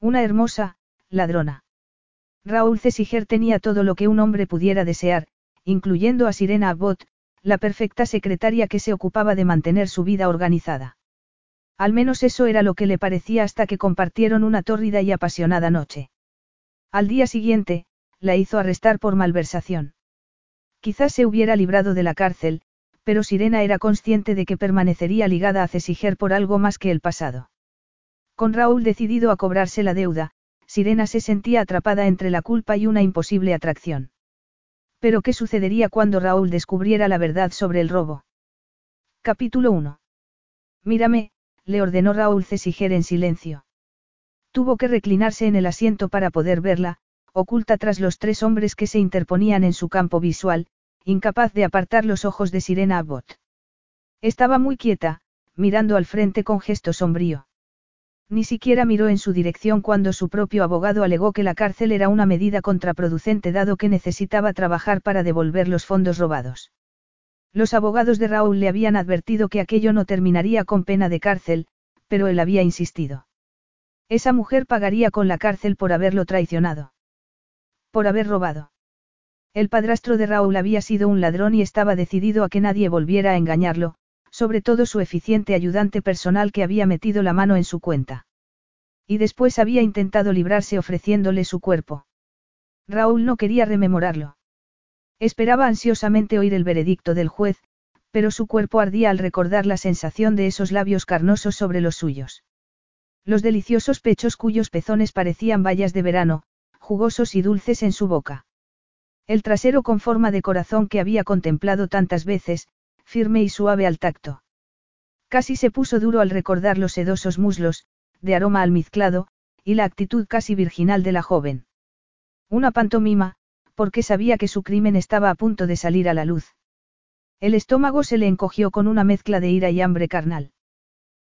Una hermosa, ladrona. Raúl Cesiger tenía todo lo que un hombre pudiera desear, incluyendo a Sirena Abbott, la perfecta secretaria que se ocupaba de mantener su vida organizada. Al menos eso era lo que le parecía hasta que compartieron una tórrida y apasionada noche. Al día siguiente, la hizo arrestar por malversación. Quizás se hubiera librado de la cárcel, pero Sirena era consciente de que permanecería ligada a Cesiger por algo más que el pasado. Con Raúl decidido a cobrarse la deuda, Sirena se sentía atrapada entre la culpa y una imposible atracción. Pero ¿qué sucedería cuando Raúl descubriera la verdad sobre el robo? Capítulo 1. Mírame, le ordenó Raúl Cesiger en silencio. Tuvo que reclinarse en el asiento para poder verla, oculta tras los tres hombres que se interponían en su campo visual, incapaz de apartar los ojos de Sirena Abbott. Estaba muy quieta, mirando al frente con gesto sombrío. Ni siquiera miró en su dirección cuando su propio abogado alegó que la cárcel era una medida contraproducente dado que necesitaba trabajar para devolver los fondos robados. Los abogados de Raúl le habían advertido que aquello no terminaría con pena de cárcel, pero él había insistido. Esa mujer pagaría con la cárcel por haberlo traicionado. Por haber robado. El padrastro de Raúl había sido un ladrón y estaba decidido a que nadie volviera a engañarlo, sobre todo su eficiente ayudante personal que había metido la mano en su cuenta. Y después había intentado librarse ofreciéndole su cuerpo. Raúl no quería rememorarlo. Esperaba ansiosamente oír el veredicto del juez, pero su cuerpo ardía al recordar la sensación de esos labios carnosos sobre los suyos. Los deliciosos pechos cuyos pezones parecían bayas de verano, jugosos y dulces en su boca. El trasero con forma de corazón que había contemplado tantas veces, firme y suave al tacto. Casi se puso duro al recordar los sedosos muslos, de aroma almizclado, y la actitud casi virginal de la joven. Una pantomima, porque sabía que su crimen estaba a punto de salir a la luz. El estómago se le encogió con una mezcla de ira y hambre carnal.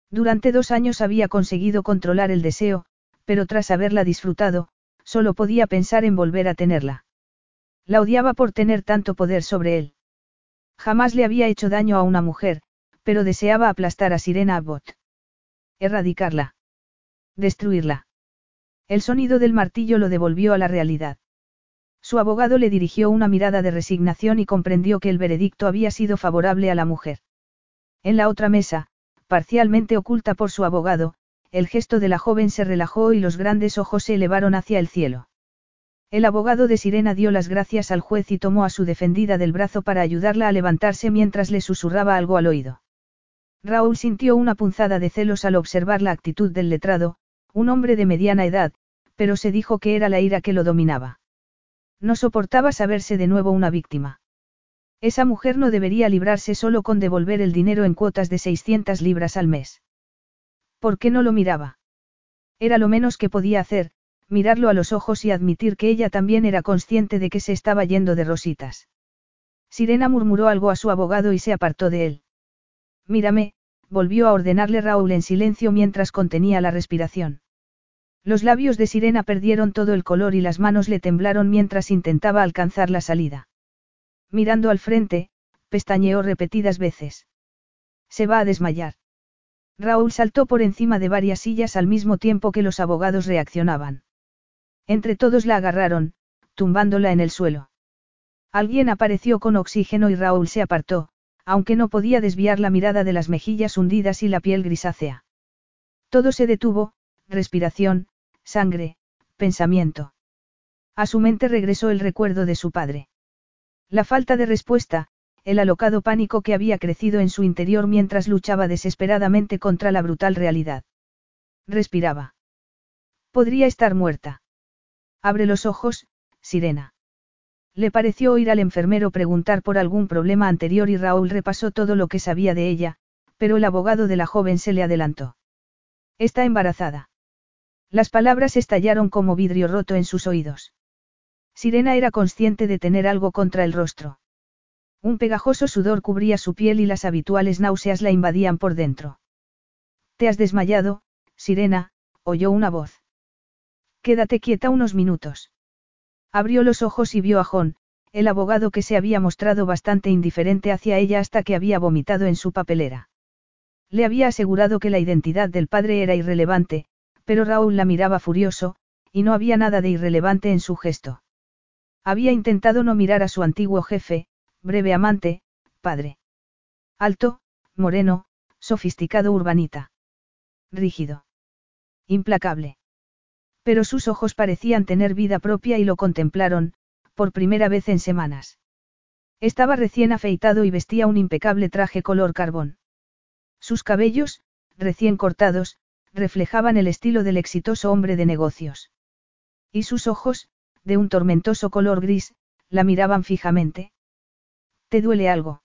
Durante dos años había conseguido controlar el deseo, pero tras haberla disfrutado, solo podía pensar en volver a tenerla. La odiaba por tener tanto poder sobre él. Jamás le había hecho daño a una mujer, pero deseaba aplastar a Sirena Abbott. Erradicarla. Destruirla. El sonido del martillo lo devolvió a la realidad. Su abogado le dirigió una mirada de resignación y comprendió que el veredicto había sido favorable a la mujer. En la otra mesa, parcialmente oculta por su abogado, el gesto de la joven se relajó y los grandes ojos se elevaron hacia el cielo. El abogado de Sirena dio las gracias al juez y tomó a su defendida del brazo para ayudarla a levantarse mientras le susurraba algo al oído. Raúl sintió una punzada de celos al observar la actitud del letrado, un hombre de mediana edad, pero se dijo que era la ira que lo dominaba. No soportaba saberse de nuevo una víctima. Esa mujer no debería librarse solo con devolver el dinero en cuotas de 600 libras al mes. ¿Por qué no lo miraba? Era lo menos que podía hacer, mirarlo a los ojos y admitir que ella también era consciente de que se estaba yendo de rositas. Sirena murmuró algo a su abogado y se apartó de él. Mírame, volvió a ordenarle Raúl en silencio mientras contenía la respiración. Los labios de Sirena perdieron todo el color y las manos le temblaron mientras intentaba alcanzar la salida. Mirando al frente, pestañeó repetidas veces. Se va a desmayar. Raúl saltó por encima de varias sillas al mismo tiempo que los abogados reaccionaban. Entre todos la agarraron, tumbándola en el suelo. Alguien apareció con oxígeno y Raúl se apartó, aunque no podía desviar la mirada de las mejillas hundidas y la piel grisácea. Todo se detuvo, respiración, sangre, pensamiento. A su mente regresó el recuerdo de su padre. La falta de respuesta, el alocado pánico que había crecido en su interior mientras luchaba desesperadamente contra la brutal realidad. Respiraba. Podría estar muerta. Abre los ojos, Sirena. Le pareció oír al enfermero preguntar por algún problema anterior y Raúl repasó todo lo que sabía de ella, pero el abogado de la joven se le adelantó. Está embarazada. Las palabras estallaron como vidrio roto en sus oídos. Sirena era consciente de tener algo contra el rostro. Un pegajoso sudor cubría su piel y las habituales náuseas la invadían por dentro. Te has desmayado, Sirena, oyó una voz. Quédate quieta unos minutos. Abrió los ojos y vio a John, el abogado que se había mostrado bastante indiferente hacia ella hasta que había vomitado en su papelera. Le había asegurado que la identidad del padre era irrelevante, pero Raúl la miraba furioso, y no había nada de irrelevante en su gesto. Había intentado no mirar a su antiguo jefe, breve amante, padre. Alto, moreno, sofisticado urbanita. Rígido. Implacable. Pero sus ojos parecían tener vida propia y lo contemplaron, por primera vez en semanas. Estaba recién afeitado y vestía un impecable traje color carbón. Sus cabellos, recién cortados, reflejaban el estilo del exitoso hombre de negocios. Y sus ojos, de un tormentoso color gris, la miraban fijamente. ¿Te duele algo?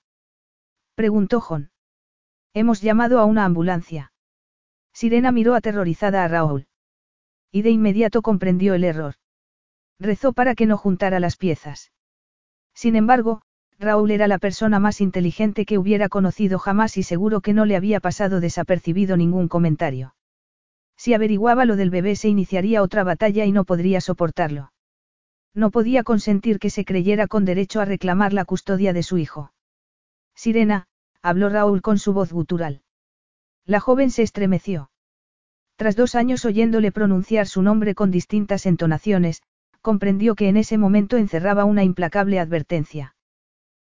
preguntó John. Hemos llamado a una ambulancia. Sirena miró aterrorizada a Raúl. Y de inmediato comprendió el error. Rezó para que no juntara las piezas. Sin embargo, Raúl era la persona más inteligente que hubiera conocido jamás y seguro que no le había pasado desapercibido ningún comentario. Si averiguaba lo del bebé se iniciaría otra batalla y no podría soportarlo. No podía consentir que se creyera con derecho a reclamar la custodia de su hijo. Sirena, habló Raúl con su voz gutural. La joven se estremeció. Tras dos años oyéndole pronunciar su nombre con distintas entonaciones, comprendió que en ese momento encerraba una implacable advertencia.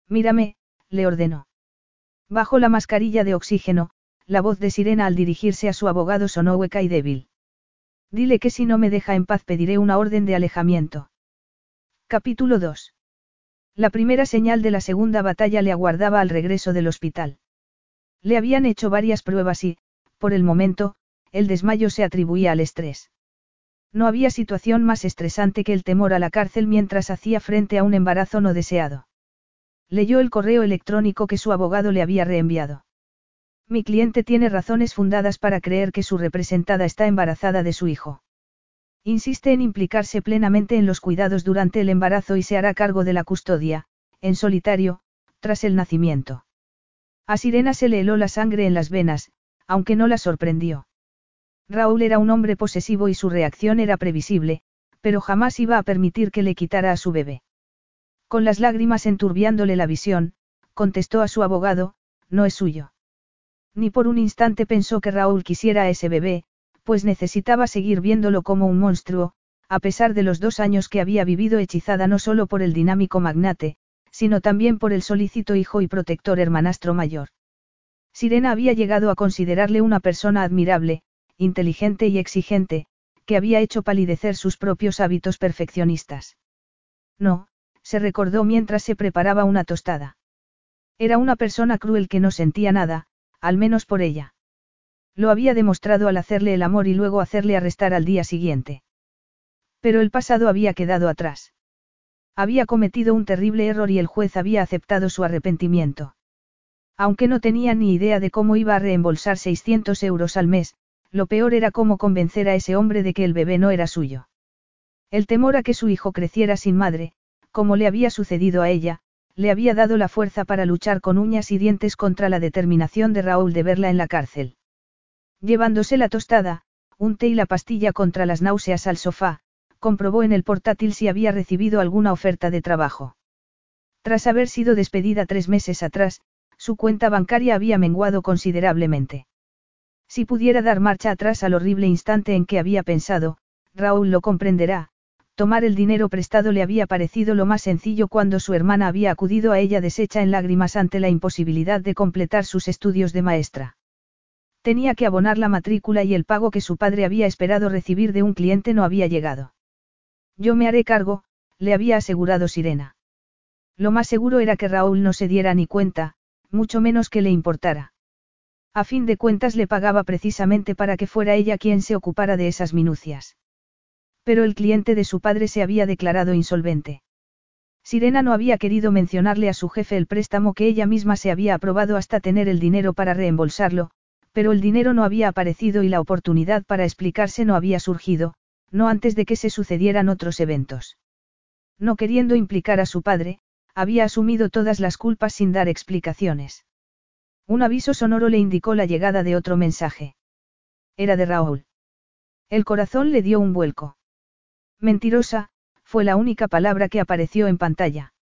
Mírame, le ordenó. Bajo la mascarilla de oxígeno, la voz de Sirena al dirigirse a su abogado sonó hueca y débil. Dile que si no me deja en paz pediré una orden de alejamiento. Capítulo 2. La primera señal de la segunda batalla le aguardaba al regreso del hospital. Le habían hecho varias pruebas y, por el momento, el desmayo se atribuía al estrés. No había situación más estresante que el temor a la cárcel mientras hacía frente a un embarazo no deseado. Leyó el correo electrónico que su abogado le había reenviado. Mi cliente tiene razones fundadas para creer que su representada está embarazada de su hijo. Insiste en implicarse plenamente en los cuidados durante el embarazo y se hará cargo de la custodia, en solitario, tras el nacimiento. A Sirena se le heló la sangre en las venas, aunque no la sorprendió. Raúl era un hombre posesivo y su reacción era previsible, pero jamás iba a permitir que le quitara a su bebé. Con las lágrimas enturbiándole la visión, contestó a su abogado, no es suyo. Ni por un instante pensó que Raúl quisiera a ese bebé, pues necesitaba seguir viéndolo como un monstruo, a pesar de los dos años que había vivido hechizada no solo por el dinámico magnate, sino también por el solícito hijo y protector hermanastro mayor. Sirena había llegado a considerarle una persona admirable, inteligente y exigente, que había hecho palidecer sus propios hábitos perfeccionistas. No, se recordó mientras se preparaba una tostada. Era una persona cruel que no sentía nada, al menos por ella. Lo había demostrado al hacerle el amor y luego hacerle arrestar al día siguiente. Pero el pasado había quedado atrás. Había cometido un terrible error y el juez había aceptado su arrepentimiento. Aunque no tenía ni idea de cómo iba a reembolsar 600 euros al mes, lo peor era cómo convencer a ese hombre de que el bebé no era suyo. El temor a que su hijo creciera sin madre, como le había sucedido a ella, le había dado la fuerza para luchar con uñas y dientes contra la determinación de Raúl de verla en la cárcel. Llevándose la tostada, un té y la pastilla contra las náuseas al sofá, comprobó en el portátil si había recibido alguna oferta de trabajo. Tras haber sido despedida tres meses atrás, su cuenta bancaria había menguado considerablemente. Si pudiera dar marcha atrás al horrible instante en que había pensado, Raúl lo comprenderá, tomar el dinero prestado le había parecido lo más sencillo cuando su hermana había acudido a ella deshecha en lágrimas ante la imposibilidad de completar sus estudios de maestra. Tenía que abonar la matrícula y el pago que su padre había esperado recibir de un cliente no había llegado. Yo me haré cargo, le había asegurado Sirena. Lo más seguro era que Raúl no se diera ni cuenta, mucho menos que le importara. A fin de cuentas le pagaba precisamente para que fuera ella quien se ocupara de esas minucias. Pero el cliente de su padre se había declarado insolvente. Sirena no había querido mencionarle a su jefe el préstamo que ella misma se había aprobado hasta tener el dinero para reembolsarlo, pero el dinero no había aparecido y la oportunidad para explicarse no había surgido, no antes de que se sucedieran otros eventos. No queriendo implicar a su padre, había asumido todas las culpas sin dar explicaciones. Un aviso sonoro le indicó la llegada de otro mensaje. Era de Raúl. El corazón le dio un vuelco. Mentirosa, fue la única palabra que apareció en pantalla.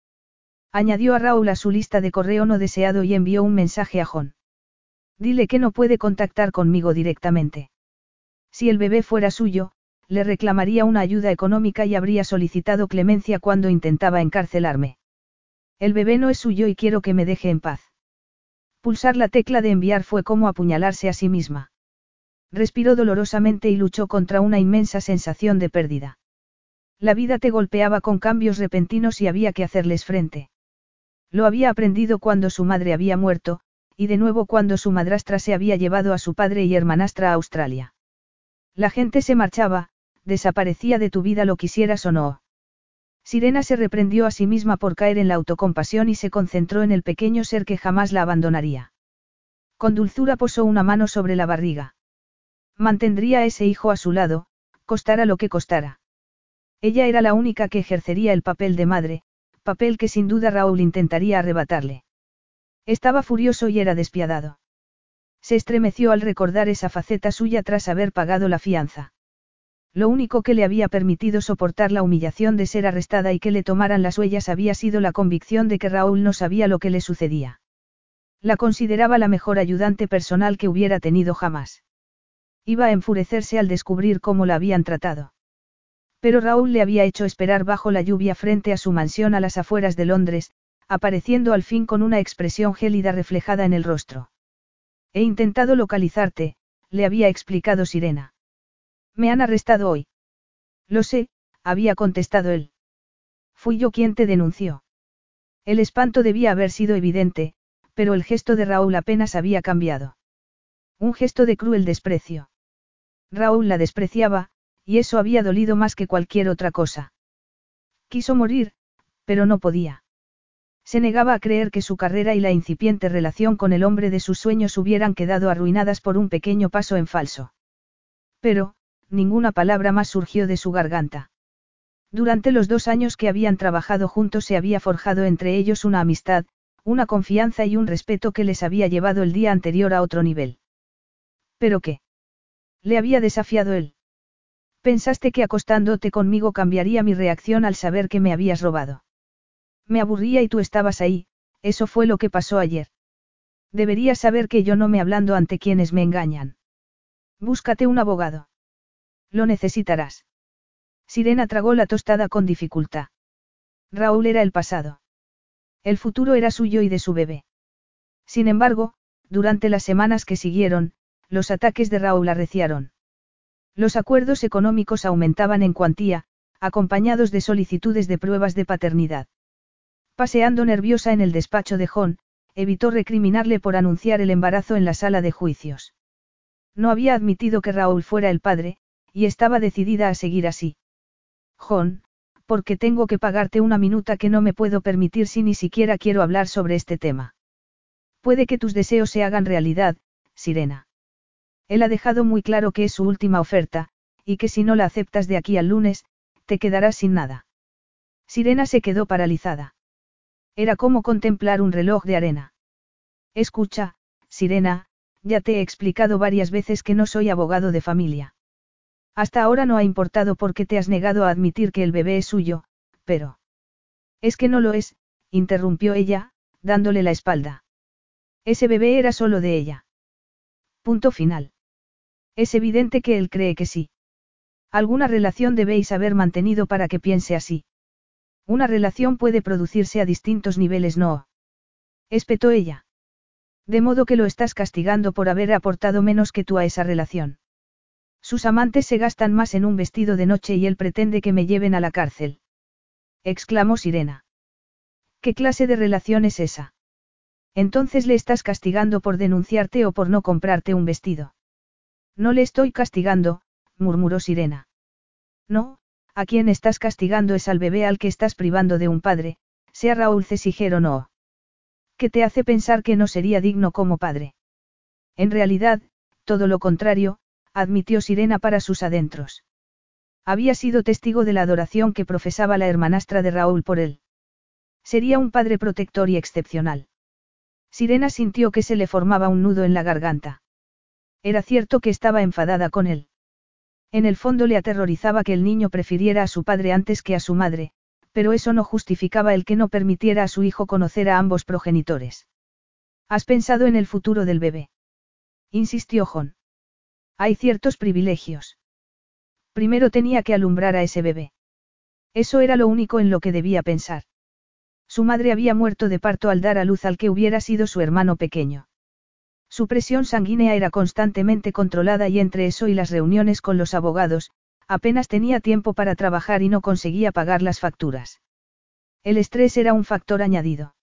Añadió a Raúl a su lista de correo no deseado y envió un mensaje a John. Dile que no puede contactar conmigo directamente. Si el bebé fuera suyo, le reclamaría una ayuda económica y habría solicitado clemencia cuando intentaba encarcelarme. El bebé no es suyo y quiero que me deje en paz. Pulsar la tecla de enviar fue como apuñalarse a sí misma. Respiró dolorosamente y luchó contra una inmensa sensación de pérdida. La vida te golpeaba con cambios repentinos y había que hacerles frente. Lo había aprendido cuando su madre había muerto, y de nuevo cuando su madrastra se había llevado a su padre y hermanastra a Australia. La gente se marchaba, desaparecía de tu vida lo quisieras o no. Sirena se reprendió a sí misma por caer en la autocompasión y se concentró en el pequeño ser que jamás la abandonaría. Con dulzura posó una mano sobre la barriga. Mantendría a ese hijo a su lado, costara lo que costara. Ella era la única que ejercería el papel de madre, papel que sin duda Raúl intentaría arrebatarle. Estaba furioso y era despiadado. Se estremeció al recordar esa faceta suya tras haber pagado la fianza. Lo único que le había permitido soportar la humillación de ser arrestada y que le tomaran las huellas había sido la convicción de que Raúl no sabía lo que le sucedía. La consideraba la mejor ayudante personal que hubiera tenido jamás. Iba a enfurecerse al descubrir cómo la habían tratado. Pero Raúl le había hecho esperar bajo la lluvia frente a su mansión a las afueras de Londres, apareciendo al fin con una expresión gélida reflejada en el rostro. He intentado localizarte, le había explicado Sirena. Me han arrestado hoy. Lo sé, había contestado él. Fui yo quien te denunció. El espanto debía haber sido evidente, pero el gesto de Raúl apenas había cambiado. Un gesto de cruel desprecio. Raúl la despreciaba, y eso había dolido más que cualquier otra cosa. Quiso morir, pero no podía. Se negaba a creer que su carrera y la incipiente relación con el hombre de sus sueños hubieran quedado arruinadas por un pequeño paso en falso. Pero, ninguna palabra más surgió de su garganta. Durante los dos años que habían trabajado juntos se había forjado entre ellos una amistad, una confianza y un respeto que les había llevado el día anterior a otro nivel. ¿Pero qué? Le había desafiado él. Pensaste que acostándote conmigo cambiaría mi reacción al saber que me habías robado. Me aburría y tú estabas ahí, eso fue lo que pasó ayer. Deberías saber que yo no me hablando ante quienes me engañan. Búscate un abogado. Lo necesitarás. Sirena tragó la tostada con dificultad. Raúl era el pasado. El futuro era suyo y de su bebé. Sin embargo, durante las semanas que siguieron, los ataques de Raúl arreciaron. Los acuerdos económicos aumentaban en cuantía, acompañados de solicitudes de pruebas de paternidad. Paseando nerviosa en el despacho de John, evitó recriminarle por anunciar el embarazo en la sala de juicios. No había admitido que Raúl fuera el padre, y estaba decidida a seguir así. John, porque tengo que pagarte una minuta que no me puedo permitir si ni siquiera quiero hablar sobre este tema. Puede que tus deseos se hagan realidad, Sirena. Él ha dejado muy claro que es su última oferta, y que si no la aceptas de aquí al lunes, te quedarás sin nada. Sirena se quedó paralizada. Era como contemplar un reloj de arena. Escucha, Sirena, ya te he explicado varias veces que no soy abogado de familia. Hasta ahora no ha importado por qué te has negado a admitir que el bebé es suyo, pero... Es que no lo es, interrumpió ella, dándole la espalda. Ese bebé era solo de ella. Punto final. Es evidente que él cree que sí. Alguna relación debéis haber mantenido para que piense así. Una relación puede producirse a distintos niveles, no. Espetó ella. De modo que lo estás castigando por haber aportado menos que tú a esa relación. Sus amantes se gastan más en un vestido de noche y él pretende que me lleven a la cárcel. Exclamó Sirena. ¿Qué clase de relación es esa? Entonces le estás castigando por denunciarte o por no comprarte un vestido. No le estoy castigando, murmuró Sirena. No, a quien estás castigando es al bebé al que estás privando de un padre, sea Raúl Cesiger o no. ¿Qué te hace pensar que no sería digno como padre? En realidad, todo lo contrario, admitió Sirena para sus adentros. Había sido testigo de la adoración que profesaba la hermanastra de Raúl por él. Sería un padre protector y excepcional. Sirena sintió que se le formaba un nudo en la garganta. Era cierto que estaba enfadada con él. En el fondo le aterrorizaba que el niño prefiriera a su padre antes que a su madre, pero eso no justificaba el que no permitiera a su hijo conocer a ambos progenitores. ¿Has pensado en el futuro del bebé? insistió John. Hay ciertos privilegios. Primero tenía que alumbrar a ese bebé. Eso era lo único en lo que debía pensar. Su madre había muerto de parto al dar a luz al que hubiera sido su hermano pequeño. Su presión sanguínea era constantemente controlada y entre eso y las reuniones con los abogados, apenas tenía tiempo para trabajar y no conseguía pagar las facturas. El estrés era un factor añadido.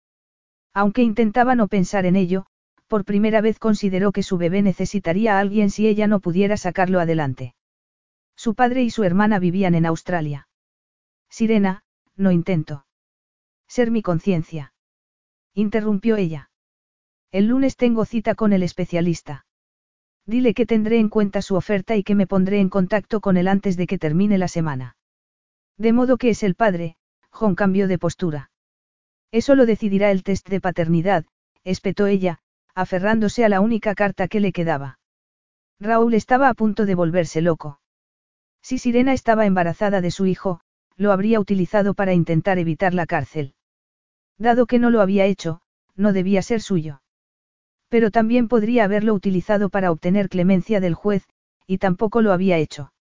Aunque intentaba no pensar en ello, por primera vez consideró que su bebé necesitaría a alguien si ella no pudiera sacarlo adelante. Su padre y su hermana vivían en Australia. Sirena, no intento. Ser mi conciencia. Interrumpió ella. El lunes tengo cita con el especialista. Dile que tendré en cuenta su oferta y que me pondré en contacto con él antes de que termine la semana. De modo que es el padre, John cambió de postura. Eso lo decidirá el test de paternidad, espetó ella, aferrándose a la única carta que le quedaba. Raúl estaba a punto de volverse loco. Si Sirena estaba embarazada de su hijo, lo habría utilizado para intentar evitar la cárcel. Dado que no lo había hecho, no debía ser suyo. Pero también podría haberlo utilizado para obtener clemencia del juez, y tampoco lo había hecho.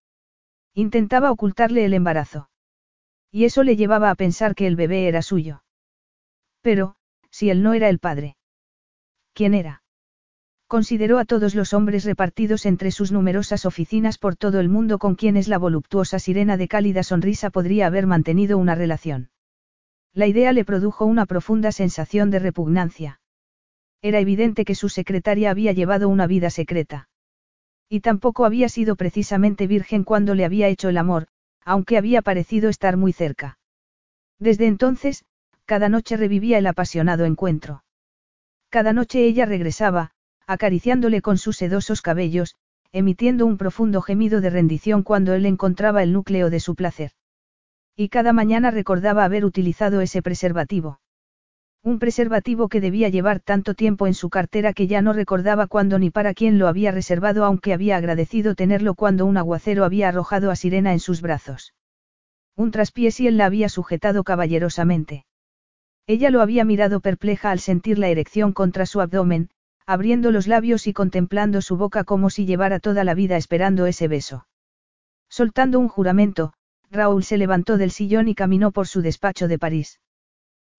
Intentaba ocultarle el embarazo. Y eso le llevaba a pensar que el bebé era suyo. Pero, si él no era el padre. ¿Quién era? Consideró a todos los hombres repartidos entre sus numerosas oficinas por todo el mundo con quienes la voluptuosa sirena de cálida sonrisa podría haber mantenido una relación. La idea le produjo una profunda sensación de repugnancia. Era evidente que su secretaria había llevado una vida secreta. Y tampoco había sido precisamente virgen cuando le había hecho el amor, aunque había parecido estar muy cerca. Desde entonces, cada noche revivía el apasionado encuentro. Cada noche ella regresaba, acariciándole con sus sedosos cabellos, emitiendo un profundo gemido de rendición cuando él encontraba el núcleo de su placer. Y cada mañana recordaba haber utilizado ese preservativo. Un preservativo que debía llevar tanto tiempo en su cartera que ya no recordaba cuándo ni para quién lo había reservado aunque había agradecido tenerlo cuando un aguacero había arrojado a Sirena en sus brazos. Un traspiés y él la había sujetado caballerosamente. Ella lo había mirado perpleja al sentir la erección contra su abdomen, abriendo los labios y contemplando su boca como si llevara toda la vida esperando ese beso. Soltando un juramento, Raúl se levantó del sillón y caminó por su despacho de París.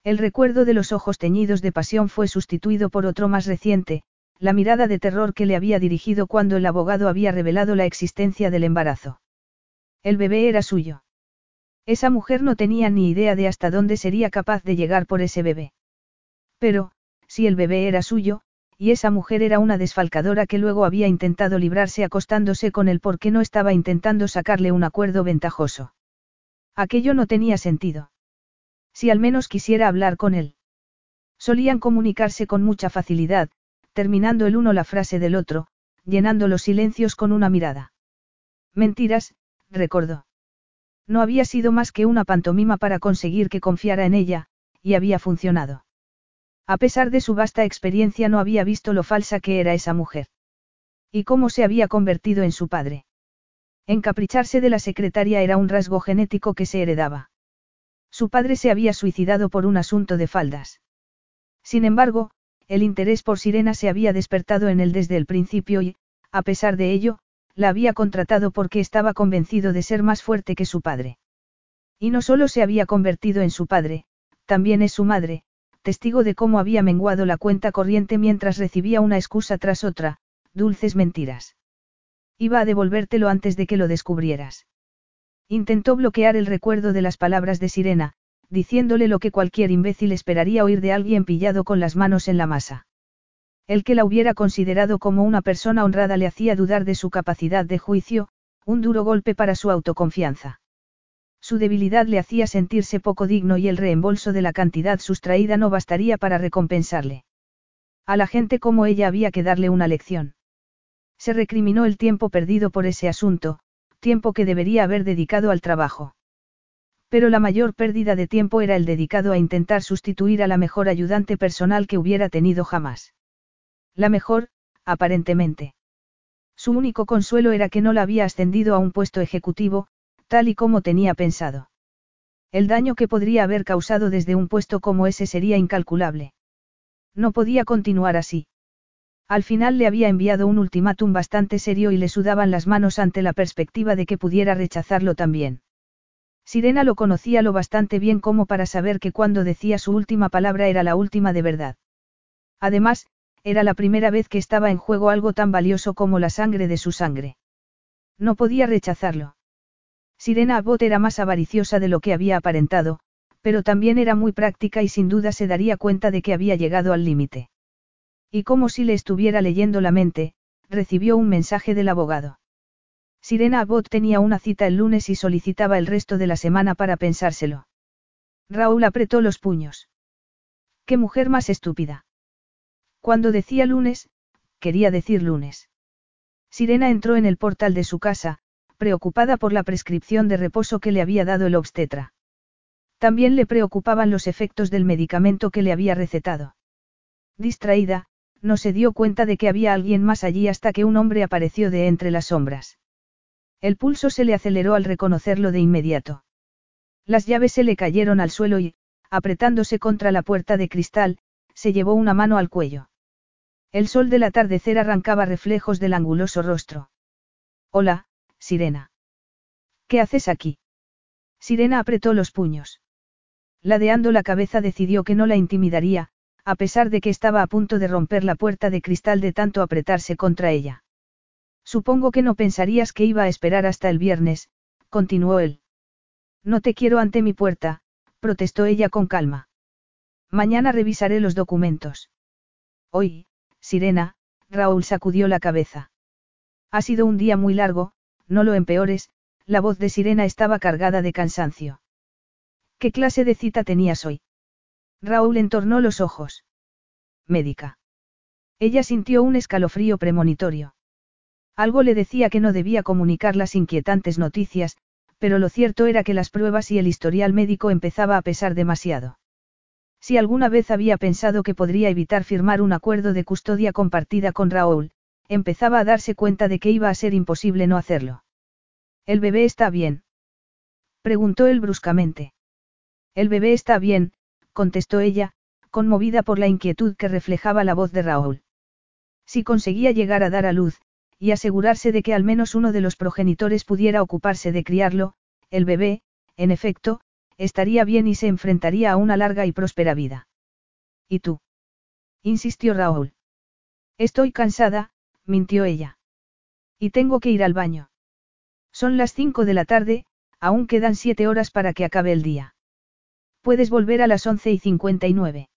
El recuerdo de los ojos teñidos de pasión fue sustituido por otro más reciente, la mirada de terror que le había dirigido cuando el abogado había revelado la existencia del embarazo. El bebé era suyo. Esa mujer no tenía ni idea de hasta dónde sería capaz de llegar por ese bebé. Pero, si el bebé era suyo, y esa mujer era una desfalcadora que luego había intentado librarse acostándose con él porque no estaba intentando sacarle un acuerdo ventajoso. Aquello no tenía sentido. Si al menos quisiera hablar con él. Solían comunicarse con mucha facilidad, terminando el uno la frase del otro, llenando los silencios con una mirada. Mentiras, recordó. No había sido más que una pantomima para conseguir que confiara en ella, y había funcionado. A pesar de su vasta experiencia no había visto lo falsa que era esa mujer. Y cómo se había convertido en su padre. Encapricharse de la secretaria era un rasgo genético que se heredaba. Su padre se había suicidado por un asunto de faldas. Sin embargo, el interés por Sirena se había despertado en él desde el principio y, a pesar de ello, la había contratado porque estaba convencido de ser más fuerte que su padre. Y no solo se había convertido en su padre, también es su madre, testigo de cómo había menguado la cuenta corriente mientras recibía una excusa tras otra, dulces mentiras. Iba a devolvértelo antes de que lo descubrieras. Intentó bloquear el recuerdo de las palabras de Sirena, diciéndole lo que cualquier imbécil esperaría oír de alguien pillado con las manos en la masa. El que la hubiera considerado como una persona honrada le hacía dudar de su capacidad de juicio, un duro golpe para su autoconfianza. Su debilidad le hacía sentirse poco digno y el reembolso de la cantidad sustraída no bastaría para recompensarle. A la gente como ella había que darle una lección. Se recriminó el tiempo perdido por ese asunto, tiempo que debería haber dedicado al trabajo. Pero la mayor pérdida de tiempo era el dedicado a intentar sustituir a la mejor ayudante personal que hubiera tenido jamás. La mejor, aparentemente. Su único consuelo era que no la había ascendido a un puesto ejecutivo, tal y como tenía pensado. El daño que podría haber causado desde un puesto como ese sería incalculable. No podía continuar así. Al final le había enviado un ultimátum bastante serio y le sudaban las manos ante la perspectiva de que pudiera rechazarlo también. Sirena lo conocía lo bastante bien como para saber que cuando decía su última palabra era la última de verdad. Además, era la primera vez que estaba en juego algo tan valioso como la sangre de su sangre. No podía rechazarlo. Sirena Abbott era más avariciosa de lo que había aparentado, pero también era muy práctica y sin duda se daría cuenta de que había llegado al límite. Y como si le estuviera leyendo la mente, recibió un mensaje del abogado. Sirena Abbott tenía una cita el lunes y solicitaba el resto de la semana para pensárselo. Raúl apretó los puños. ¡Qué mujer más estúpida! Cuando decía lunes, quería decir lunes. Sirena entró en el portal de su casa, preocupada por la prescripción de reposo que le había dado el obstetra. También le preocupaban los efectos del medicamento que le había recetado. Distraída, no se dio cuenta de que había alguien más allí hasta que un hombre apareció de entre las sombras. El pulso se le aceleró al reconocerlo de inmediato. Las llaves se le cayeron al suelo y, apretándose contra la puerta de cristal, se llevó una mano al cuello. El sol del atardecer arrancaba reflejos del anguloso rostro. Hola, Sirena. ¿Qué haces aquí? Sirena apretó los puños. Ladeando la cabeza decidió que no la intimidaría, a pesar de que estaba a punto de romper la puerta de cristal de tanto apretarse contra ella. Supongo que no pensarías que iba a esperar hasta el viernes, continuó él. No te quiero ante mi puerta, protestó ella con calma. Mañana revisaré los documentos. Hoy, Sirena, Raúl sacudió la cabeza. Ha sido un día muy largo, no lo empeores, la voz de Sirena estaba cargada de cansancio. ¿Qué clase de cita tenías hoy? Raúl entornó los ojos. Médica. Ella sintió un escalofrío premonitorio. Algo le decía que no debía comunicar las inquietantes noticias, pero lo cierto era que las pruebas y el historial médico empezaba a pesar demasiado. Si alguna vez había pensado que podría evitar firmar un acuerdo de custodia compartida con Raúl, empezaba a darse cuenta de que iba a ser imposible no hacerlo. ¿El bebé está bien? preguntó él bruscamente. El bebé está bien, contestó ella, conmovida por la inquietud que reflejaba la voz de Raúl. Si conseguía llegar a dar a luz, y asegurarse de que al menos uno de los progenitores pudiera ocuparse de criarlo, el bebé, en efecto, estaría bien y se enfrentaría a una larga y próspera vida. ¿Y tú? insistió Raúl. Estoy cansada, mintió ella. Y tengo que ir al baño. Son las cinco de la tarde, aún quedan siete horas para que acabe el día. Puedes volver a las once y cincuenta y nueve.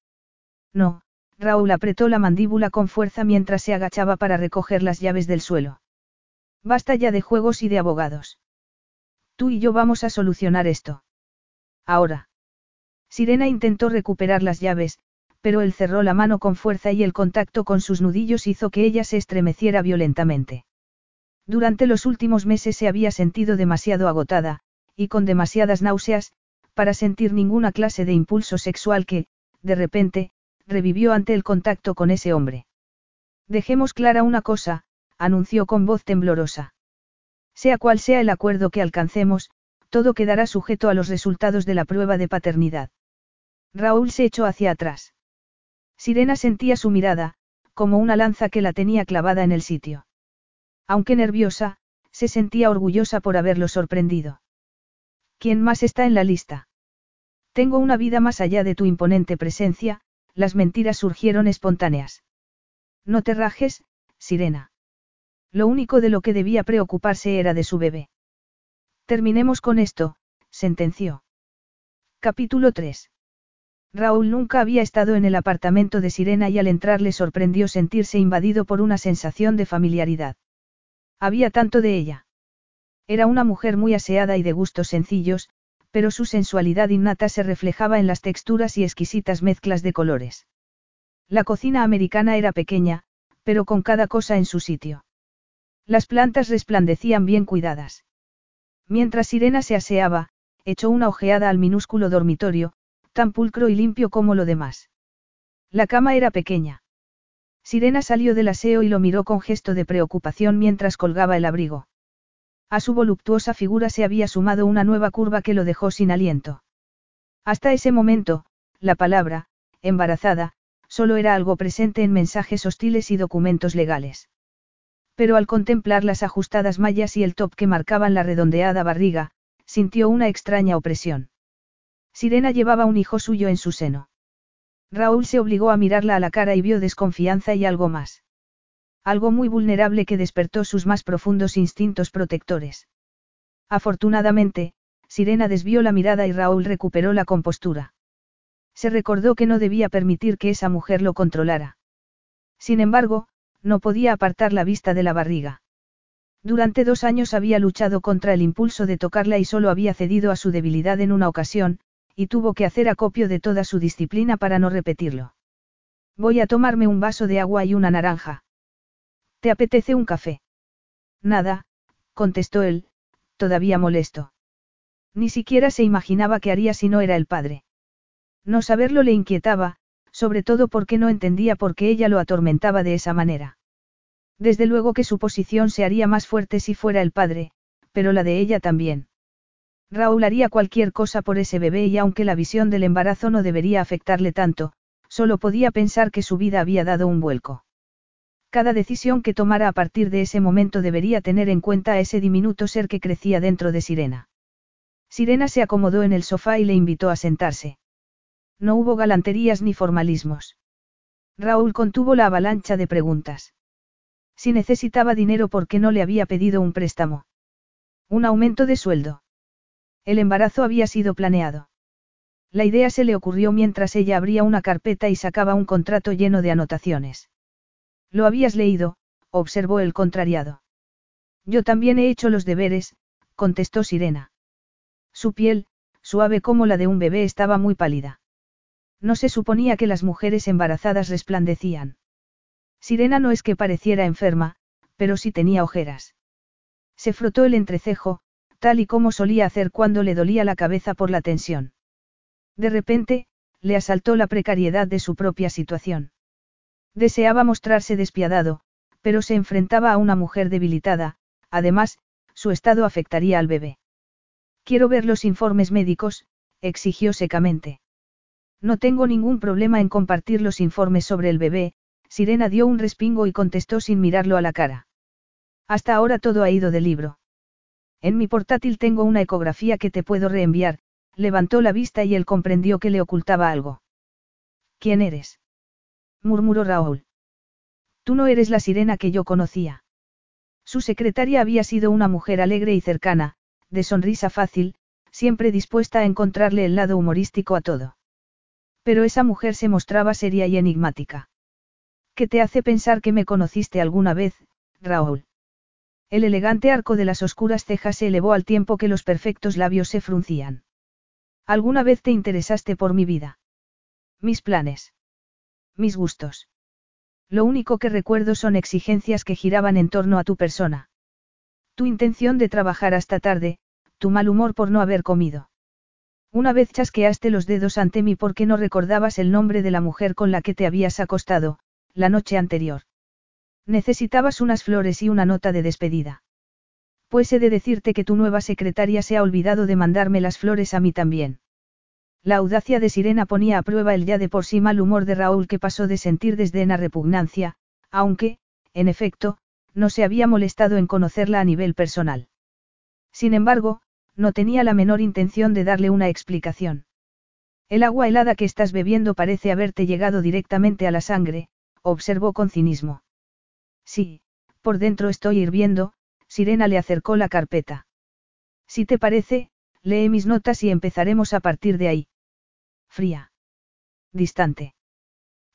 No, Raúl apretó la mandíbula con fuerza mientras se agachaba para recoger las llaves del suelo. Basta ya de juegos y de abogados. Tú y yo vamos a solucionar esto. Ahora. Sirena intentó recuperar las llaves, pero él cerró la mano con fuerza y el contacto con sus nudillos hizo que ella se estremeciera violentamente. Durante los últimos meses se había sentido demasiado agotada, y con demasiadas náuseas, para sentir ninguna clase de impulso sexual que, de repente, revivió ante el contacto con ese hombre. Dejemos clara una cosa, anunció con voz temblorosa. Sea cual sea el acuerdo que alcancemos, todo quedará sujeto a los resultados de la prueba de paternidad. Raúl se echó hacia atrás. Sirena sentía su mirada, como una lanza que la tenía clavada en el sitio. Aunque nerviosa, se sentía orgullosa por haberlo sorprendido. ¿Quién más está en la lista? Tengo una vida más allá de tu imponente presencia, las mentiras surgieron espontáneas. No te rajes, Sirena. Lo único de lo que debía preocuparse era de su bebé. Terminemos con esto, sentenció. Capítulo 3. Raúl nunca había estado en el apartamento de Sirena y al entrar le sorprendió sentirse invadido por una sensación de familiaridad. Había tanto de ella. Era una mujer muy aseada y de gustos sencillos, pero su sensualidad innata se reflejaba en las texturas y exquisitas mezclas de colores. La cocina americana era pequeña, pero con cada cosa en su sitio. Las plantas resplandecían bien cuidadas. Mientras Sirena se aseaba, echó una ojeada al minúsculo dormitorio, tan pulcro y limpio como lo demás. La cama era pequeña. Sirena salió del aseo y lo miró con gesto de preocupación mientras colgaba el abrigo. A su voluptuosa figura se había sumado una nueva curva que lo dejó sin aliento. Hasta ese momento, la palabra, embarazada, solo era algo presente en mensajes hostiles y documentos legales. Pero al contemplar las ajustadas mallas y el top que marcaban la redondeada barriga, sintió una extraña opresión. Sirena llevaba un hijo suyo en su seno. Raúl se obligó a mirarla a la cara y vio desconfianza y algo más. Algo muy vulnerable que despertó sus más profundos instintos protectores. Afortunadamente, Sirena desvió la mirada y Raúl recuperó la compostura. Se recordó que no debía permitir que esa mujer lo controlara. Sin embargo, no podía apartar la vista de la barriga. Durante dos años había luchado contra el impulso de tocarla y solo había cedido a su debilidad en una ocasión, y tuvo que hacer acopio de toda su disciplina para no repetirlo. Voy a tomarme un vaso de agua y una naranja. ¿Te apetece un café? Nada, contestó él, todavía molesto. Ni siquiera se imaginaba qué haría si no era el padre. No saberlo le inquietaba, sobre todo porque no entendía por qué ella lo atormentaba de esa manera. Desde luego que su posición se haría más fuerte si fuera el padre, pero la de ella también. Raúl haría cualquier cosa por ese bebé y aunque la visión del embarazo no debería afectarle tanto, solo podía pensar que su vida había dado un vuelco. Cada decisión que tomara a partir de ese momento debería tener en cuenta a ese diminuto ser que crecía dentro de Sirena. Sirena se acomodó en el sofá y le invitó a sentarse. No hubo galanterías ni formalismos. Raúl contuvo la avalancha de preguntas. Si necesitaba dinero, ¿por qué no le había pedido un préstamo? Un aumento de sueldo. El embarazo había sido planeado. La idea se le ocurrió mientras ella abría una carpeta y sacaba un contrato lleno de anotaciones. Lo habías leído, observó el contrariado. Yo también he hecho los deberes, contestó Sirena. Su piel, suave como la de un bebé, estaba muy pálida. No se suponía que las mujeres embarazadas resplandecían. Sirena no es que pareciera enferma, pero sí tenía ojeras. Se frotó el entrecejo, tal y como solía hacer cuando le dolía la cabeza por la tensión. De repente, le asaltó la precariedad de su propia situación. Deseaba mostrarse despiadado, pero se enfrentaba a una mujer debilitada, además, su estado afectaría al bebé. Quiero ver los informes médicos, exigió secamente. No tengo ningún problema en compartir los informes sobre el bebé, Sirena dio un respingo y contestó sin mirarlo a la cara. Hasta ahora todo ha ido de libro. En mi portátil tengo una ecografía que te puedo reenviar, levantó la vista y él comprendió que le ocultaba algo. ¿Quién eres? murmuró Raúl. Tú no eres la sirena que yo conocía. Su secretaria había sido una mujer alegre y cercana, de sonrisa fácil, siempre dispuesta a encontrarle el lado humorístico a todo. Pero esa mujer se mostraba seria y enigmática. ¿Qué te hace pensar que me conociste alguna vez, Raúl? El elegante arco de las oscuras cejas se elevó al tiempo que los perfectos labios se fruncían. ¿Alguna vez te interesaste por mi vida? Mis planes. Mis gustos. Lo único que recuerdo son exigencias que giraban en torno a tu persona. Tu intención de trabajar hasta tarde, tu mal humor por no haber comido. Una vez chasqueaste los dedos ante mí porque no recordabas el nombre de la mujer con la que te habías acostado, la noche anterior. Necesitabas unas flores y una nota de despedida. Pues he de decirte que tu nueva secretaria se ha olvidado de mandarme las flores a mí también. La audacia de Sirena ponía a prueba el ya de por sí mal humor de Raúl que pasó de sentir desdén a repugnancia, aunque, en efecto, no se había molestado en conocerla a nivel personal. Sin embargo, no tenía la menor intención de darle una explicación. El agua helada que estás bebiendo parece haberte llegado directamente a la sangre, observó con cinismo. Sí, por dentro estoy hirviendo, Sirena le acercó la carpeta. Si te parece, lee mis notas y empezaremos a partir de ahí. Fría. Distante.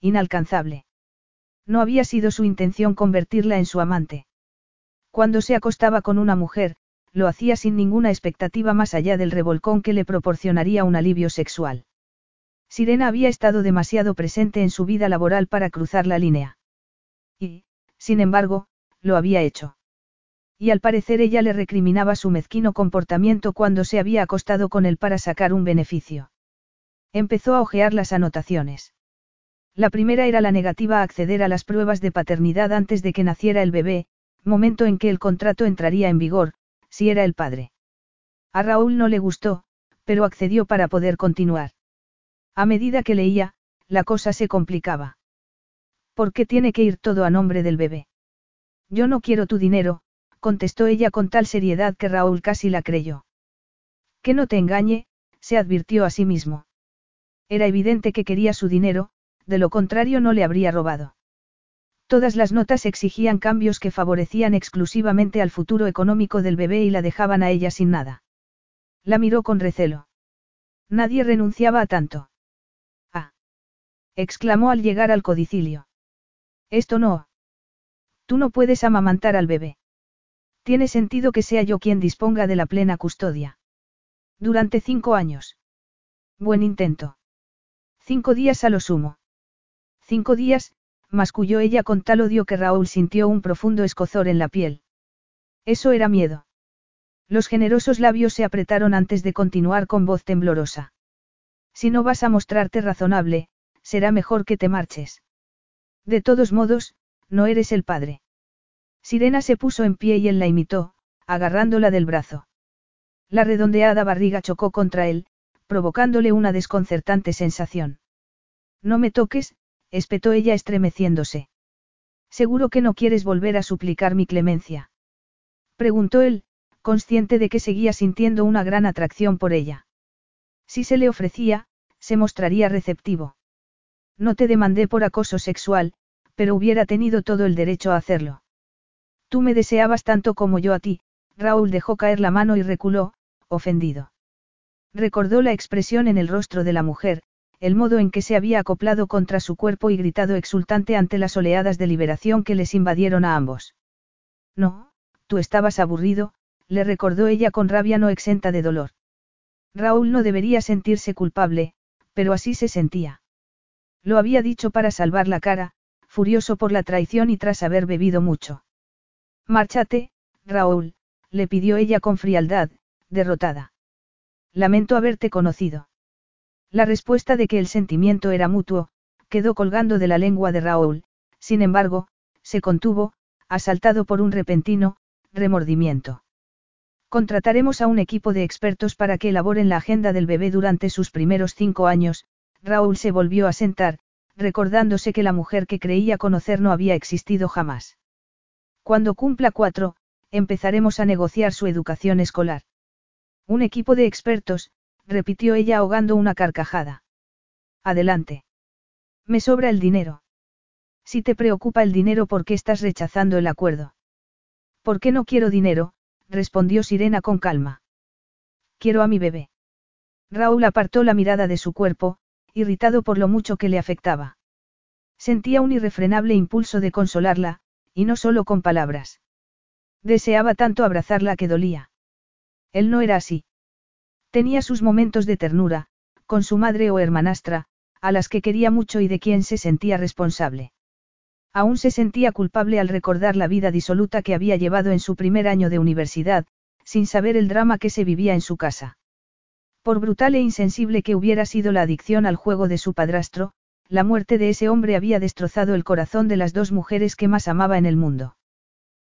Inalcanzable. No había sido su intención convertirla en su amante. Cuando se acostaba con una mujer, lo hacía sin ninguna expectativa más allá del revolcón que le proporcionaría un alivio sexual. Sirena había estado demasiado presente en su vida laboral para cruzar la línea. Y, sin embargo, lo había hecho. Y al parecer ella le recriminaba su mezquino comportamiento cuando se había acostado con él para sacar un beneficio. Empezó a hojear las anotaciones. La primera era la negativa a acceder a las pruebas de paternidad antes de que naciera el bebé, momento en que el contrato entraría en vigor, si era el padre. A Raúl no le gustó, pero accedió para poder continuar. A medida que leía, la cosa se complicaba. ¿Por qué tiene que ir todo a nombre del bebé? Yo no quiero tu dinero, contestó ella con tal seriedad que Raúl casi la creyó. Que no te engañe, se advirtió a sí mismo. Era evidente que quería su dinero, de lo contrario no le habría robado. Todas las notas exigían cambios que favorecían exclusivamente al futuro económico del bebé y la dejaban a ella sin nada. La miró con recelo. Nadie renunciaba a tanto. Ah. exclamó al llegar al codicilio. Esto no. Tú no puedes amamantar al bebé. Tiene sentido que sea yo quien disponga de la plena custodia. Durante cinco años. Buen intento. Cinco días a lo sumo. Cinco días, masculló ella con tal odio que Raúl sintió un profundo escozor en la piel. Eso era miedo. Los generosos labios se apretaron antes de continuar con voz temblorosa. Si no vas a mostrarte razonable, será mejor que te marches. De todos modos, no eres el padre. Sirena se puso en pie y él la imitó, agarrándola del brazo. La redondeada barriga chocó contra él, provocándole una desconcertante sensación. No me toques, espetó ella estremeciéndose. Seguro que no quieres volver a suplicar mi clemencia. Preguntó él, consciente de que seguía sintiendo una gran atracción por ella. Si se le ofrecía, se mostraría receptivo. No te demandé por acoso sexual, pero hubiera tenido todo el derecho a hacerlo. Tú me deseabas tanto como yo a ti, Raúl dejó caer la mano y reculó, ofendido. Recordó la expresión en el rostro de la mujer, el modo en que se había acoplado contra su cuerpo y gritado exultante ante las oleadas de liberación que les invadieron a ambos. No, tú estabas aburrido, le recordó ella con rabia no exenta de dolor. Raúl no debería sentirse culpable, pero así se sentía. Lo había dicho para salvar la cara, furioso por la traición y tras haber bebido mucho. Márchate, Raúl, le pidió ella con frialdad, derrotada. Lamento haberte conocido. La respuesta de que el sentimiento era mutuo, quedó colgando de la lengua de Raúl, sin embargo, se contuvo, asaltado por un repentino, remordimiento. Contrataremos a un equipo de expertos para que elaboren la agenda del bebé durante sus primeros cinco años, Raúl se volvió a sentar, recordándose que la mujer que creía conocer no había existido jamás. Cuando cumpla cuatro, empezaremos a negociar su educación escolar. Un equipo de expertos, repitió ella ahogando una carcajada. Adelante. Me sobra el dinero. Si te preocupa el dinero, ¿por qué estás rechazando el acuerdo? ¿Por qué no quiero dinero? respondió Sirena con calma. Quiero a mi bebé. Raúl apartó la mirada de su cuerpo, irritado por lo mucho que le afectaba. Sentía un irrefrenable impulso de consolarla, y no solo con palabras. Deseaba tanto abrazarla que dolía. Él no era así. Tenía sus momentos de ternura, con su madre o hermanastra, a las que quería mucho y de quien se sentía responsable. Aún se sentía culpable al recordar la vida disoluta que había llevado en su primer año de universidad, sin saber el drama que se vivía en su casa. Por brutal e insensible que hubiera sido la adicción al juego de su padrastro, la muerte de ese hombre había destrozado el corazón de las dos mujeres que más amaba en el mundo.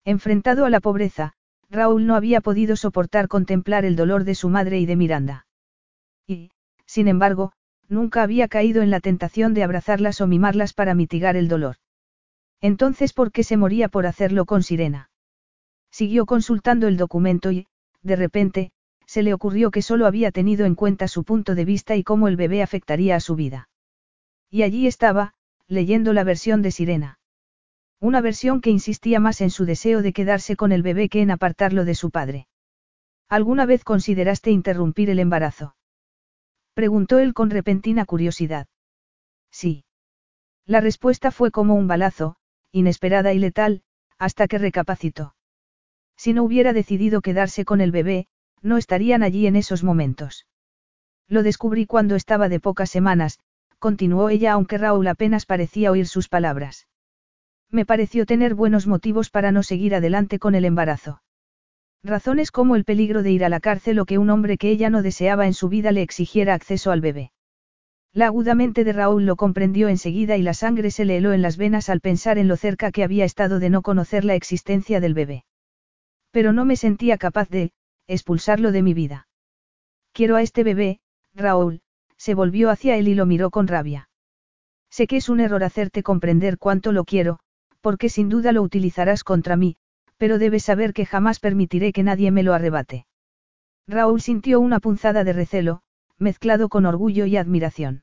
Enfrentado a la pobreza, Raúl no había podido soportar contemplar el dolor de su madre y de Miranda. Y, sin embargo, nunca había caído en la tentación de abrazarlas o mimarlas para mitigar el dolor. Entonces, ¿por qué se moría por hacerlo con Sirena? Siguió consultando el documento y, de repente, se le ocurrió que solo había tenido en cuenta su punto de vista y cómo el bebé afectaría a su vida. Y allí estaba, leyendo la versión de Sirena. Una versión que insistía más en su deseo de quedarse con el bebé que en apartarlo de su padre. ¿Alguna vez consideraste interrumpir el embarazo? Preguntó él con repentina curiosidad. Sí. La respuesta fue como un balazo, inesperada y letal, hasta que recapacitó. Si no hubiera decidido quedarse con el bebé, no estarían allí en esos momentos. Lo descubrí cuando estaba de pocas semanas, continuó ella aunque Raúl apenas parecía oír sus palabras. Me pareció tener buenos motivos para no seguir adelante con el embarazo. Razones como el peligro de ir a la cárcel o que un hombre que ella no deseaba en su vida le exigiera acceso al bebé. La agudamente de Raúl lo comprendió enseguida y la sangre se le heló en las venas al pensar en lo cerca que había estado de no conocer la existencia del bebé. Pero no me sentía capaz de, expulsarlo de mi vida. Quiero a este bebé, Raúl, se volvió hacia él y lo miró con rabia. Sé que es un error hacerte comprender cuánto lo quiero, porque sin duda lo utilizarás contra mí, pero debes saber que jamás permitiré que nadie me lo arrebate. Raúl sintió una punzada de recelo, mezclado con orgullo y admiración.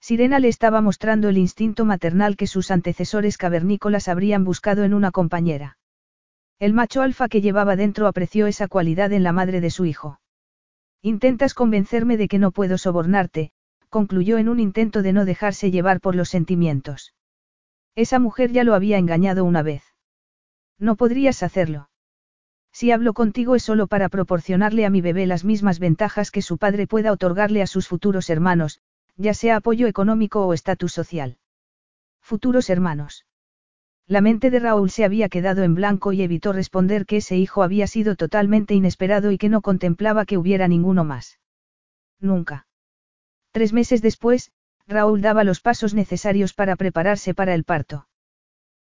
Sirena le estaba mostrando el instinto maternal que sus antecesores cavernícolas habrían buscado en una compañera. El macho alfa que llevaba dentro apreció esa cualidad en la madre de su hijo. Intentas convencerme de que no puedo sobornarte, concluyó en un intento de no dejarse llevar por los sentimientos. Esa mujer ya lo había engañado una vez. No podrías hacerlo. Si hablo contigo es solo para proporcionarle a mi bebé las mismas ventajas que su padre pueda otorgarle a sus futuros hermanos, ya sea apoyo económico o estatus social. Futuros hermanos. La mente de Raúl se había quedado en blanco y evitó responder que ese hijo había sido totalmente inesperado y que no contemplaba que hubiera ninguno más. Nunca. Tres meses después, Raúl daba los pasos necesarios para prepararse para el parto.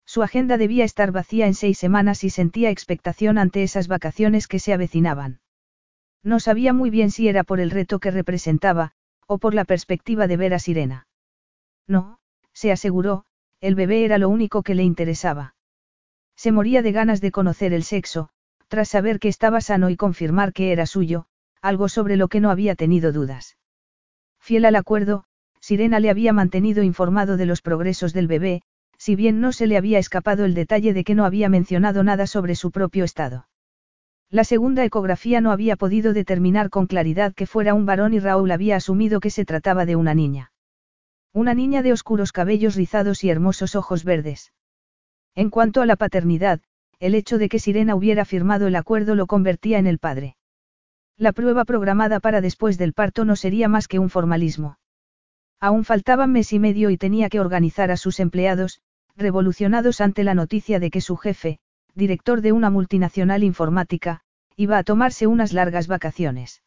Su agenda debía estar vacía en seis semanas y sentía expectación ante esas vacaciones que se avecinaban. No sabía muy bien si era por el reto que representaba, o por la perspectiva de ver a Sirena. No, se aseguró, el bebé era lo único que le interesaba. Se moría de ganas de conocer el sexo, tras saber que estaba sano y confirmar que era suyo, algo sobre lo que no había tenido dudas. Fiel al acuerdo, Sirena le había mantenido informado de los progresos del bebé, si bien no se le había escapado el detalle de que no había mencionado nada sobre su propio estado. La segunda ecografía no había podido determinar con claridad que fuera un varón y Raúl había asumido que se trataba de una niña. Una niña de oscuros cabellos rizados y hermosos ojos verdes. En cuanto a la paternidad, el hecho de que Sirena hubiera firmado el acuerdo lo convertía en el padre. La prueba programada para después del parto no sería más que un formalismo. Aún faltaban mes y medio y tenía que organizar a sus empleados, revolucionados ante la noticia de que su jefe, director de una multinacional informática, iba a tomarse unas largas vacaciones.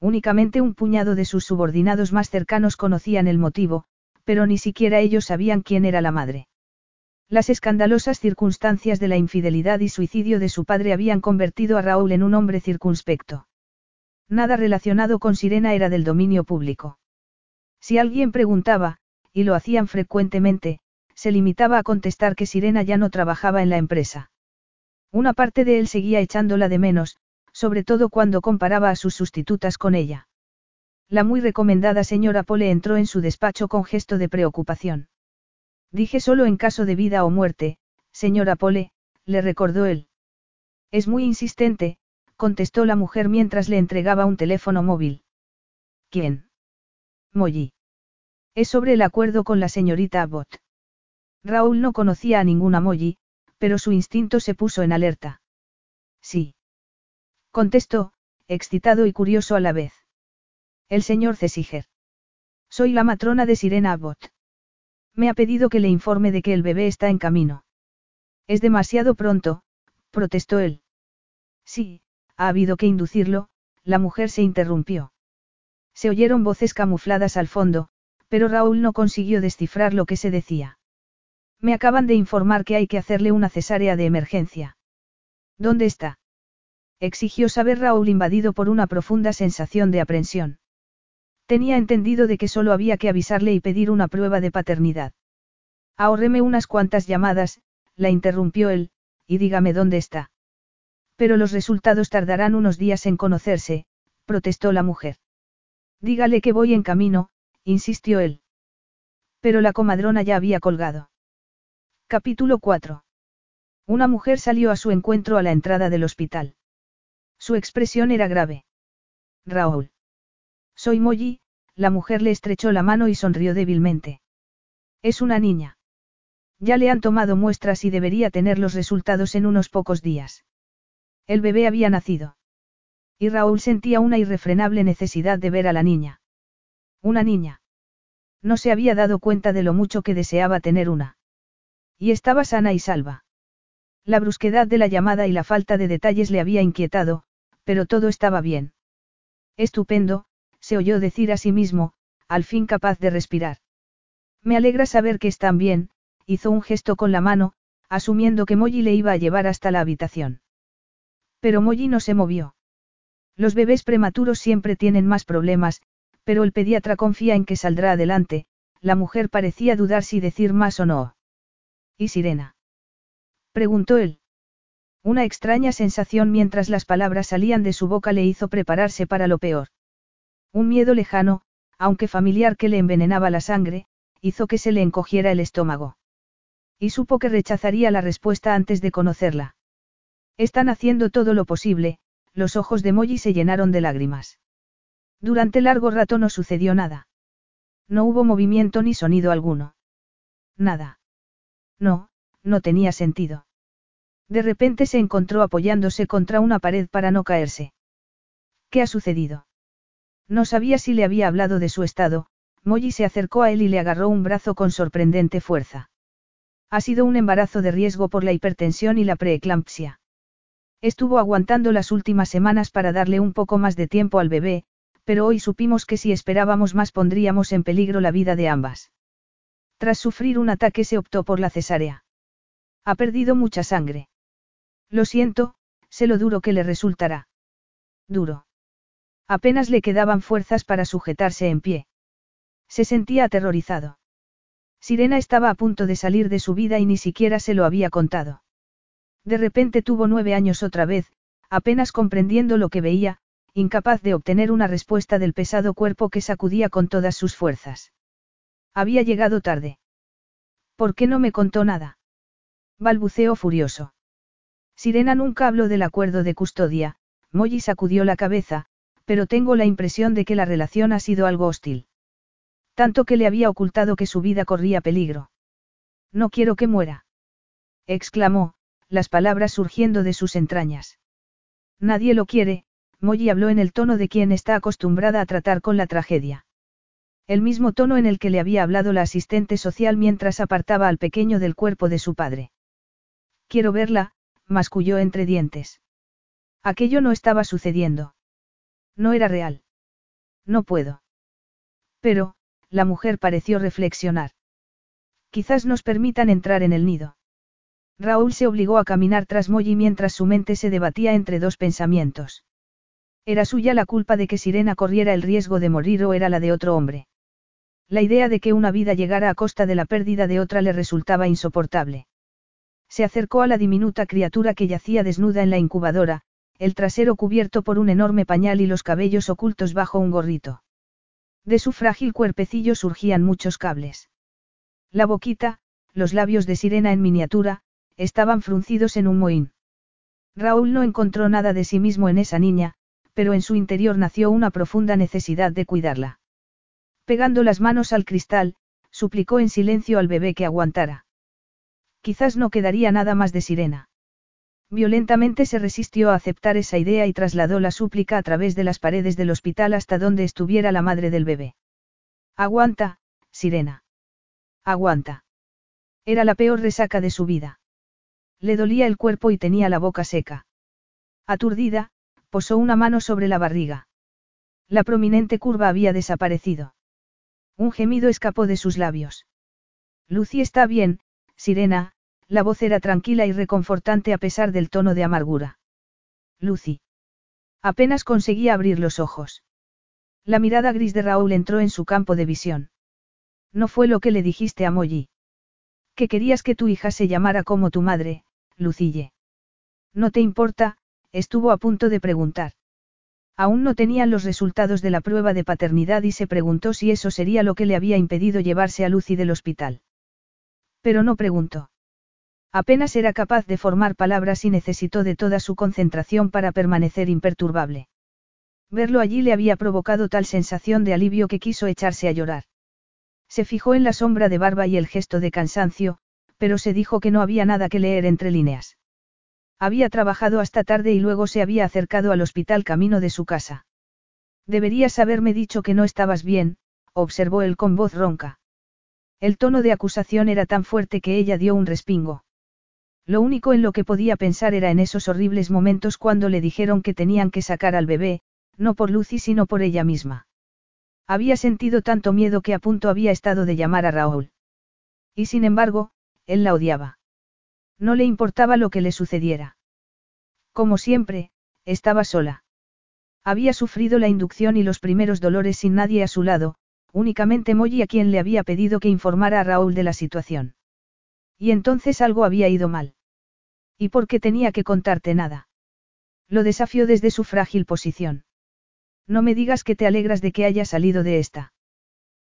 Únicamente un puñado de sus subordinados más cercanos conocían el motivo, pero ni siquiera ellos sabían quién era la madre. Las escandalosas circunstancias de la infidelidad y suicidio de su padre habían convertido a Raúl en un hombre circunspecto. Nada relacionado con Sirena era del dominio público. Si alguien preguntaba, y lo hacían frecuentemente, se limitaba a contestar que Sirena ya no trabajaba en la empresa. Una parte de él seguía echándola de menos, sobre todo cuando comparaba a sus sustitutas con ella. La muy recomendada señora Pole entró en su despacho con gesto de preocupación. Dije solo en caso de vida o muerte, señora Pole, le recordó él. Es muy insistente, contestó la mujer mientras le entregaba un teléfono móvil. ¿Quién? Molly. Es sobre el acuerdo con la señorita Abbott. Raúl no conocía a ninguna Molly, pero su instinto se puso en alerta. Sí. Contestó, excitado y curioso a la vez. El señor Cesiger. Soy la matrona de Sirena Abbott. Me ha pedido que le informe de que el bebé está en camino. Es demasiado pronto, protestó él. Sí, ha habido que inducirlo, la mujer se interrumpió. Se oyeron voces camufladas al fondo, pero Raúl no consiguió descifrar lo que se decía. Me acaban de informar que hay que hacerle una cesárea de emergencia. ¿Dónde está? Exigió saber Raúl invadido por una profunda sensación de aprensión. Tenía entendido de que solo había que avisarle y pedir una prueba de paternidad. Ahorreme unas cuantas llamadas, la interrumpió él, y dígame dónde está. Pero los resultados tardarán unos días en conocerse, protestó la mujer. Dígale que voy en camino, insistió él. Pero la comadrona ya había colgado. Capítulo 4. Una mujer salió a su encuentro a la entrada del hospital. Su expresión era grave. Raúl. Soy Molly, la mujer le estrechó la mano y sonrió débilmente. Es una niña. Ya le han tomado muestras y debería tener los resultados en unos pocos días. El bebé había nacido. Y Raúl sentía una irrefrenable necesidad de ver a la niña. Una niña. No se había dado cuenta de lo mucho que deseaba tener una. Y estaba sana y salva. La brusquedad de la llamada y la falta de detalles le había inquietado, pero todo estaba bien. Estupendo, se oyó decir a sí mismo, al fin capaz de respirar. Me alegra saber que están bien, hizo un gesto con la mano, asumiendo que Molly le iba a llevar hasta la habitación. Pero Molly no se movió. Los bebés prematuros siempre tienen más problemas, pero el pediatra confía en que saldrá adelante, la mujer parecía dudar si decir más o no. ¿Y Sirena? preguntó él. Una extraña sensación mientras las palabras salían de su boca le hizo prepararse para lo peor. Un miedo lejano, aunque familiar que le envenenaba la sangre, hizo que se le encogiera el estómago. Y supo que rechazaría la respuesta antes de conocerla. Están haciendo todo lo posible, los ojos de Molly se llenaron de lágrimas. Durante largo rato no sucedió nada. No hubo movimiento ni sonido alguno. Nada. No, no tenía sentido. De repente se encontró apoyándose contra una pared para no caerse. ¿Qué ha sucedido? No sabía si le había hablado de su estado, Molly se acercó a él y le agarró un brazo con sorprendente fuerza. Ha sido un embarazo de riesgo por la hipertensión y la preeclampsia. Estuvo aguantando las últimas semanas para darle un poco más de tiempo al bebé, pero hoy supimos que si esperábamos más pondríamos en peligro la vida de ambas. Tras sufrir un ataque se optó por la cesárea. Ha perdido mucha sangre. Lo siento, sé lo duro que le resultará. Duro. Apenas le quedaban fuerzas para sujetarse en pie. Se sentía aterrorizado. Sirena estaba a punto de salir de su vida y ni siquiera se lo había contado. De repente tuvo nueve años otra vez, apenas comprendiendo lo que veía, incapaz de obtener una respuesta del pesado cuerpo que sacudía con todas sus fuerzas. Había llegado tarde. ¿Por qué no me contó nada? Balbuceó furioso. Sirena nunca habló del acuerdo de custodia, Molly sacudió la cabeza, pero tengo la impresión de que la relación ha sido algo hostil. Tanto que le había ocultado que su vida corría peligro. No quiero que muera. exclamó, las palabras surgiendo de sus entrañas. Nadie lo quiere, Molly habló en el tono de quien está acostumbrada a tratar con la tragedia. El mismo tono en el que le había hablado la asistente social mientras apartaba al pequeño del cuerpo de su padre. Quiero verla, masculló entre dientes. Aquello no estaba sucediendo. No era real. No puedo. Pero, la mujer pareció reflexionar. Quizás nos permitan entrar en el nido. Raúl se obligó a caminar tras Molly mientras su mente se debatía entre dos pensamientos. ¿Era suya la culpa de que Sirena corriera el riesgo de morir o era la de otro hombre? La idea de que una vida llegara a costa de la pérdida de otra le resultaba insoportable. Se acercó a la diminuta criatura que yacía desnuda en la incubadora, el trasero cubierto por un enorme pañal y los cabellos ocultos bajo un gorrito. De su frágil cuerpecillo surgían muchos cables. La boquita, los labios de sirena en miniatura, estaban fruncidos en un mohín. Raúl no encontró nada de sí mismo en esa niña, pero en su interior nació una profunda necesidad de cuidarla. Pegando las manos al cristal, suplicó en silencio al bebé que aguantara. Quizás no quedaría nada más de sirena. Violentamente se resistió a aceptar esa idea y trasladó la súplica a través de las paredes del hospital hasta donde estuviera la madre del bebé. Aguanta, sirena. Aguanta. Era la peor resaca de su vida. Le dolía el cuerpo y tenía la boca seca. Aturdida, posó una mano sobre la barriga. La prominente curva había desaparecido. Un gemido escapó de sus labios. Lucy está bien, Sirena, la voz era tranquila y reconfortante a pesar del tono de amargura. Lucy. Apenas conseguía abrir los ojos. La mirada gris de Raúl entró en su campo de visión. No fue lo que le dijiste a Molly. Que querías que tu hija se llamara como tu madre, Lucille. No te importa, estuvo a punto de preguntar. Aún no tenían los resultados de la prueba de paternidad y se preguntó si eso sería lo que le había impedido llevarse a Lucy del hospital. Pero no preguntó. Apenas era capaz de formar palabras y necesitó de toda su concentración para permanecer imperturbable. Verlo allí le había provocado tal sensación de alivio que quiso echarse a llorar. Se fijó en la sombra de barba y el gesto de cansancio, pero se dijo que no había nada que leer entre líneas. Había trabajado hasta tarde y luego se había acercado al hospital camino de su casa. Deberías haberme dicho que no estabas bien, observó él con voz ronca. El tono de acusación era tan fuerte que ella dio un respingo. Lo único en lo que podía pensar era en esos horribles momentos cuando le dijeron que tenían que sacar al bebé, no por Lucy sino por ella misma. Había sentido tanto miedo que a punto había estado de llamar a Raúl. Y sin embargo, él la odiaba. No le importaba lo que le sucediera. Como siempre, estaba sola. Había sufrido la inducción y los primeros dolores sin nadie a su lado, únicamente Molly a quien le había pedido que informara a Raúl de la situación. Y entonces algo había ido mal. ¿Y por qué tenía que contarte nada? Lo desafió desde su frágil posición. No me digas que te alegras de que haya salido de esta.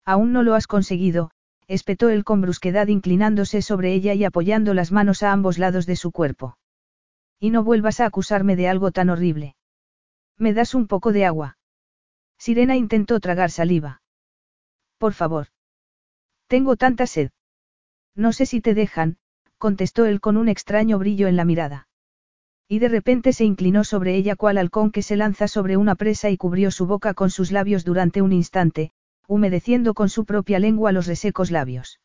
Aún no lo has conseguido, espetó él con brusquedad inclinándose sobre ella y apoyando las manos a ambos lados de su cuerpo. Y no vuelvas a acusarme de algo tan horrible. ¿Me das un poco de agua? Sirena intentó tragar saliva. Por favor. Tengo tanta sed. No sé si te dejan, contestó él con un extraño brillo en la mirada. Y de repente se inclinó sobre ella cual halcón que se lanza sobre una presa y cubrió su boca con sus labios durante un instante, humedeciendo con su propia lengua los resecos labios.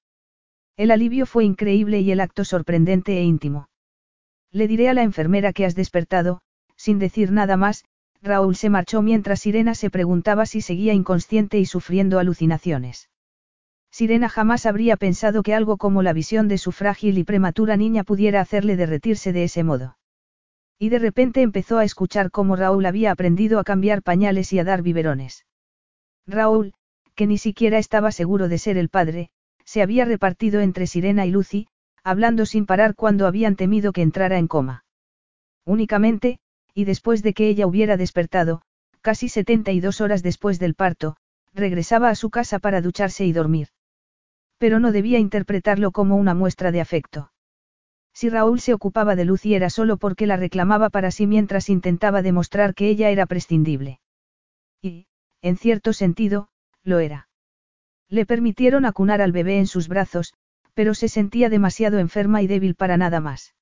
El alivio fue increíble y el acto sorprendente e íntimo. Le diré a la enfermera que has despertado, sin decir nada más, Raúl se marchó mientras Sirena se preguntaba si seguía inconsciente y sufriendo alucinaciones. Sirena jamás habría pensado que algo como la visión de su frágil y prematura niña pudiera hacerle derretirse de ese modo. Y de repente empezó a escuchar cómo Raúl había aprendido a cambiar pañales y a dar biberones. Raúl, que ni siquiera estaba seguro de ser el padre, se había repartido entre Sirena y Lucy, hablando sin parar cuando habían temido que entrara en coma. Únicamente, y después de que ella hubiera despertado, casi 72 horas después del parto, regresaba a su casa para ducharse y dormir. Pero no debía interpretarlo como una muestra de afecto. Si Raúl se ocupaba de Lucy era solo porque la reclamaba para sí mientras intentaba demostrar que ella era prescindible. Y, en cierto sentido, lo era. Le permitieron acunar al bebé en sus brazos, pero se sentía demasiado enferma y débil para nada más.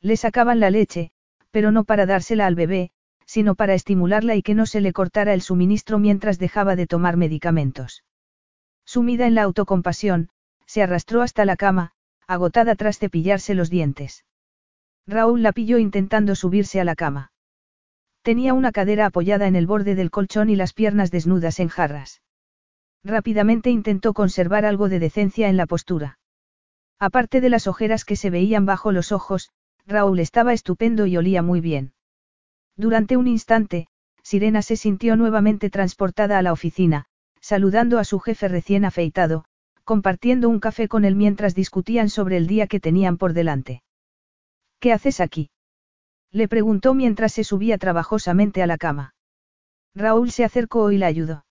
Le sacaban la leche, pero no para dársela al bebé, sino para estimularla y que no se le cortara el suministro mientras dejaba de tomar medicamentos. Sumida en la autocompasión, se arrastró hasta la cama, agotada tras cepillarse los dientes. Raúl la pilló intentando subirse a la cama. Tenía una cadera apoyada en el borde del colchón y las piernas desnudas en jarras. Rápidamente intentó conservar algo de decencia en la postura. Aparte de las ojeras que se veían bajo los ojos, Raúl estaba estupendo y olía muy bien. Durante un instante, Sirena se sintió nuevamente transportada a la oficina, saludando a su jefe recién afeitado, compartiendo un café con él mientras discutían sobre el día que tenían por delante. ¿Qué haces aquí? Le preguntó mientras se subía trabajosamente a la cama. Raúl se acercó y la ayudó.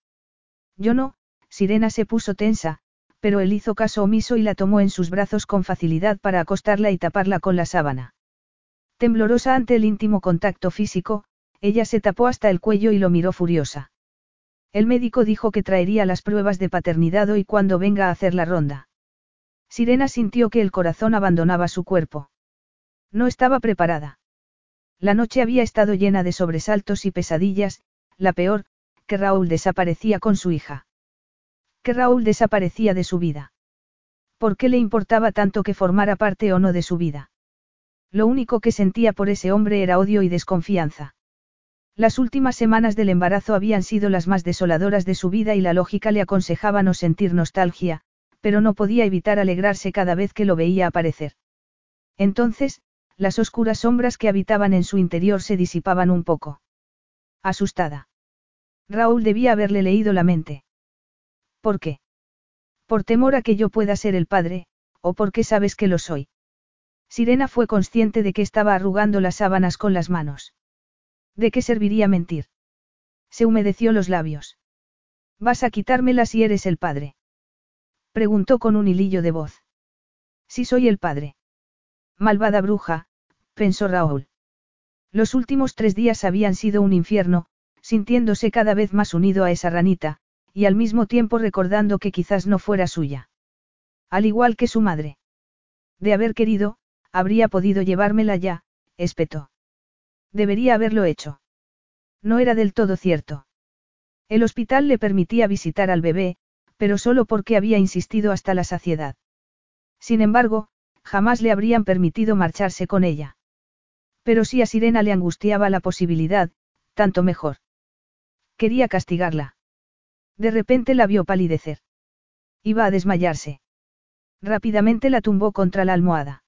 Yo no, Sirena se puso tensa, pero él hizo caso omiso y la tomó en sus brazos con facilidad para acostarla y taparla con la sábana. Temblorosa ante el íntimo contacto físico, ella se tapó hasta el cuello y lo miró furiosa. El médico dijo que traería las pruebas de paternidad hoy cuando venga a hacer la ronda. Sirena sintió que el corazón abandonaba su cuerpo. No estaba preparada. La noche había estado llena de sobresaltos y pesadillas, la peor, que Raúl desaparecía con su hija. Que Raúl desaparecía de su vida. ¿Por qué le importaba tanto que formara parte o no de su vida? Lo único que sentía por ese hombre era odio y desconfianza. Las últimas semanas del embarazo habían sido las más desoladoras de su vida y la lógica le aconsejaba no sentir nostalgia, pero no podía evitar alegrarse cada vez que lo veía aparecer. Entonces, las oscuras sombras que habitaban en su interior se disipaban un poco. Asustada. Raúl debía haberle leído la mente. ¿Por qué? Por temor a que yo pueda ser el padre, o porque sabes que lo soy. Sirena fue consciente de que estaba arrugando las sábanas con las manos. ¿De qué serviría mentir? Se humedeció los labios. ¿Vas a quitármela si eres el padre? Preguntó con un hilillo de voz. Si soy el padre. Malvada bruja, pensó Raúl. Los últimos tres días habían sido un infierno, sintiéndose cada vez más unido a esa ranita, y al mismo tiempo recordando que quizás no fuera suya. Al igual que su madre. De haber querido, habría podido llevármela ya, espetó. Debería haberlo hecho. No era del todo cierto. El hospital le permitía visitar al bebé, pero solo porque había insistido hasta la saciedad. Sin embargo, jamás le habrían permitido marcharse con ella. Pero si a Sirena le angustiaba la posibilidad, tanto mejor. Quería castigarla. De repente la vio palidecer. Iba a desmayarse. Rápidamente la tumbó contra la almohada.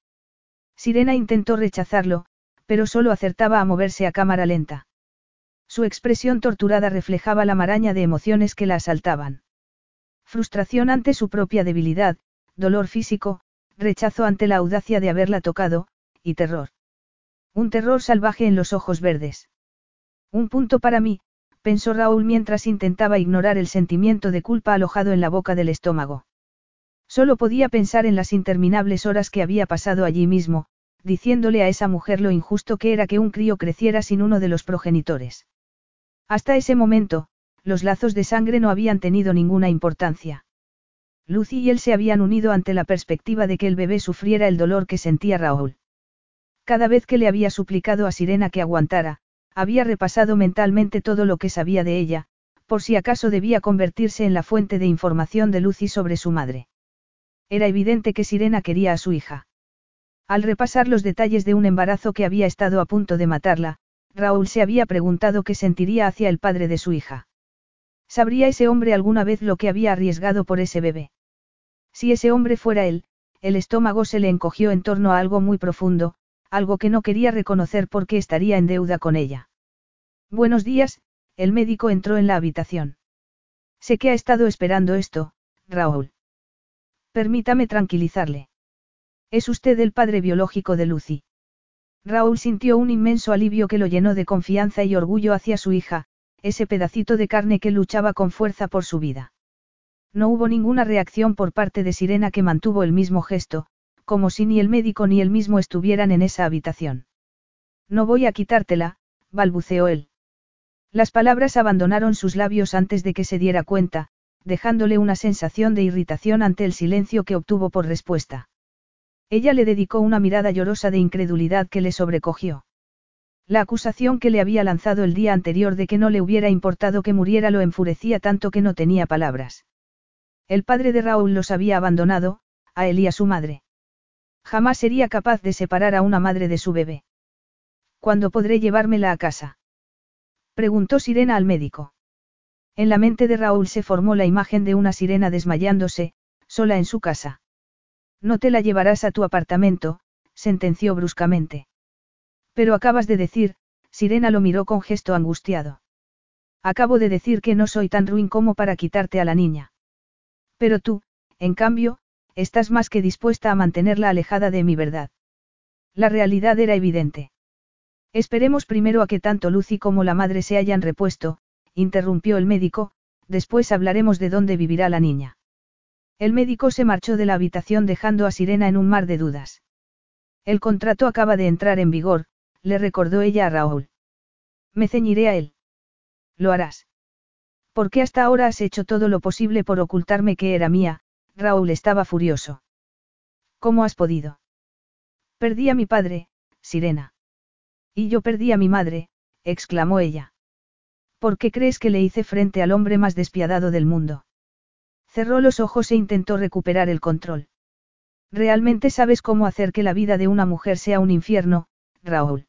Sirena intentó rechazarlo, pero solo acertaba a moverse a cámara lenta. Su expresión torturada reflejaba la maraña de emociones que la asaltaban. Frustración ante su propia debilidad, dolor físico, rechazo ante la audacia de haberla tocado, y terror. Un terror salvaje en los ojos verdes. Un punto para mí, pensó Raúl mientras intentaba ignorar el sentimiento de culpa alojado en la boca del estómago. Solo podía pensar en las interminables horas que había pasado allí mismo, diciéndole a esa mujer lo injusto que era que un crío creciera sin uno de los progenitores. Hasta ese momento, los lazos de sangre no habían tenido ninguna importancia. Lucy y él se habían unido ante la perspectiva de que el bebé sufriera el dolor que sentía Raúl. Cada vez que le había suplicado a Sirena que aguantara, había repasado mentalmente todo lo que sabía de ella, por si acaso debía convertirse en la fuente de información de Lucy sobre su madre. Era evidente que Sirena quería a su hija. Al repasar los detalles de un embarazo que había estado a punto de matarla, Raúl se había preguntado qué sentiría hacia el padre de su hija. ¿Sabría ese hombre alguna vez lo que había arriesgado por ese bebé? Si ese hombre fuera él, el estómago se le encogió en torno a algo muy profundo, algo que no quería reconocer porque estaría en deuda con ella. Buenos días, el médico entró en la habitación. Sé que ha estado esperando esto, Raúl. Permítame tranquilizarle. Es usted el padre biológico de Lucy. Raúl sintió un inmenso alivio que lo llenó de confianza y orgullo hacia su hija, ese pedacito de carne que luchaba con fuerza por su vida. No hubo ninguna reacción por parte de Sirena que mantuvo el mismo gesto, como si ni el médico ni él mismo estuvieran en esa habitación. No voy a quitártela, balbuceó él. Las palabras abandonaron sus labios antes de que se diera cuenta, dejándole una sensación de irritación ante el silencio que obtuvo por respuesta. Ella le dedicó una mirada llorosa de incredulidad que le sobrecogió. La acusación que le había lanzado el día anterior de que no le hubiera importado que muriera lo enfurecía tanto que no tenía palabras. El padre de Raúl los había abandonado, a él y a su madre. Jamás sería capaz de separar a una madre de su bebé. ¿Cuándo podré llevármela a casa? Preguntó Sirena al médico. En la mente de Raúl se formó la imagen de una sirena desmayándose, sola en su casa. No te la llevarás a tu apartamento, sentenció bruscamente. Pero acabas de decir, Sirena lo miró con gesto angustiado. Acabo de decir que no soy tan ruin como para quitarte a la niña. Pero tú, en cambio, estás más que dispuesta a mantenerla alejada de mi verdad. La realidad era evidente. Esperemos primero a que tanto Lucy como la madre se hayan repuesto, interrumpió el médico, después hablaremos de dónde vivirá la niña. El médico se marchó de la habitación dejando a Sirena en un mar de dudas. El contrato acaba de entrar en vigor, le recordó ella a Raúl. Me ceñiré a él. Lo harás. ¿Por qué hasta ahora has hecho todo lo posible por ocultarme que era mía? Raúl estaba furioso. ¿Cómo has podido? Perdí a mi padre, Sirena. Y yo perdí a mi madre, exclamó ella. ¿Por qué crees que le hice frente al hombre más despiadado del mundo? Cerró los ojos e intentó recuperar el control. ¿Realmente sabes cómo hacer que la vida de una mujer sea un infierno, Raúl?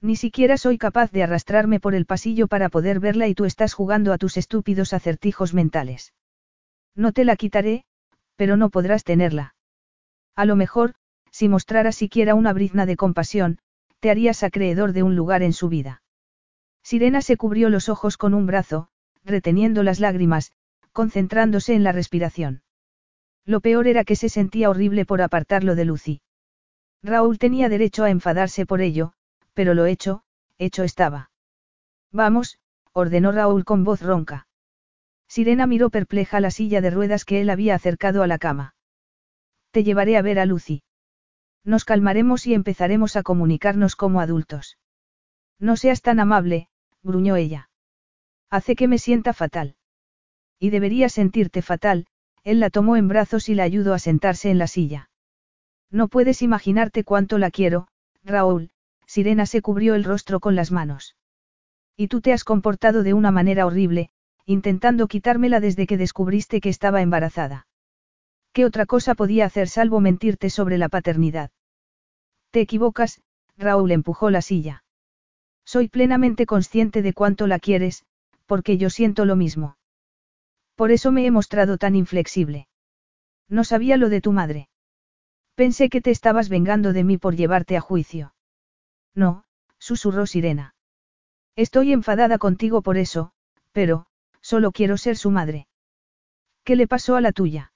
Ni siquiera soy capaz de arrastrarme por el pasillo para poder verla y tú estás jugando a tus estúpidos acertijos mentales. No te la quitaré, pero no podrás tenerla. A lo mejor, si mostraras siquiera una brizna de compasión, te harías acreedor de un lugar en su vida. Sirena se cubrió los ojos con un brazo, reteniendo las lágrimas, concentrándose en la respiración. Lo peor era que se sentía horrible por apartarlo de Lucy. Raúl tenía derecho a enfadarse por ello, pero lo hecho, hecho estaba. Vamos, ordenó Raúl con voz ronca. Sirena miró perpleja la silla de ruedas que él había acercado a la cama. Te llevaré a ver a Lucy. Nos calmaremos y empezaremos a comunicarnos como adultos. No seas tan amable, gruñó ella. Hace que me sienta fatal. Y debería sentirte fatal, él la tomó en brazos y la ayudó a sentarse en la silla. No puedes imaginarte cuánto la quiero, Raúl, Sirena se cubrió el rostro con las manos. Y tú te has comportado de una manera horrible, intentando quitármela desde que descubriste que estaba embarazada. ¿Qué otra cosa podía hacer salvo mentirte sobre la paternidad? Te equivocas, Raúl empujó la silla. Soy plenamente consciente de cuánto la quieres, porque yo siento lo mismo. Por eso me he mostrado tan inflexible. No sabía lo de tu madre. Pensé que te estabas vengando de mí por llevarte a juicio. No, susurró Sirena. Estoy enfadada contigo por eso, pero, solo quiero ser su madre. ¿Qué le pasó a la tuya?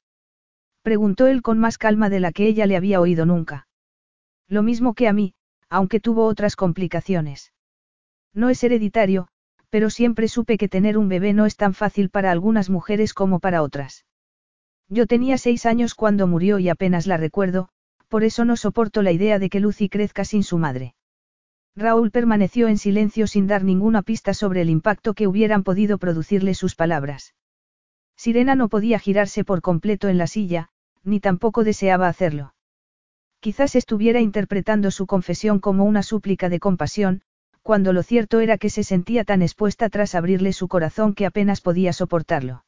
Preguntó él con más calma de la que ella le había oído nunca. Lo mismo que a mí, aunque tuvo otras complicaciones. No es hereditario, pero siempre supe que tener un bebé no es tan fácil para algunas mujeres como para otras. Yo tenía seis años cuando murió y apenas la recuerdo, por eso no soporto la idea de que Lucy crezca sin su madre. Raúl permaneció en silencio sin dar ninguna pista sobre el impacto que hubieran podido producirle sus palabras. Sirena no podía girarse por completo en la silla, ni tampoco deseaba hacerlo. Quizás estuviera interpretando su confesión como una súplica de compasión, cuando lo cierto era que se sentía tan expuesta tras abrirle su corazón que apenas podía soportarlo.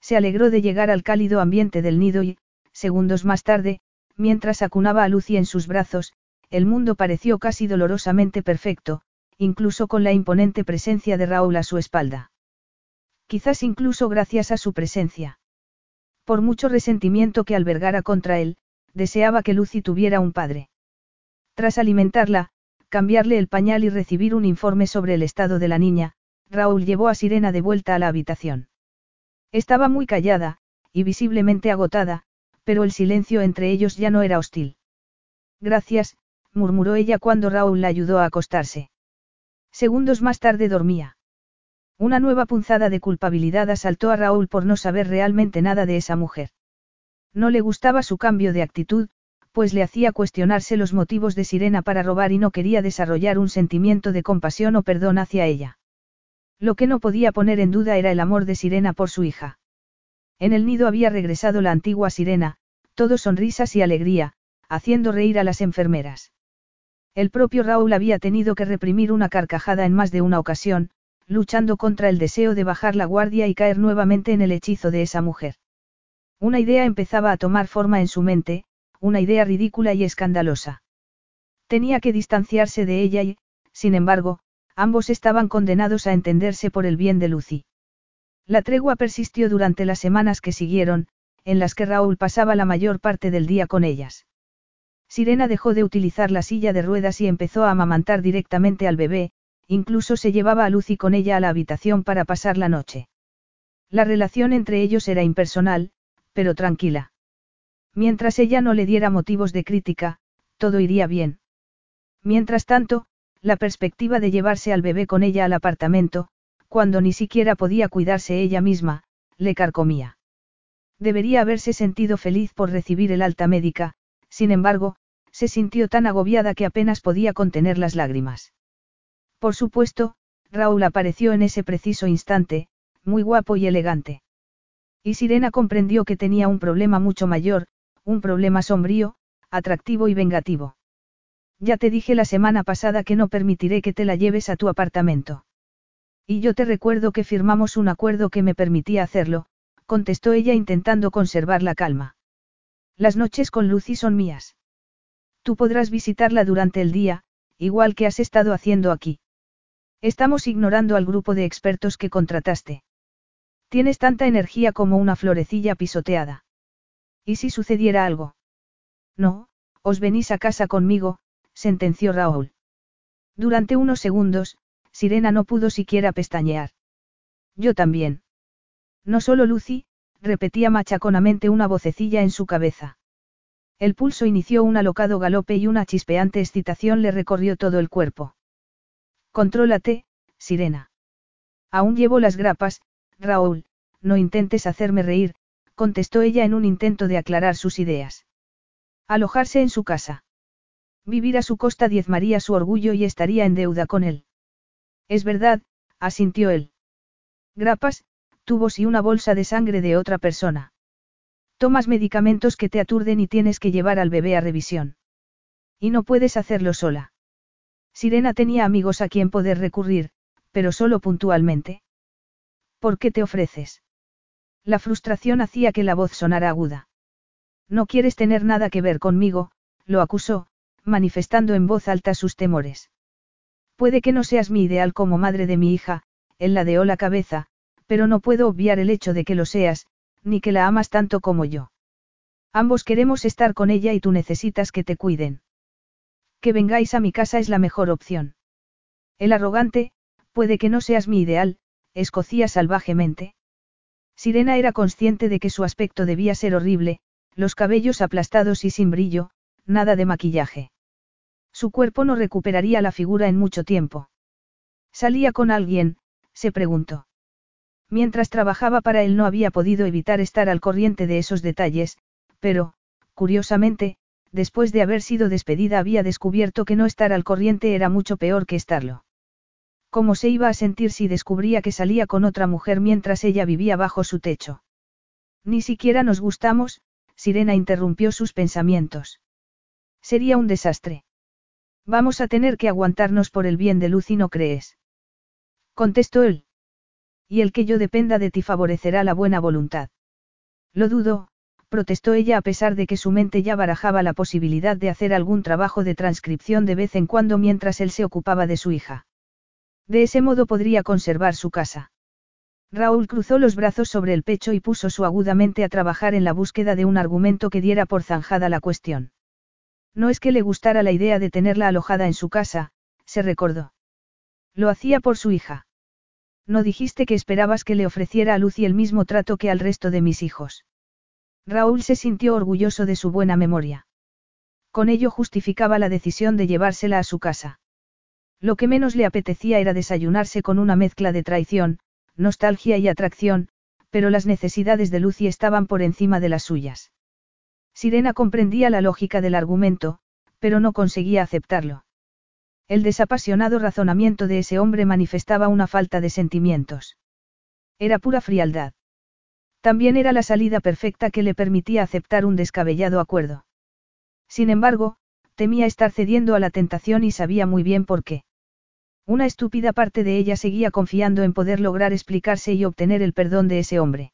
Se alegró de llegar al cálido ambiente del nido y, segundos más tarde, mientras acunaba a Lucy en sus brazos, el mundo pareció casi dolorosamente perfecto, incluso con la imponente presencia de Raúl a su espalda. Quizás incluso gracias a su presencia. Por mucho resentimiento que albergara contra él, deseaba que Lucy tuviera un padre. Tras alimentarla, cambiarle el pañal y recibir un informe sobre el estado de la niña, Raúl llevó a Sirena de vuelta a la habitación. Estaba muy callada, y visiblemente agotada, pero el silencio entre ellos ya no era hostil. Gracias, murmuró ella cuando Raúl la ayudó a acostarse. Segundos más tarde dormía. Una nueva punzada de culpabilidad asaltó a Raúl por no saber realmente nada de esa mujer. No le gustaba su cambio de actitud, pues le hacía cuestionarse los motivos de Sirena para robar y no quería desarrollar un sentimiento de compasión o perdón hacia ella. Lo que no podía poner en duda era el amor de Sirena por su hija. En el nido había regresado la antigua Sirena, todo sonrisas y alegría, haciendo reír a las enfermeras. El propio Raúl había tenido que reprimir una carcajada en más de una ocasión, luchando contra el deseo de bajar la guardia y caer nuevamente en el hechizo de esa mujer. Una idea empezaba a tomar forma en su mente, una idea ridícula y escandalosa. Tenía que distanciarse de ella y, sin embargo, ambos estaban condenados a entenderse por el bien de Lucy. La tregua persistió durante las semanas que siguieron, en las que Raúl pasaba la mayor parte del día con ellas. Sirena dejó de utilizar la silla de ruedas y empezó a amamantar directamente al bebé, incluso se llevaba a Lucy con ella a la habitación para pasar la noche. La relación entre ellos era impersonal, pero tranquila. Mientras ella no le diera motivos de crítica, todo iría bien. Mientras tanto, la perspectiva de llevarse al bebé con ella al apartamento, cuando ni siquiera podía cuidarse ella misma, le carcomía. Debería haberse sentido feliz por recibir el alta médica, sin embargo, se sintió tan agobiada que apenas podía contener las lágrimas. Por supuesto, Raúl apareció en ese preciso instante, muy guapo y elegante. Y Sirena comprendió que tenía un problema mucho mayor, un problema sombrío, atractivo y vengativo. Ya te dije la semana pasada que no permitiré que te la lleves a tu apartamento. Y yo te recuerdo que firmamos un acuerdo que me permitía hacerlo, contestó ella intentando conservar la calma. Las noches con Lucy son mías. Tú podrás visitarla durante el día, igual que has estado haciendo aquí. Estamos ignorando al grupo de expertos que contrataste. Tienes tanta energía como una florecilla pisoteada. ¿Y si sucediera algo? No, os venís a casa conmigo, sentenció Raúl. Durante unos segundos, Sirena no pudo siquiera pestañear. Yo también. No solo Lucy, repetía machaconamente una vocecilla en su cabeza. El pulso inició un alocado galope y una chispeante excitación le recorrió todo el cuerpo. Contrólate, Sirena. Aún llevo las grapas, Raúl, no intentes hacerme reír, contestó ella en un intento de aclarar sus ideas. Alojarse en su casa. Vivir a su costa diezmaría su orgullo y estaría en deuda con él. Es verdad, asintió él. Grapas, tubos y una bolsa de sangre de otra persona. Tomas medicamentos que te aturden y tienes que llevar al bebé a revisión. Y no puedes hacerlo sola. Sirena tenía amigos a quien poder recurrir, pero solo puntualmente. ¿Por qué te ofreces? La frustración hacía que la voz sonara aguda. No quieres tener nada que ver conmigo, lo acusó, manifestando en voz alta sus temores. Puede que no seas mi ideal como madre de mi hija, él ladeó la cabeza, pero no puedo obviar el hecho de que lo seas, ni que la amas tanto como yo. Ambos queremos estar con ella y tú necesitas que te cuiden. Que vengáis a mi casa es la mejor opción. El arrogante, puede que no seas mi ideal, escocía salvajemente. Sirena era consciente de que su aspecto debía ser horrible, los cabellos aplastados y sin brillo, nada de maquillaje. Su cuerpo no recuperaría la figura en mucho tiempo. ¿Salía con alguien? se preguntó. Mientras trabajaba para él no había podido evitar estar al corriente de esos detalles, pero, curiosamente, después de haber sido despedida había descubierto que no estar al corriente era mucho peor que estarlo. ¿Cómo se iba a sentir si descubría que salía con otra mujer mientras ella vivía bajo su techo? Ni siquiera nos gustamos, Sirena interrumpió sus pensamientos. Sería un desastre. Vamos a tener que aguantarnos por el bien de Lucy, ¿no crees? Contestó él. Y el que yo dependa de ti favorecerá la buena voluntad. Lo dudo, protestó ella a pesar de que su mente ya barajaba la posibilidad de hacer algún trabajo de transcripción de vez en cuando mientras él se ocupaba de su hija. De ese modo podría conservar su casa. Raúl cruzó los brazos sobre el pecho y puso su agudamente a trabajar en la búsqueda de un argumento que diera por zanjada la cuestión. No es que le gustara la idea de tenerla alojada en su casa, se recordó. Lo hacía por su hija. No dijiste que esperabas que le ofreciera a Lucy el mismo trato que al resto de mis hijos. Raúl se sintió orgulloso de su buena memoria. Con ello justificaba la decisión de llevársela a su casa. Lo que menos le apetecía era desayunarse con una mezcla de traición, nostalgia y atracción, pero las necesidades de Lucy estaban por encima de las suyas. Sirena comprendía la lógica del argumento, pero no conseguía aceptarlo. El desapasionado razonamiento de ese hombre manifestaba una falta de sentimientos. Era pura frialdad. También era la salida perfecta que le permitía aceptar un descabellado acuerdo. Sin embargo, temía estar cediendo a la tentación y sabía muy bien por qué. Una estúpida parte de ella seguía confiando en poder lograr explicarse y obtener el perdón de ese hombre.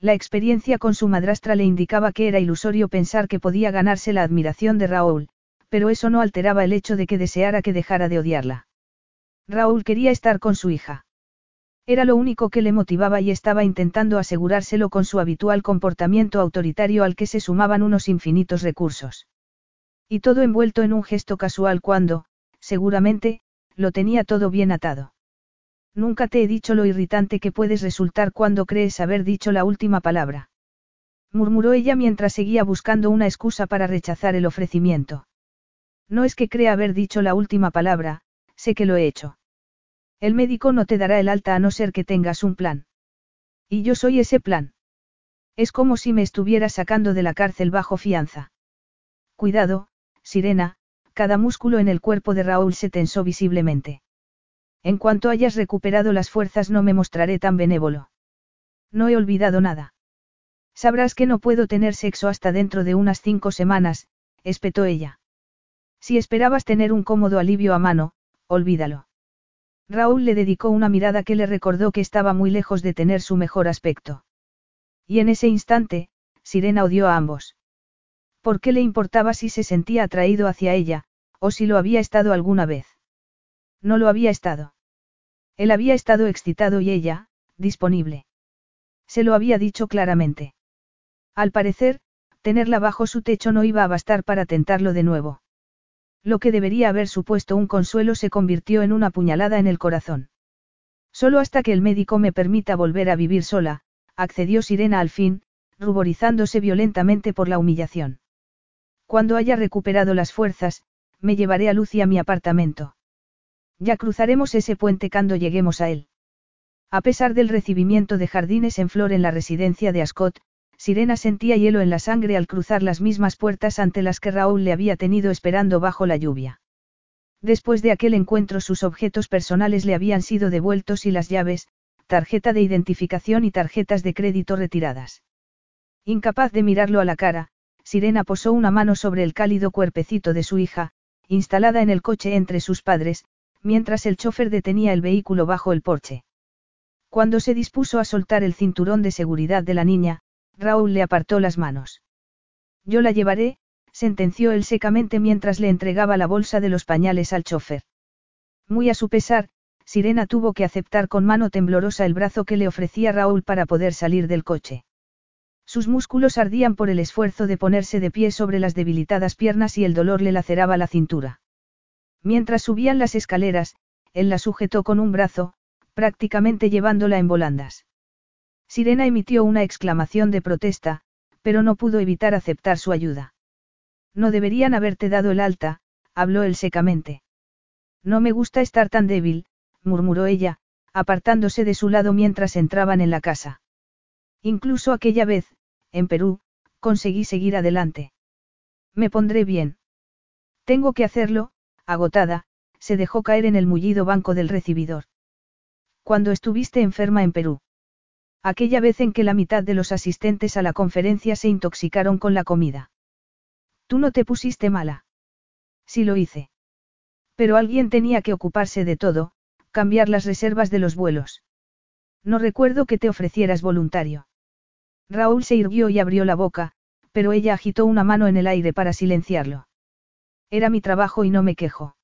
La experiencia con su madrastra le indicaba que era ilusorio pensar que podía ganarse la admiración de Raúl, pero eso no alteraba el hecho de que deseara que dejara de odiarla. Raúl quería estar con su hija. Era lo único que le motivaba y estaba intentando asegurárselo con su habitual comportamiento autoritario al que se sumaban unos infinitos recursos. Y todo envuelto en un gesto casual cuando, seguramente, lo tenía todo bien atado. Nunca te he dicho lo irritante que puedes resultar cuando crees haber dicho la última palabra. Murmuró ella mientras seguía buscando una excusa para rechazar el ofrecimiento. No es que crea haber dicho la última palabra, sé que lo he hecho. El médico no te dará el alta a no ser que tengas un plan. Y yo soy ese plan. Es como si me estuviera sacando de la cárcel bajo fianza. Cuidado, Sirena, cada músculo en el cuerpo de Raúl se tensó visiblemente. En cuanto hayas recuperado las fuerzas no me mostraré tan benévolo. No he olvidado nada. Sabrás que no puedo tener sexo hasta dentro de unas cinco semanas, espetó ella. Si esperabas tener un cómodo alivio a mano, olvídalo. Raúl le dedicó una mirada que le recordó que estaba muy lejos de tener su mejor aspecto. Y en ese instante, Sirena odió a ambos. ¿Por qué le importaba si se sentía atraído hacia ella, o si lo había estado alguna vez? No lo había estado. Él había estado excitado y ella, disponible. Se lo había dicho claramente. Al parecer, tenerla bajo su techo no iba a bastar para tentarlo de nuevo. Lo que debería haber supuesto un consuelo se convirtió en una puñalada en el corazón. Solo hasta que el médico me permita volver a vivir sola, accedió Sirena al fin, ruborizándose violentamente por la humillación. Cuando haya recuperado las fuerzas, me llevaré a Lucy a mi apartamento. Ya cruzaremos ese puente cuando lleguemos a él. A pesar del recibimiento de jardines en flor en la residencia de Ascot, Sirena sentía hielo en la sangre al cruzar las mismas puertas ante las que Raúl le había tenido esperando bajo la lluvia. Después de aquel encuentro sus objetos personales le habían sido devueltos y las llaves, tarjeta de identificación y tarjetas de crédito retiradas. Incapaz de mirarlo a la cara, Sirena posó una mano sobre el cálido cuerpecito de su hija, instalada en el coche entre sus padres, mientras el chofer detenía el vehículo bajo el porche. Cuando se dispuso a soltar el cinturón de seguridad de la niña, Raúl le apartó las manos. Yo la llevaré, sentenció él secamente mientras le entregaba la bolsa de los pañales al chofer. Muy a su pesar, Sirena tuvo que aceptar con mano temblorosa el brazo que le ofrecía Raúl para poder salir del coche. Sus músculos ardían por el esfuerzo de ponerse de pie sobre las debilitadas piernas y el dolor le laceraba la cintura. Mientras subían las escaleras, él la sujetó con un brazo, prácticamente llevándola en volandas. Sirena emitió una exclamación de protesta, pero no pudo evitar aceptar su ayuda. No deberían haberte dado el alta, habló él secamente. No me gusta estar tan débil, murmuró ella, apartándose de su lado mientras entraban en la casa. Incluso aquella vez, en Perú, conseguí seguir adelante. Me pondré bien. Tengo que hacerlo, agotada, se dejó caer en el mullido banco del recibidor. Cuando estuviste enferma en Perú. Aquella vez en que la mitad de los asistentes a la conferencia se intoxicaron con la comida. Tú no te pusiste mala. Sí lo hice. Pero alguien tenía que ocuparse de todo, cambiar las reservas de los vuelos. No recuerdo que te ofrecieras voluntario. Raúl se irguió y abrió la boca, pero ella agitó una mano en el aire para silenciarlo. Era mi trabajo y no me quejo.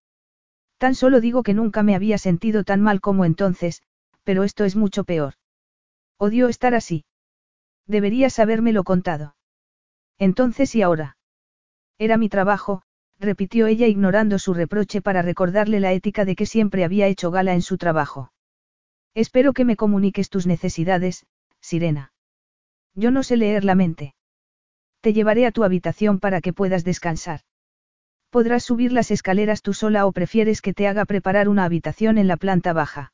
Tan solo digo que nunca me había sentido tan mal como entonces, pero esto es mucho peor. Odio estar así. Deberías habérmelo contado. Entonces y ahora. Era mi trabajo, repitió ella ignorando su reproche para recordarle la ética de que siempre había hecho gala en su trabajo. Espero que me comuniques tus necesidades, Sirena. Yo no sé leer la mente. Te llevaré a tu habitación para que puedas descansar. Podrás subir las escaleras tú sola o prefieres que te haga preparar una habitación en la planta baja.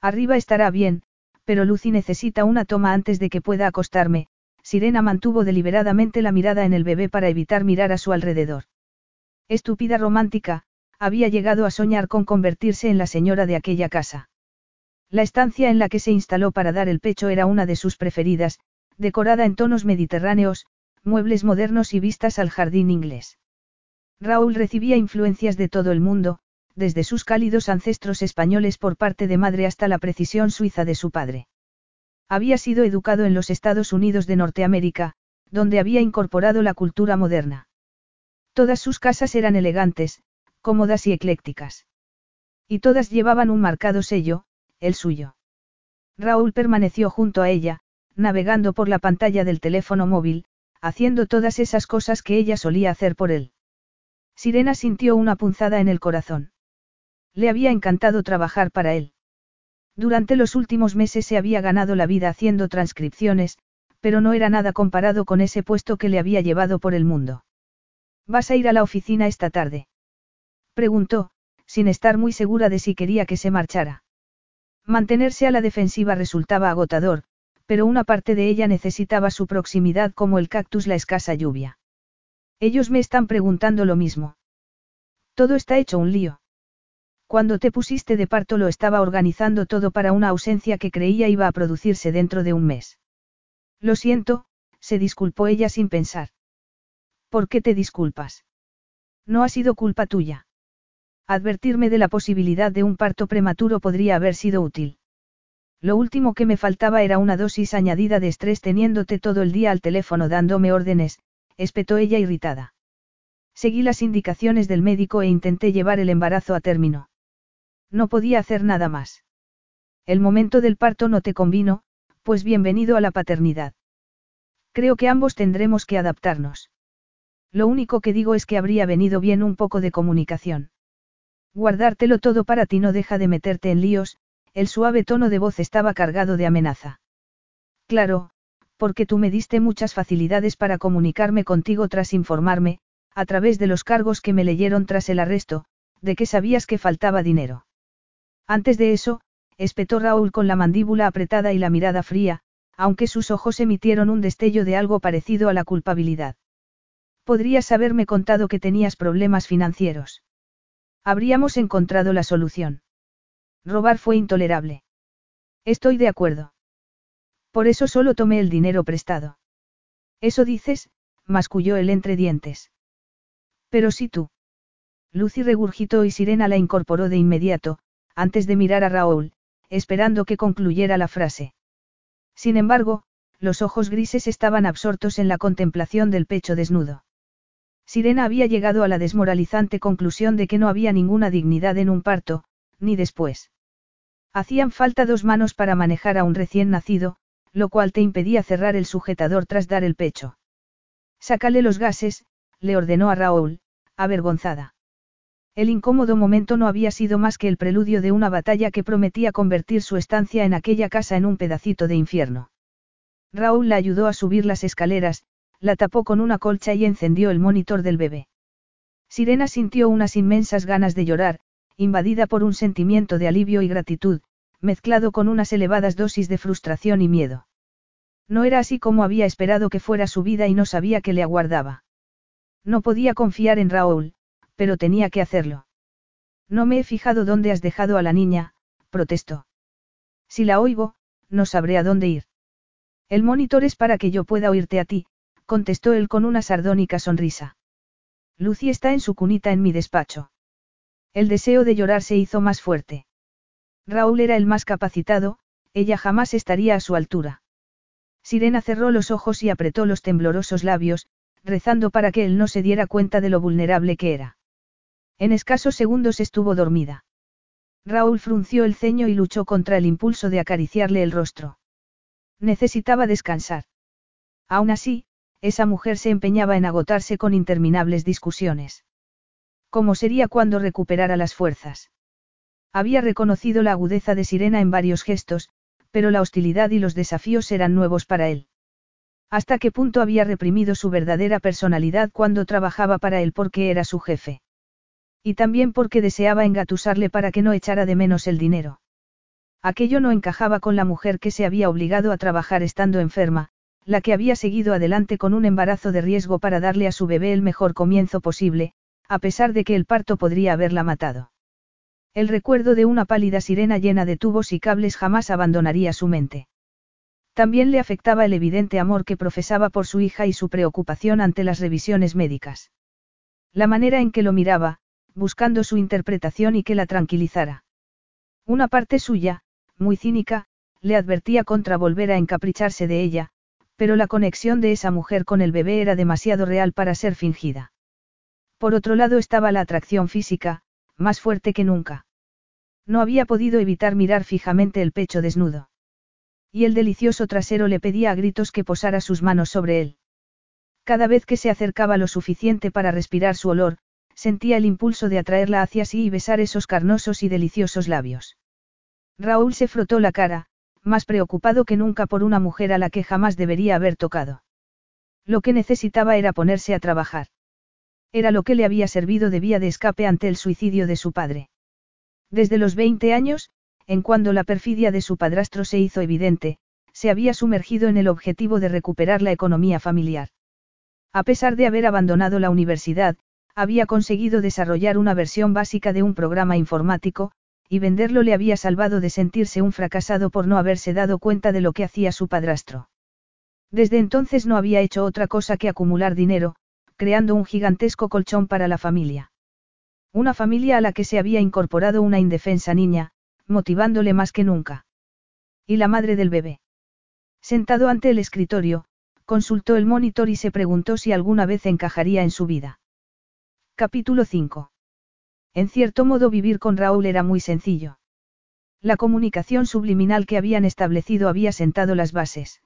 Arriba estará bien, pero Lucy necesita una toma antes de que pueda acostarme. Sirena mantuvo deliberadamente la mirada en el bebé para evitar mirar a su alrededor. Estúpida romántica, había llegado a soñar con convertirse en la señora de aquella casa. La estancia en la que se instaló para dar el pecho era una de sus preferidas, decorada en tonos mediterráneos, muebles modernos y vistas al jardín inglés. Raúl recibía influencias de todo el mundo, desde sus cálidos ancestros españoles por parte de madre hasta la precisión suiza de su padre. Había sido educado en los Estados Unidos de Norteamérica, donde había incorporado la cultura moderna. Todas sus casas eran elegantes, cómodas y eclécticas. Y todas llevaban un marcado sello, el suyo. Raúl permaneció junto a ella, navegando por la pantalla del teléfono móvil, haciendo todas esas cosas que ella solía hacer por él. Sirena sintió una punzada en el corazón. Le había encantado trabajar para él. Durante los últimos meses se había ganado la vida haciendo transcripciones, pero no era nada comparado con ese puesto que le había llevado por el mundo. ¿Vas a ir a la oficina esta tarde? Preguntó, sin estar muy segura de si quería que se marchara. Mantenerse a la defensiva resultaba agotador, pero una parte de ella necesitaba su proximidad como el cactus la escasa lluvia. Ellos me están preguntando lo mismo. Todo está hecho un lío. Cuando te pusiste de parto lo estaba organizando todo para una ausencia que creía iba a producirse dentro de un mes. Lo siento, se disculpó ella sin pensar. ¿Por qué te disculpas? No ha sido culpa tuya. Advertirme de la posibilidad de un parto prematuro podría haber sido útil. Lo último que me faltaba era una dosis añadida de estrés teniéndote todo el día al teléfono dándome órdenes, espetó ella irritada. Seguí las indicaciones del médico e intenté llevar el embarazo a término. No podía hacer nada más. El momento del parto no te convino, pues bienvenido a la paternidad. Creo que ambos tendremos que adaptarnos. Lo único que digo es que habría venido bien un poco de comunicación. Guardártelo todo para ti no deja de meterte en líos, el suave tono de voz estaba cargado de amenaza. Claro, porque tú me diste muchas facilidades para comunicarme contigo tras informarme, a través de los cargos que me leyeron tras el arresto, de que sabías que faltaba dinero. Antes de eso, espetó Raúl con la mandíbula apretada y la mirada fría, aunque sus ojos emitieron un destello de algo parecido a la culpabilidad. Podrías haberme contado que tenías problemas financieros. Habríamos encontrado la solución. Robar fue intolerable. Estoy de acuerdo. Por eso solo tomé el dinero prestado. Eso dices, masculló él entre dientes. Pero si tú. Lucy regurgitó y Sirena la incorporó de inmediato, antes de mirar a Raúl, esperando que concluyera la frase. Sin embargo, los ojos grises estaban absortos en la contemplación del pecho desnudo. Sirena había llegado a la desmoralizante conclusión de que no había ninguna dignidad en un parto, ni después. Hacían falta dos manos para manejar a un recién nacido, lo cual te impedía cerrar el sujetador tras dar el pecho. Sácale los gases, le ordenó a Raúl, avergonzada. El incómodo momento no había sido más que el preludio de una batalla que prometía convertir su estancia en aquella casa en un pedacito de infierno. Raúl la ayudó a subir las escaleras, la tapó con una colcha y encendió el monitor del bebé. Sirena sintió unas inmensas ganas de llorar, invadida por un sentimiento de alivio y gratitud, mezclado con unas elevadas dosis de frustración y miedo. No era así como había esperado que fuera su vida y no sabía qué le aguardaba. No podía confiar en Raúl, pero tenía que hacerlo. No me he fijado dónde has dejado a la niña, protestó. Si la oigo, no sabré a dónde ir. El monitor es para que yo pueda oírte a ti, contestó él con una sardónica sonrisa. Lucy está en su cunita en mi despacho. El deseo de llorar se hizo más fuerte. Raúl era el más capacitado, ella jamás estaría a su altura. Sirena cerró los ojos y apretó los temblorosos labios, rezando para que él no se diera cuenta de lo vulnerable que era. En escasos segundos estuvo dormida. Raúl frunció el ceño y luchó contra el impulso de acariciarle el rostro. Necesitaba descansar. Aún así, esa mujer se empeñaba en agotarse con interminables discusiones. ¿Cómo sería cuando recuperara las fuerzas? Había reconocido la agudeza de Sirena en varios gestos, pero la hostilidad y los desafíos eran nuevos para él. ¿Hasta qué punto había reprimido su verdadera personalidad cuando trabajaba para él porque era su jefe? Y también porque deseaba engatusarle para que no echara de menos el dinero. Aquello no encajaba con la mujer que se había obligado a trabajar estando enferma, la que había seguido adelante con un embarazo de riesgo para darle a su bebé el mejor comienzo posible, a pesar de que el parto podría haberla matado. El recuerdo de una pálida sirena llena de tubos y cables jamás abandonaría su mente. También le afectaba el evidente amor que profesaba por su hija y su preocupación ante las revisiones médicas. La manera en que lo miraba, buscando su interpretación y que la tranquilizara. Una parte suya, muy cínica, le advertía contra volver a encapricharse de ella, pero la conexión de esa mujer con el bebé era demasiado real para ser fingida. Por otro lado estaba la atracción física, más fuerte que nunca. No había podido evitar mirar fijamente el pecho desnudo. Y el delicioso trasero le pedía a gritos que posara sus manos sobre él. Cada vez que se acercaba lo suficiente para respirar su olor, sentía el impulso de atraerla hacia sí y besar esos carnosos y deliciosos labios. Raúl se frotó la cara, más preocupado que nunca por una mujer a la que jamás debería haber tocado. Lo que necesitaba era ponerse a trabajar. Era lo que le había servido de vía de escape ante el suicidio de su padre. Desde los 20 años, en cuando la perfidia de su padrastro se hizo evidente, se había sumergido en el objetivo de recuperar la economía familiar. A pesar de haber abandonado la universidad, había conseguido desarrollar una versión básica de un programa informático, y venderlo le había salvado de sentirse un fracasado por no haberse dado cuenta de lo que hacía su padrastro. Desde entonces no había hecho otra cosa que acumular dinero, creando un gigantesco colchón para la familia. Una familia a la que se había incorporado una indefensa niña, motivándole más que nunca. Y la madre del bebé. Sentado ante el escritorio, consultó el monitor y se preguntó si alguna vez encajaría en su vida. Capítulo 5. En cierto modo vivir con Raúl era muy sencillo. La comunicación subliminal que habían establecido había sentado las bases.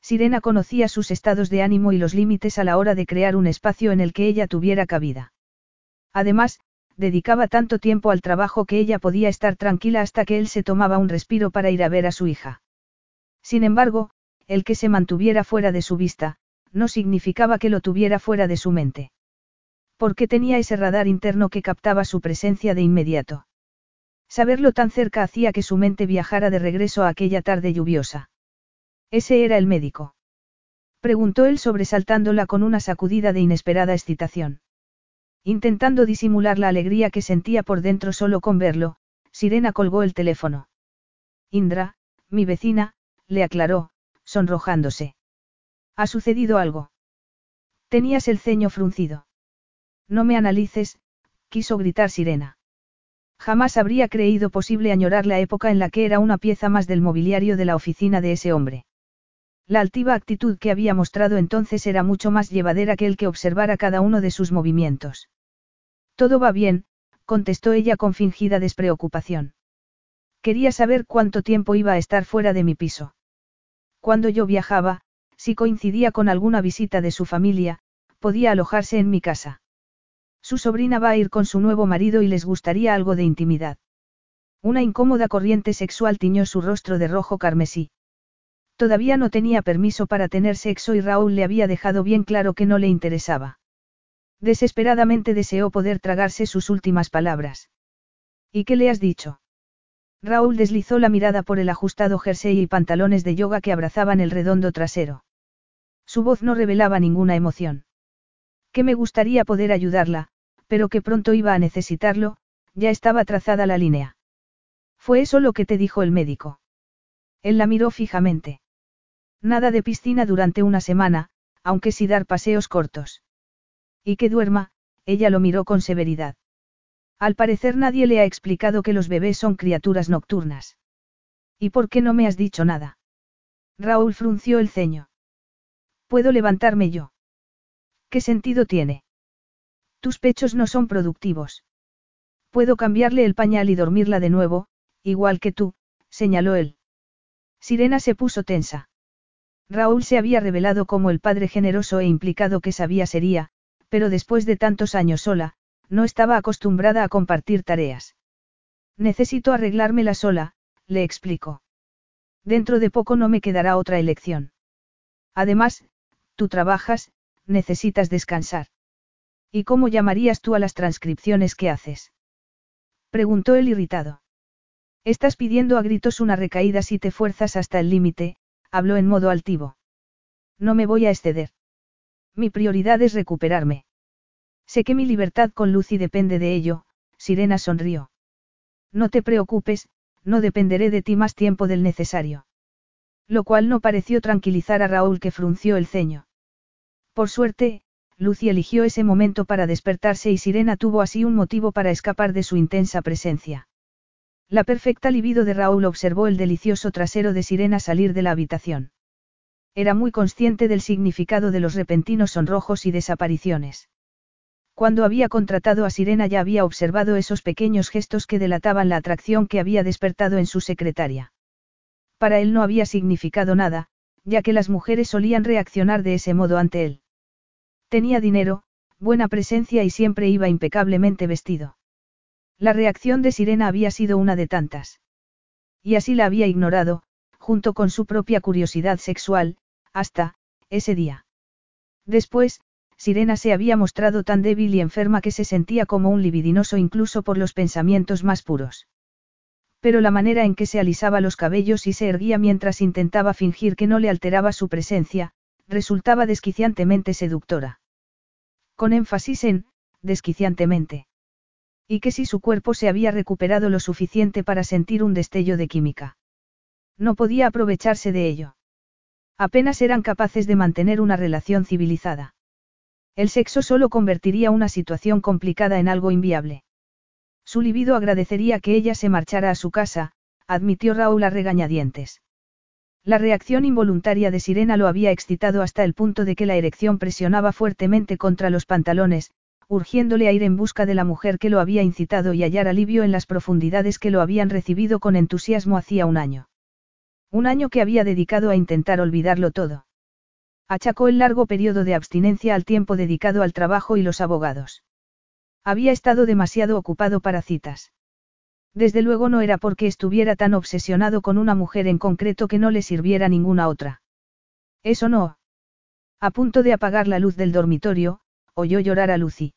Sirena conocía sus estados de ánimo y los límites a la hora de crear un espacio en el que ella tuviera cabida. Además, dedicaba tanto tiempo al trabajo que ella podía estar tranquila hasta que él se tomaba un respiro para ir a ver a su hija. Sin embargo, el que se mantuviera fuera de su vista, no significaba que lo tuviera fuera de su mente. Porque tenía ese radar interno que captaba su presencia de inmediato. Saberlo tan cerca hacía que su mente viajara de regreso a aquella tarde lluviosa. Ese era el médico. Preguntó él sobresaltándola con una sacudida de inesperada excitación. Intentando disimular la alegría que sentía por dentro solo con verlo, Sirena colgó el teléfono. Indra, mi vecina, le aclaró, sonrojándose. ¿Ha sucedido algo? Tenías el ceño fruncido. No me analices, quiso gritar Sirena. Jamás habría creído posible añorar la época en la que era una pieza más del mobiliario de la oficina de ese hombre. La altiva actitud que había mostrado entonces era mucho más llevadera que el que observara cada uno de sus movimientos. Todo va bien, contestó ella con fingida despreocupación. Quería saber cuánto tiempo iba a estar fuera de mi piso. Cuando yo viajaba, si coincidía con alguna visita de su familia, podía alojarse en mi casa. Su sobrina va a ir con su nuevo marido y les gustaría algo de intimidad. Una incómoda corriente sexual tiñó su rostro de rojo carmesí. Todavía no tenía permiso para tener sexo y Raúl le había dejado bien claro que no le interesaba. Desesperadamente deseó poder tragarse sus últimas palabras. ¿Y qué le has dicho? Raúl deslizó la mirada por el ajustado jersey y pantalones de yoga que abrazaban el redondo trasero. Su voz no revelaba ninguna emoción. Que me gustaría poder ayudarla, pero que pronto iba a necesitarlo, ya estaba trazada la línea. ¿Fue eso lo que te dijo el médico? Él la miró fijamente. Nada de piscina durante una semana, aunque sí dar paseos cortos. Y que duerma, ella lo miró con severidad. Al parecer nadie le ha explicado que los bebés son criaturas nocturnas. ¿Y por qué no me has dicho nada? Raúl frunció el ceño. ¿Puedo levantarme yo? ¿Qué sentido tiene? Tus pechos no son productivos. Puedo cambiarle el pañal y dormirla de nuevo, igual que tú, señaló él. Sirena se puso tensa. Raúl se había revelado como el padre generoso e implicado que sabía sería, pero después de tantos años sola, no estaba acostumbrada a compartir tareas. Necesito arreglármela sola, le explicó. Dentro de poco no me quedará otra elección. Además, tú trabajas, necesitas descansar. ¿Y cómo llamarías tú a las transcripciones que haces? Preguntó él irritado. Estás pidiendo a gritos una recaída si te fuerzas hasta el límite, habló en modo altivo. No me voy a exceder. Mi prioridad es recuperarme. Sé que mi libertad con Lucy depende de ello, Sirena sonrió. No te preocupes, no dependeré de ti más tiempo del necesario. Lo cual no pareció tranquilizar a Raúl que frunció el ceño. Por suerte, Lucy eligió ese momento para despertarse y Sirena tuvo así un motivo para escapar de su intensa presencia. La perfecta libido de Raúl observó el delicioso trasero de Sirena salir de la habitación. Era muy consciente del significado de los repentinos sonrojos y desapariciones. Cuando había contratado a Sirena ya había observado esos pequeños gestos que delataban la atracción que había despertado en su secretaria. Para él no había significado nada, ya que las mujeres solían reaccionar de ese modo ante él. Tenía dinero, buena presencia y siempre iba impecablemente vestido. La reacción de Sirena había sido una de tantas. Y así la había ignorado, junto con su propia curiosidad sexual, hasta, ese día. Después, Sirena se había mostrado tan débil y enferma que se sentía como un libidinoso incluso por los pensamientos más puros. Pero la manera en que se alisaba los cabellos y se erguía mientras intentaba fingir que no le alteraba su presencia, resultaba desquiciantemente seductora. Con énfasis en, desquiciantemente. Y que si su cuerpo se había recuperado lo suficiente para sentir un destello de química. No podía aprovecharse de ello. Apenas eran capaces de mantener una relación civilizada. El sexo solo convertiría una situación complicada en algo inviable. Su libido agradecería que ella se marchara a su casa, admitió Raúl a regañadientes. La reacción involuntaria de Sirena lo había excitado hasta el punto de que la erección presionaba fuertemente contra los pantalones, urgiéndole a ir en busca de la mujer que lo había incitado y hallar alivio en las profundidades que lo habían recibido con entusiasmo hacía un año. Un año que había dedicado a intentar olvidarlo todo. Achacó el largo periodo de abstinencia al tiempo dedicado al trabajo y los abogados. Había estado demasiado ocupado para citas. Desde luego no era porque estuviera tan obsesionado con una mujer en concreto que no le sirviera ninguna otra. Eso no. A punto de apagar la luz del dormitorio, oyó llorar a Lucy.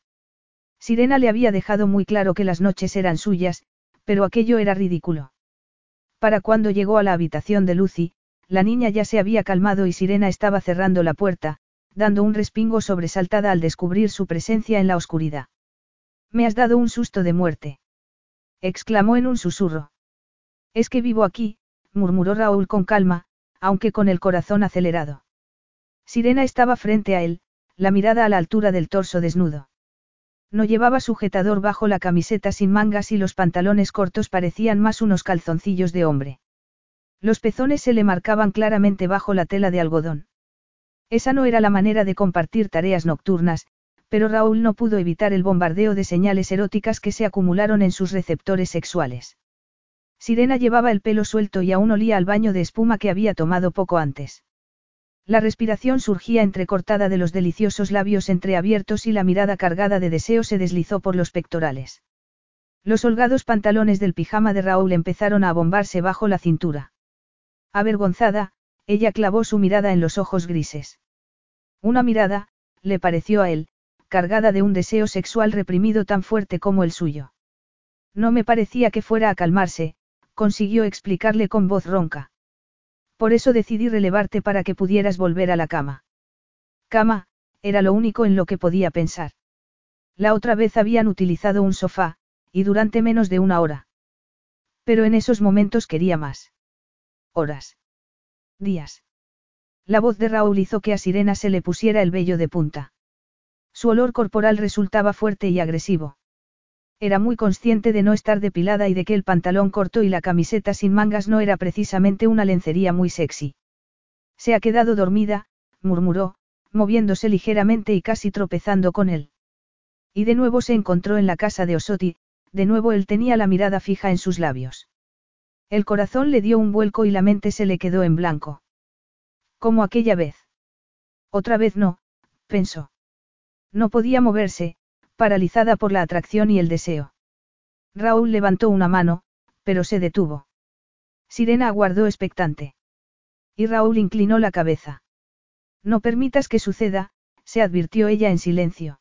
Sirena le había dejado muy claro que las noches eran suyas, pero aquello era ridículo. Para cuando llegó a la habitación de Lucy, la niña ya se había calmado y Sirena estaba cerrando la puerta, dando un respingo sobresaltada al descubrir su presencia en la oscuridad. Me has dado un susto de muerte. exclamó en un susurro. Es que vivo aquí, murmuró Raúl con calma, aunque con el corazón acelerado. Sirena estaba frente a él, la mirada a la altura del torso desnudo. No llevaba sujetador bajo la camiseta sin mangas y los pantalones cortos parecían más unos calzoncillos de hombre. Los pezones se le marcaban claramente bajo la tela de algodón. Esa no era la manera de compartir tareas nocturnas, pero Raúl no pudo evitar el bombardeo de señales eróticas que se acumularon en sus receptores sexuales. Sirena llevaba el pelo suelto y aún olía al baño de espuma que había tomado poco antes. La respiración surgía entrecortada de los deliciosos labios entreabiertos y la mirada cargada de deseo se deslizó por los pectorales. Los holgados pantalones del pijama de Raúl empezaron a bombarse bajo la cintura. Avergonzada, ella clavó su mirada en los ojos grises. Una mirada, le pareció a él, cargada de un deseo sexual reprimido tan fuerte como el suyo. No me parecía que fuera a calmarse, consiguió explicarle con voz ronca. Por eso decidí relevarte para que pudieras volver a la cama. Cama, era lo único en lo que podía pensar. La otra vez habían utilizado un sofá, y durante menos de una hora. Pero en esos momentos quería más. Horas. Días. La voz de Raúl hizo que a Sirena se le pusiera el vello de punta. Su olor corporal resultaba fuerte y agresivo. Era muy consciente de no estar depilada y de que el pantalón corto y la camiseta sin mangas no era precisamente una lencería muy sexy. Se ha quedado dormida, murmuró, moviéndose ligeramente y casi tropezando con él. Y de nuevo se encontró en la casa de Osoti, de nuevo él tenía la mirada fija en sus labios. El corazón le dio un vuelco y la mente se le quedó en blanco. Como aquella vez. Otra vez no, pensó. No podía moverse, paralizada por la atracción y el deseo. Raúl levantó una mano, pero se detuvo. Sirena aguardó expectante. Y Raúl inclinó la cabeza. No permitas que suceda, se advirtió ella en silencio.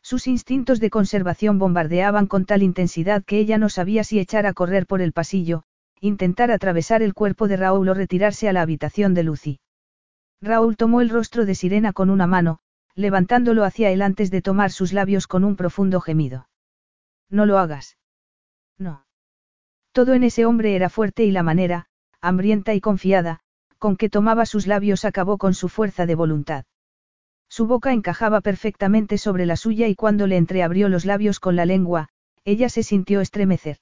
Sus instintos de conservación bombardeaban con tal intensidad que ella no sabía si echar a correr por el pasillo, intentar atravesar el cuerpo de Raúl o retirarse a la habitación de Lucy. Raúl tomó el rostro de Sirena con una mano, levantándolo hacia él antes de tomar sus labios con un profundo gemido. No lo hagas. No. Todo en ese hombre era fuerte y la manera, hambrienta y confiada, con que tomaba sus labios acabó con su fuerza de voluntad. Su boca encajaba perfectamente sobre la suya y cuando le entreabrió los labios con la lengua, ella se sintió estremecer.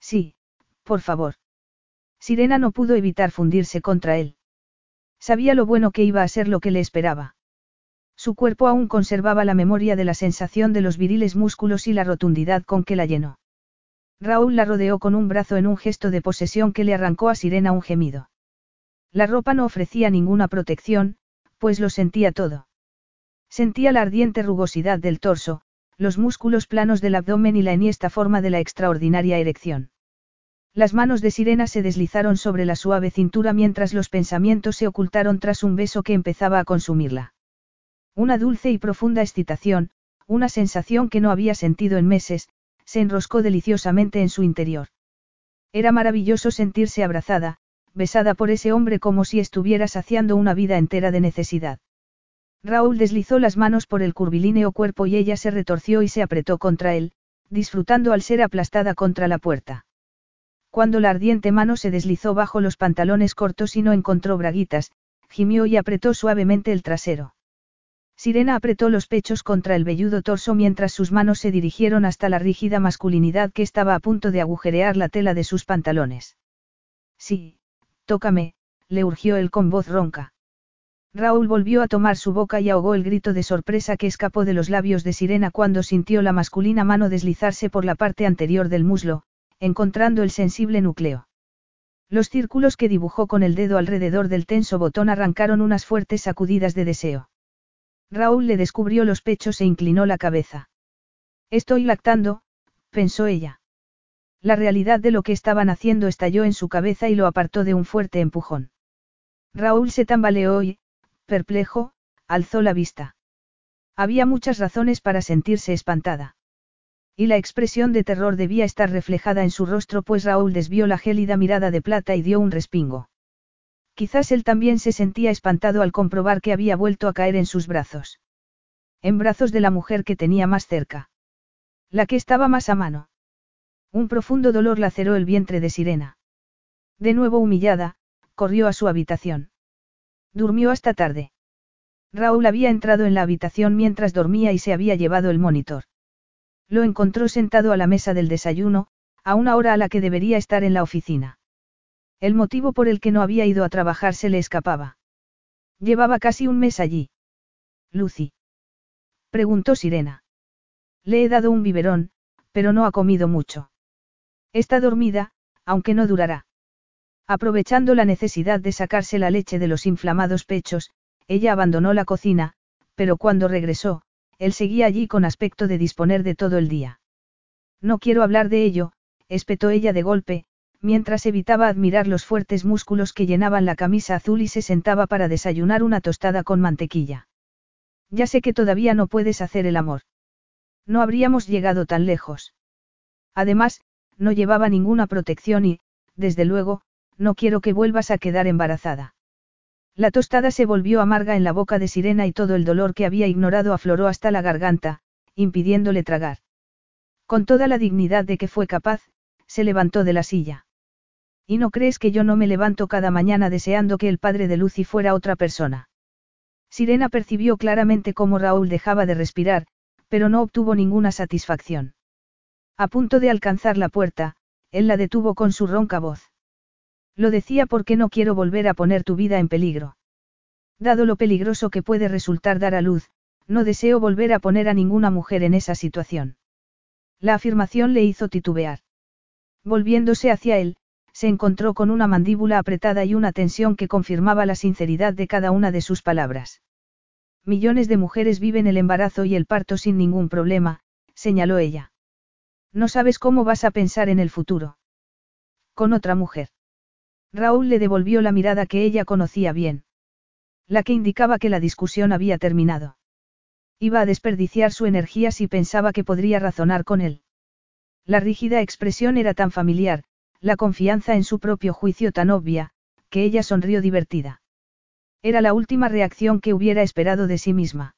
Sí, por favor. Sirena no pudo evitar fundirse contra él. Sabía lo bueno que iba a ser lo que le esperaba. Su cuerpo aún conservaba la memoria de la sensación de los viriles músculos y la rotundidad con que la llenó. Raúl la rodeó con un brazo en un gesto de posesión que le arrancó a Sirena un gemido. La ropa no ofrecía ninguna protección, pues lo sentía todo. Sentía la ardiente rugosidad del torso, los músculos planos del abdomen y la enhiesta forma de la extraordinaria erección. Las manos de Sirena se deslizaron sobre la suave cintura mientras los pensamientos se ocultaron tras un beso que empezaba a consumirla. Una dulce y profunda excitación, una sensación que no había sentido en meses, se enroscó deliciosamente en su interior. Era maravilloso sentirse abrazada, besada por ese hombre como si estuviera saciando una vida entera de necesidad. Raúl deslizó las manos por el curvilíneo cuerpo y ella se retorció y se apretó contra él, disfrutando al ser aplastada contra la puerta. Cuando la ardiente mano se deslizó bajo los pantalones cortos y no encontró braguitas, gimió y apretó suavemente el trasero. Sirena apretó los pechos contra el velludo torso mientras sus manos se dirigieron hasta la rígida masculinidad que estaba a punto de agujerear la tela de sus pantalones. Sí, tócame, le urgió él con voz ronca. Raúl volvió a tomar su boca y ahogó el grito de sorpresa que escapó de los labios de Sirena cuando sintió la masculina mano deslizarse por la parte anterior del muslo, encontrando el sensible núcleo. Los círculos que dibujó con el dedo alrededor del tenso botón arrancaron unas fuertes sacudidas de deseo. Raúl le descubrió los pechos e inclinó la cabeza. Estoy lactando, pensó ella. La realidad de lo que estaban haciendo estalló en su cabeza y lo apartó de un fuerte empujón. Raúl se tambaleó y, perplejo, alzó la vista. Había muchas razones para sentirse espantada. Y la expresión de terror debía estar reflejada en su rostro pues Raúl desvió la gélida mirada de plata y dio un respingo. Quizás él también se sentía espantado al comprobar que había vuelto a caer en sus brazos. En brazos de la mujer que tenía más cerca. La que estaba más a mano. Un profundo dolor laceró el vientre de Sirena. De nuevo humillada, corrió a su habitación. Durmió hasta tarde. Raúl había entrado en la habitación mientras dormía y se había llevado el monitor. Lo encontró sentado a la mesa del desayuno, a una hora a la que debería estar en la oficina. El motivo por el que no había ido a trabajar se le escapaba. Llevaba casi un mes allí. Lucy. Preguntó Sirena. Le he dado un biberón, pero no ha comido mucho. Está dormida, aunque no durará. Aprovechando la necesidad de sacarse la leche de los inflamados pechos, ella abandonó la cocina, pero cuando regresó, él seguía allí con aspecto de disponer de todo el día. No quiero hablar de ello, espetó ella de golpe, mientras evitaba admirar los fuertes músculos que llenaban la camisa azul y se sentaba para desayunar una tostada con mantequilla. Ya sé que todavía no puedes hacer el amor. No habríamos llegado tan lejos. Además, no llevaba ninguna protección y, desde luego, no quiero que vuelvas a quedar embarazada. La tostada se volvió amarga en la boca de Sirena y todo el dolor que había ignorado afloró hasta la garganta, impidiéndole tragar. Con toda la dignidad de que fue capaz, se levantó de la silla. ¿Y no crees que yo no me levanto cada mañana deseando que el padre de Lucy fuera otra persona? Sirena percibió claramente cómo Raúl dejaba de respirar, pero no obtuvo ninguna satisfacción. A punto de alcanzar la puerta, él la detuvo con su ronca voz. Lo decía porque no quiero volver a poner tu vida en peligro. Dado lo peligroso que puede resultar dar a luz, no deseo volver a poner a ninguna mujer en esa situación. La afirmación le hizo titubear. Volviéndose hacia él, se encontró con una mandíbula apretada y una tensión que confirmaba la sinceridad de cada una de sus palabras. Millones de mujeres viven el embarazo y el parto sin ningún problema, señaló ella. No sabes cómo vas a pensar en el futuro. Con otra mujer. Raúl le devolvió la mirada que ella conocía bien. La que indicaba que la discusión había terminado. Iba a desperdiciar su energía si pensaba que podría razonar con él. La rígida expresión era tan familiar, la confianza en su propio juicio tan obvia, que ella sonrió divertida. Era la última reacción que hubiera esperado de sí misma.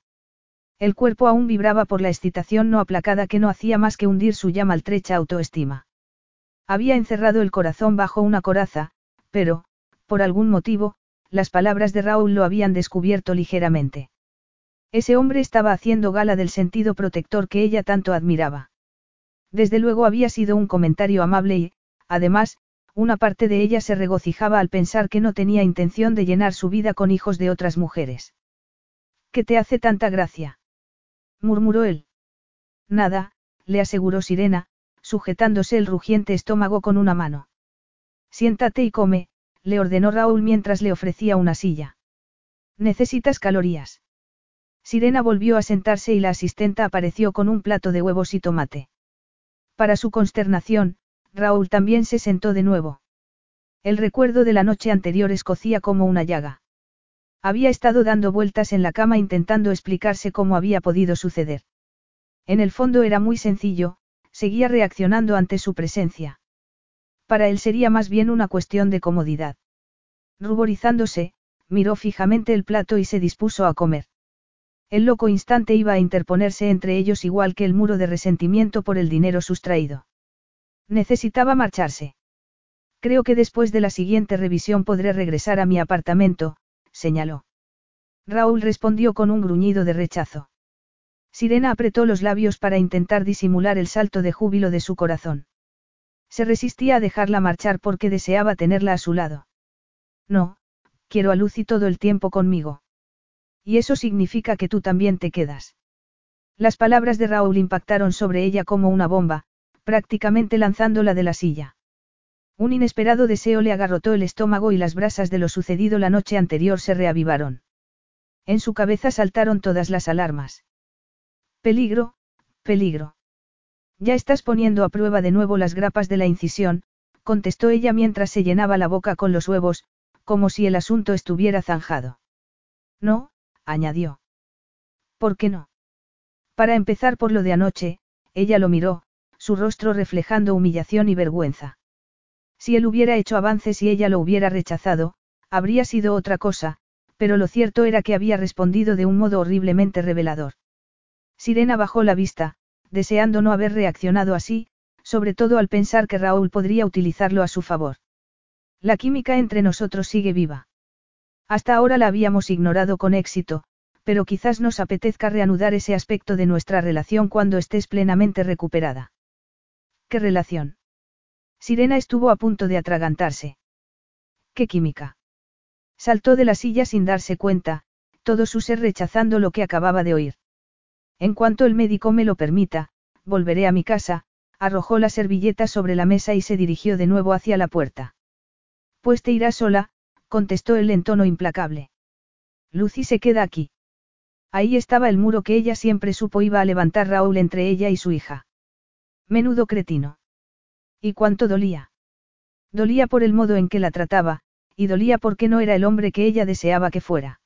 El cuerpo aún vibraba por la excitación no aplacada que no hacía más que hundir su ya maltrecha autoestima. Había encerrado el corazón bajo una coraza, pero, por algún motivo, las palabras de Raúl lo habían descubierto ligeramente. Ese hombre estaba haciendo gala del sentido protector que ella tanto admiraba. Desde luego había sido un comentario amable y, Además, una parte de ella se regocijaba al pensar que no tenía intención de llenar su vida con hijos de otras mujeres. ¿Qué te hace tanta gracia? murmuró él. Nada, le aseguró Sirena, sujetándose el rugiente estómago con una mano. Siéntate y come, le ordenó Raúl mientras le ofrecía una silla. Necesitas calorías. Sirena volvió a sentarse y la asistenta apareció con un plato de huevos y tomate. Para su consternación, Raúl también se sentó de nuevo. El recuerdo de la noche anterior escocía como una llaga. Había estado dando vueltas en la cama intentando explicarse cómo había podido suceder. En el fondo era muy sencillo, seguía reaccionando ante su presencia. Para él sería más bien una cuestión de comodidad. Ruborizándose, miró fijamente el plato y se dispuso a comer. El loco instante iba a interponerse entre ellos igual que el muro de resentimiento por el dinero sustraído. Necesitaba marcharse. Creo que después de la siguiente revisión podré regresar a mi apartamento, señaló. Raúl respondió con un gruñido de rechazo. Sirena apretó los labios para intentar disimular el salto de júbilo de su corazón. Se resistía a dejarla marchar porque deseaba tenerla a su lado. No, quiero a Lucy todo el tiempo conmigo. Y eso significa que tú también te quedas. Las palabras de Raúl impactaron sobre ella como una bomba, prácticamente lanzándola de la silla. Un inesperado deseo le agarrotó el estómago y las brasas de lo sucedido la noche anterior se reavivaron. En su cabeza saltaron todas las alarmas. Peligro, peligro. Ya estás poniendo a prueba de nuevo las grapas de la incisión, contestó ella mientras se llenaba la boca con los huevos, como si el asunto estuviera zanjado. No, añadió. ¿Por qué no? Para empezar por lo de anoche, ella lo miró, su rostro reflejando humillación y vergüenza. Si él hubiera hecho avances y ella lo hubiera rechazado, habría sido otra cosa, pero lo cierto era que había respondido de un modo horriblemente revelador. Sirena bajó la vista, deseando no haber reaccionado así, sobre todo al pensar que Raúl podría utilizarlo a su favor. La química entre nosotros sigue viva. Hasta ahora la habíamos ignorado con éxito, pero quizás nos apetezca reanudar ese aspecto de nuestra relación cuando estés plenamente recuperada. ¿Qué relación? Sirena estuvo a punto de atragantarse. ¿Qué química? Saltó de la silla sin darse cuenta, todo su ser rechazando lo que acababa de oír. En cuanto el médico me lo permita, volveré a mi casa, arrojó la servilleta sobre la mesa y se dirigió de nuevo hacia la puerta. Pues te irás sola, contestó él en tono implacable. Lucy se queda aquí. Ahí estaba el muro que ella siempre supo iba a levantar Raúl entre ella y su hija. Menudo cretino. ¿Y cuánto dolía? Dolía por el modo en que la trataba, y dolía porque no era el hombre que ella deseaba que fuera.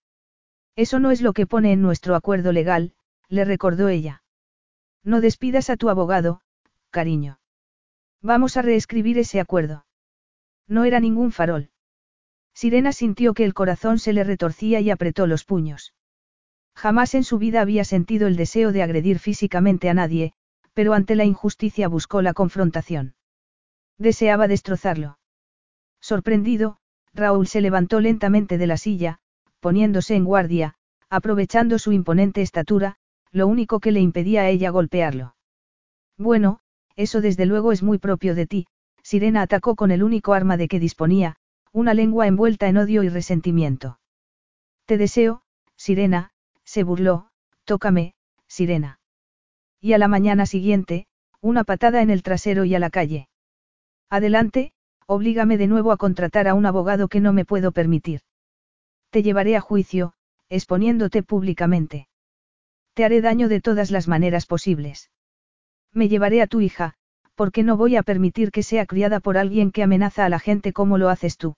Eso no es lo que pone en nuestro acuerdo legal, le recordó ella. No despidas a tu abogado, cariño. Vamos a reescribir ese acuerdo. No era ningún farol. Sirena sintió que el corazón se le retorcía y apretó los puños. Jamás en su vida había sentido el deseo de agredir físicamente a nadie, pero ante la injusticia buscó la confrontación. Deseaba destrozarlo. Sorprendido, Raúl se levantó lentamente de la silla, poniéndose en guardia, aprovechando su imponente estatura, lo único que le impedía a ella golpearlo. Bueno, eso desde luego es muy propio de ti, Sirena atacó con el único arma de que disponía, una lengua envuelta en odio y resentimiento. Te deseo, Sirena, se burló, tócame, Sirena. Y a la mañana siguiente, una patada en el trasero y a la calle. Adelante, oblígame de nuevo a contratar a un abogado que no me puedo permitir. Te llevaré a juicio, exponiéndote públicamente. Te haré daño de todas las maneras posibles. Me llevaré a tu hija, porque no voy a permitir que sea criada por alguien que amenaza a la gente como lo haces tú.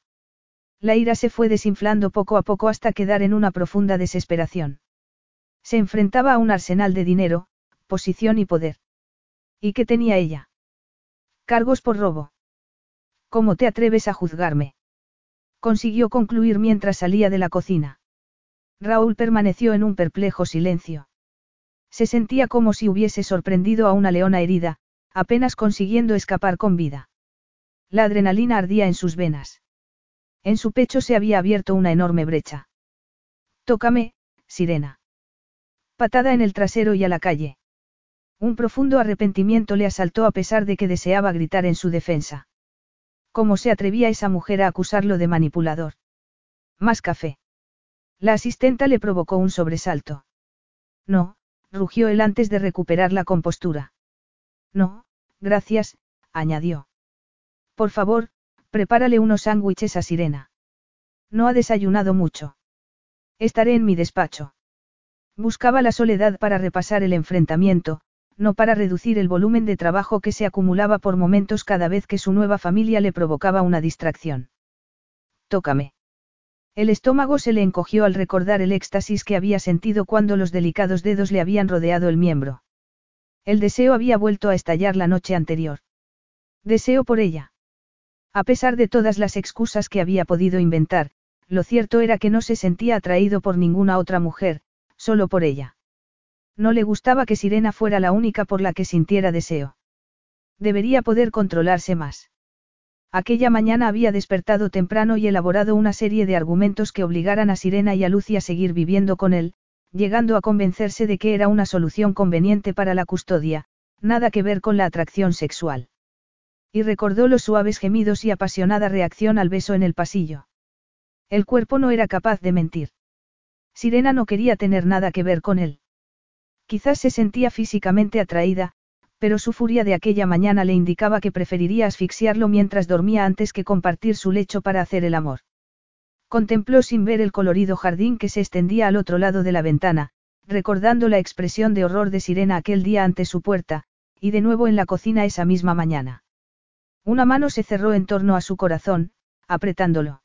La ira se fue desinflando poco a poco hasta quedar en una profunda desesperación. Se enfrentaba a un arsenal de dinero, posición y poder. ¿Y qué tenía ella? Cargos por robo. ¿Cómo te atreves a juzgarme? Consiguió concluir mientras salía de la cocina. Raúl permaneció en un perplejo silencio. Se sentía como si hubiese sorprendido a una leona herida, apenas consiguiendo escapar con vida. La adrenalina ardía en sus venas. En su pecho se había abierto una enorme brecha. Tócame, sirena. Patada en el trasero y a la calle. Un profundo arrepentimiento le asaltó a pesar de que deseaba gritar en su defensa. ¿Cómo se atrevía esa mujer a acusarlo de manipulador? Más café. La asistenta le provocó un sobresalto. No, rugió él antes de recuperar la compostura. No, gracias, añadió. Por favor, prepárale unos sándwiches a Sirena. No ha desayunado mucho. Estaré en mi despacho. Buscaba la soledad para repasar el enfrentamiento, no para reducir el volumen de trabajo que se acumulaba por momentos cada vez que su nueva familia le provocaba una distracción. Tócame. El estómago se le encogió al recordar el éxtasis que había sentido cuando los delicados dedos le habían rodeado el miembro. El deseo había vuelto a estallar la noche anterior. Deseo por ella. A pesar de todas las excusas que había podido inventar, lo cierto era que no se sentía atraído por ninguna otra mujer, solo por ella. No le gustaba que Sirena fuera la única por la que sintiera deseo. Debería poder controlarse más. Aquella mañana había despertado temprano y elaborado una serie de argumentos que obligaran a Sirena y a Lucy a seguir viviendo con él, llegando a convencerse de que era una solución conveniente para la custodia, nada que ver con la atracción sexual. Y recordó los suaves gemidos y apasionada reacción al beso en el pasillo. El cuerpo no era capaz de mentir. Sirena no quería tener nada que ver con él. Quizás se sentía físicamente atraída, pero su furia de aquella mañana le indicaba que preferiría asfixiarlo mientras dormía antes que compartir su lecho para hacer el amor. Contempló sin ver el colorido jardín que se extendía al otro lado de la ventana, recordando la expresión de horror de Sirena aquel día ante su puerta, y de nuevo en la cocina esa misma mañana. Una mano se cerró en torno a su corazón, apretándolo.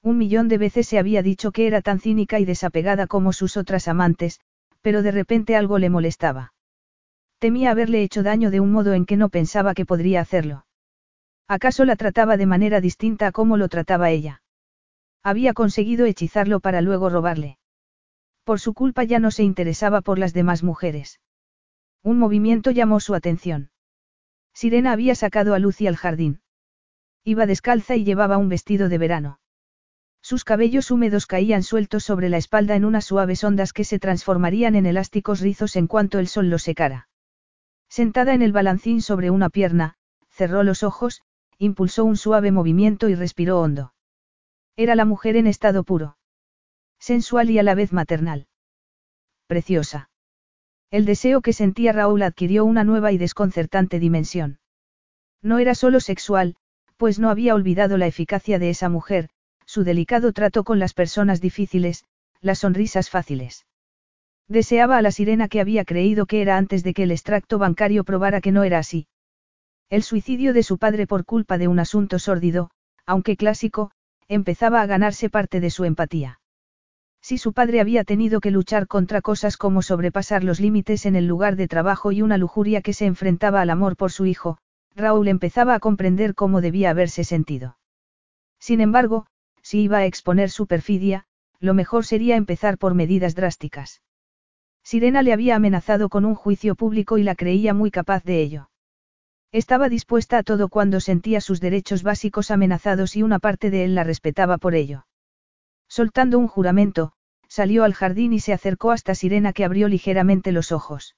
Un millón de veces se había dicho que era tan cínica y desapegada como sus otras amantes, pero de repente algo le molestaba. Temía haberle hecho daño de un modo en que no pensaba que podría hacerlo. ¿Acaso la trataba de manera distinta a cómo lo trataba ella? Había conseguido hechizarlo para luego robarle. Por su culpa ya no se interesaba por las demás mujeres. Un movimiento llamó su atención. Sirena había sacado a Lucy al jardín. Iba descalza y llevaba un vestido de verano. Sus cabellos húmedos caían sueltos sobre la espalda en unas suaves ondas que se transformarían en elásticos rizos en cuanto el sol los secara. Sentada en el balancín sobre una pierna, cerró los ojos, impulsó un suave movimiento y respiró hondo. Era la mujer en estado puro. Sensual y a la vez maternal. Preciosa. El deseo que sentía Raúl adquirió una nueva y desconcertante dimensión. No era solo sexual, pues no había olvidado la eficacia de esa mujer, su delicado trato con las personas difíciles, las sonrisas fáciles. Deseaba a la sirena que había creído que era antes de que el extracto bancario probara que no era así. El suicidio de su padre por culpa de un asunto sórdido, aunque clásico, empezaba a ganarse parte de su empatía. Si su padre había tenido que luchar contra cosas como sobrepasar los límites en el lugar de trabajo y una lujuria que se enfrentaba al amor por su hijo, Raúl empezaba a comprender cómo debía haberse sentido. Sin embargo, si iba a exponer su perfidia, lo mejor sería empezar por medidas drásticas. Sirena le había amenazado con un juicio público y la creía muy capaz de ello. Estaba dispuesta a todo cuando sentía sus derechos básicos amenazados y una parte de él la respetaba por ello. Soltando un juramento, salió al jardín y se acercó hasta Sirena que abrió ligeramente los ojos.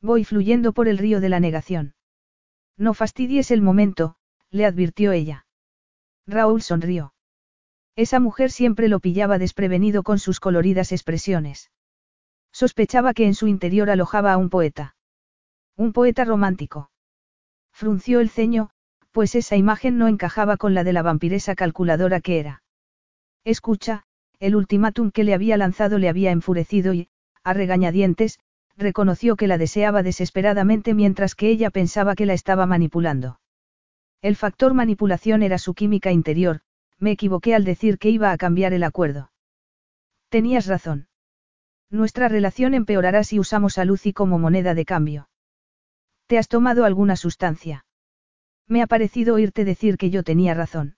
Voy fluyendo por el río de la negación. No fastidies el momento, le advirtió ella. Raúl sonrió. Esa mujer siempre lo pillaba desprevenido con sus coloridas expresiones. Sospechaba que en su interior alojaba a un poeta. Un poeta romántico. Frunció el ceño, pues esa imagen no encajaba con la de la vampiresa calculadora que era. Escucha, el ultimátum que le había lanzado le había enfurecido y, a regañadientes, reconoció que la deseaba desesperadamente mientras que ella pensaba que la estaba manipulando. El factor manipulación era su química interior, me equivoqué al decir que iba a cambiar el acuerdo. Tenías razón. Nuestra relación empeorará si usamos a Lucy como moneda de cambio. ¿Te has tomado alguna sustancia? Me ha parecido oírte decir que yo tenía razón.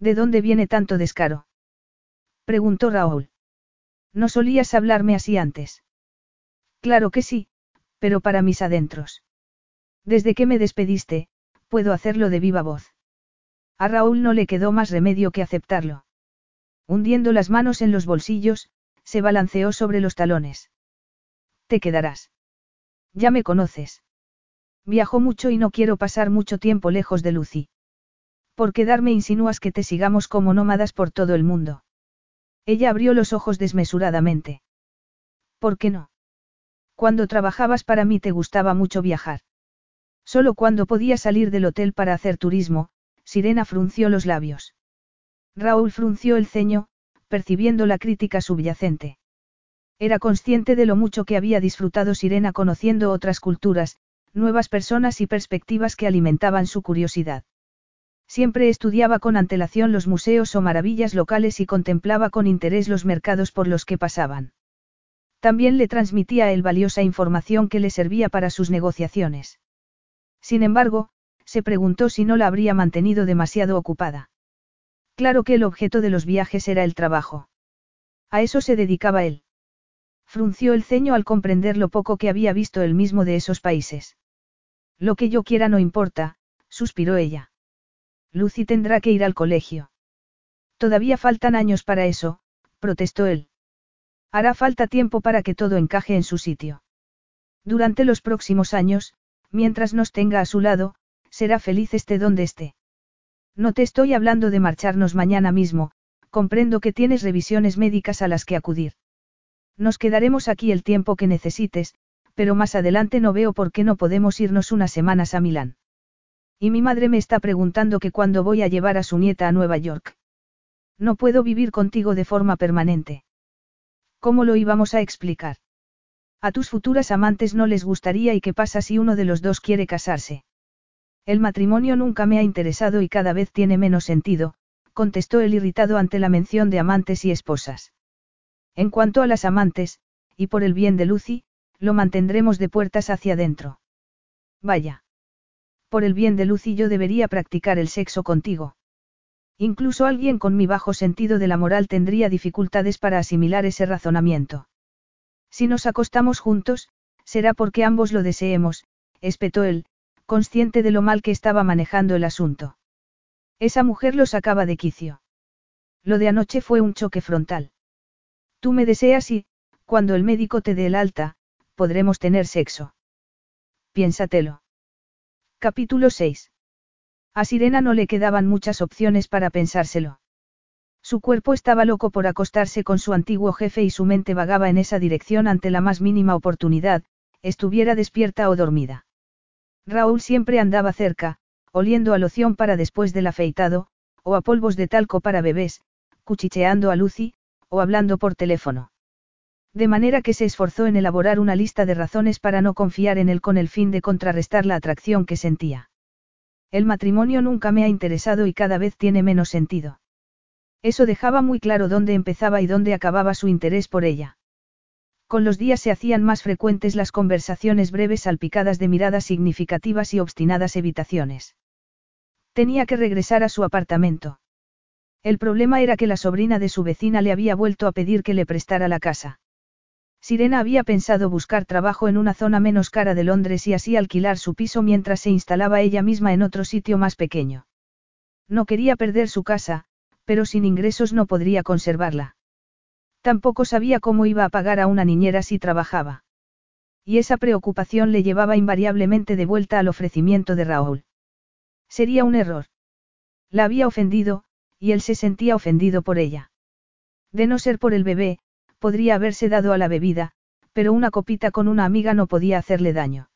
¿De dónde viene tanto descaro? Preguntó Raúl. ¿No solías hablarme así antes? Claro que sí, pero para mis adentros. Desde que me despediste, puedo hacerlo de viva voz. A Raúl no le quedó más remedio que aceptarlo. Hundiendo las manos en los bolsillos, se balanceó sobre los talones. Te quedarás. Ya me conoces. Viajo mucho y no quiero pasar mucho tiempo lejos de Lucy. Por quedarme insinúas que te sigamos como nómadas por todo el mundo. Ella abrió los ojos desmesuradamente. ¿Por qué no? Cuando trabajabas para mí te gustaba mucho viajar. Solo cuando podía salir del hotel para hacer turismo, Sirena frunció los labios. Raúl frunció el ceño, percibiendo la crítica subyacente. Era consciente de lo mucho que había disfrutado Sirena conociendo otras culturas, nuevas personas y perspectivas que alimentaban su curiosidad. Siempre estudiaba con antelación los museos o maravillas locales y contemplaba con interés los mercados por los que pasaban. También le transmitía él valiosa información que le servía para sus negociaciones. Sin embargo, se preguntó si no la habría mantenido demasiado ocupada. Claro que el objeto de los viajes era el trabajo. A eso se dedicaba él. Frunció el ceño al comprender lo poco que había visto él mismo de esos países. Lo que yo quiera no importa, suspiró ella. Lucy tendrá que ir al colegio. Todavía faltan años para eso, protestó él. Hará falta tiempo para que todo encaje en su sitio. Durante los próximos años, mientras nos tenga a su lado, será feliz esté donde esté. No te estoy hablando de marcharnos mañana mismo, comprendo que tienes revisiones médicas a las que acudir. Nos quedaremos aquí el tiempo que necesites, pero más adelante no veo por qué no podemos irnos unas semanas a Milán. Y mi madre me está preguntando que cuándo voy a llevar a su nieta a Nueva York. No puedo vivir contigo de forma permanente. ¿Cómo lo íbamos a explicar? A tus futuras amantes no les gustaría y qué pasa si uno de los dos quiere casarse. El matrimonio nunca me ha interesado y cada vez tiene menos sentido, contestó el irritado ante la mención de amantes y esposas. En cuanto a las amantes, y por el bien de Lucy, lo mantendremos de puertas hacia adentro. Vaya. Por el bien de Lucy yo debería practicar el sexo contigo. Incluso alguien con mi bajo sentido de la moral tendría dificultades para asimilar ese razonamiento. Si nos acostamos juntos, será porque ambos lo deseemos, espetó él, consciente de lo mal que estaba manejando el asunto. Esa mujer lo sacaba de quicio. Lo de anoche fue un choque frontal. Tú me deseas y, cuando el médico te dé el alta, podremos tener sexo. Piénsatelo. Capítulo 6. A Sirena no le quedaban muchas opciones para pensárselo. Su cuerpo estaba loco por acostarse con su antiguo jefe y su mente vagaba en esa dirección ante la más mínima oportunidad, estuviera despierta o dormida. Raúl siempre andaba cerca, oliendo a loción para después del afeitado, o a polvos de talco para bebés, cuchicheando a Lucy, o hablando por teléfono. De manera que se esforzó en elaborar una lista de razones para no confiar en él con el fin de contrarrestar la atracción que sentía. El matrimonio nunca me ha interesado y cada vez tiene menos sentido. Eso dejaba muy claro dónde empezaba y dónde acababa su interés por ella. Con los días se hacían más frecuentes las conversaciones breves salpicadas de miradas significativas y obstinadas evitaciones. Tenía que regresar a su apartamento. El problema era que la sobrina de su vecina le había vuelto a pedir que le prestara la casa. Sirena había pensado buscar trabajo en una zona menos cara de Londres y así alquilar su piso mientras se instalaba ella misma en otro sitio más pequeño. No quería perder su casa, pero sin ingresos no podría conservarla. Tampoco sabía cómo iba a pagar a una niñera si trabajaba. Y esa preocupación le llevaba invariablemente de vuelta al ofrecimiento de Raúl. Sería un error. La había ofendido, y él se sentía ofendido por ella. De no ser por el bebé, podría haberse dado a la bebida, pero una copita con una amiga no podía hacerle daño.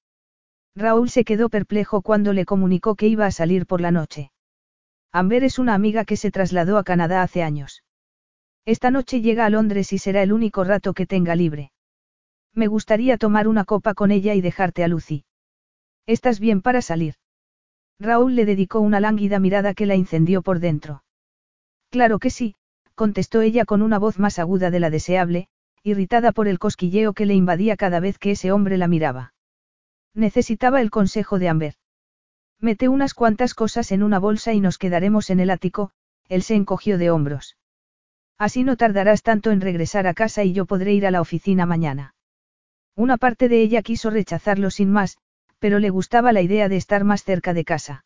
Raúl se quedó perplejo cuando le comunicó que iba a salir por la noche. Amber es una amiga que se trasladó a Canadá hace años. Esta noche llega a Londres y será el único rato que tenga libre. Me gustaría tomar una copa con ella y dejarte a Lucy. ¿Estás bien para salir? Raúl le dedicó una lánguida mirada que la incendió por dentro. Claro que sí, contestó ella con una voz más aguda de la deseable, irritada por el cosquilleo que le invadía cada vez que ese hombre la miraba. Necesitaba el consejo de Amber. Mete unas cuantas cosas en una bolsa y nos quedaremos en el ático, él se encogió de hombros. Así no tardarás tanto en regresar a casa y yo podré ir a la oficina mañana. Una parte de ella quiso rechazarlo sin más, pero le gustaba la idea de estar más cerca de casa.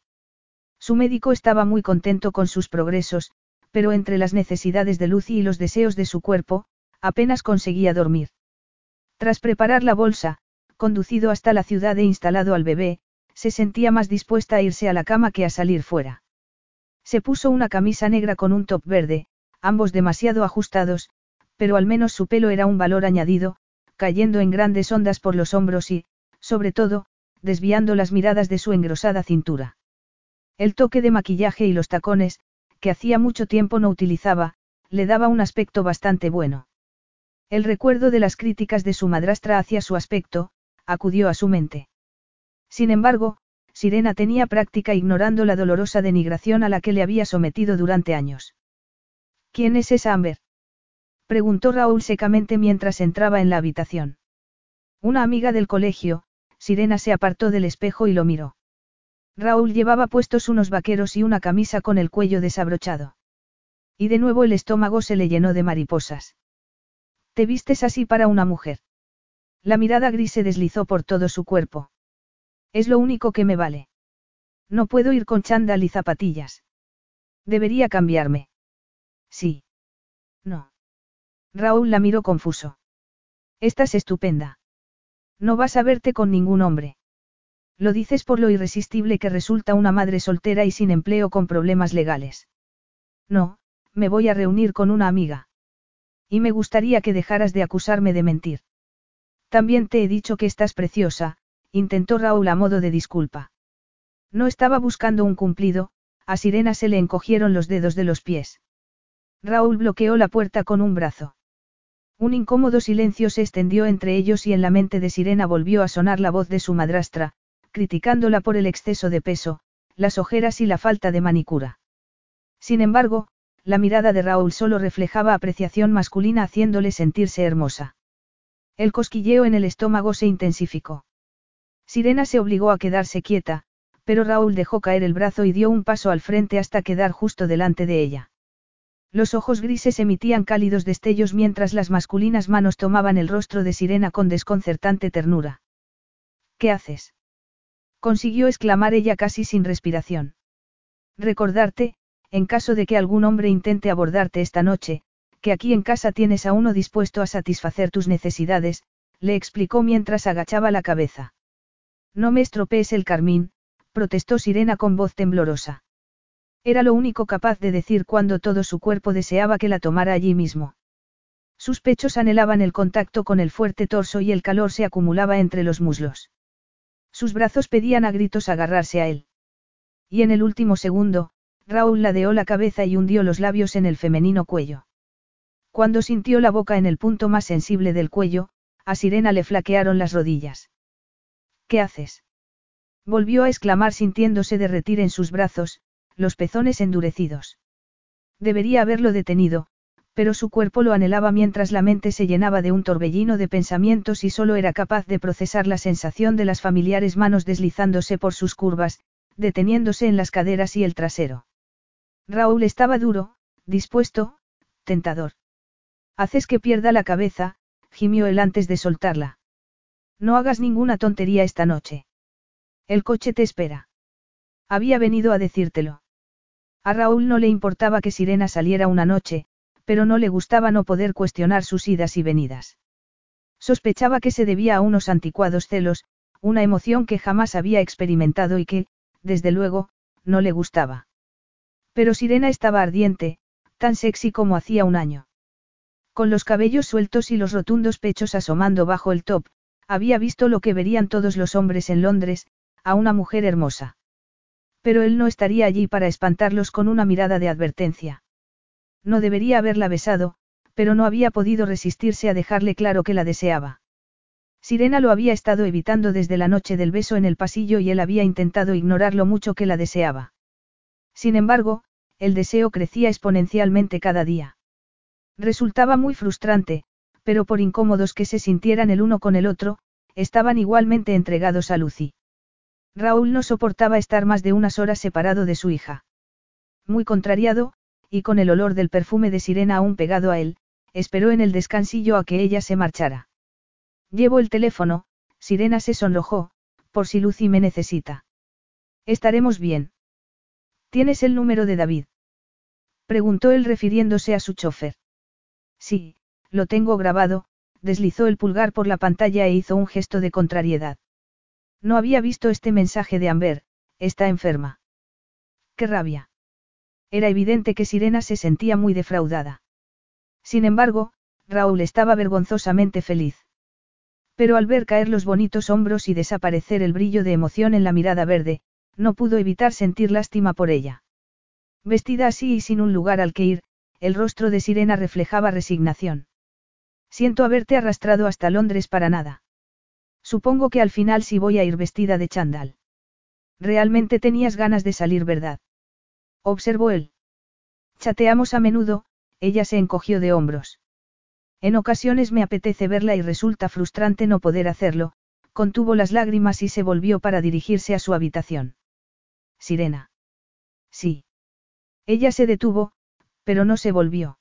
Su médico estaba muy contento con sus progresos, pero entre las necesidades de Lucy y los deseos de su cuerpo, apenas conseguía dormir. Tras preparar la bolsa, conducido hasta la ciudad e instalado al bebé, se sentía más dispuesta a irse a la cama que a salir fuera. Se puso una camisa negra con un top verde, ambos demasiado ajustados, pero al menos su pelo era un valor añadido, cayendo en grandes ondas por los hombros y, sobre todo, desviando las miradas de su engrosada cintura. El toque de maquillaje y los tacones, que hacía mucho tiempo no utilizaba, le daba un aspecto bastante bueno. El recuerdo de las críticas de su madrastra hacia su aspecto, acudió a su mente. Sin embargo, Sirena tenía práctica ignorando la dolorosa denigración a la que le había sometido durante años. ¿Quién es esa Amber? Preguntó Raúl secamente mientras entraba en la habitación. Una amiga del colegio, Sirena se apartó del espejo y lo miró. Raúl llevaba puestos unos vaqueros y una camisa con el cuello desabrochado. Y de nuevo el estómago se le llenó de mariposas. ¿Te vistes así para una mujer? La mirada gris se deslizó por todo su cuerpo. Es lo único que me vale. No puedo ir con chándal y zapatillas. Debería cambiarme. Sí. No. Raúl la miró confuso. Estás estupenda. No vas a verte con ningún hombre. Lo dices por lo irresistible que resulta una madre soltera y sin empleo con problemas legales. No, me voy a reunir con una amiga. Y me gustaría que dejaras de acusarme de mentir. También te he dicho que estás preciosa, intentó Raúl a modo de disculpa. No estaba buscando un cumplido, a Sirena se le encogieron los dedos de los pies. Raúl bloqueó la puerta con un brazo. Un incómodo silencio se extendió entre ellos y en la mente de Sirena volvió a sonar la voz de su madrastra, criticándola por el exceso de peso, las ojeras y la falta de manicura. Sin embargo, la mirada de Raúl solo reflejaba apreciación masculina haciéndole sentirse hermosa. El cosquilleo en el estómago se intensificó. Sirena se obligó a quedarse quieta, pero Raúl dejó caer el brazo y dio un paso al frente hasta quedar justo delante de ella. Los ojos grises emitían cálidos destellos mientras las masculinas manos tomaban el rostro de Sirena con desconcertante ternura. ¿Qué haces? consiguió exclamar ella casi sin respiración. Recordarte, en caso de que algún hombre intente abordarte esta noche, que aquí en casa tienes a uno dispuesto a satisfacer tus necesidades, le explicó mientras agachaba la cabeza. No me estropees el carmín, protestó Sirena con voz temblorosa. Era lo único capaz de decir cuando todo su cuerpo deseaba que la tomara allí mismo. Sus pechos anhelaban el contacto con el fuerte torso y el calor se acumulaba entre los muslos. Sus brazos pedían a gritos agarrarse a él. Y en el último segundo, Raúl ladeó la cabeza y hundió los labios en el femenino cuello. Cuando sintió la boca en el punto más sensible del cuello, a Sirena le flaquearon las rodillas. ¿Qué haces? Volvió a exclamar sintiéndose derretir en sus brazos, los pezones endurecidos. Debería haberlo detenido, pero su cuerpo lo anhelaba mientras la mente se llenaba de un torbellino de pensamientos y solo era capaz de procesar la sensación de las familiares manos deslizándose por sus curvas, deteniéndose en las caderas y el trasero. Raúl estaba duro, dispuesto, tentador. Haces que pierda la cabeza, gimió él antes de soltarla. No hagas ninguna tontería esta noche. El coche te espera. Había venido a decírtelo. A Raúl no le importaba que Sirena saliera una noche, pero no le gustaba no poder cuestionar sus idas y venidas. Sospechaba que se debía a unos anticuados celos, una emoción que jamás había experimentado y que, desde luego, no le gustaba. Pero Sirena estaba ardiente, tan sexy como hacía un año. Con los cabellos sueltos y los rotundos pechos asomando bajo el top, había visto lo que verían todos los hombres en Londres, a una mujer hermosa. Pero él no estaría allí para espantarlos con una mirada de advertencia. No debería haberla besado, pero no había podido resistirse a dejarle claro que la deseaba. Sirena lo había estado evitando desde la noche del beso en el pasillo y él había intentado ignorar lo mucho que la deseaba. Sin embargo, el deseo crecía exponencialmente cada día. Resultaba muy frustrante, pero por incómodos que se sintieran el uno con el otro, estaban igualmente entregados a Lucy. Raúl no soportaba estar más de unas horas separado de su hija. Muy contrariado, y con el olor del perfume de sirena aún pegado a él, esperó en el descansillo a que ella se marchara. Llevo el teléfono, Sirena se sonrojó, por si Lucy me necesita. Estaremos bien. ¿Tienes el número de David? Preguntó él refiriéndose a su chofer. Sí, lo tengo grabado, deslizó el pulgar por la pantalla e hizo un gesto de contrariedad. No había visto este mensaje de Amber, está enferma. Qué rabia. Era evidente que Sirena se sentía muy defraudada. Sin embargo, Raúl estaba vergonzosamente feliz. Pero al ver caer los bonitos hombros y desaparecer el brillo de emoción en la mirada verde, no pudo evitar sentir lástima por ella. Vestida así y sin un lugar al que ir, el rostro de Sirena reflejaba resignación. Siento haberte arrastrado hasta Londres para nada. Supongo que al final sí voy a ir vestida de chandal. Realmente tenías ganas de salir, ¿verdad? Observó él. Chateamos a menudo, ella se encogió de hombros. En ocasiones me apetece verla y resulta frustrante no poder hacerlo, contuvo las lágrimas y se volvió para dirigirse a su habitación. Sirena. Sí. Ella se detuvo, pero no se volvió.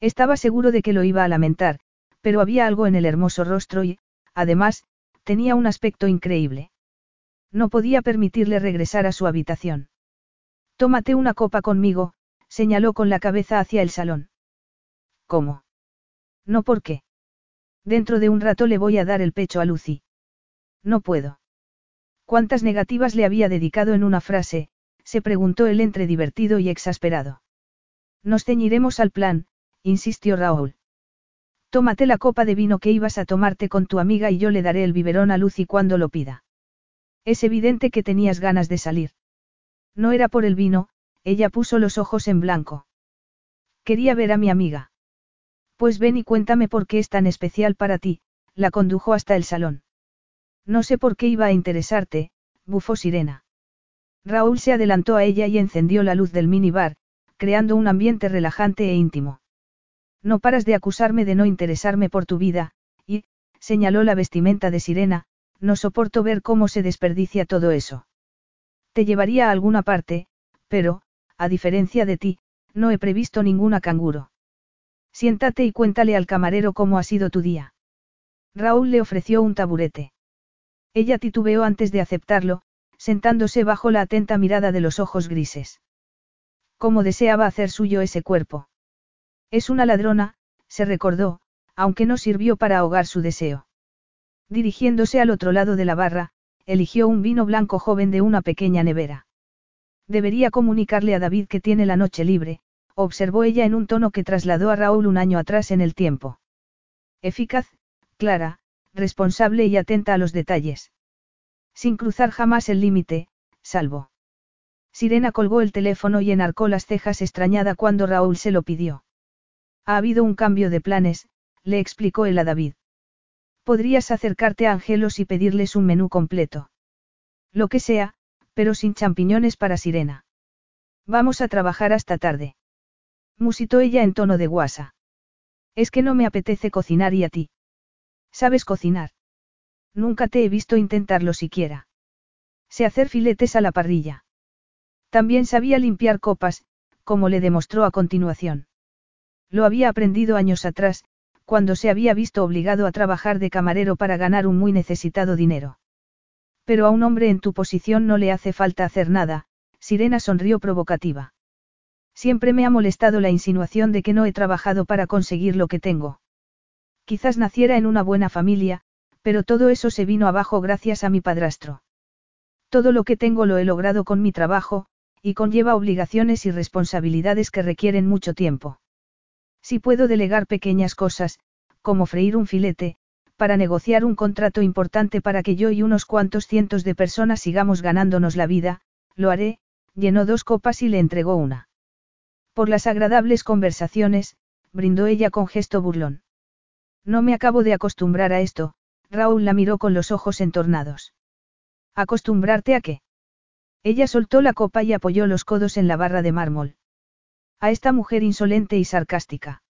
Estaba seguro de que lo iba a lamentar, pero había algo en el hermoso rostro y, además, tenía un aspecto increíble. No podía permitirle regresar a su habitación. Tómate una copa conmigo, señaló con la cabeza hacia el salón. ¿Cómo? No por qué. Dentro de un rato le voy a dar el pecho a Lucy. No puedo. ¿Cuántas negativas le había dedicado en una frase? se preguntó él entre divertido y exasperado. Nos ceñiremos al plan, insistió Raúl. Tómate la copa de vino que ibas a tomarte con tu amiga y yo le daré el biberón a Lucy cuando lo pida. Es evidente que tenías ganas de salir. No era por el vino, ella puso los ojos en blanco. Quería ver a mi amiga. Pues ven y cuéntame por qué es tan especial para ti, la condujo hasta el salón. No sé por qué iba a interesarte, bufó Sirena. Raúl se adelantó a ella y encendió la luz del minibar, creando un ambiente relajante e íntimo. No paras de acusarme de no interesarme por tu vida, y, señaló la vestimenta de Sirena, no soporto ver cómo se desperdicia todo eso. Te llevaría a alguna parte, pero, a diferencia de ti, no he previsto ninguna canguro. Siéntate y cuéntale al camarero cómo ha sido tu día. Raúl le ofreció un taburete. Ella titubeó antes de aceptarlo, sentándose bajo la atenta mirada de los ojos grises. Cómo deseaba hacer suyo ese cuerpo. Es una ladrona, se recordó, aunque no sirvió para ahogar su deseo. Dirigiéndose al otro lado de la barra, eligió un vino blanco joven de una pequeña nevera. Debería comunicarle a David que tiene la noche libre, observó ella en un tono que trasladó a Raúl un año atrás en el tiempo. Eficaz, clara, responsable y atenta a los detalles. Sin cruzar jamás el límite, salvo. Sirena colgó el teléfono y enarcó las cejas extrañada cuando Raúl se lo pidió. Ha habido un cambio de planes, le explicó él a David. Podrías acercarte a Angelos y pedirles un menú completo. Lo que sea, pero sin champiñones para Sirena. Vamos a trabajar hasta tarde. Musitó ella en tono de guasa. Es que no me apetece cocinar y a ti. ¿Sabes cocinar? Nunca te he visto intentarlo siquiera. Sé hacer filetes a la parrilla. También sabía limpiar copas, como le demostró a continuación. Lo había aprendido años atrás, cuando se había visto obligado a trabajar de camarero para ganar un muy necesitado dinero. Pero a un hombre en tu posición no le hace falta hacer nada, Sirena sonrió provocativa. Siempre me ha molestado la insinuación de que no he trabajado para conseguir lo que tengo. Quizás naciera en una buena familia, pero todo eso se vino abajo gracias a mi padrastro. Todo lo que tengo lo he logrado con mi trabajo, y conlleva obligaciones y responsabilidades que requieren mucho tiempo. Si puedo delegar pequeñas cosas, como freír un filete, para negociar un contrato importante para que yo y unos cuantos cientos de personas sigamos ganándonos la vida, lo haré, llenó dos copas y le entregó una. Por las agradables conversaciones, brindó ella con gesto burlón. No me acabo de acostumbrar a esto, Raúl la miró con los ojos entornados. ¿Acostumbrarte a qué? Ella soltó la copa y apoyó los codos en la barra de mármol. A esta mujer insolente y sarcástica.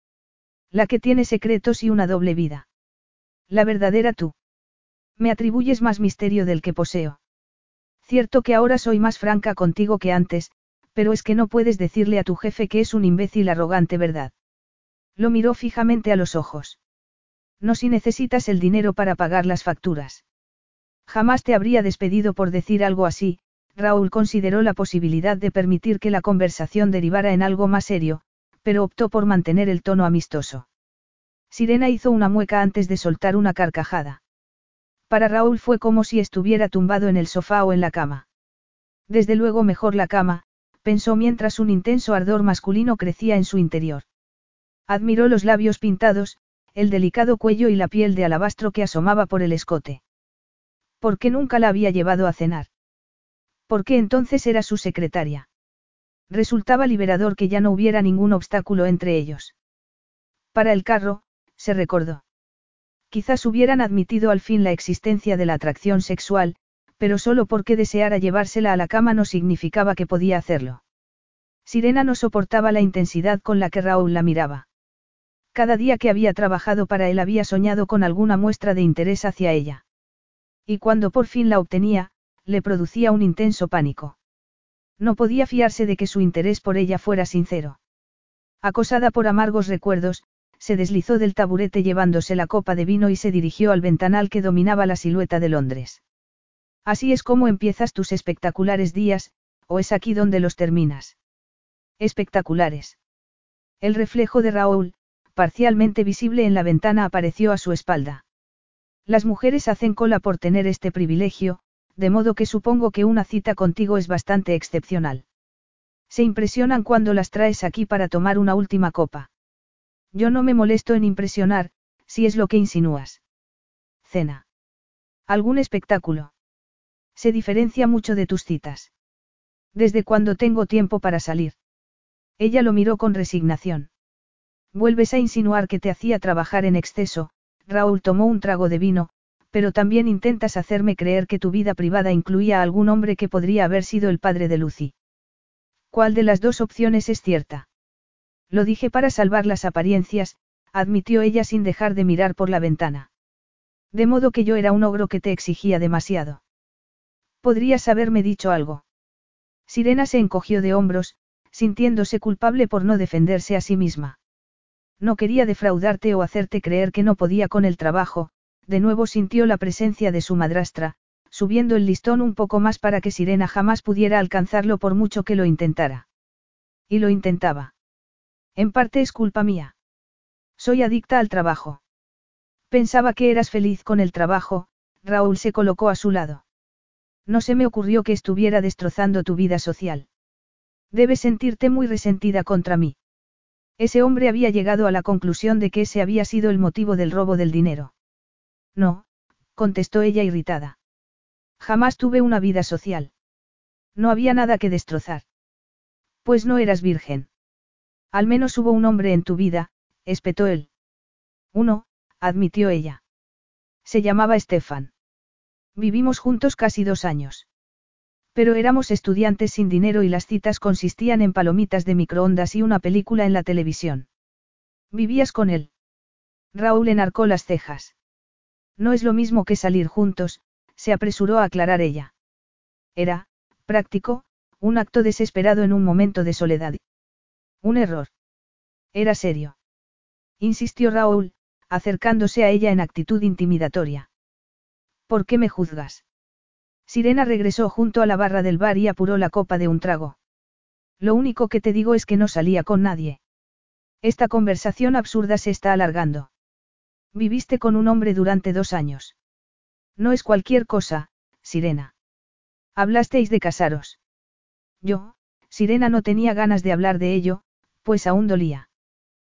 La que tiene secretos y una doble vida. La verdadera tú. Me atribuyes más misterio del que poseo. Cierto que ahora soy más franca contigo que antes, pero es que no puedes decirle a tu jefe que es un imbécil arrogante, ¿verdad? Lo miró fijamente a los ojos. No si necesitas el dinero para pagar las facturas. Jamás te habría despedido por decir algo así, Raúl consideró la posibilidad de permitir que la conversación derivara en algo más serio, pero optó por mantener el tono amistoso. Sirena hizo una mueca antes de soltar una carcajada. Para Raúl fue como si estuviera tumbado en el sofá o en la cama. Desde luego mejor la cama, pensó mientras un intenso ardor masculino crecía en su interior. Admiró los labios pintados, el delicado cuello y la piel de alabastro que asomaba por el escote. ¿Por qué nunca la había llevado a cenar? ¿Por qué entonces era su secretaria? Resultaba liberador que ya no hubiera ningún obstáculo entre ellos. Para el carro, se recordó. Quizás hubieran admitido al fin la existencia de la atracción sexual, pero solo porque deseara llevársela a la cama no significaba que podía hacerlo. Sirena no soportaba la intensidad con la que Raúl la miraba. Cada día que había trabajado para él había soñado con alguna muestra de interés hacia ella. Y cuando por fin la obtenía, le producía un intenso pánico. No podía fiarse de que su interés por ella fuera sincero. Acosada por amargos recuerdos, se deslizó del taburete llevándose la copa de vino y se dirigió al ventanal que dominaba la silueta de Londres. Así es como empiezas tus espectaculares días, o es aquí donde los terminas. Espectaculares. El reflejo de Raúl, parcialmente visible en la ventana, apareció a su espalda. Las mujeres hacen cola por tener este privilegio, de modo que supongo que una cita contigo es bastante excepcional. Se impresionan cuando las traes aquí para tomar una última copa. Yo no me molesto en impresionar, si es lo que insinúas. Cena. ¿Algún espectáculo? Se diferencia mucho de tus citas. ¿Desde cuándo tengo tiempo para salir? Ella lo miró con resignación. Vuelves a insinuar que te hacía trabajar en exceso, Raúl tomó un trago de vino, pero también intentas hacerme creer que tu vida privada incluía a algún hombre que podría haber sido el padre de Lucy. ¿Cuál de las dos opciones es cierta? Lo dije para salvar las apariencias, admitió ella sin dejar de mirar por la ventana. De modo que yo era un ogro que te exigía demasiado. Podrías haberme dicho algo. Sirena se encogió de hombros, sintiéndose culpable por no defenderse a sí misma. No quería defraudarte o hacerte creer que no podía con el trabajo, de nuevo sintió la presencia de su madrastra, subiendo el listón un poco más para que Sirena jamás pudiera alcanzarlo por mucho que lo intentara. Y lo intentaba. En parte es culpa mía. Soy adicta al trabajo. Pensaba que eras feliz con el trabajo, Raúl se colocó a su lado. No se me ocurrió que estuviera destrozando tu vida social. Debes sentirte muy resentida contra mí. Ese hombre había llegado a la conclusión de que ese había sido el motivo del robo del dinero. No, contestó ella irritada. Jamás tuve una vida social. No había nada que destrozar. Pues no eras virgen. Al menos hubo un hombre en tu vida, espetó él. Uno, admitió ella. Se llamaba Stefan. Vivimos juntos casi dos años. Pero éramos estudiantes sin dinero y las citas consistían en palomitas de microondas y una película en la televisión. ¿Vivías con él? Raúl enarcó las cejas. No es lo mismo que salir juntos, se apresuró a aclarar ella. Era, práctico, un acto desesperado en un momento de soledad. Un error. Era serio. Insistió Raúl, acercándose a ella en actitud intimidatoria. ¿Por qué me juzgas? Sirena regresó junto a la barra del bar y apuró la copa de un trago. Lo único que te digo es que no salía con nadie. Esta conversación absurda se está alargando. Viviste con un hombre durante dos años. No es cualquier cosa, Sirena. Hablasteis de casaros. Yo, Sirena no tenía ganas de hablar de ello, pues aún dolía.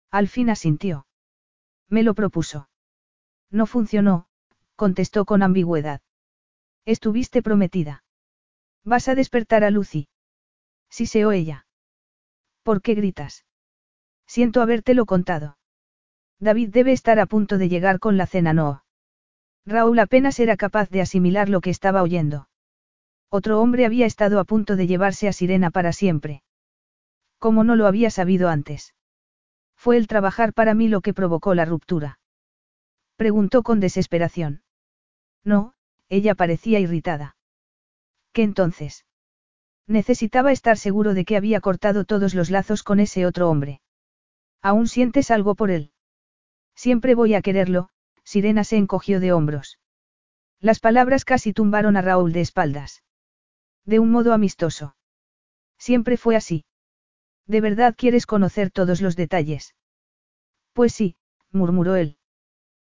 Al fin asintió. Me lo propuso. No funcionó, contestó con ambigüedad. Estuviste prometida. Vas a despertar a Lucy. Siseó ella. ¿Por qué gritas? Siento habértelo contado. David debe estar a punto de llegar con la cena, no. Raúl apenas era capaz de asimilar lo que estaba oyendo. Otro hombre había estado a punto de llevarse a Sirena para siempre. ¿Cómo no lo había sabido antes? Fue el trabajar para mí lo que provocó la ruptura. Preguntó con desesperación. No, ella parecía irritada. ¿Qué entonces? Necesitaba estar seguro de que había cortado todos los lazos con ese otro hombre. ¿Aún sientes algo por él? Siempre voy a quererlo, Sirena se encogió de hombros. Las palabras casi tumbaron a Raúl de espaldas. De un modo amistoso. Siempre fue así. ¿De verdad quieres conocer todos los detalles? Pues sí, murmuró él.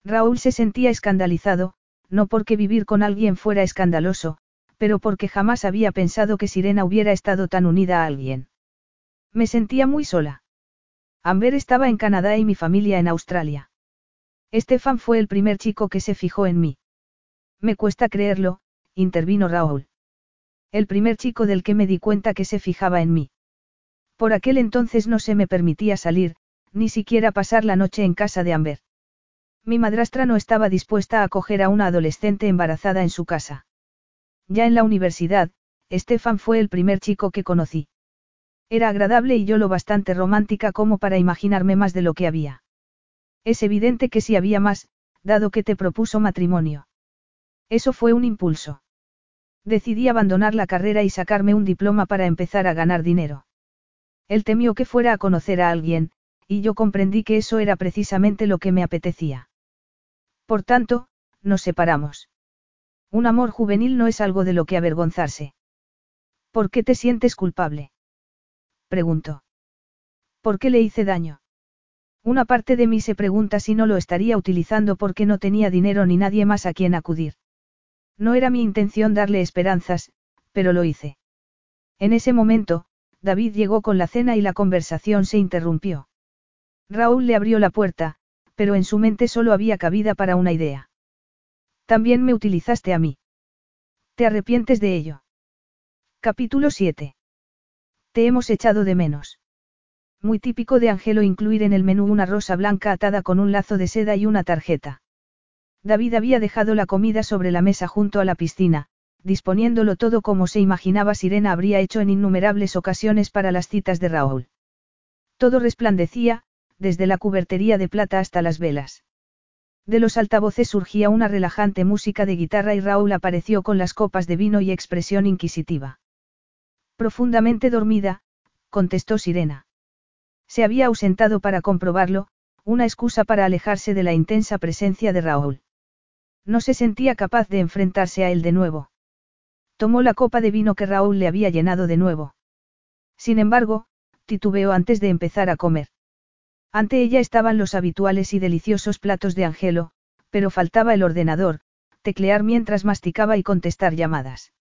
Raúl se sentía escandalizado, no porque vivir con alguien fuera escandaloso, pero porque jamás había pensado que Sirena hubiera estado tan unida a alguien. Me sentía muy sola. Amber estaba en Canadá y mi familia en Australia. Estefan fue el primer chico que se fijó en mí. Me cuesta creerlo, intervino Raúl. El primer chico del que me di cuenta que se fijaba en mí. Por aquel entonces no se me permitía salir, ni siquiera pasar la noche en casa de Amber. Mi madrastra no estaba dispuesta a acoger a una adolescente embarazada en su casa. Ya en la universidad, Estefan fue el primer chico que conocí. Era agradable y yo lo bastante romántica como para imaginarme más de lo que había. Es evidente que sí había más, dado que te propuso matrimonio. Eso fue un impulso. Decidí abandonar la carrera y sacarme un diploma para empezar a ganar dinero. Él temió que fuera a conocer a alguien, y yo comprendí que eso era precisamente lo que me apetecía. Por tanto, nos separamos. Un amor juvenil no es algo de lo que avergonzarse. ¿Por qué te sientes culpable? Preguntó. ¿Por qué le hice daño? Una parte de mí se pregunta si no lo estaría utilizando porque no tenía dinero ni nadie más a quien acudir. No era mi intención darle esperanzas, pero lo hice. En ese momento, David llegó con la cena y la conversación se interrumpió. Raúl le abrió la puerta, pero en su mente solo había cabida para una idea. También me utilizaste a mí. ¿Te arrepientes de ello? Capítulo 7. Te hemos echado de menos. Muy típico de Angelo incluir en el menú una rosa blanca atada con un lazo de seda y una tarjeta. David había dejado la comida sobre la mesa junto a la piscina, disponiéndolo todo como se imaginaba Sirena habría hecho en innumerables ocasiones para las citas de Raúl. Todo resplandecía, desde la cubertería de plata hasta las velas. De los altavoces surgía una relajante música de guitarra y Raúl apareció con las copas de vino y expresión inquisitiva. Profundamente dormida, contestó Sirena. Se había ausentado para comprobarlo, una excusa para alejarse de la intensa presencia de Raúl. No se sentía capaz de enfrentarse a él de nuevo. Tomó la copa de vino que Raúl le había llenado de nuevo. Sin embargo, titubeó antes de empezar a comer. Ante ella estaban los habituales y deliciosos platos de Angelo, pero faltaba el ordenador, teclear mientras masticaba y contestar llamadas.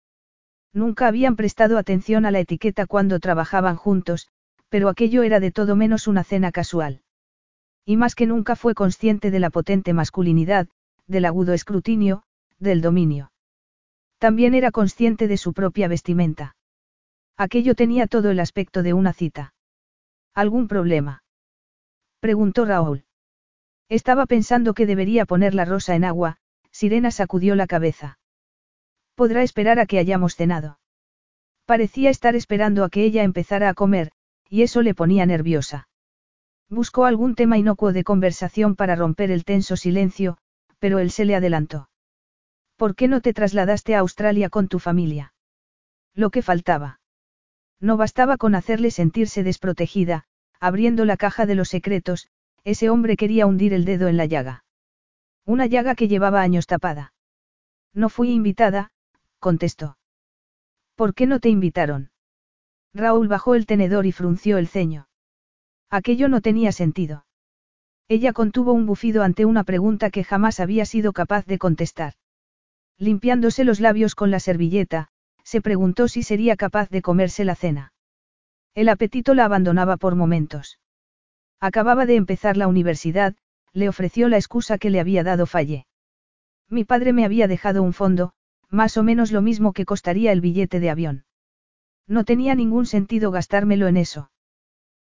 Nunca habían prestado atención a la etiqueta cuando trabajaban juntos, pero aquello era de todo menos una cena casual. Y más que nunca fue consciente de la potente masculinidad, del agudo escrutinio, del dominio. También era consciente de su propia vestimenta. Aquello tenía todo el aspecto de una cita. ¿Algún problema? preguntó Raúl. Estaba pensando que debería poner la rosa en agua, Sirena sacudió la cabeza. Podrá esperar a que hayamos cenado. Parecía estar esperando a que ella empezara a comer, y eso le ponía nerviosa. Buscó algún tema inocuo de conversación para romper el tenso silencio, pero él se le adelantó. ¿Por qué no te trasladaste a Australia con tu familia? Lo que faltaba. No bastaba con hacerle sentirse desprotegida, abriendo la caja de los secretos, ese hombre quería hundir el dedo en la llaga. Una llaga que llevaba años tapada. No fui invitada, contestó. ¿Por qué no te invitaron? Raúl bajó el tenedor y frunció el ceño. Aquello no tenía sentido. Ella contuvo un bufido ante una pregunta que jamás había sido capaz de contestar. Limpiándose los labios con la servilleta, se preguntó si sería capaz de comerse la cena. El apetito la abandonaba por momentos. Acababa de empezar la universidad, le ofreció la excusa que le había dado Falle. Mi padre me había dejado un fondo, más o menos lo mismo que costaría el billete de avión. No tenía ningún sentido gastármelo en eso.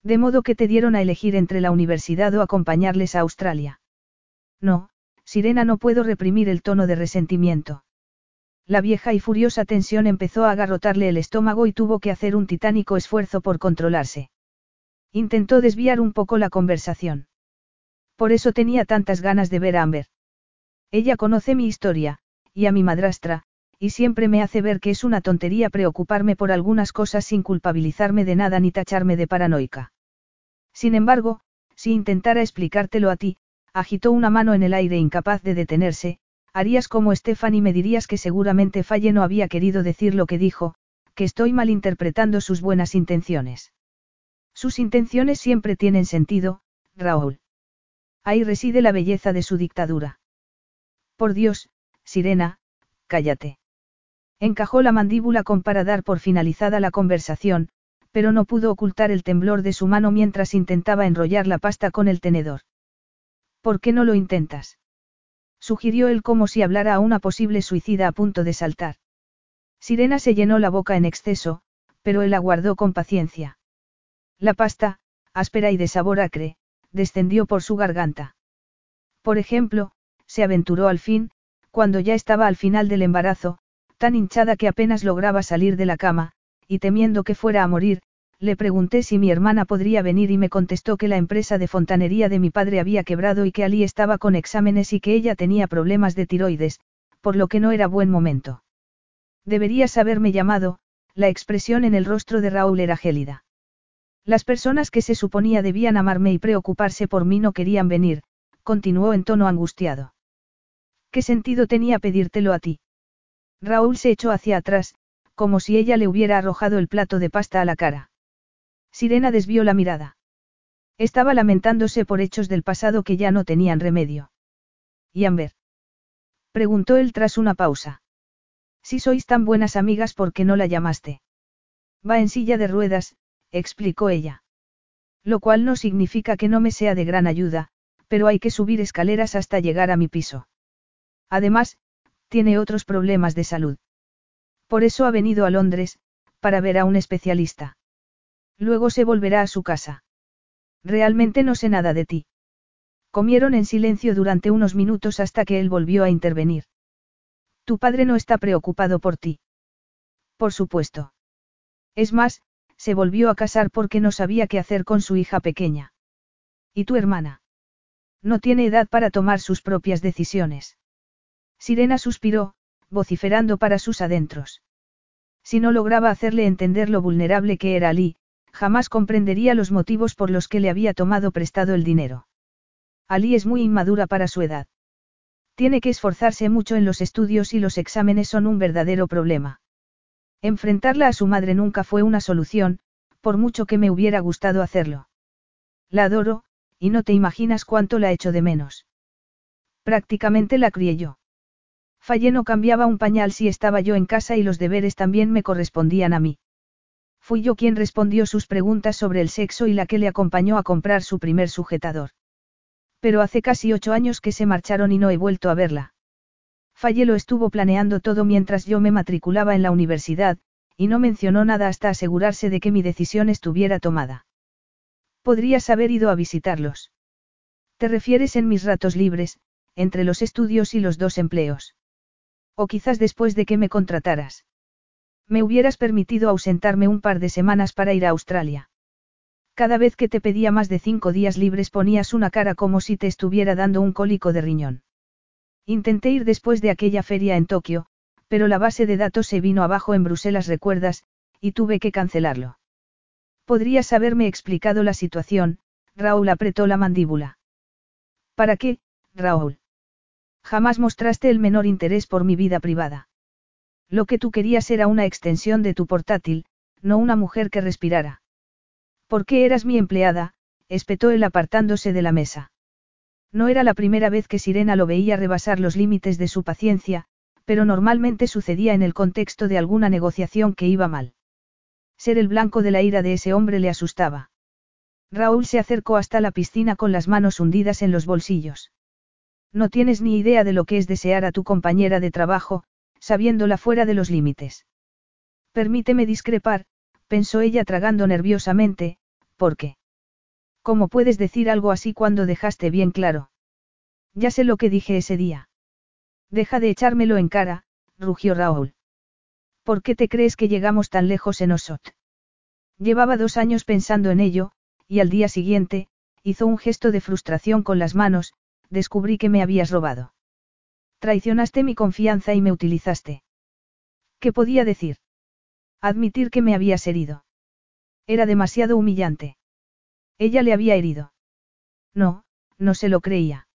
De modo que te dieron a elegir entre la universidad o acompañarles a Australia. No, Sirena no puedo reprimir el tono de resentimiento. La vieja y furiosa tensión empezó a agarrotarle el estómago y tuvo que hacer un titánico esfuerzo por controlarse. Intentó desviar un poco la conversación. Por eso tenía tantas ganas de ver a Amber. Ella conoce mi historia, y a mi madrastra, y siempre me hace ver que es una tontería preocuparme por algunas cosas sin culpabilizarme de nada ni tacharme de paranoica. Sin embargo, si intentara explicártelo a ti, agitó una mano en el aire incapaz de detenerse, harías como Stefan y me dirías que seguramente Falle no había querido decir lo que dijo, que estoy malinterpretando sus buenas intenciones. Sus intenciones siempre tienen sentido, Raúl. Ahí reside la belleza de su dictadura. Por Dios, Sirena, cállate. Encajó la mandíbula con para dar por finalizada la conversación, pero no pudo ocultar el temblor de su mano mientras intentaba enrollar la pasta con el tenedor. ¿Por qué no lo intentas? Sugirió él como si hablara a una posible suicida a punto de saltar. Sirena se llenó la boca en exceso, pero él aguardó con paciencia. La pasta, áspera y de sabor acre, descendió por su garganta. Por ejemplo, se aventuró al fin, cuando ya estaba al final del embarazo, tan hinchada que apenas lograba salir de la cama, y temiendo que fuera a morir, le pregunté si mi hermana podría venir y me contestó que la empresa de fontanería de mi padre había quebrado y que Ali estaba con exámenes y que ella tenía problemas de tiroides, por lo que no era buen momento. Deberías haberme llamado, la expresión en el rostro de Raúl era gélida. Las personas que se suponía debían amarme y preocuparse por mí no querían venir, continuó en tono angustiado. ¿Qué sentido tenía pedírtelo a ti? Raúl se echó hacia atrás, como si ella le hubiera arrojado el plato de pasta a la cara. Sirena desvió la mirada. Estaba lamentándose por hechos del pasado que ya no tenían remedio. ¿Y Amber? Preguntó él tras una pausa. Si sois tan buenas amigas, ¿por qué no la llamaste? Va en silla de ruedas, explicó ella. Lo cual no significa que no me sea de gran ayuda, pero hay que subir escaleras hasta llegar a mi piso. Además, tiene otros problemas de salud. Por eso ha venido a Londres, para ver a un especialista. Luego se volverá a su casa. Realmente no sé nada de ti. Comieron en silencio durante unos minutos hasta que él volvió a intervenir. Tu padre no está preocupado por ti. Por supuesto. Es más, se volvió a casar porque no sabía qué hacer con su hija pequeña. ¿Y tu hermana? No tiene edad para tomar sus propias decisiones. Sirena suspiró, vociferando para sus adentros. Si no lograba hacerle entender lo vulnerable que era Ali, Jamás comprendería los motivos por los que le había tomado prestado el dinero. Ali es muy inmadura para su edad. Tiene que esforzarse mucho en los estudios y los exámenes son un verdadero problema. Enfrentarla a su madre nunca fue una solución, por mucho que me hubiera gustado hacerlo. La adoro, y no te imaginas cuánto la echo de menos. Prácticamente la crié yo. Fallé no cambiaba un pañal si estaba yo en casa y los deberes también me correspondían a mí. Fui yo quien respondió sus preguntas sobre el sexo y la que le acompañó a comprar su primer sujetador. Pero hace casi ocho años que se marcharon y no he vuelto a verla. Falle lo estuvo planeando todo mientras yo me matriculaba en la universidad, y no mencionó nada hasta asegurarse de que mi decisión estuviera tomada. Podrías haber ido a visitarlos. Te refieres en mis ratos libres, entre los estudios y los dos empleos. O quizás después de que me contrataras. Me hubieras permitido ausentarme un par de semanas para ir a Australia. Cada vez que te pedía más de cinco días libres ponías una cara como si te estuviera dando un cólico de riñón. Intenté ir después de aquella feria en Tokio, pero la base de datos se vino abajo en Bruselas, recuerdas, y tuve que cancelarlo. Podrías haberme explicado la situación, Raúl apretó la mandíbula. ¿Para qué, Raúl? Jamás mostraste el menor interés por mi vida privada. Lo que tú querías era una extensión de tu portátil, no una mujer que respirara. ¿Por qué eras mi empleada? espetó él apartándose de la mesa. No era la primera vez que Sirena lo veía rebasar los límites de su paciencia, pero normalmente sucedía en el contexto de alguna negociación que iba mal. Ser el blanco de la ira de ese hombre le asustaba. Raúl se acercó hasta la piscina con las manos hundidas en los bolsillos. No tienes ni idea de lo que es desear a tu compañera de trabajo, sabiéndola fuera de los límites. Permíteme discrepar, pensó ella tragando nerviosamente, ¿por qué? ¿Cómo puedes decir algo así cuando dejaste bien claro? Ya sé lo que dije ese día. Deja de echármelo en cara, rugió Raúl. ¿Por qué te crees que llegamos tan lejos en Osot? Llevaba dos años pensando en ello, y al día siguiente, hizo un gesto de frustración con las manos, descubrí que me habías robado. Traicionaste mi confianza y me utilizaste. ¿Qué podía decir? Admitir que me habías herido. Era demasiado humillante. Ella le había herido. No, no se lo creía.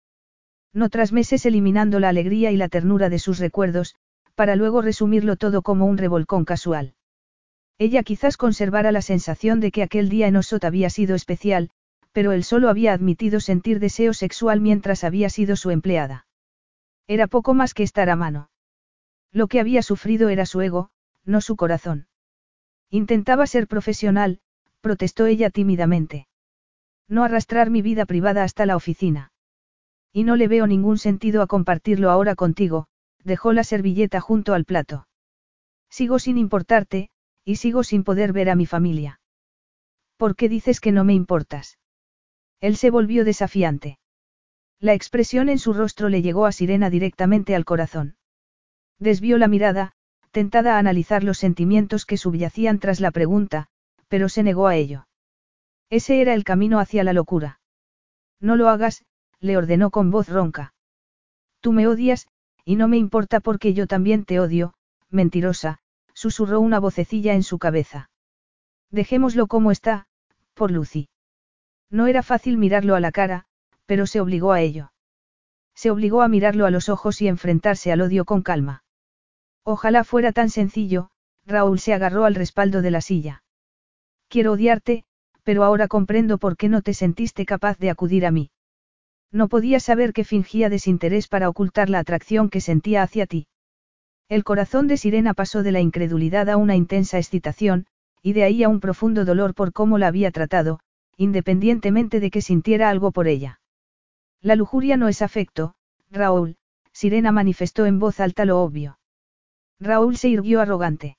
No tras meses eliminando la alegría y la ternura de sus recuerdos, para luego resumirlo todo como un revolcón casual. Ella quizás conservara la sensación de que aquel día en Osot había sido especial, pero él solo había admitido sentir deseo sexual mientras había sido su empleada. Era poco más que estar a mano. Lo que había sufrido era su ego, no su corazón. Intentaba ser profesional, protestó ella tímidamente. No arrastrar mi vida privada hasta la oficina. Y no le veo ningún sentido a compartirlo ahora contigo, dejó la servilleta junto al plato. Sigo sin importarte, y sigo sin poder ver a mi familia. ¿Por qué dices que no me importas? Él se volvió desafiante. La expresión en su rostro le llegó a Sirena directamente al corazón. Desvió la mirada, tentada a analizar los sentimientos que subyacían tras la pregunta, pero se negó a ello. Ese era el camino hacia la locura. No lo hagas, le ordenó con voz ronca. Tú me odias, y no me importa porque yo también te odio, mentirosa, susurró una vocecilla en su cabeza. Dejémoslo como está, por Lucy. No era fácil mirarlo a la cara, pero se obligó a ello. Se obligó a mirarlo a los ojos y enfrentarse al odio con calma. Ojalá fuera tan sencillo, Raúl se agarró al respaldo de la silla. Quiero odiarte, pero ahora comprendo por qué no te sentiste capaz de acudir a mí. No podía saber que fingía desinterés para ocultar la atracción que sentía hacia ti. El corazón de Sirena pasó de la incredulidad a una intensa excitación, y de ahí a un profundo dolor por cómo la había tratado, independientemente de que sintiera algo por ella. La lujuria no es afecto, Raúl, Sirena manifestó en voz alta lo obvio. Raúl se irguió arrogante.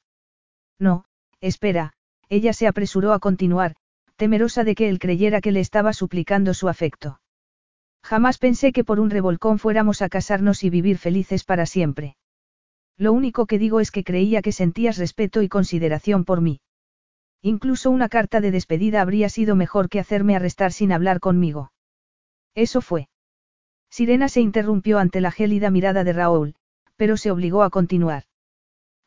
No, espera, ella se apresuró a continuar, temerosa de que él creyera que le estaba suplicando su afecto. Jamás pensé que por un revolcón fuéramos a casarnos y vivir felices para siempre. Lo único que digo es que creía que sentías respeto y consideración por mí. Incluso una carta de despedida habría sido mejor que hacerme arrestar sin hablar conmigo. Eso fue. Sirena se interrumpió ante la gélida mirada de Raúl, pero se obligó a continuar.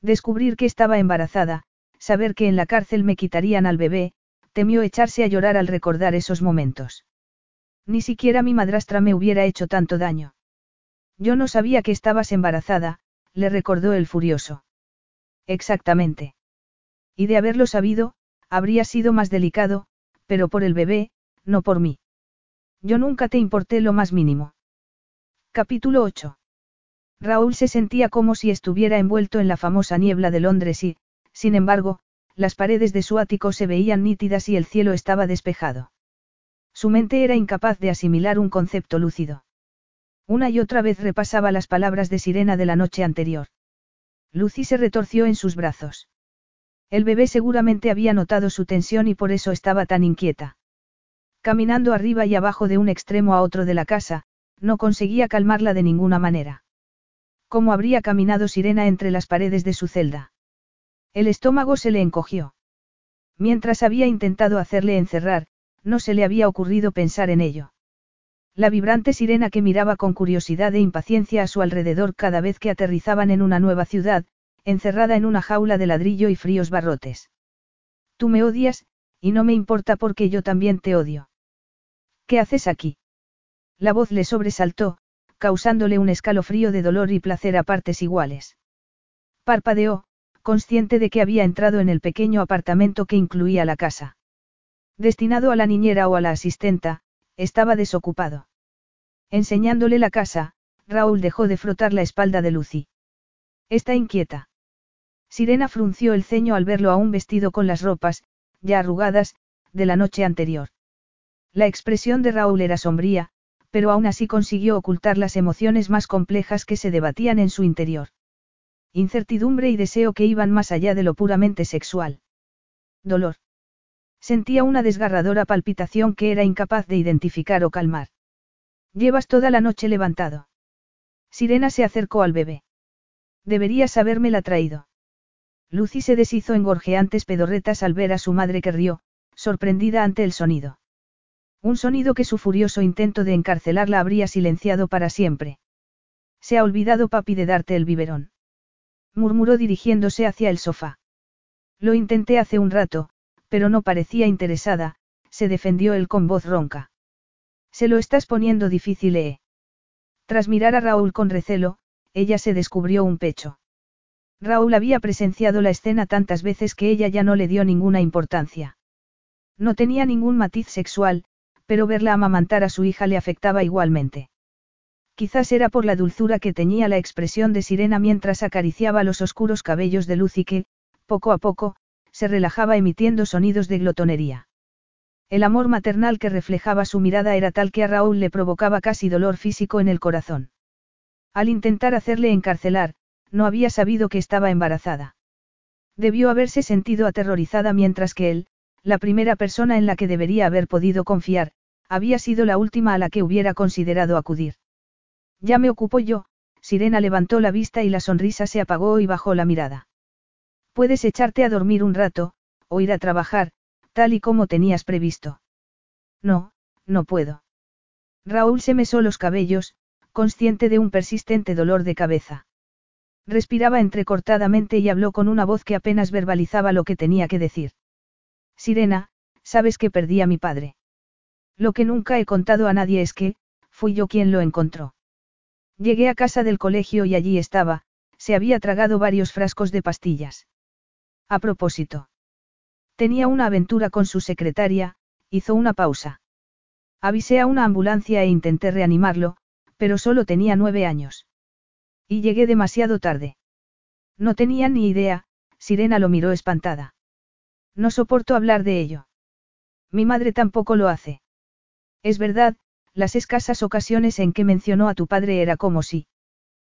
Descubrir que estaba embarazada, saber que en la cárcel me quitarían al bebé, temió echarse a llorar al recordar esos momentos. Ni siquiera mi madrastra me hubiera hecho tanto daño. Yo no sabía que estabas embarazada, le recordó el furioso. Exactamente. Y de haberlo sabido, habría sido más delicado, pero por el bebé, no por mí. Yo nunca te importé lo más mínimo. Capítulo 8. Raúl se sentía como si estuviera envuelto en la famosa niebla de Londres y, sin embargo, las paredes de su ático se veían nítidas y el cielo estaba despejado. Su mente era incapaz de asimilar un concepto lúcido. Una y otra vez repasaba las palabras de Sirena de la noche anterior. Lucy se retorció en sus brazos. El bebé seguramente había notado su tensión y por eso estaba tan inquieta. Caminando arriba y abajo de un extremo a otro de la casa, no conseguía calmarla de ninguna manera. ¿Cómo habría caminado Sirena entre las paredes de su celda? El estómago se le encogió. Mientras había intentado hacerle encerrar, no se le había ocurrido pensar en ello. La vibrante sirena que miraba con curiosidad e impaciencia a su alrededor cada vez que aterrizaban en una nueva ciudad, encerrada en una jaula de ladrillo y fríos barrotes. Tú me odias, y no me importa porque yo también te odio. ¿Qué haces aquí? La voz le sobresaltó, causándole un escalofrío de dolor y placer a partes iguales. Parpadeó, consciente de que había entrado en el pequeño apartamento que incluía la casa. Destinado a la niñera o a la asistenta, estaba desocupado. Enseñándole la casa, Raúl dejó de frotar la espalda de Lucy. Está inquieta. Sirena frunció el ceño al verlo aún vestido con las ropas, ya arrugadas, de la noche anterior. La expresión de Raúl era sombría, pero aún así consiguió ocultar las emociones más complejas que se debatían en su interior. Incertidumbre y deseo que iban más allá de lo puramente sexual. Dolor. Sentía una desgarradora palpitación que era incapaz de identificar o calmar. Llevas toda la noche levantado. Sirena se acercó al bebé. Deberías habérmela traído. Lucy se deshizo en gorjeantes pedorretas al ver a su madre que rió, sorprendida ante el sonido. Un sonido que su furioso intento de encarcelarla habría silenciado para siempre. Se ha olvidado papi de darte el biberón. Murmuró dirigiéndose hacia el sofá. Lo intenté hace un rato, pero no parecía interesada, se defendió él con voz ronca. Se lo estás poniendo difícil, ¿eh? Tras mirar a Raúl con recelo, ella se descubrió un pecho. Raúl había presenciado la escena tantas veces que ella ya no le dio ninguna importancia. No tenía ningún matiz sexual, pero verla amamantar a su hija le afectaba igualmente. Quizás era por la dulzura que teñía la expresión de Sirena mientras acariciaba los oscuros cabellos de Lucy que, poco a poco, se relajaba emitiendo sonidos de glotonería. El amor maternal que reflejaba su mirada era tal que a Raúl le provocaba casi dolor físico en el corazón. Al intentar hacerle encarcelar, no había sabido que estaba embarazada. Debió haberse sentido aterrorizada mientras que él, la primera persona en la que debería haber podido confiar, había sido la última a la que hubiera considerado acudir. Ya me ocupo yo, Sirena levantó la vista y la sonrisa se apagó y bajó la mirada. Puedes echarte a dormir un rato, o ir a trabajar, tal y como tenías previsto. No, no puedo. Raúl se mesó los cabellos, consciente de un persistente dolor de cabeza. Respiraba entrecortadamente y habló con una voz que apenas verbalizaba lo que tenía que decir. Sirena, sabes que perdí a mi padre. Lo que nunca he contado a nadie es que, fui yo quien lo encontró. Llegué a casa del colegio y allí estaba, se había tragado varios frascos de pastillas. A propósito. Tenía una aventura con su secretaria, hizo una pausa. Avisé a una ambulancia e intenté reanimarlo, pero solo tenía nueve años. Y llegué demasiado tarde. No tenía ni idea, Sirena lo miró espantada. No soporto hablar de ello. Mi madre tampoco lo hace. Es verdad, las escasas ocasiones en que mencionó a tu padre era como si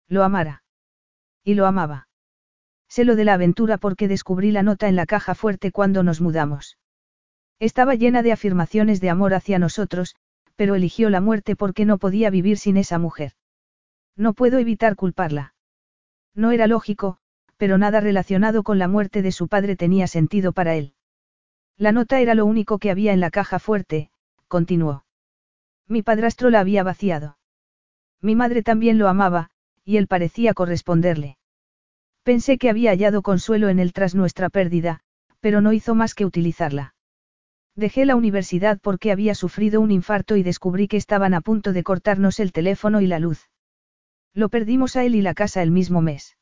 lo amara. Y lo amaba. Sé lo de la aventura porque descubrí la nota en la caja fuerte cuando nos mudamos. Estaba llena de afirmaciones de amor hacia nosotros, pero eligió la muerte porque no podía vivir sin esa mujer. No puedo evitar culparla. No era lógico, pero nada relacionado con la muerte de su padre tenía sentido para él. La nota era lo único que había en la caja fuerte, continuó. Mi padrastro la había vaciado. Mi madre también lo amaba, y él parecía corresponderle. Pensé que había hallado consuelo en él tras nuestra pérdida, pero no hizo más que utilizarla. Dejé la universidad porque había sufrido un infarto y descubrí que estaban a punto de cortarnos el teléfono y la luz. Lo perdimos a él y la casa el mismo mes.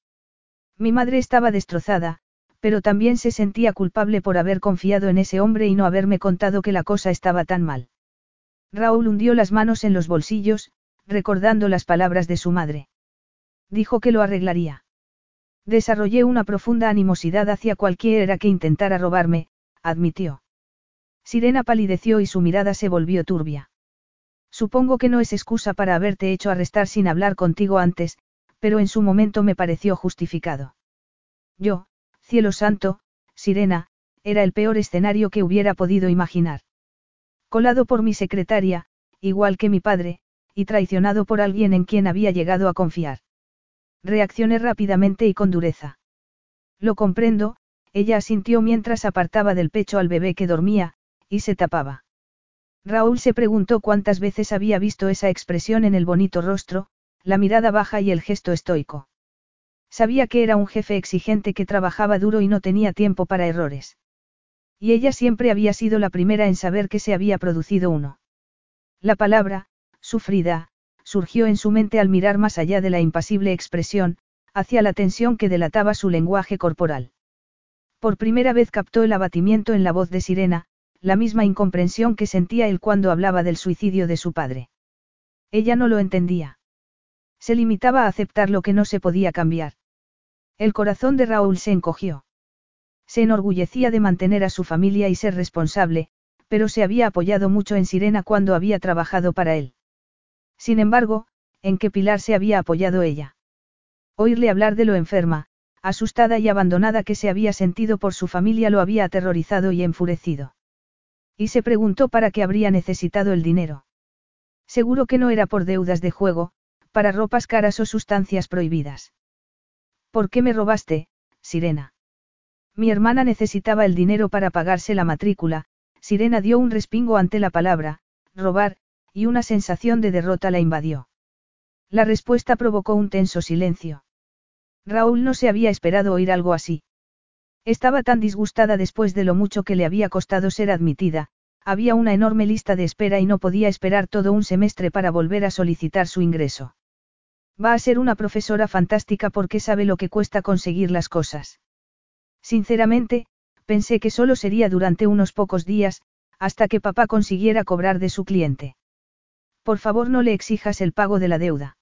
Mi madre estaba destrozada, pero también se sentía culpable por haber confiado en ese hombre y no haberme contado que la cosa estaba tan mal. Raúl hundió las manos en los bolsillos, recordando las palabras de su madre. Dijo que lo arreglaría. Desarrollé una profunda animosidad hacia cualquiera que intentara robarme, admitió. Sirena palideció y su mirada se volvió turbia. Supongo que no es excusa para haberte hecho arrestar sin hablar contigo antes, pero en su momento me pareció justificado. Yo, cielo santo, Sirena, era el peor escenario que hubiera podido imaginar. Colado por mi secretaria, igual que mi padre, y traicionado por alguien en quien había llegado a confiar. Reaccioné rápidamente y con dureza. Lo comprendo, ella asintió mientras apartaba del pecho al bebé que dormía, y se tapaba. Raúl se preguntó cuántas veces había visto esa expresión en el bonito rostro, la mirada baja y el gesto estoico. Sabía que era un jefe exigente que trabajaba duro y no tenía tiempo para errores. Y ella siempre había sido la primera en saber que se había producido uno. La palabra, sufrida, surgió en su mente al mirar más allá de la impasible expresión, hacia la tensión que delataba su lenguaje corporal. Por primera vez captó el abatimiento en la voz de Sirena, la misma incomprensión que sentía él cuando hablaba del suicidio de su padre. Ella no lo entendía. Se limitaba a aceptar lo que no se podía cambiar. El corazón de Raúl se encogió. Se enorgullecía de mantener a su familia y ser responsable, pero se había apoyado mucho en Sirena cuando había trabajado para él. Sin embargo, ¿en qué pilar se había apoyado ella? Oírle hablar de lo enferma, asustada y abandonada que se había sentido por su familia lo había aterrorizado y enfurecido. Y se preguntó para qué habría necesitado el dinero. Seguro que no era por deudas de juego, para ropas caras o sustancias prohibidas. ¿Por qué me robaste, Sirena? Mi hermana necesitaba el dinero para pagarse la matrícula, Sirena dio un respingo ante la palabra, robar, y una sensación de derrota la invadió. La respuesta provocó un tenso silencio. Raúl no se había esperado oír algo así. Estaba tan disgustada después de lo mucho que le había costado ser admitida, había una enorme lista de espera y no podía esperar todo un semestre para volver a solicitar su ingreso. Va a ser una profesora fantástica porque sabe lo que cuesta conseguir las cosas. Sinceramente, pensé que solo sería durante unos pocos días, hasta que papá consiguiera cobrar de su cliente. Por favor no le exijas el pago de la deuda.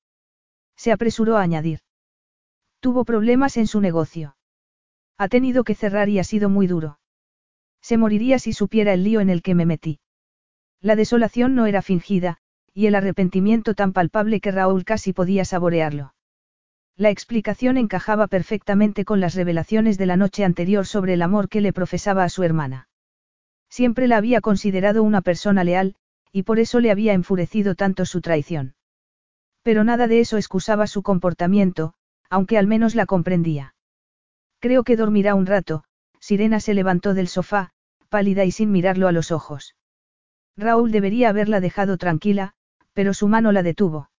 Se apresuró a añadir. Tuvo problemas en su negocio. Ha tenido que cerrar y ha sido muy duro. Se moriría si supiera el lío en el que me metí. La desolación no era fingida, y el arrepentimiento tan palpable que Raúl casi podía saborearlo. La explicación encajaba perfectamente con las revelaciones de la noche anterior sobre el amor que le profesaba a su hermana. Siempre la había considerado una persona leal, y por eso le había enfurecido tanto su traición. Pero nada de eso excusaba su comportamiento, aunque al menos la comprendía. Creo que dormirá un rato, Sirena se levantó del sofá, pálida y sin mirarlo a los ojos. Raúl debería haberla dejado tranquila, pero su mano la detuvo.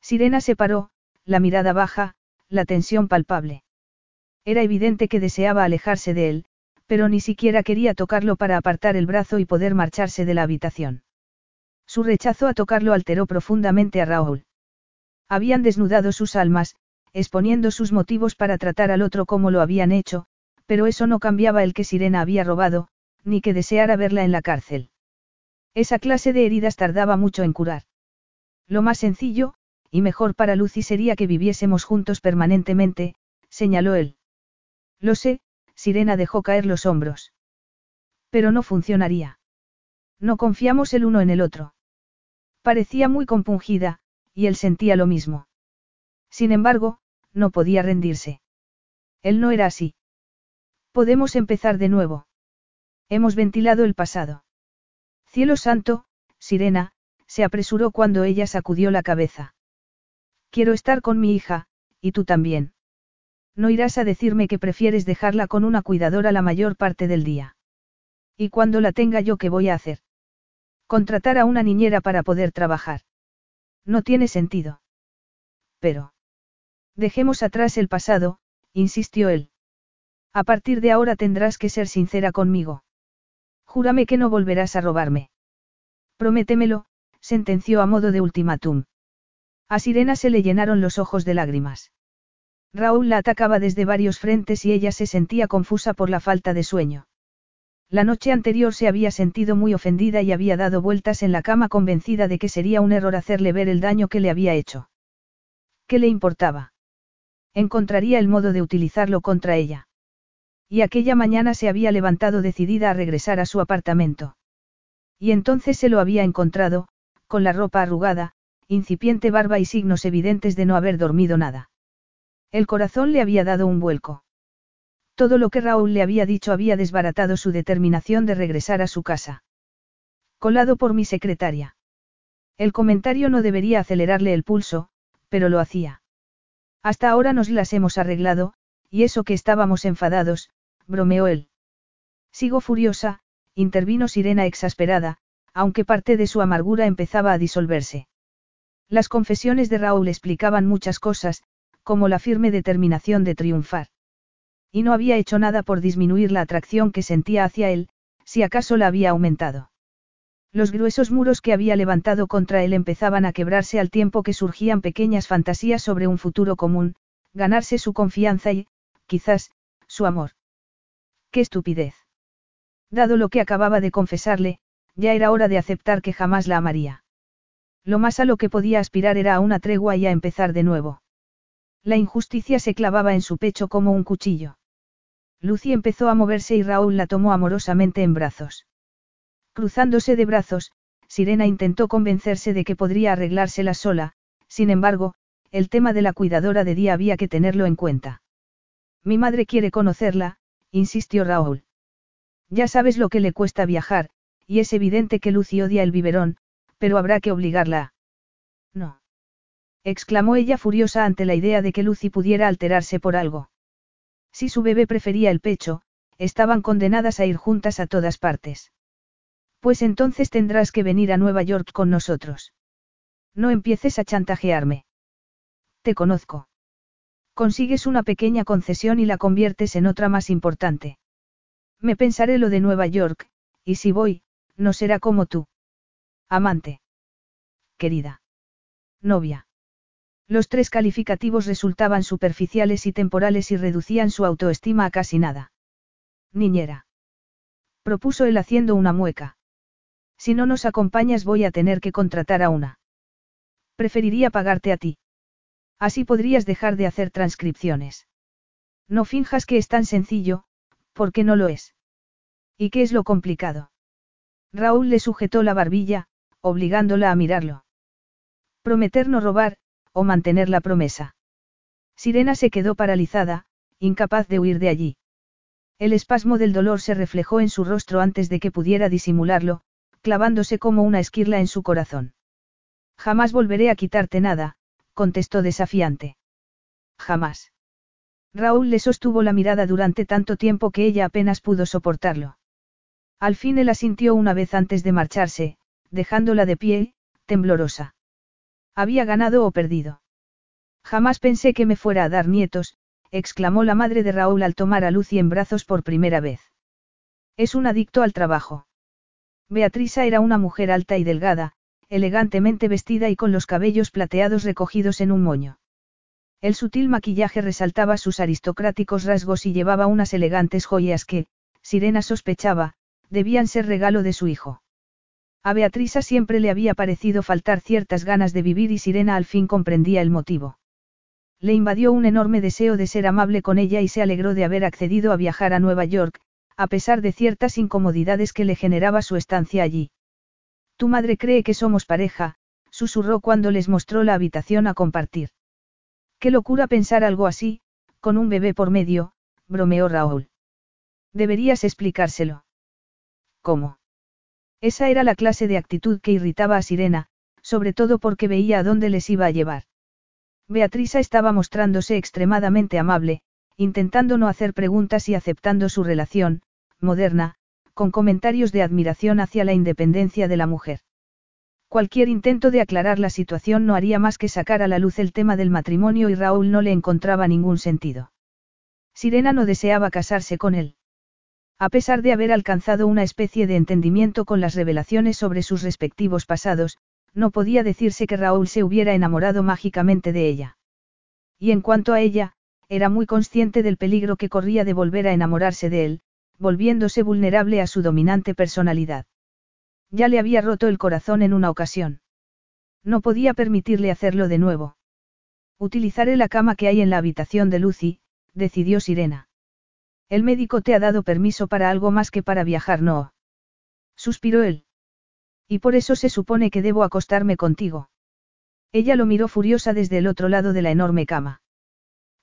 Sirena se paró, la mirada baja, la tensión palpable. Era evidente que deseaba alejarse de él, pero ni siquiera quería tocarlo para apartar el brazo y poder marcharse de la habitación. Su rechazo a tocarlo alteró profundamente a Raúl. Habían desnudado sus almas, exponiendo sus motivos para tratar al otro como lo habían hecho, pero eso no cambiaba el que Sirena había robado, ni que deseara verla en la cárcel. Esa clase de heridas tardaba mucho en curar. Lo más sencillo, y mejor para Lucy sería que viviésemos juntos permanentemente, señaló él. Lo sé, Sirena dejó caer los hombros. Pero no funcionaría. No confiamos el uno en el otro. Parecía muy compungida, y él sentía lo mismo. Sin embargo, no podía rendirse. Él no era así. Podemos empezar de nuevo. Hemos ventilado el pasado. Cielo santo, Sirena, se apresuró cuando ella sacudió la cabeza. Quiero estar con mi hija, y tú también. No irás a decirme que prefieres dejarla con una cuidadora la mayor parte del día. ¿Y cuando la tenga yo qué voy a hacer? Contratar a una niñera para poder trabajar. No tiene sentido. Pero. Dejemos atrás el pasado, insistió él. A partir de ahora tendrás que ser sincera conmigo. Júrame que no volverás a robarme. Prométemelo, sentenció a modo de ultimátum. A Sirena se le llenaron los ojos de lágrimas. Raúl la atacaba desde varios frentes y ella se sentía confusa por la falta de sueño. La noche anterior se había sentido muy ofendida y había dado vueltas en la cama convencida de que sería un error hacerle ver el daño que le había hecho. ¿Qué le importaba? Encontraría el modo de utilizarlo contra ella. Y aquella mañana se había levantado decidida a regresar a su apartamento. Y entonces se lo había encontrado, con la ropa arrugada, incipiente barba y signos evidentes de no haber dormido nada. El corazón le había dado un vuelco. Todo lo que Raúl le había dicho había desbaratado su determinación de regresar a su casa. Colado por mi secretaria. El comentario no debería acelerarle el pulso, pero lo hacía. Hasta ahora nos las hemos arreglado, y eso que estábamos enfadados, bromeó él. Sigo furiosa, intervino Sirena exasperada, aunque parte de su amargura empezaba a disolverse. Las confesiones de Raúl explicaban muchas cosas, como la firme determinación de triunfar. Y no había hecho nada por disminuir la atracción que sentía hacia él, si acaso la había aumentado. Los gruesos muros que había levantado contra él empezaban a quebrarse al tiempo que surgían pequeñas fantasías sobre un futuro común, ganarse su confianza y, quizás, su amor. ¡Qué estupidez! Dado lo que acababa de confesarle, ya era hora de aceptar que jamás la amaría. Lo más a lo que podía aspirar era a una tregua y a empezar de nuevo. La injusticia se clavaba en su pecho como un cuchillo. Lucy empezó a moverse y Raúl la tomó amorosamente en brazos. Cruzándose de brazos, Sirena intentó convencerse de que podría arreglársela sola, sin embargo, el tema de la cuidadora de día había que tenerlo en cuenta. Mi madre quiere conocerla, insistió Raúl. Ya sabes lo que le cuesta viajar, y es evidente que Lucy odia el biberón, pero habrá que obligarla No. exclamó ella furiosa ante la idea de que Lucy pudiera alterarse por algo. Si su bebé prefería el pecho, estaban condenadas a ir juntas a todas partes. Pues entonces tendrás que venir a Nueva York con nosotros. No empieces a chantajearme. Te conozco. Consigues una pequeña concesión y la conviertes en otra más importante. Me pensaré lo de Nueva York, y si voy, no será como tú. Amante. Querida. Novia. Los tres calificativos resultaban superficiales y temporales y reducían su autoestima a casi nada. Niñera. Propuso él haciendo una mueca. Si no nos acompañas voy a tener que contratar a una. Preferiría pagarte a ti. Así podrías dejar de hacer transcripciones. No finjas que es tan sencillo, porque no lo es. ¿Y qué es lo complicado? Raúl le sujetó la barbilla, obligándola a mirarlo. Prometer no robar, o mantener la promesa. Sirena se quedó paralizada, incapaz de huir de allí. El espasmo del dolor se reflejó en su rostro antes de que pudiera disimularlo, clavándose como una esquirla en su corazón. Jamás volveré a quitarte nada, contestó desafiante. Jamás. Raúl le sostuvo la mirada durante tanto tiempo que ella apenas pudo soportarlo. Al fin él asintió una vez antes de marcharse, dejándola de pie, temblorosa. Había ganado o perdido. Jamás pensé que me fuera a dar nietos, exclamó la madre de Raúl al tomar a Lucy en brazos por primera vez. Es un adicto al trabajo. Beatriza era una mujer alta y delgada, elegantemente vestida y con los cabellos plateados recogidos en un moño. El sutil maquillaje resaltaba sus aristocráticos rasgos y llevaba unas elegantes joyas que, Sirena sospechaba, debían ser regalo de su hijo. A Beatriza siempre le había parecido faltar ciertas ganas de vivir y Sirena al fin comprendía el motivo. Le invadió un enorme deseo de ser amable con ella y se alegró de haber accedido a viajar a Nueva York, a pesar de ciertas incomodidades que le generaba su estancia allí. Tu madre cree que somos pareja, susurró cuando les mostró la habitación a compartir. Qué locura pensar algo así, con un bebé por medio, bromeó Raúl. Deberías explicárselo. ¿Cómo? Esa era la clase de actitud que irritaba a Sirena, sobre todo porque veía a dónde les iba a llevar. Beatriza estaba mostrándose extremadamente amable, intentando no hacer preguntas y aceptando su relación, moderna, con comentarios de admiración hacia la independencia de la mujer. Cualquier intento de aclarar la situación no haría más que sacar a la luz el tema del matrimonio y Raúl no le encontraba ningún sentido. Sirena no deseaba casarse con él. A pesar de haber alcanzado una especie de entendimiento con las revelaciones sobre sus respectivos pasados, no podía decirse que Raúl se hubiera enamorado mágicamente de ella. Y en cuanto a ella, era muy consciente del peligro que corría de volver a enamorarse de él, volviéndose vulnerable a su dominante personalidad. Ya le había roto el corazón en una ocasión. No podía permitirle hacerlo de nuevo. Utilizaré la cama que hay en la habitación de Lucy, decidió Sirena. El médico te ha dado permiso para algo más que para viajar, no. Suspiró él. Y por eso se supone que debo acostarme contigo. Ella lo miró furiosa desde el otro lado de la enorme cama.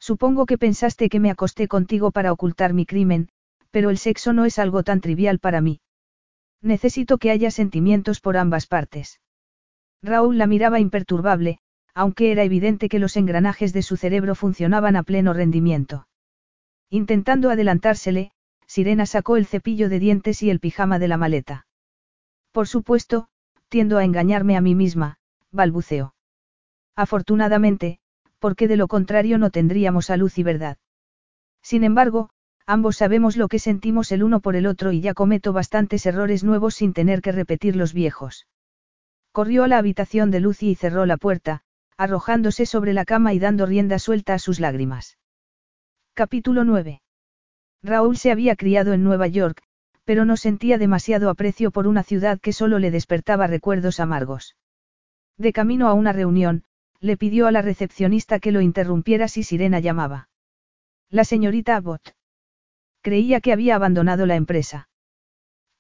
Supongo que pensaste que me acosté contigo para ocultar mi crimen, pero el sexo no es algo tan trivial para mí. Necesito que haya sentimientos por ambas partes. Raúl la miraba imperturbable, aunque era evidente que los engranajes de su cerebro funcionaban a pleno rendimiento. Intentando adelantársele, Sirena sacó el cepillo de dientes y el pijama de la maleta. Por supuesto, tiendo a engañarme a mí misma, balbuceó. Afortunadamente, porque de lo contrario no tendríamos a luz y verdad. Sin embargo, ambos sabemos lo que sentimos el uno por el otro y ya cometo bastantes errores nuevos sin tener que repetir los viejos. Corrió a la habitación de Lucy y cerró la puerta, arrojándose sobre la cama y dando rienda suelta a sus lágrimas. Capítulo 9. Raúl se había criado en Nueva York, pero no sentía demasiado aprecio por una ciudad que solo le despertaba recuerdos amargos. De camino a una reunión, le pidió a la recepcionista que lo interrumpiera si Sirena llamaba. La señorita Abbott. Creía que había abandonado la empresa.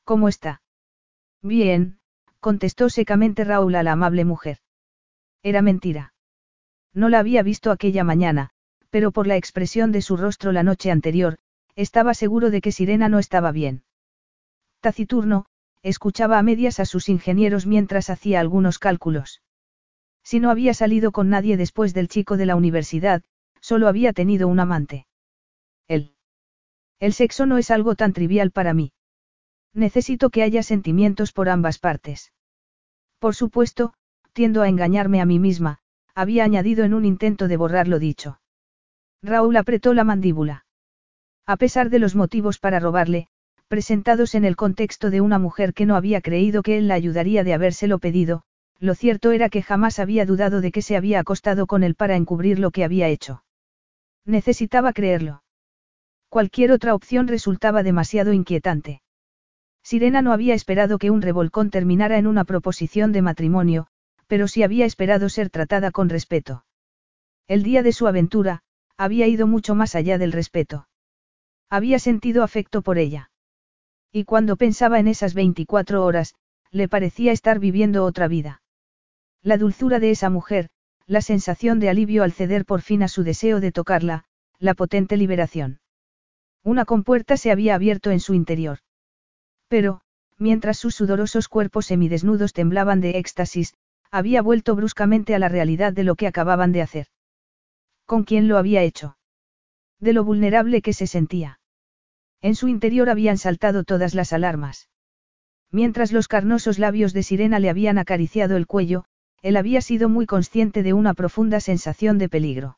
¿Cómo está? Bien, contestó secamente Raúl a la amable mujer. Era mentira. No la había visto aquella mañana, pero por la expresión de su rostro la noche anterior, estaba seguro de que Sirena no estaba bien. Taciturno, escuchaba a medias a sus ingenieros mientras hacía algunos cálculos. Si no había salido con nadie después del chico de la universidad, solo había tenido un amante. Él. El sexo no es algo tan trivial para mí. Necesito que haya sentimientos por ambas partes. Por supuesto, tiendo a engañarme a mí misma, había añadido en un intento de borrar lo dicho. Raúl apretó la mandíbula. A pesar de los motivos para robarle, presentados en el contexto de una mujer que no había creído que él la ayudaría de habérselo pedido, lo cierto era que jamás había dudado de que se había acostado con él para encubrir lo que había hecho. Necesitaba creerlo. Cualquier otra opción resultaba demasiado inquietante. Sirena no había esperado que un revolcón terminara en una proposición de matrimonio, pero sí había esperado ser tratada con respeto. El día de su aventura, había ido mucho más allá del respeto. Había sentido afecto por ella. Y cuando pensaba en esas 24 horas, le parecía estar viviendo otra vida. La dulzura de esa mujer, la sensación de alivio al ceder por fin a su deseo de tocarla, la potente liberación. Una compuerta se había abierto en su interior. Pero, mientras sus sudorosos cuerpos semidesnudos temblaban de éxtasis, había vuelto bruscamente a la realidad de lo que acababan de hacer. ¿Con quién lo había hecho? De lo vulnerable que se sentía. En su interior habían saltado todas las alarmas. Mientras los carnosos labios de Sirena le habían acariciado el cuello, él había sido muy consciente de una profunda sensación de peligro.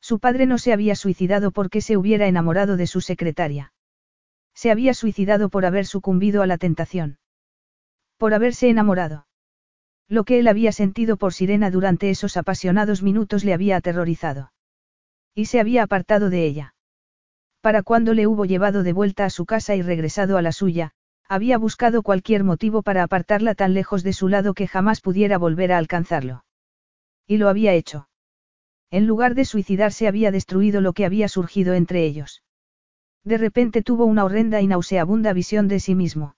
Su padre no se había suicidado porque se hubiera enamorado de su secretaria. Se había suicidado por haber sucumbido a la tentación. Por haberse enamorado. Lo que él había sentido por Sirena durante esos apasionados minutos le había aterrorizado. Y se había apartado de ella. Para cuando le hubo llevado de vuelta a su casa y regresado a la suya, había buscado cualquier motivo para apartarla tan lejos de su lado que jamás pudiera volver a alcanzarlo. Y lo había hecho. En lugar de suicidarse había destruido lo que había surgido entre ellos. De repente tuvo una horrenda y nauseabunda visión de sí mismo.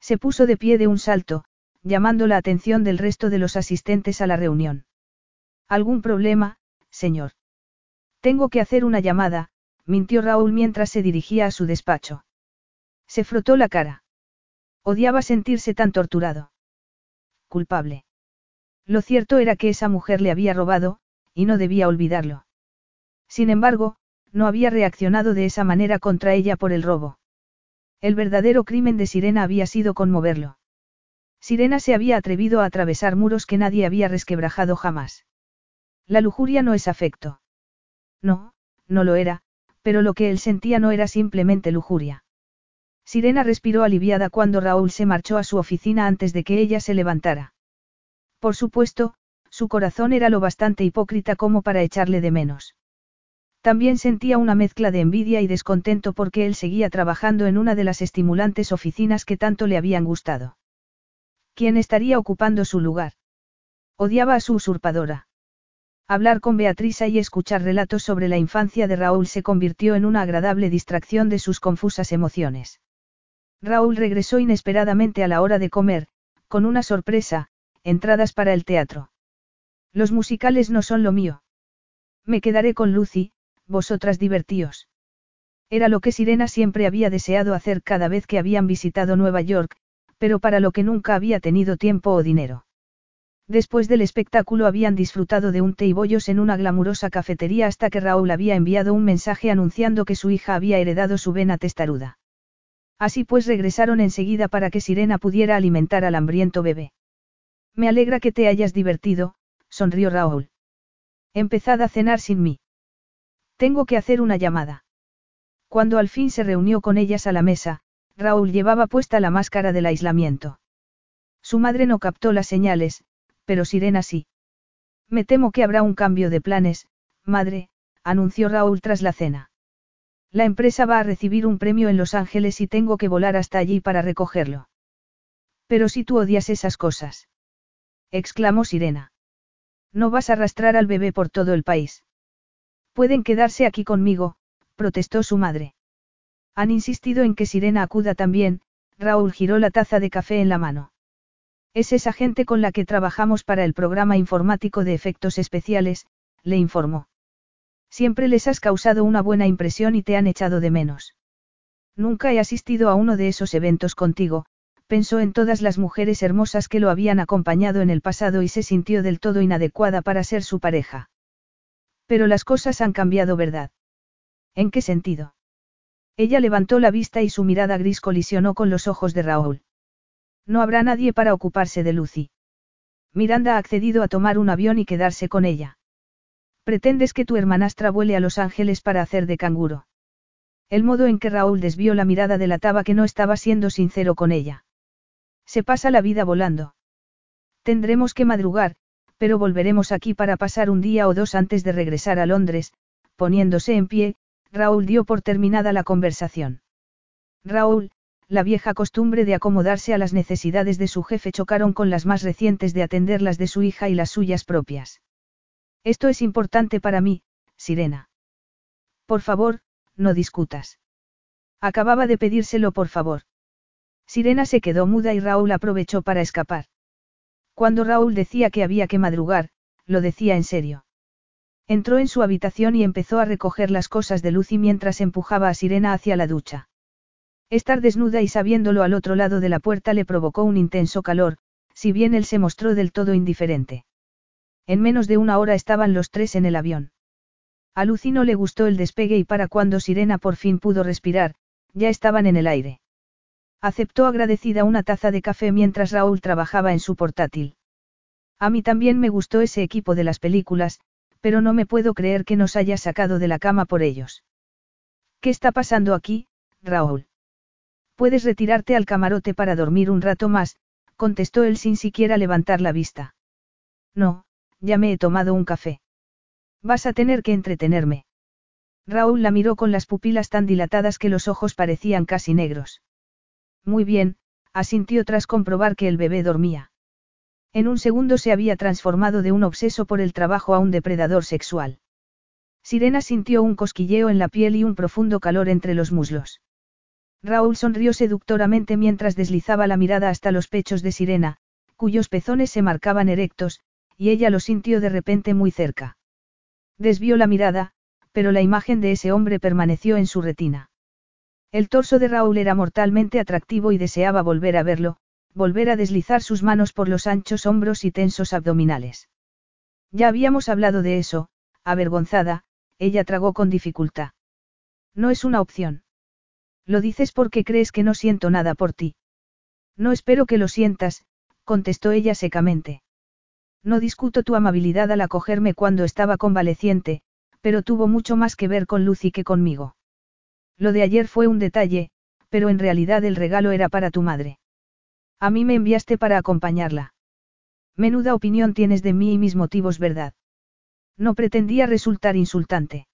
Se puso de pie de un salto, llamando la atención del resto de los asistentes a la reunión. ¿Algún problema, señor? Tengo que hacer una llamada, mintió Raúl mientras se dirigía a su despacho. Se frotó la cara. Odiaba sentirse tan torturado. Culpable. Lo cierto era que esa mujer le había robado, y no debía olvidarlo. Sin embargo, no había reaccionado de esa manera contra ella por el robo. El verdadero crimen de Sirena había sido conmoverlo. Sirena se había atrevido a atravesar muros que nadie había resquebrajado jamás. La lujuria no es afecto. No, no lo era, pero lo que él sentía no era simplemente lujuria. Sirena respiró aliviada cuando Raúl se marchó a su oficina antes de que ella se levantara. Por supuesto, su corazón era lo bastante hipócrita como para echarle de menos. También sentía una mezcla de envidia y descontento porque él seguía trabajando en una de las estimulantes oficinas que tanto le habían gustado. ¿Quién estaría ocupando su lugar? Odiaba a su usurpadora. Hablar con Beatriza y escuchar relatos sobre la infancia de Raúl se convirtió en una agradable distracción de sus confusas emociones. Raúl regresó inesperadamente a la hora de comer, con una sorpresa, entradas para el teatro. Los musicales no son lo mío. Me quedaré con Lucy, vosotras divertíos. Era lo que Sirena siempre había deseado hacer cada vez que habían visitado Nueva York, pero para lo que nunca había tenido tiempo o dinero. Después del espectáculo habían disfrutado de un té y bollos en una glamurosa cafetería hasta que Raúl había enviado un mensaje anunciando que su hija había heredado su vena testaruda. Así pues regresaron enseguida para que Sirena pudiera alimentar al hambriento bebé. Me alegra que te hayas divertido, sonrió Raúl. Empezad a cenar sin mí. Tengo que hacer una llamada. Cuando al fin se reunió con ellas a la mesa, Raúl llevaba puesta la máscara del aislamiento. Su madre no captó las señales, pero Sirena sí. Me temo que habrá un cambio de planes, madre, anunció Raúl tras la cena. La empresa va a recibir un premio en Los Ángeles y tengo que volar hasta allí para recogerlo. Pero si tú odias esas cosas. exclamó Sirena. No vas a arrastrar al bebé por todo el país. Pueden quedarse aquí conmigo, protestó su madre. Han insistido en que Sirena acuda también, Raúl giró la taza de café en la mano. Es esa gente con la que trabajamos para el programa informático de efectos especiales, le informó. Siempre les has causado una buena impresión y te han echado de menos. Nunca he asistido a uno de esos eventos contigo, pensó en todas las mujeres hermosas que lo habían acompañado en el pasado y se sintió del todo inadecuada para ser su pareja. Pero las cosas han cambiado, ¿verdad? ¿En qué sentido? Ella levantó la vista y su mirada gris colisionó con los ojos de Raúl. No habrá nadie para ocuparse de Lucy. Miranda ha accedido a tomar un avión y quedarse con ella. Pretendes que tu hermanastra vuele a Los Ángeles para hacer de canguro. El modo en que Raúl desvió la mirada delataba que no estaba siendo sincero con ella. Se pasa la vida volando. Tendremos que madrugar, pero volveremos aquí para pasar un día o dos antes de regresar a Londres, poniéndose en pie, Raúl dio por terminada la conversación. Raúl, la vieja costumbre de acomodarse a las necesidades de su jefe chocaron con las más recientes de atender las de su hija y las suyas propias. Esto es importante para mí, Sirena. Por favor, no discutas. Acababa de pedírselo por favor. Sirena se quedó muda y Raúl aprovechó para escapar. Cuando Raúl decía que había que madrugar, lo decía en serio. Entró en su habitación y empezó a recoger las cosas de Lucy mientras empujaba a Sirena hacia la ducha. Estar desnuda y sabiéndolo al otro lado de la puerta le provocó un intenso calor, si bien él se mostró del todo indiferente. En menos de una hora estaban los tres en el avión. A Lucy no le gustó el despegue y para cuando Sirena por fin pudo respirar, ya estaban en el aire. Aceptó agradecida una taza de café mientras Raúl trabajaba en su portátil. A mí también me gustó ese equipo de las películas, pero no me puedo creer que nos haya sacado de la cama por ellos. ¿Qué está pasando aquí, Raúl? Puedes retirarte al camarote para dormir un rato más, contestó él sin siquiera levantar la vista. No, ya me he tomado un café. Vas a tener que entretenerme. Raúl la miró con las pupilas tan dilatadas que los ojos parecían casi negros. Muy bien, asintió tras comprobar que el bebé dormía. En un segundo se había transformado de un obseso por el trabajo a un depredador sexual. Sirena sintió un cosquilleo en la piel y un profundo calor entre los muslos. Raúl sonrió seductoramente mientras deslizaba la mirada hasta los pechos de Sirena, cuyos pezones se marcaban erectos, y ella lo sintió de repente muy cerca. Desvió la mirada, pero la imagen de ese hombre permaneció en su retina. El torso de Raúl era mortalmente atractivo y deseaba volver a verlo, volver a deslizar sus manos por los anchos hombros y tensos abdominales. Ya habíamos hablado de eso, avergonzada, ella tragó con dificultad. No es una opción. Lo dices porque crees que no siento nada por ti. No espero que lo sientas, contestó ella secamente. No discuto tu amabilidad al acogerme cuando estaba convaleciente, pero tuvo mucho más que ver con Lucy que conmigo. Lo de ayer fue un detalle, pero en realidad el regalo era para tu madre. A mí me enviaste para acompañarla. Menuda opinión tienes de mí y mis motivos, ¿verdad? No pretendía resultar insultante.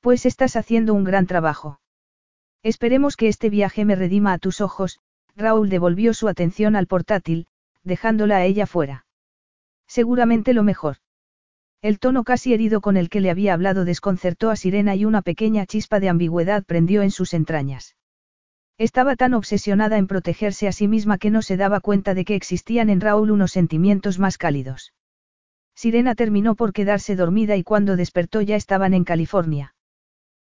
Pues estás haciendo un gran trabajo. Esperemos que este viaje me redima a tus ojos, Raúl devolvió su atención al portátil, dejándola a ella fuera. Seguramente lo mejor. El tono casi herido con el que le había hablado desconcertó a Sirena y una pequeña chispa de ambigüedad prendió en sus entrañas. Estaba tan obsesionada en protegerse a sí misma que no se daba cuenta de que existían en Raúl unos sentimientos más cálidos. Sirena terminó por quedarse dormida y cuando despertó ya estaban en California.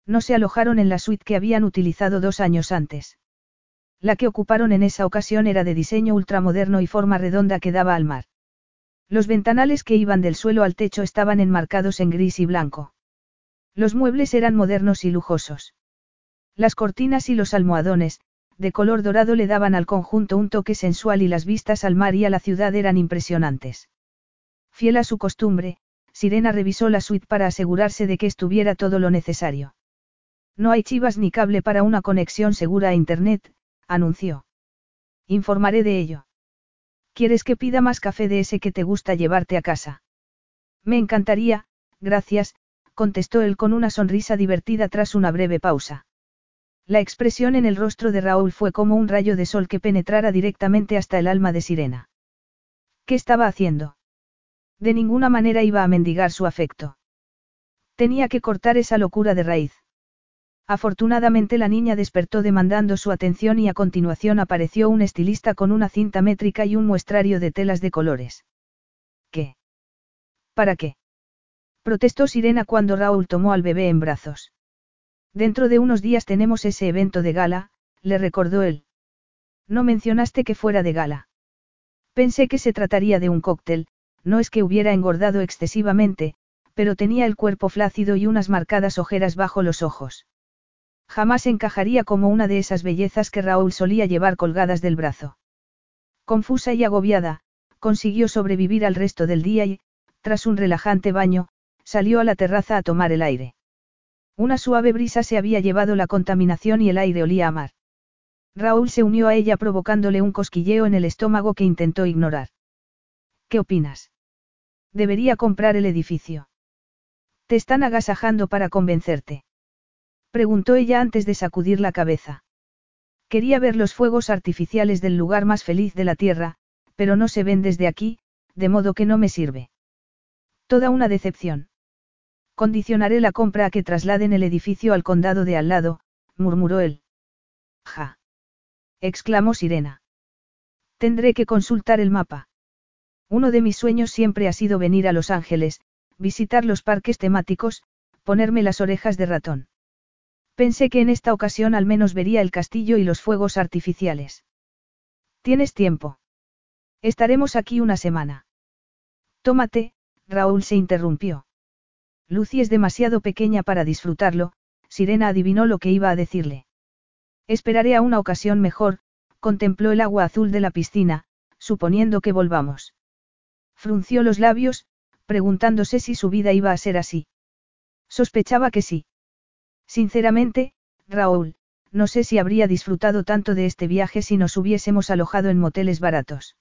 No se alojaron en la suite que habían utilizado dos años antes. La que ocuparon en esa ocasión era de diseño ultramoderno y forma redonda que daba al mar. Los ventanales que iban del suelo al techo estaban enmarcados en gris y blanco. Los muebles eran modernos y lujosos. Las cortinas y los almohadones, de color dorado le daban al conjunto un toque sensual y las vistas al mar y a la ciudad eran impresionantes. Fiel a su costumbre, Sirena revisó la suite para asegurarse de que estuviera todo lo necesario. No hay chivas ni cable para una conexión segura a Internet, anunció. Informaré de ello. ¿Quieres que pida más café de ese que te gusta llevarte a casa? Me encantaría, gracias, contestó él con una sonrisa divertida tras una breve pausa. La expresión en el rostro de Raúl fue como un rayo de sol que penetrara directamente hasta el alma de Sirena. ¿Qué estaba haciendo? De ninguna manera iba a mendigar su afecto. Tenía que cortar esa locura de raíz. Afortunadamente la niña despertó demandando su atención y a continuación apareció un estilista con una cinta métrica y un muestrario de telas de colores. ¿Qué? ¿Para qué? Protestó Sirena cuando Raúl tomó al bebé en brazos. Dentro de unos días tenemos ese evento de gala, le recordó él. No mencionaste que fuera de gala. Pensé que se trataría de un cóctel, no es que hubiera engordado excesivamente, pero tenía el cuerpo flácido y unas marcadas ojeras bajo los ojos. Jamás encajaría como una de esas bellezas que Raúl solía llevar colgadas del brazo. Confusa y agobiada, consiguió sobrevivir al resto del día y, tras un relajante baño, salió a la terraza a tomar el aire. Una suave brisa se había llevado la contaminación y el aire olía a mar. Raúl se unió a ella provocándole un cosquilleo en el estómago que intentó ignorar. ¿Qué opinas? Debería comprar el edificio. Te están agasajando para convencerte. Preguntó ella antes de sacudir la cabeza. Quería ver los fuegos artificiales del lugar más feliz de la Tierra, pero no se ven desde aquí, de modo que no me sirve. Toda una decepción. Condicionaré la compra a que trasladen el edificio al condado de al lado, murmuró él. Ja. exclamó Sirena. Tendré que consultar el mapa. Uno de mis sueños siempre ha sido venir a Los Ángeles, visitar los parques temáticos, ponerme las orejas de ratón. Pensé que en esta ocasión al menos vería el castillo y los fuegos artificiales. ¿Tienes tiempo? Estaremos aquí una semana. Tómate, Raúl se interrumpió. Lucy es demasiado pequeña para disfrutarlo, Sirena adivinó lo que iba a decirle. Esperaré a una ocasión mejor, contempló el agua azul de la piscina, suponiendo que volvamos. Frunció los labios, preguntándose si su vida iba a ser así. Sospechaba que sí. Sinceramente, Raúl, no sé si habría disfrutado tanto de este viaje si nos hubiésemos alojado en moteles baratos.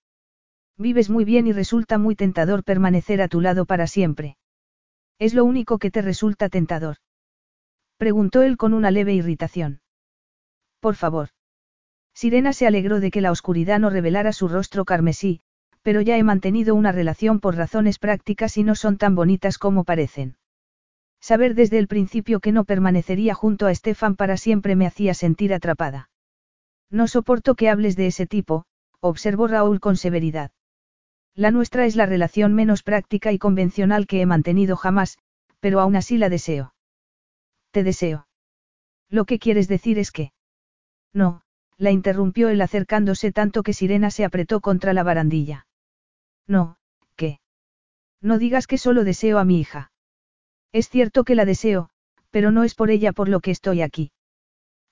Vives muy bien y resulta muy tentador permanecer a tu lado para siempre. ¿Es lo único que te resulta tentador? Preguntó él con una leve irritación. Por favor. Sirena se alegró de que la oscuridad no revelara su rostro carmesí, pero ya he mantenido una relación por razones prácticas y no son tan bonitas como parecen. Saber desde el principio que no permanecería junto a Stefan para siempre me hacía sentir atrapada. No soporto que hables de ese tipo, observó Raúl con severidad. La nuestra es la relación menos práctica y convencional que he mantenido jamás, pero aún así la deseo. Te deseo. Lo que quieres decir es que... No, la interrumpió él acercándose tanto que Sirena se apretó contra la barandilla. No, ¿qué? No digas que solo deseo a mi hija. Es cierto que la deseo, pero no es por ella por lo que estoy aquí.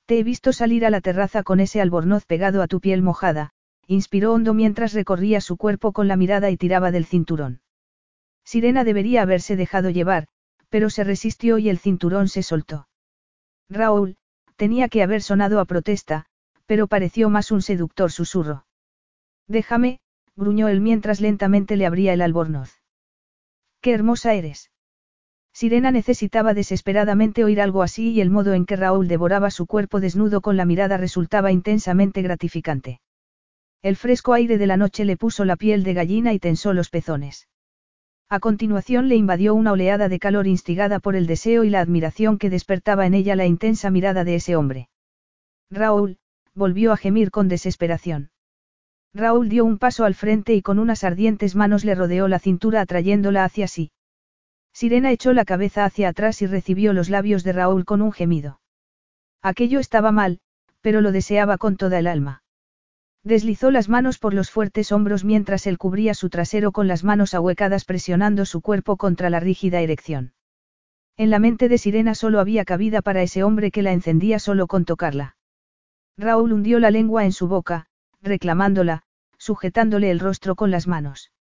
Te he visto salir a la terraza con ese albornoz pegado a tu piel mojada, inspiró hondo mientras recorría su cuerpo con la mirada y tiraba del cinturón. Sirena debería haberse dejado llevar, pero se resistió y el cinturón se soltó. Raúl, tenía que haber sonado a protesta, pero pareció más un seductor susurro. Déjame, gruñó él mientras lentamente le abría el albornoz. Qué hermosa eres. Sirena necesitaba desesperadamente oír algo así y el modo en que Raúl devoraba su cuerpo desnudo con la mirada resultaba intensamente gratificante. El fresco aire de la noche le puso la piel de gallina y tensó los pezones. A continuación le invadió una oleada de calor instigada por el deseo y la admiración que despertaba en ella la intensa mirada de ese hombre. Raúl, volvió a gemir con desesperación. Raúl dio un paso al frente y con unas ardientes manos le rodeó la cintura atrayéndola hacia sí. Sirena echó la cabeza hacia atrás y recibió los labios de Raúl con un gemido. Aquello estaba mal, pero lo deseaba con toda el alma. Deslizó las manos por los fuertes hombros mientras él cubría su trasero con las manos ahuecadas presionando su cuerpo contra la rígida erección. En la mente de Sirena solo había cabida para ese hombre que la encendía solo con tocarla. Raúl hundió la lengua en su boca, reclamándola, sujetándole el rostro con las manos.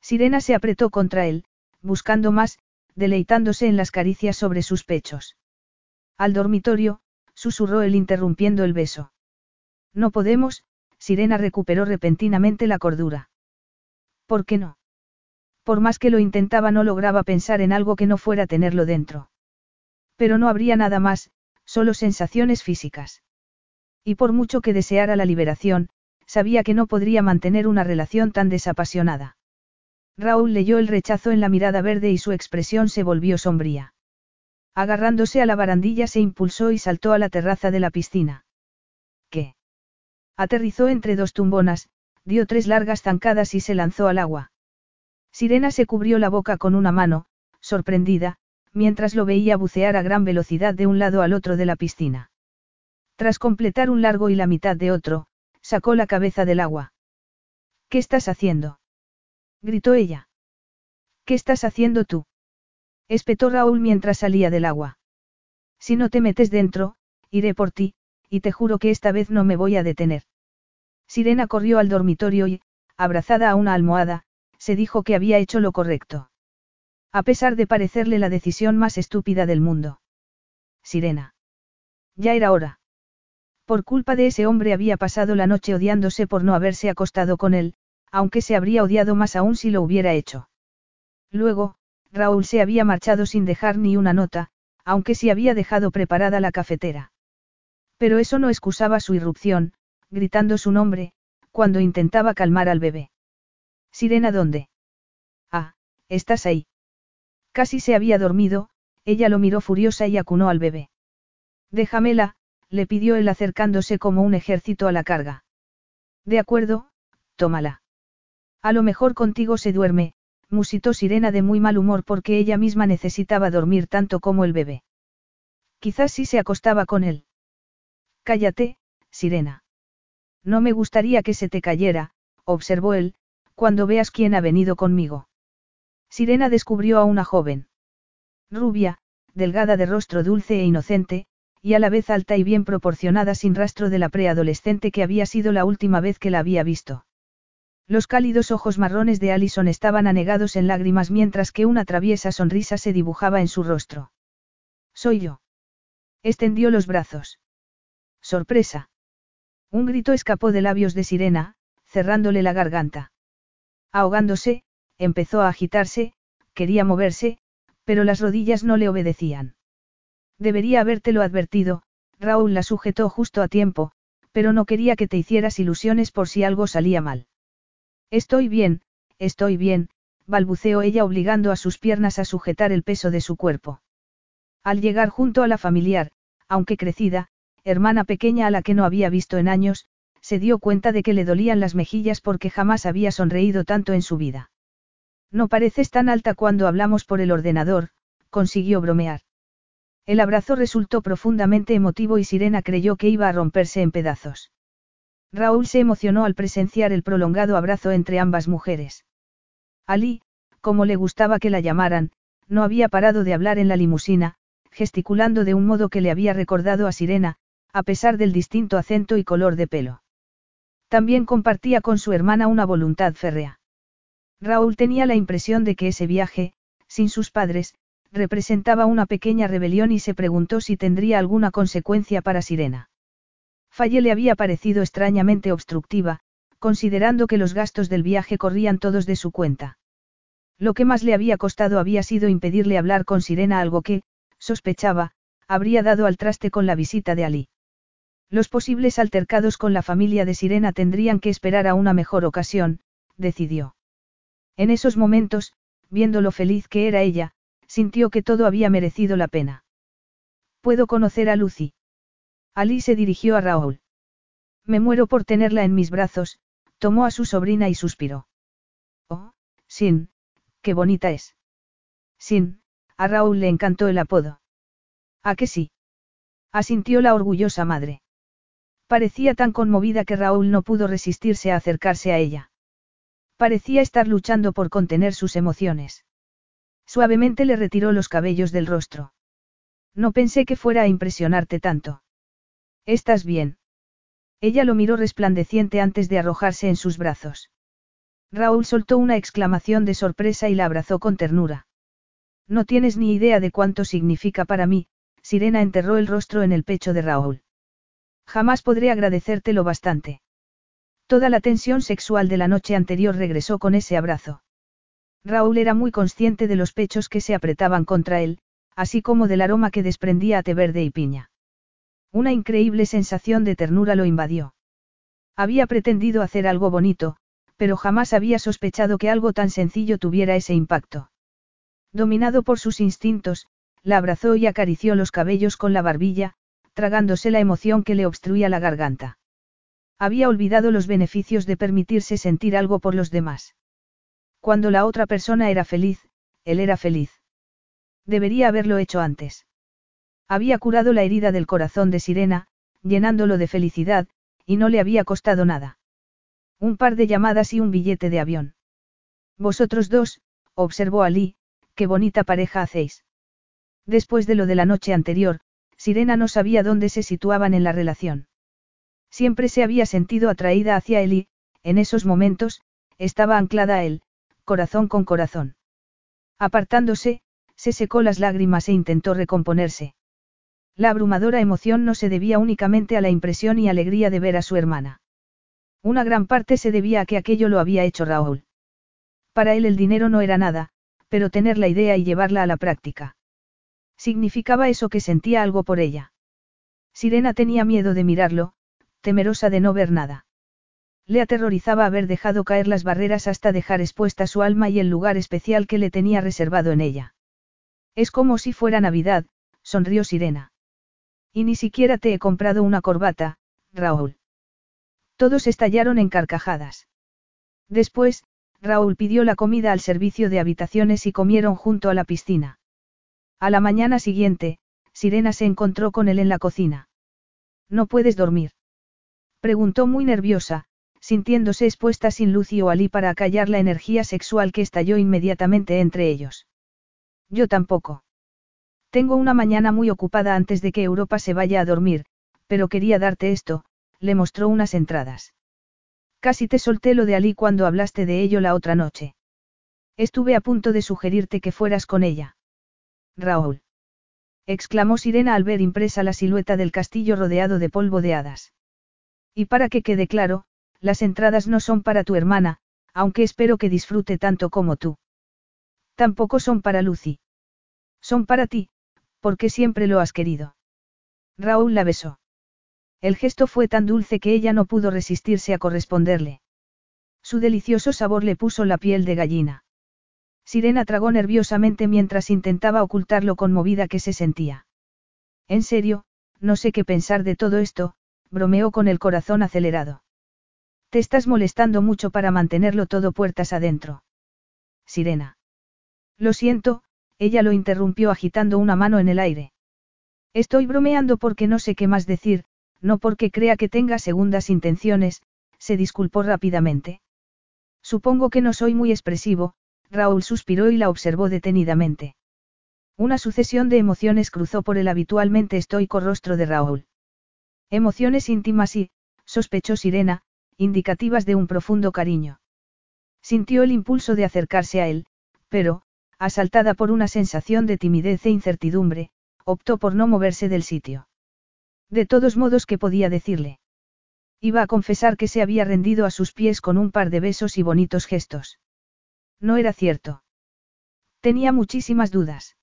Sirena se apretó contra él, buscando más, deleitándose en las caricias sobre sus pechos. Al dormitorio, susurró él interrumpiendo el beso. No podemos, Sirena recuperó repentinamente la cordura. ¿Por qué no? Por más que lo intentaba no lograba pensar en algo que no fuera tenerlo dentro. Pero no habría nada más, solo sensaciones físicas. Y por mucho que deseara la liberación, sabía que no podría mantener una relación tan desapasionada. Raúl leyó el rechazo en la mirada verde y su expresión se volvió sombría. Agarrándose a la barandilla se impulsó y saltó a la terraza de la piscina. ¿Qué? Aterrizó entre dos tumbonas, dio tres largas zancadas y se lanzó al agua. Sirena se cubrió la boca con una mano, sorprendida, mientras lo veía bucear a gran velocidad de un lado al otro de la piscina. Tras completar un largo y la mitad de otro, sacó la cabeza del agua. ¿Qué estás haciendo? Gritó ella. ¿Qué estás haciendo tú? espetó Raúl mientras salía del agua. Si no te metes dentro, iré por ti, y te juro que esta vez no me voy a detener. Sirena corrió al dormitorio y, abrazada a una almohada, se dijo que había hecho lo correcto. A pesar de parecerle la decisión más estúpida del mundo. Sirena. Ya era hora. Por culpa de ese hombre había pasado la noche odiándose por no haberse acostado con él, aunque se habría odiado más aún si lo hubiera hecho. Luego, Raúl se había marchado sin dejar ni una nota, aunque sí había dejado preparada la cafetera. Pero eso no excusaba su irrupción, gritando su nombre, cuando intentaba calmar al bebé. Sirena, ¿dónde? Ah, estás ahí. Casi se había dormido, ella lo miró furiosa y acunó al bebé. Déjamela, le pidió él acercándose como un ejército a la carga. De acuerdo, tómala. A lo mejor contigo se duerme, musitó Sirena de muy mal humor porque ella misma necesitaba dormir tanto como el bebé. Quizás sí se acostaba con él. Cállate, Sirena. No me gustaría que se te cayera, observó él, cuando veas quién ha venido conmigo. Sirena descubrió a una joven. Rubia, delgada de rostro dulce e inocente, y a la vez alta y bien proporcionada sin rastro de la preadolescente que había sido la última vez que la había visto. Los cálidos ojos marrones de Allison estaban anegados en lágrimas mientras que una traviesa sonrisa se dibujaba en su rostro. Soy yo. Extendió los brazos. Sorpresa. Un grito escapó de labios de Sirena, cerrándole la garganta. Ahogándose, empezó a agitarse, quería moverse, pero las rodillas no le obedecían. Debería habértelo advertido, Raúl la sujetó justo a tiempo, pero no quería que te hicieras ilusiones por si algo salía mal. Estoy bien, estoy bien, balbuceó ella obligando a sus piernas a sujetar el peso de su cuerpo. Al llegar junto a la familiar, aunque crecida, hermana pequeña a la que no había visto en años, se dio cuenta de que le dolían las mejillas porque jamás había sonreído tanto en su vida. No pareces tan alta cuando hablamos por el ordenador, consiguió bromear. El abrazo resultó profundamente emotivo y Sirena creyó que iba a romperse en pedazos. Raúl se emocionó al presenciar el prolongado abrazo entre ambas mujeres. Ali, como le gustaba que la llamaran, no había parado de hablar en la limusina, gesticulando de un modo que le había recordado a Sirena, a pesar del distinto acento y color de pelo. También compartía con su hermana una voluntad férrea. Raúl tenía la impresión de que ese viaje, sin sus padres, representaba una pequeña rebelión y se preguntó si tendría alguna consecuencia para Sirena. Falle le había parecido extrañamente obstructiva, considerando que los gastos del viaje corrían todos de su cuenta. Lo que más le había costado había sido impedirle hablar con Sirena algo que, sospechaba, habría dado al traste con la visita de Ali. Los posibles altercados con la familia de Sirena tendrían que esperar a una mejor ocasión, decidió. En esos momentos, viendo lo feliz que era ella, sintió que todo había merecido la pena. ¿Puedo conocer a Lucy? Ali se dirigió a Raúl. Me muero por tenerla en mis brazos, tomó a su sobrina y suspiró. Oh, Sin, qué bonita es. Sin, a Raúl le encantó el apodo. ¿A que sí? Asintió la orgullosa madre. Parecía tan conmovida que Raúl no pudo resistirse a acercarse a ella. Parecía estar luchando por contener sus emociones. Suavemente le retiró los cabellos del rostro. No pensé que fuera a impresionarte tanto. ¿Estás bien? Ella lo miró resplandeciente antes de arrojarse en sus brazos. Raúl soltó una exclamación de sorpresa y la abrazó con ternura. No tienes ni idea de cuánto significa para mí, Sirena enterró el rostro en el pecho de Raúl. Jamás podré agradecértelo bastante. Toda la tensión sexual de la noche anterior regresó con ese abrazo. Raúl era muy consciente de los pechos que se apretaban contra él, así como del aroma que desprendía a té verde y piña. Una increíble sensación de ternura lo invadió. Había pretendido hacer algo bonito, pero jamás había sospechado que algo tan sencillo tuviera ese impacto. Dominado por sus instintos, la abrazó y acarició los cabellos con la barbilla, tragándose la emoción que le obstruía la garganta. Había olvidado los beneficios de permitirse sentir algo por los demás. Cuando la otra persona era feliz, él era feliz. Debería haberlo hecho antes. Había curado la herida del corazón de Sirena, llenándolo de felicidad, y no le había costado nada. Un par de llamadas y un billete de avión. Vosotros dos, observó Ali, qué bonita pareja hacéis. Después de lo de la noche anterior, Sirena no sabía dónde se situaban en la relación. Siempre se había sentido atraída hacia él y, en esos momentos, estaba anclada a él, corazón con corazón. Apartándose, se secó las lágrimas e intentó recomponerse. La abrumadora emoción no se debía únicamente a la impresión y alegría de ver a su hermana. Una gran parte se debía a que aquello lo había hecho Raúl. Para él el dinero no era nada, pero tener la idea y llevarla a la práctica. Significaba eso que sentía algo por ella. Sirena tenía miedo de mirarlo, temerosa de no ver nada. Le aterrorizaba haber dejado caer las barreras hasta dejar expuesta su alma y el lugar especial que le tenía reservado en ella. Es como si fuera Navidad, sonrió Sirena. Y ni siquiera te he comprado una corbata, Raúl. Todos estallaron en carcajadas. Después, Raúl pidió la comida al servicio de habitaciones y comieron junto a la piscina. A la mañana siguiente, Sirena se encontró con él en la cocina. ¿No puedes dormir? Preguntó muy nerviosa, sintiéndose expuesta sin Lucy o Ali para acallar la energía sexual que estalló inmediatamente entre ellos. Yo tampoco. Tengo una mañana muy ocupada antes de que Europa se vaya a dormir, pero quería darte esto, le mostró unas entradas. Casi te solté lo de Ali cuando hablaste de ello la otra noche. Estuve a punto de sugerirte que fueras con ella. Raúl. exclamó Sirena al ver impresa la silueta del castillo rodeado de polvo de hadas. Y para que quede claro, las entradas no son para tu hermana, aunque espero que disfrute tanto como tú. Tampoco son para Lucy. Son para ti, porque siempre lo has querido. Raúl la besó. El gesto fue tan dulce que ella no pudo resistirse a corresponderle. Su delicioso sabor le puso la piel de gallina. Sirena tragó nerviosamente mientras intentaba ocultar lo conmovida que se sentía. En serio, no sé qué pensar de todo esto, bromeó con el corazón acelerado. Te estás molestando mucho para mantenerlo todo puertas adentro. Sirena. Lo siento, ella lo interrumpió agitando una mano en el aire. Estoy bromeando porque no sé qué más decir, no porque crea que tenga segundas intenciones, se disculpó rápidamente. Supongo que no soy muy expresivo, Raúl suspiró y la observó detenidamente. Una sucesión de emociones cruzó por el habitualmente estoico rostro de Raúl. Emociones íntimas y, sospechó Sirena, indicativas de un profundo cariño. Sintió el impulso de acercarse a él, pero, asaltada por una sensación de timidez e incertidumbre, optó por no moverse del sitio. De todos modos, ¿qué podía decirle? Iba a confesar que se había rendido a sus pies con un par de besos y bonitos gestos. No era cierto. Tenía muchísimas dudas.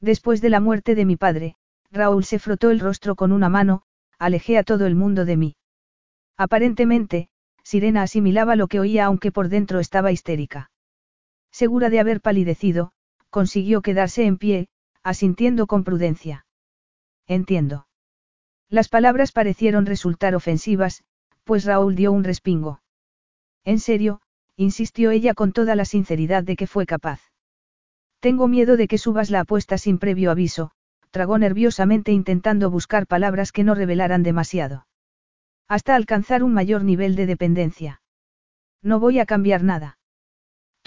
Después de la muerte de mi padre, Raúl se frotó el rostro con una mano, alejé a todo el mundo de mí. Aparentemente, Sirena asimilaba lo que oía aunque por dentro estaba histérica. Segura de haber palidecido, consiguió quedarse en pie, asintiendo con prudencia. Entiendo. Las palabras parecieron resultar ofensivas, pues Raúl dio un respingo. En serio, insistió ella con toda la sinceridad de que fue capaz. Tengo miedo de que subas la apuesta sin previo aviso, tragó nerviosamente intentando buscar palabras que no revelaran demasiado. Hasta alcanzar un mayor nivel de dependencia. No voy a cambiar nada.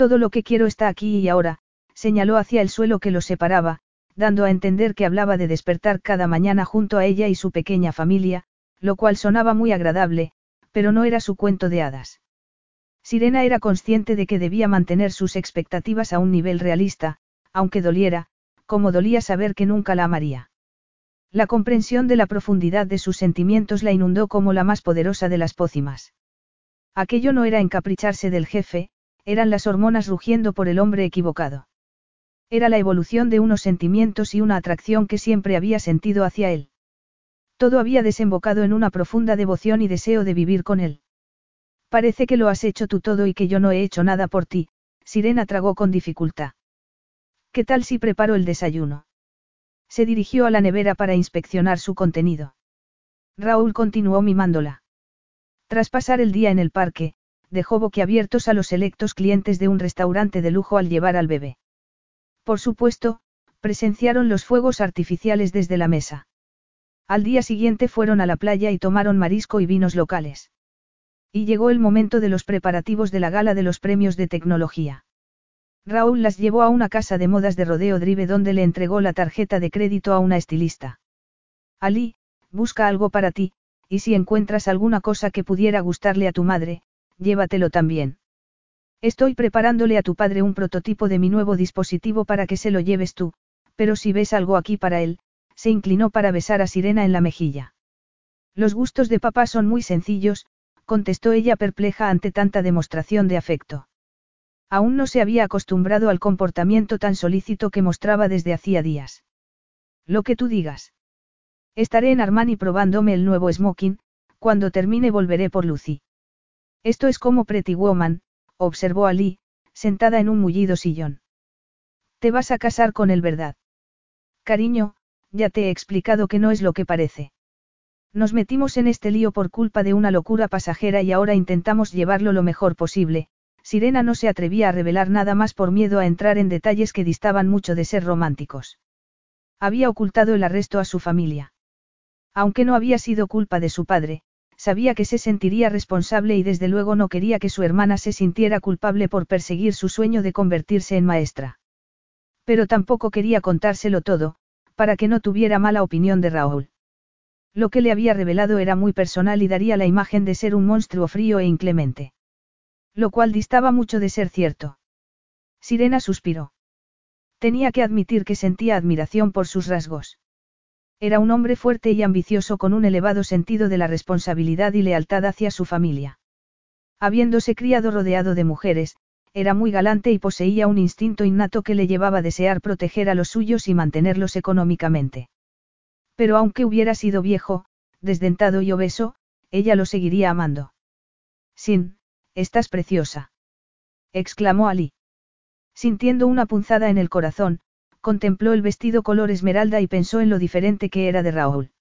Todo lo que quiero está aquí y ahora, señaló hacia el suelo que los separaba, dando a entender que hablaba de despertar cada mañana junto a ella y su pequeña familia, lo cual sonaba muy agradable, pero no era su cuento de hadas. Sirena era consciente de que debía mantener sus expectativas a un nivel realista, aunque doliera, como dolía saber que nunca la amaría. La comprensión de la profundidad de sus sentimientos la inundó como la más poderosa de las pócimas. Aquello no era encapricharse del jefe, eran las hormonas rugiendo por el hombre equivocado. Era la evolución de unos sentimientos y una atracción que siempre había sentido hacia él. Todo había desembocado en una profunda devoción y deseo de vivir con él. Parece que lo has hecho tú todo y que yo no he hecho nada por ti, Sirena tragó con dificultad. ¿Qué tal si preparo el desayuno? Se dirigió a la nevera para inspeccionar su contenido. Raúl continuó mimándola. Tras pasar el día en el parque, dejó boquiabiertos a los selectos clientes de un restaurante de lujo al llevar al bebé. Por supuesto, presenciaron los fuegos artificiales desde la mesa. Al día siguiente fueron a la playa y tomaron marisco y vinos locales. Y llegó el momento de los preparativos de la gala de los premios de tecnología. Raúl las llevó a una casa de modas de Rodeo Drive donde le entregó la tarjeta de crédito a una estilista. Ali, busca algo para ti, y si encuentras alguna cosa que pudiera gustarle a tu madre, llévatelo también. Estoy preparándole a tu padre un prototipo de mi nuevo dispositivo para que se lo lleves tú, pero si ves algo aquí para él, se inclinó para besar a Sirena en la mejilla. Los gustos de papá son muy sencillos, contestó ella perpleja ante tanta demostración de afecto. Aún no se había acostumbrado al comportamiento tan solícito que mostraba desde hacía días. Lo que tú digas. Estaré en Armani probándome el nuevo smoking, cuando termine volveré por Lucy. Esto es como Pretty Woman, observó Ali, sentada en un mullido sillón. Te vas a casar con él, ¿verdad? Cariño, ya te he explicado que no es lo que parece. Nos metimos en este lío por culpa de una locura pasajera y ahora intentamos llevarlo lo mejor posible. Sirena no se atrevía a revelar nada más por miedo a entrar en detalles que distaban mucho de ser románticos. Había ocultado el arresto a su familia. Aunque no había sido culpa de su padre, sabía que se sentiría responsable y desde luego no quería que su hermana se sintiera culpable por perseguir su sueño de convertirse en maestra. Pero tampoco quería contárselo todo, para que no tuviera mala opinión de Raúl. Lo que le había revelado era muy personal y daría la imagen de ser un monstruo frío e inclemente. Lo cual distaba mucho de ser cierto. Sirena suspiró. Tenía que admitir que sentía admiración por sus rasgos. Era un hombre fuerte y ambicioso con un elevado sentido de la responsabilidad y lealtad hacia su familia. Habiéndose criado rodeado de mujeres, era muy galante y poseía un instinto innato que le llevaba a desear proteger a los suyos y mantenerlos económicamente. Pero aunque hubiera sido viejo, desdentado y obeso, ella lo seguiría amando. Sin, estás preciosa. exclamó Ali. Sintiendo una punzada en el corazón, contempló el vestido color esmeralda y pensó en lo diferente que era de Raúl.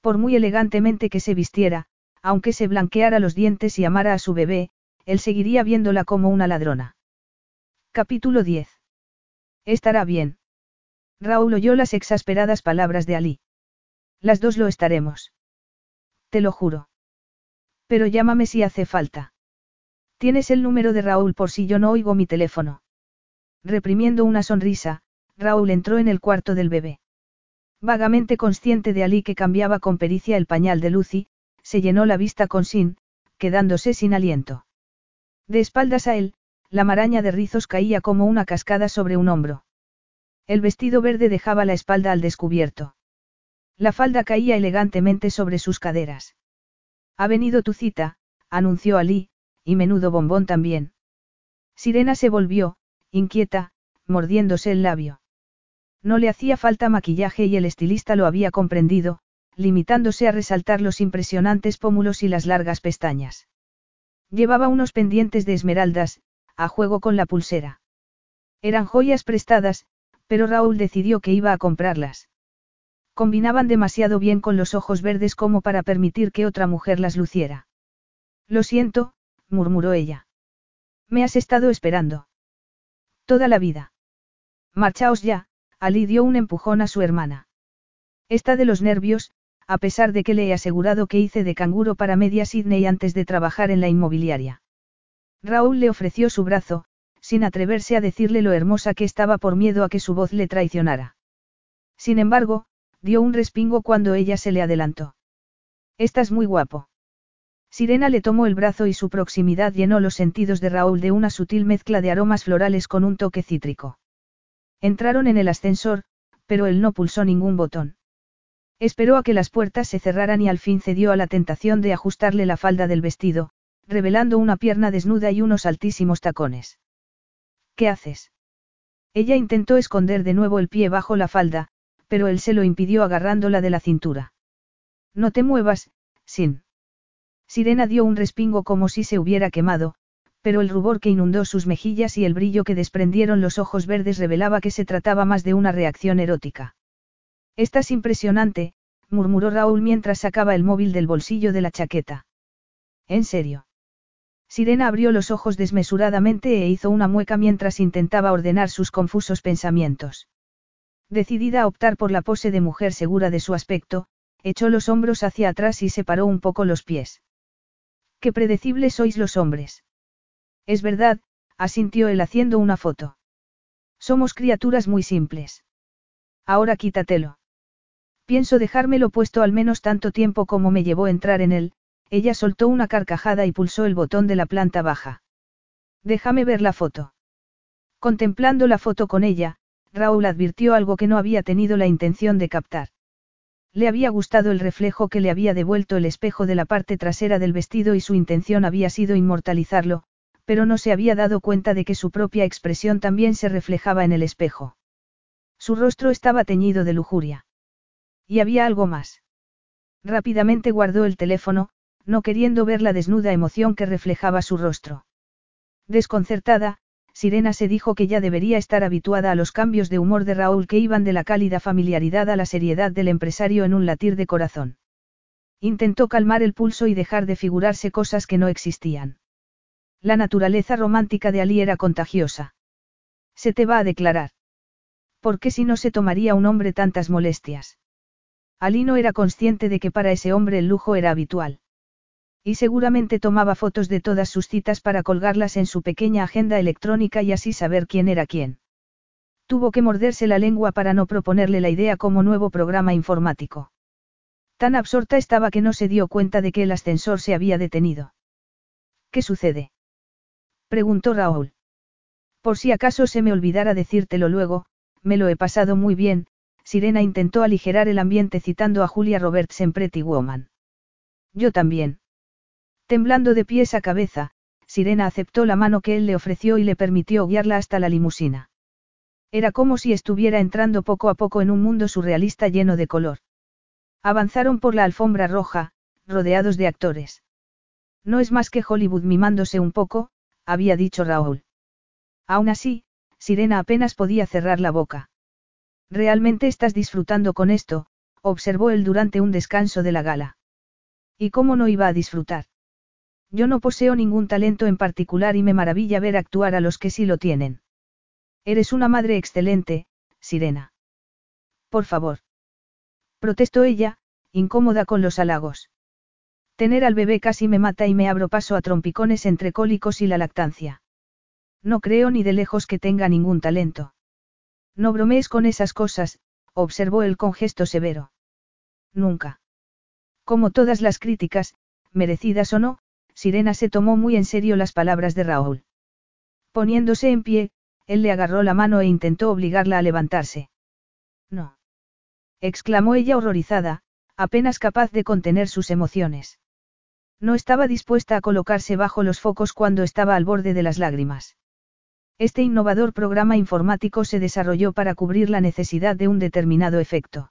Por muy elegantemente que se vistiera, aunque se blanqueara los dientes y amara a su bebé, él seguiría viéndola como una ladrona. Capítulo 10. Estará bien. Raúl oyó las exasperadas palabras de Ali. Las dos lo estaremos. Te lo juro. Pero llámame si hace falta. Tienes el número de Raúl por si yo no oigo mi teléfono. Reprimiendo una sonrisa, Raúl entró en el cuarto del bebé. Vagamente consciente de Ali que cambiaba con pericia el pañal de Lucy, se llenó la vista con Sin, quedándose sin aliento. De espaldas a él, la maraña de rizos caía como una cascada sobre un hombro. El vestido verde dejaba la espalda al descubierto. La falda caía elegantemente sobre sus caderas. Ha venido tu cita, anunció Ali, y menudo bombón también. Sirena se volvió, inquieta, mordiéndose el labio. No le hacía falta maquillaje y el estilista lo había comprendido, limitándose a resaltar los impresionantes pómulos y las largas pestañas. Llevaba unos pendientes de esmeraldas, a juego con la pulsera. Eran joyas prestadas, pero Raúl decidió que iba a comprarlas. Combinaban demasiado bien con los ojos verdes como para permitir que otra mujer las luciera. Lo siento, murmuró ella. Me has estado esperando. Toda la vida. Marchaos ya, Ali dio un empujón a su hermana. Está de los nervios, a pesar de que le he asegurado que hice de canguro para media Sydney antes de trabajar en la inmobiliaria. Raúl le ofreció su brazo, sin atreverse a decirle lo hermosa que estaba por miedo a que su voz le traicionara. Sin embargo, dio un respingo cuando ella se le adelantó. Estás muy guapo. Sirena le tomó el brazo y su proximidad llenó los sentidos de Raúl de una sutil mezcla de aromas florales con un toque cítrico. Entraron en el ascensor, pero él no pulsó ningún botón. Esperó a que las puertas se cerraran y al fin cedió a la tentación de ajustarle la falda del vestido, revelando una pierna desnuda y unos altísimos tacones. ¿Qué haces? Ella intentó esconder de nuevo el pie bajo la falda, pero él se lo impidió agarrándola de la cintura. No te muevas, Sin. Sirena dio un respingo como si se hubiera quemado, pero el rubor que inundó sus mejillas y el brillo que desprendieron los ojos verdes revelaba que se trataba más de una reacción erótica. Estás impresionante, murmuró Raúl mientras sacaba el móvil del bolsillo de la chaqueta. ¿En serio? Sirena abrió los ojos desmesuradamente e hizo una mueca mientras intentaba ordenar sus confusos pensamientos. Decidida a optar por la pose de mujer segura de su aspecto, echó los hombros hacia atrás y separó un poco los pies. Qué predecibles sois los hombres. Es verdad, asintió él haciendo una foto. Somos criaturas muy simples. Ahora quítatelo. Pienso dejármelo puesto al menos tanto tiempo como me llevó entrar en él, ella soltó una carcajada y pulsó el botón de la planta baja. Déjame ver la foto. Contemplando la foto con ella, Raúl advirtió algo que no había tenido la intención de captar. Le había gustado el reflejo que le había devuelto el espejo de la parte trasera del vestido y su intención había sido inmortalizarlo, pero no se había dado cuenta de que su propia expresión también se reflejaba en el espejo. Su rostro estaba teñido de lujuria. Y había algo más. Rápidamente guardó el teléfono, no queriendo ver la desnuda emoción que reflejaba su rostro. Desconcertada, Sirena se dijo que ya debería estar habituada a los cambios de humor de Raúl que iban de la cálida familiaridad a la seriedad del empresario en un latir de corazón. Intentó calmar el pulso y dejar de figurarse cosas que no existían. La naturaleza romántica de Ali era contagiosa. Se te va a declarar. ¿Por qué si no se tomaría un hombre tantas molestias? Ali no era consciente de que para ese hombre el lujo era habitual. Y seguramente tomaba fotos de todas sus citas para colgarlas en su pequeña agenda electrónica y así saber quién era quién. Tuvo que morderse la lengua para no proponerle la idea como nuevo programa informático. Tan absorta estaba que no se dio cuenta de que el ascensor se había detenido. ¿Qué sucede? Preguntó Raúl. Por si acaso se me olvidara decírtelo luego, me lo he pasado muy bien, Sirena intentó aligerar el ambiente citando a Julia Roberts en Pretty Woman. Yo también. Temblando de pies a cabeza, Sirena aceptó la mano que él le ofreció y le permitió guiarla hasta la limusina. Era como si estuviera entrando poco a poco en un mundo surrealista lleno de color. Avanzaron por la alfombra roja, rodeados de actores. No es más que Hollywood mimándose un poco, había dicho Raúl. Aún así, Sirena apenas podía cerrar la boca. ¿Realmente estás disfrutando con esto? observó él durante un descanso de la gala. ¿Y cómo no iba a disfrutar? Yo no poseo ningún talento en particular y me maravilla ver actuar a los que sí lo tienen. Eres una madre excelente, Sirena. Por favor. Protestó ella, incómoda con los halagos. Tener al bebé casi me mata y me abro paso a trompicones entre cólicos y la lactancia. No creo ni de lejos que tenga ningún talento. No bromees con esas cosas, observó él con gesto severo. Nunca. Como todas las críticas, merecidas o no, Sirena se tomó muy en serio las palabras de Raúl. Poniéndose en pie, él le agarró la mano e intentó obligarla a levantarse. No. exclamó ella horrorizada, apenas capaz de contener sus emociones. No estaba dispuesta a colocarse bajo los focos cuando estaba al borde de las lágrimas. Este innovador programa informático se desarrolló para cubrir la necesidad de un determinado efecto.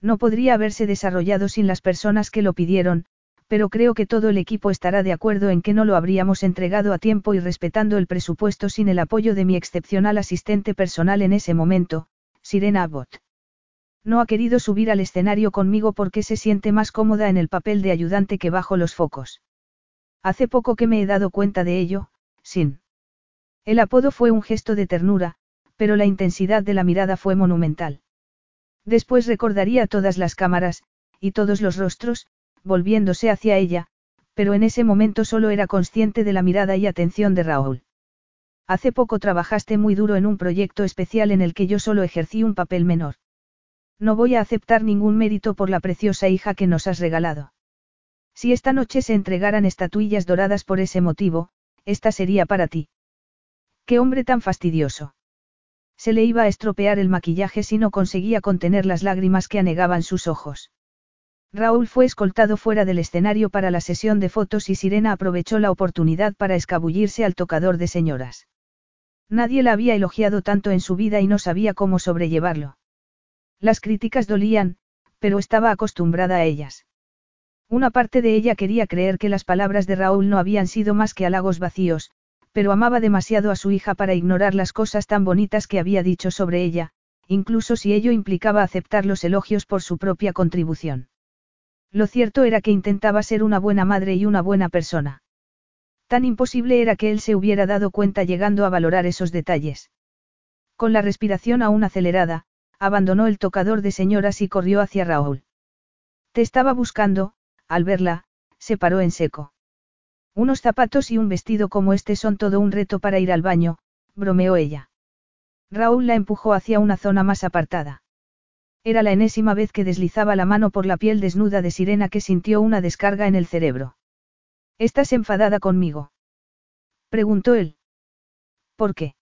No podría haberse desarrollado sin las personas que lo pidieron, pero creo que todo el equipo estará de acuerdo en que no lo habríamos entregado a tiempo y respetando el presupuesto sin el apoyo de mi excepcional asistente personal en ese momento, Sirena Abbott. No ha querido subir al escenario conmigo porque se siente más cómoda en el papel de ayudante que bajo los focos. Hace poco que me he dado cuenta de ello, sin. El apodo fue un gesto de ternura, pero la intensidad de la mirada fue monumental. Después recordaría todas las cámaras, y todos los rostros, volviéndose hacia ella, pero en ese momento solo era consciente de la mirada y atención de Raúl. Hace poco trabajaste muy duro en un proyecto especial en el que yo solo ejercí un papel menor. No voy a aceptar ningún mérito por la preciosa hija que nos has regalado. Si esta noche se entregaran estatuillas doradas por ese motivo, esta sería para ti. Qué hombre tan fastidioso. Se le iba a estropear el maquillaje si no conseguía contener las lágrimas que anegaban sus ojos. Raúl fue escoltado fuera del escenario para la sesión de fotos y Sirena aprovechó la oportunidad para escabullirse al tocador de señoras. Nadie la había elogiado tanto en su vida y no sabía cómo sobrellevarlo. Las críticas dolían, pero estaba acostumbrada a ellas. Una parte de ella quería creer que las palabras de Raúl no habían sido más que halagos vacíos, pero amaba demasiado a su hija para ignorar las cosas tan bonitas que había dicho sobre ella, incluso si ello implicaba aceptar los elogios por su propia contribución. Lo cierto era que intentaba ser una buena madre y una buena persona. Tan imposible era que él se hubiera dado cuenta llegando a valorar esos detalles. Con la respiración aún acelerada, abandonó el tocador de señoras y corrió hacia Raúl. Te estaba buscando, al verla, se paró en seco. Unos zapatos y un vestido como este son todo un reto para ir al baño, bromeó ella. Raúl la empujó hacia una zona más apartada. Era la enésima vez que deslizaba la mano por la piel desnuda de Sirena que sintió una descarga en el cerebro. ¿Estás enfadada conmigo? preguntó él. ¿Por qué?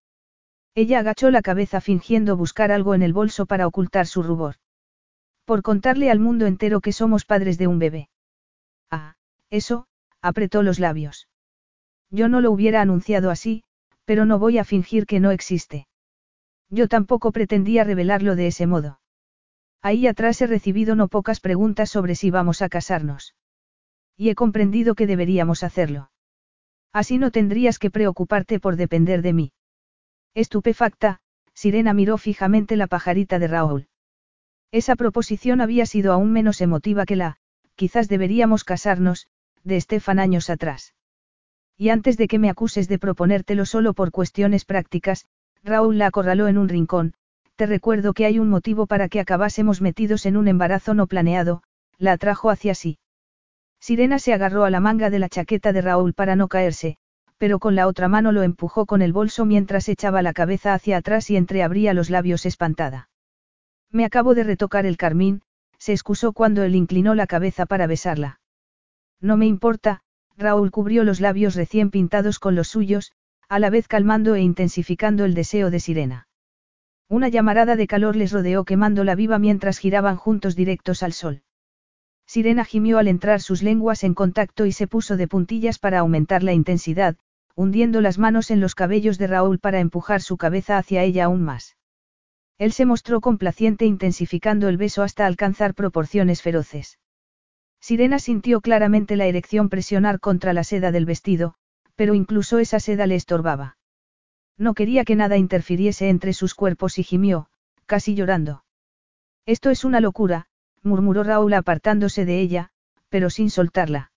Ella agachó la cabeza fingiendo buscar algo en el bolso para ocultar su rubor. Por contarle al mundo entero que somos padres de un bebé. Ah, eso, apretó los labios. Yo no lo hubiera anunciado así, pero no voy a fingir que no existe. Yo tampoco pretendía revelarlo de ese modo. Ahí atrás he recibido no pocas preguntas sobre si vamos a casarnos. Y he comprendido que deberíamos hacerlo. Así no tendrías que preocuparte por depender de mí. Estupefacta, Sirena miró fijamente la pajarita de Raúl. Esa proposición había sido aún menos emotiva que la, quizás deberíamos casarnos, de Estefan años atrás. Y antes de que me acuses de proponértelo solo por cuestiones prácticas, Raúl la acorraló en un rincón, te recuerdo que hay un motivo para que acabásemos metidos en un embarazo no planeado, la atrajo hacia sí. Sirena se agarró a la manga de la chaqueta de Raúl para no caerse, pero con la otra mano lo empujó con el bolso mientras echaba la cabeza hacia atrás y entreabría los labios espantada. Me acabo de retocar el carmín, se excusó cuando él inclinó la cabeza para besarla. No me importa, Raúl cubrió los labios recién pintados con los suyos, a la vez calmando e intensificando el deseo de Sirena. Una llamarada de calor les rodeó quemándola viva mientras giraban juntos directos al sol. Sirena gimió al entrar sus lenguas en contacto y se puso de puntillas para aumentar la intensidad, hundiendo las manos en los cabellos de Raúl para empujar su cabeza hacia ella aún más. Él se mostró complaciente intensificando el beso hasta alcanzar proporciones feroces. Sirena sintió claramente la erección presionar contra la seda del vestido, pero incluso esa seda le estorbaba. No quería que nada interfiriese entre sus cuerpos y gimió, casi llorando. Esto es una locura, murmuró Raúl apartándose de ella, pero sin soltarla.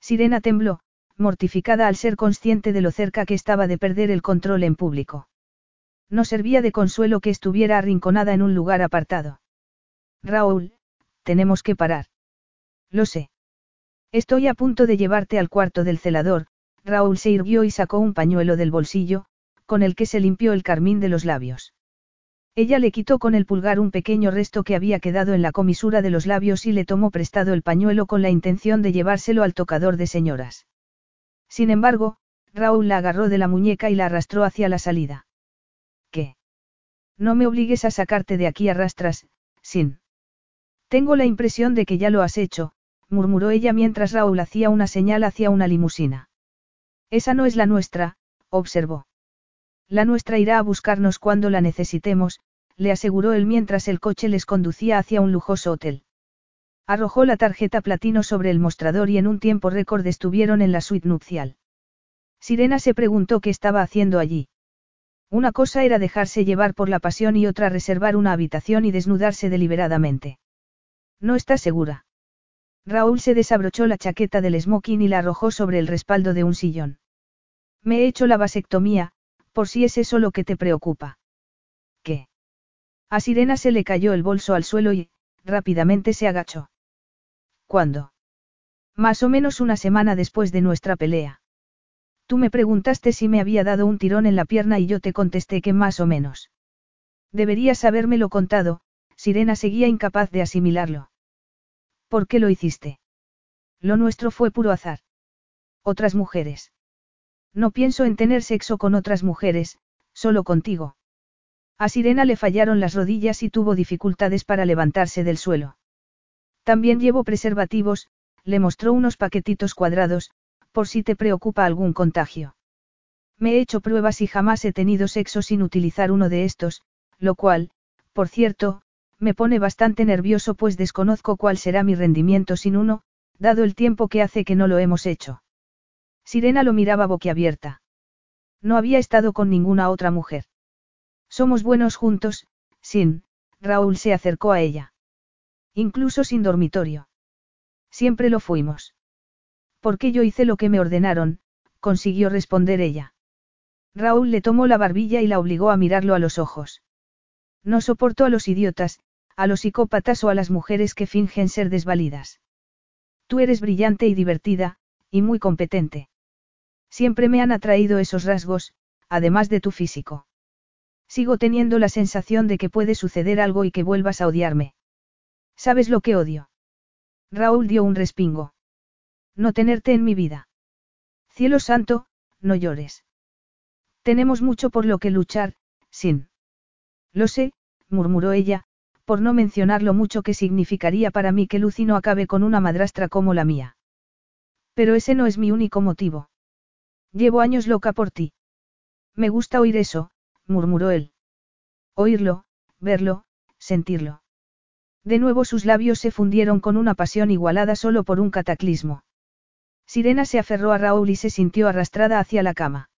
Sirena tembló, mortificada al ser consciente de lo cerca que estaba de perder el control en público. No servía de consuelo que estuviera arrinconada en un lugar apartado. Raúl, tenemos que parar. Lo sé. Estoy a punto de llevarte al cuarto del celador, Raúl se irguió y sacó un pañuelo del bolsillo, con el que se limpió el carmín de los labios. Ella le quitó con el pulgar un pequeño resto que había quedado en la comisura de los labios y le tomó prestado el pañuelo con la intención de llevárselo al tocador de señoras. Sin embargo, Raúl la agarró de la muñeca y la arrastró hacia la salida. ¿Qué? No me obligues a sacarte de aquí a rastras, sin. Tengo la impresión de que ya lo has hecho, murmuró ella mientras Raúl hacía una señal hacia una limusina. Esa no es la nuestra, observó. La nuestra irá a buscarnos cuando la necesitemos, le aseguró él mientras el coche les conducía hacia un lujoso hotel. Arrojó la tarjeta platino sobre el mostrador y en un tiempo récord estuvieron en la suite nupcial. Sirena se preguntó qué estaba haciendo allí. Una cosa era dejarse llevar por la pasión y otra reservar una habitación y desnudarse deliberadamente. No está segura. Raúl se desabrochó la chaqueta del smoking y la arrojó sobre el respaldo de un sillón. Me he hecho la vasectomía, por si es eso lo que te preocupa. ¿Qué? A Sirena se le cayó el bolso al suelo y, rápidamente se agachó. ¿Cuándo? Más o menos una semana después de nuestra pelea. Tú me preguntaste si me había dado un tirón en la pierna y yo te contesté que más o menos. Deberías habérmelo contado, Sirena seguía incapaz de asimilarlo. ¿Por qué lo hiciste? Lo nuestro fue puro azar. Otras mujeres. No pienso en tener sexo con otras mujeres, solo contigo. A Sirena le fallaron las rodillas y tuvo dificultades para levantarse del suelo. También llevo preservativos, le mostró unos paquetitos cuadrados, por si te preocupa algún contagio. Me he hecho pruebas y jamás he tenido sexo sin utilizar uno de estos, lo cual, por cierto, me pone bastante nervioso pues desconozco cuál será mi rendimiento sin uno, dado el tiempo que hace que no lo hemos hecho. Sirena lo miraba boquiabierta. No había estado con ninguna otra mujer. Somos buenos juntos, sin, Raúl se acercó a ella. Incluso sin dormitorio. Siempre lo fuimos. Porque yo hice lo que me ordenaron, consiguió responder ella. Raúl le tomó la barbilla y la obligó a mirarlo a los ojos. No soporto a los idiotas, a los psicópatas o a las mujeres que fingen ser desvalidas. Tú eres brillante y divertida, y muy competente. Siempre me han atraído esos rasgos, además de tu físico. Sigo teniendo la sensación de que puede suceder algo y que vuelvas a odiarme. ¿Sabes lo que odio? Raúl dio un respingo. No tenerte en mi vida. Cielo santo, no llores. Tenemos mucho por lo que luchar, sin. Lo sé, murmuró ella, por no mencionar lo mucho que significaría para mí que Lucy no acabe con una madrastra como la mía. Pero ese no es mi único motivo. Llevo años loca por ti. Me gusta oír eso, murmuró él. Oírlo, verlo, sentirlo. De nuevo sus labios se fundieron con una pasión igualada solo por un cataclismo. Sirena se aferró a Raúl y se sintió arrastrada hacia la cama.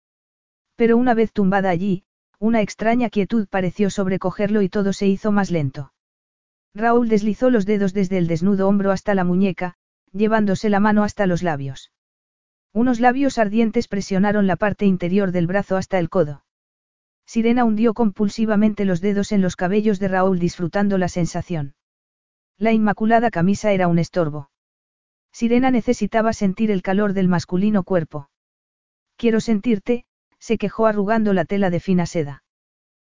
Pero una vez tumbada allí, una extraña quietud pareció sobrecogerlo y todo se hizo más lento. Raúl deslizó los dedos desde el desnudo hombro hasta la muñeca, llevándose la mano hasta los labios. Unos labios ardientes presionaron la parte interior del brazo hasta el codo. Sirena hundió compulsivamente los dedos en los cabellos de Raúl disfrutando la sensación. La inmaculada camisa era un estorbo. Sirena necesitaba sentir el calor del masculino cuerpo. Quiero sentirte, se quejó arrugando la tela de fina seda.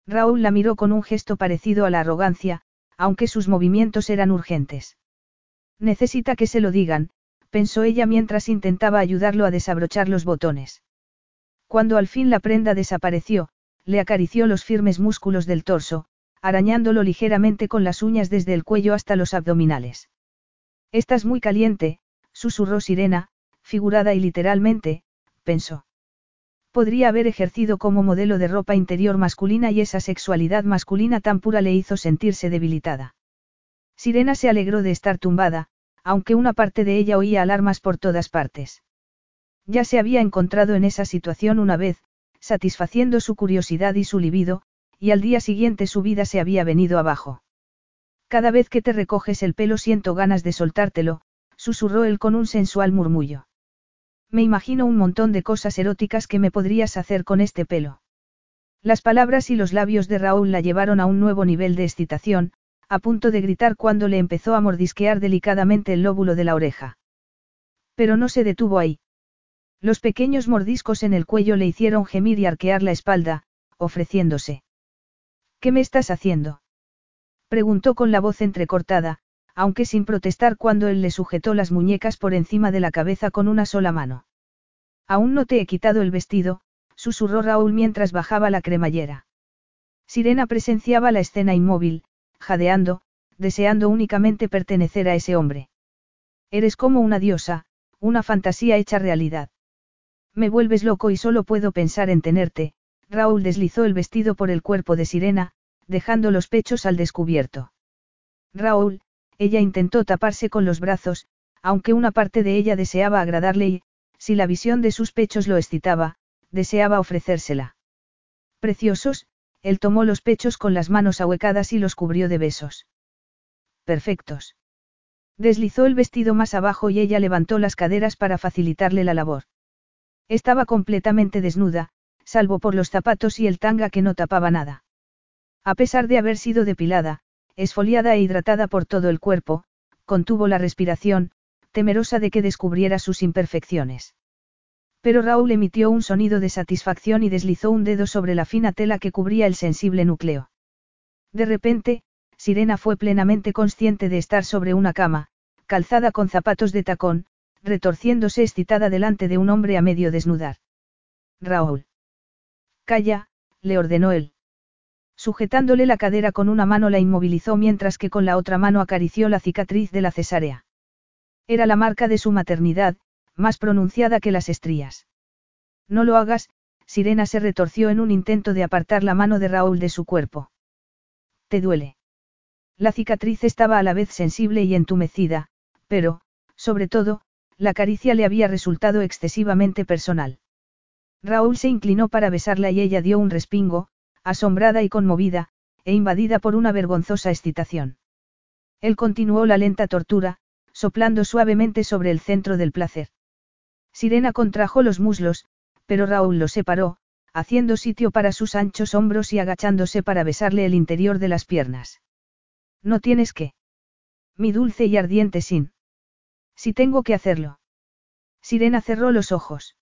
Raúl la miró con un gesto parecido a la arrogancia, aunque sus movimientos eran urgentes. Necesita que se lo digan, pensó ella mientras intentaba ayudarlo a desabrochar los botones. Cuando al fin la prenda desapareció, le acarició los firmes músculos del torso, arañándolo ligeramente con las uñas desde el cuello hasta los abdominales. Estás muy caliente, susurró Sirena, figurada y literalmente, pensó. Podría haber ejercido como modelo de ropa interior masculina y esa sexualidad masculina tan pura le hizo sentirse debilitada. Sirena se alegró de estar tumbada, aunque una parte de ella oía alarmas por todas partes. Ya se había encontrado en esa situación una vez, satisfaciendo su curiosidad y su libido, y al día siguiente su vida se había venido abajo. Cada vez que te recoges el pelo siento ganas de soltártelo, susurró él con un sensual murmullo. Me imagino un montón de cosas eróticas que me podrías hacer con este pelo. Las palabras y los labios de Raúl la llevaron a un nuevo nivel de excitación, a punto de gritar cuando le empezó a mordisquear delicadamente el lóbulo de la oreja. Pero no se detuvo ahí. Los pequeños mordiscos en el cuello le hicieron gemir y arquear la espalda, ofreciéndose. ¿Qué me estás haciendo? Preguntó con la voz entrecortada, aunque sin protestar cuando él le sujetó las muñecas por encima de la cabeza con una sola mano. Aún no te he quitado el vestido, susurró Raúl mientras bajaba la cremallera. Sirena presenciaba la escena inmóvil, jadeando, deseando únicamente pertenecer a ese hombre. Eres como una diosa, una fantasía hecha realidad. Me vuelves loco y solo puedo pensar en tenerte, Raúl deslizó el vestido por el cuerpo de Sirena, dejando los pechos al descubierto. Raúl, ella intentó taparse con los brazos, aunque una parte de ella deseaba agradarle y, si la visión de sus pechos lo excitaba, deseaba ofrecérsela. Preciosos, él tomó los pechos con las manos ahuecadas y los cubrió de besos. Perfectos. Deslizó el vestido más abajo y ella levantó las caderas para facilitarle la labor. Estaba completamente desnuda, salvo por los zapatos y el tanga que no tapaba nada. A pesar de haber sido depilada, esfoliada e hidratada por todo el cuerpo, contuvo la respiración, temerosa de que descubriera sus imperfecciones. Pero Raúl emitió un sonido de satisfacción y deslizó un dedo sobre la fina tela que cubría el sensible núcleo. De repente, Sirena fue plenamente consciente de estar sobre una cama, calzada con zapatos de tacón, retorciéndose excitada delante de un hombre a medio desnudar. Raúl. Calla, le ordenó él. Sujetándole la cadera con una mano la inmovilizó mientras que con la otra mano acarició la cicatriz de la cesárea. Era la marca de su maternidad, más pronunciada que las estrías. No lo hagas, Sirena se retorció en un intento de apartar la mano de Raúl de su cuerpo. ¿Te duele? La cicatriz estaba a la vez sensible y entumecida, pero, sobre todo, la caricia le había resultado excesivamente personal. Raúl se inclinó para besarla y ella dio un respingo, asombrada y conmovida, e invadida por una vergonzosa excitación. Él continuó la lenta tortura, soplando suavemente sobre el centro del placer. Sirena contrajo los muslos, pero Raúl lo separó, haciendo sitio para sus anchos hombros y agachándose para besarle el interior de las piernas. No tienes que. Mi dulce y ardiente sin. Si tengo que hacerlo. Sirena cerró los ojos.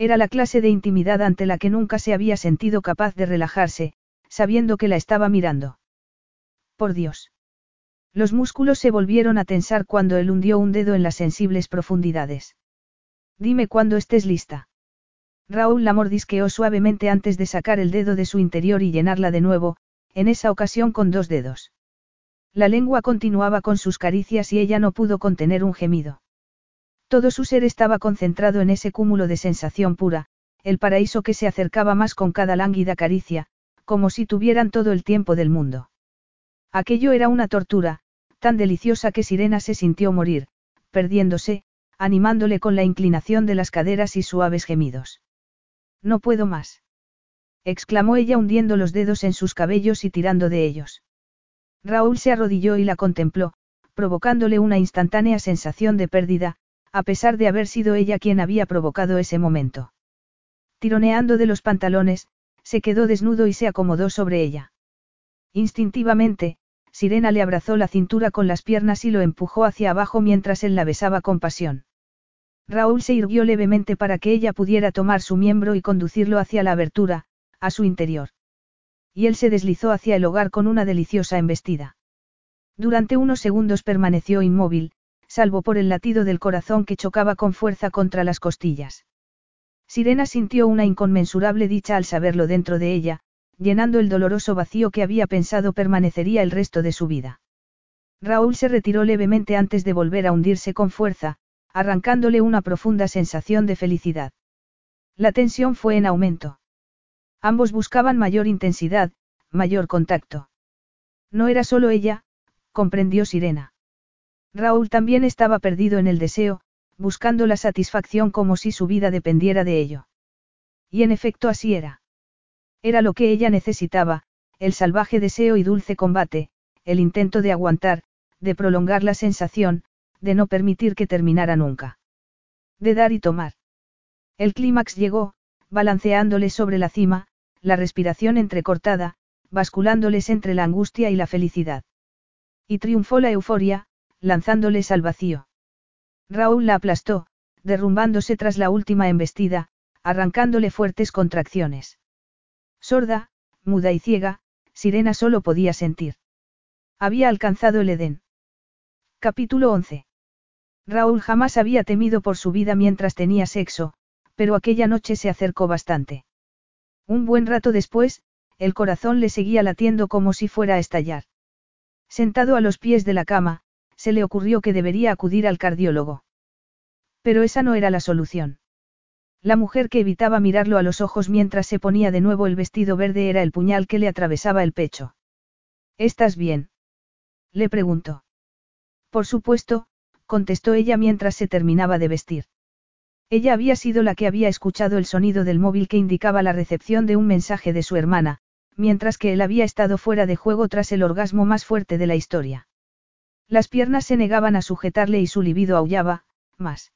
Era la clase de intimidad ante la que nunca se había sentido capaz de relajarse, sabiendo que la estaba mirando. Por Dios. Los músculos se volvieron a tensar cuando él hundió un dedo en las sensibles profundidades. Dime cuándo estés lista. Raúl la mordisqueó suavemente antes de sacar el dedo de su interior y llenarla de nuevo, en esa ocasión con dos dedos. La lengua continuaba con sus caricias y ella no pudo contener un gemido. Todo su ser estaba concentrado en ese cúmulo de sensación pura, el paraíso que se acercaba más con cada lánguida caricia, como si tuvieran todo el tiempo del mundo. Aquello era una tortura, tan deliciosa que Sirena se sintió morir, perdiéndose, animándole con la inclinación de las caderas y suaves gemidos. No puedo más. exclamó ella hundiendo los dedos en sus cabellos y tirando de ellos. Raúl se arrodilló y la contempló, provocándole una instantánea sensación de pérdida, a pesar de haber sido ella quien había provocado ese momento. Tironeando de los pantalones, se quedó desnudo y se acomodó sobre ella. Instintivamente, Sirena le abrazó la cintura con las piernas y lo empujó hacia abajo mientras él la besaba con pasión. Raúl se irguió levemente para que ella pudiera tomar su miembro y conducirlo hacia la abertura, a su interior. Y él se deslizó hacia el hogar con una deliciosa embestida. Durante unos segundos permaneció inmóvil, salvo por el latido del corazón que chocaba con fuerza contra las costillas. Sirena sintió una inconmensurable dicha al saberlo dentro de ella, llenando el doloroso vacío que había pensado permanecería el resto de su vida. Raúl se retiró levemente antes de volver a hundirse con fuerza, arrancándole una profunda sensación de felicidad. La tensión fue en aumento. Ambos buscaban mayor intensidad, mayor contacto. No era solo ella, comprendió Sirena. Raúl también estaba perdido en el deseo, buscando la satisfacción como si su vida dependiera de ello. Y en efecto así era. Era lo que ella necesitaba, el salvaje deseo y dulce combate, el intento de aguantar, de prolongar la sensación, de no permitir que terminara nunca. De dar y tomar. El clímax llegó, balanceándoles sobre la cima, la respiración entrecortada, basculándoles entre la angustia y la felicidad. Y triunfó la euforia, lanzándoles al vacío. Raúl la aplastó, derrumbándose tras la última embestida, arrancándole fuertes contracciones. Sorda, muda y ciega, Sirena solo podía sentir. Había alcanzado el Edén. Capítulo 11. Raúl jamás había temido por su vida mientras tenía sexo, pero aquella noche se acercó bastante. Un buen rato después, el corazón le seguía latiendo como si fuera a estallar. Sentado a los pies de la cama, se le ocurrió que debería acudir al cardiólogo. Pero esa no era la solución. La mujer que evitaba mirarlo a los ojos mientras se ponía de nuevo el vestido verde era el puñal que le atravesaba el pecho. ¿Estás bien? Le preguntó. Por supuesto, contestó ella mientras se terminaba de vestir. Ella había sido la que había escuchado el sonido del móvil que indicaba la recepción de un mensaje de su hermana, mientras que él había estado fuera de juego tras el orgasmo más fuerte de la historia. Las piernas se negaban a sujetarle y su libido aullaba, más.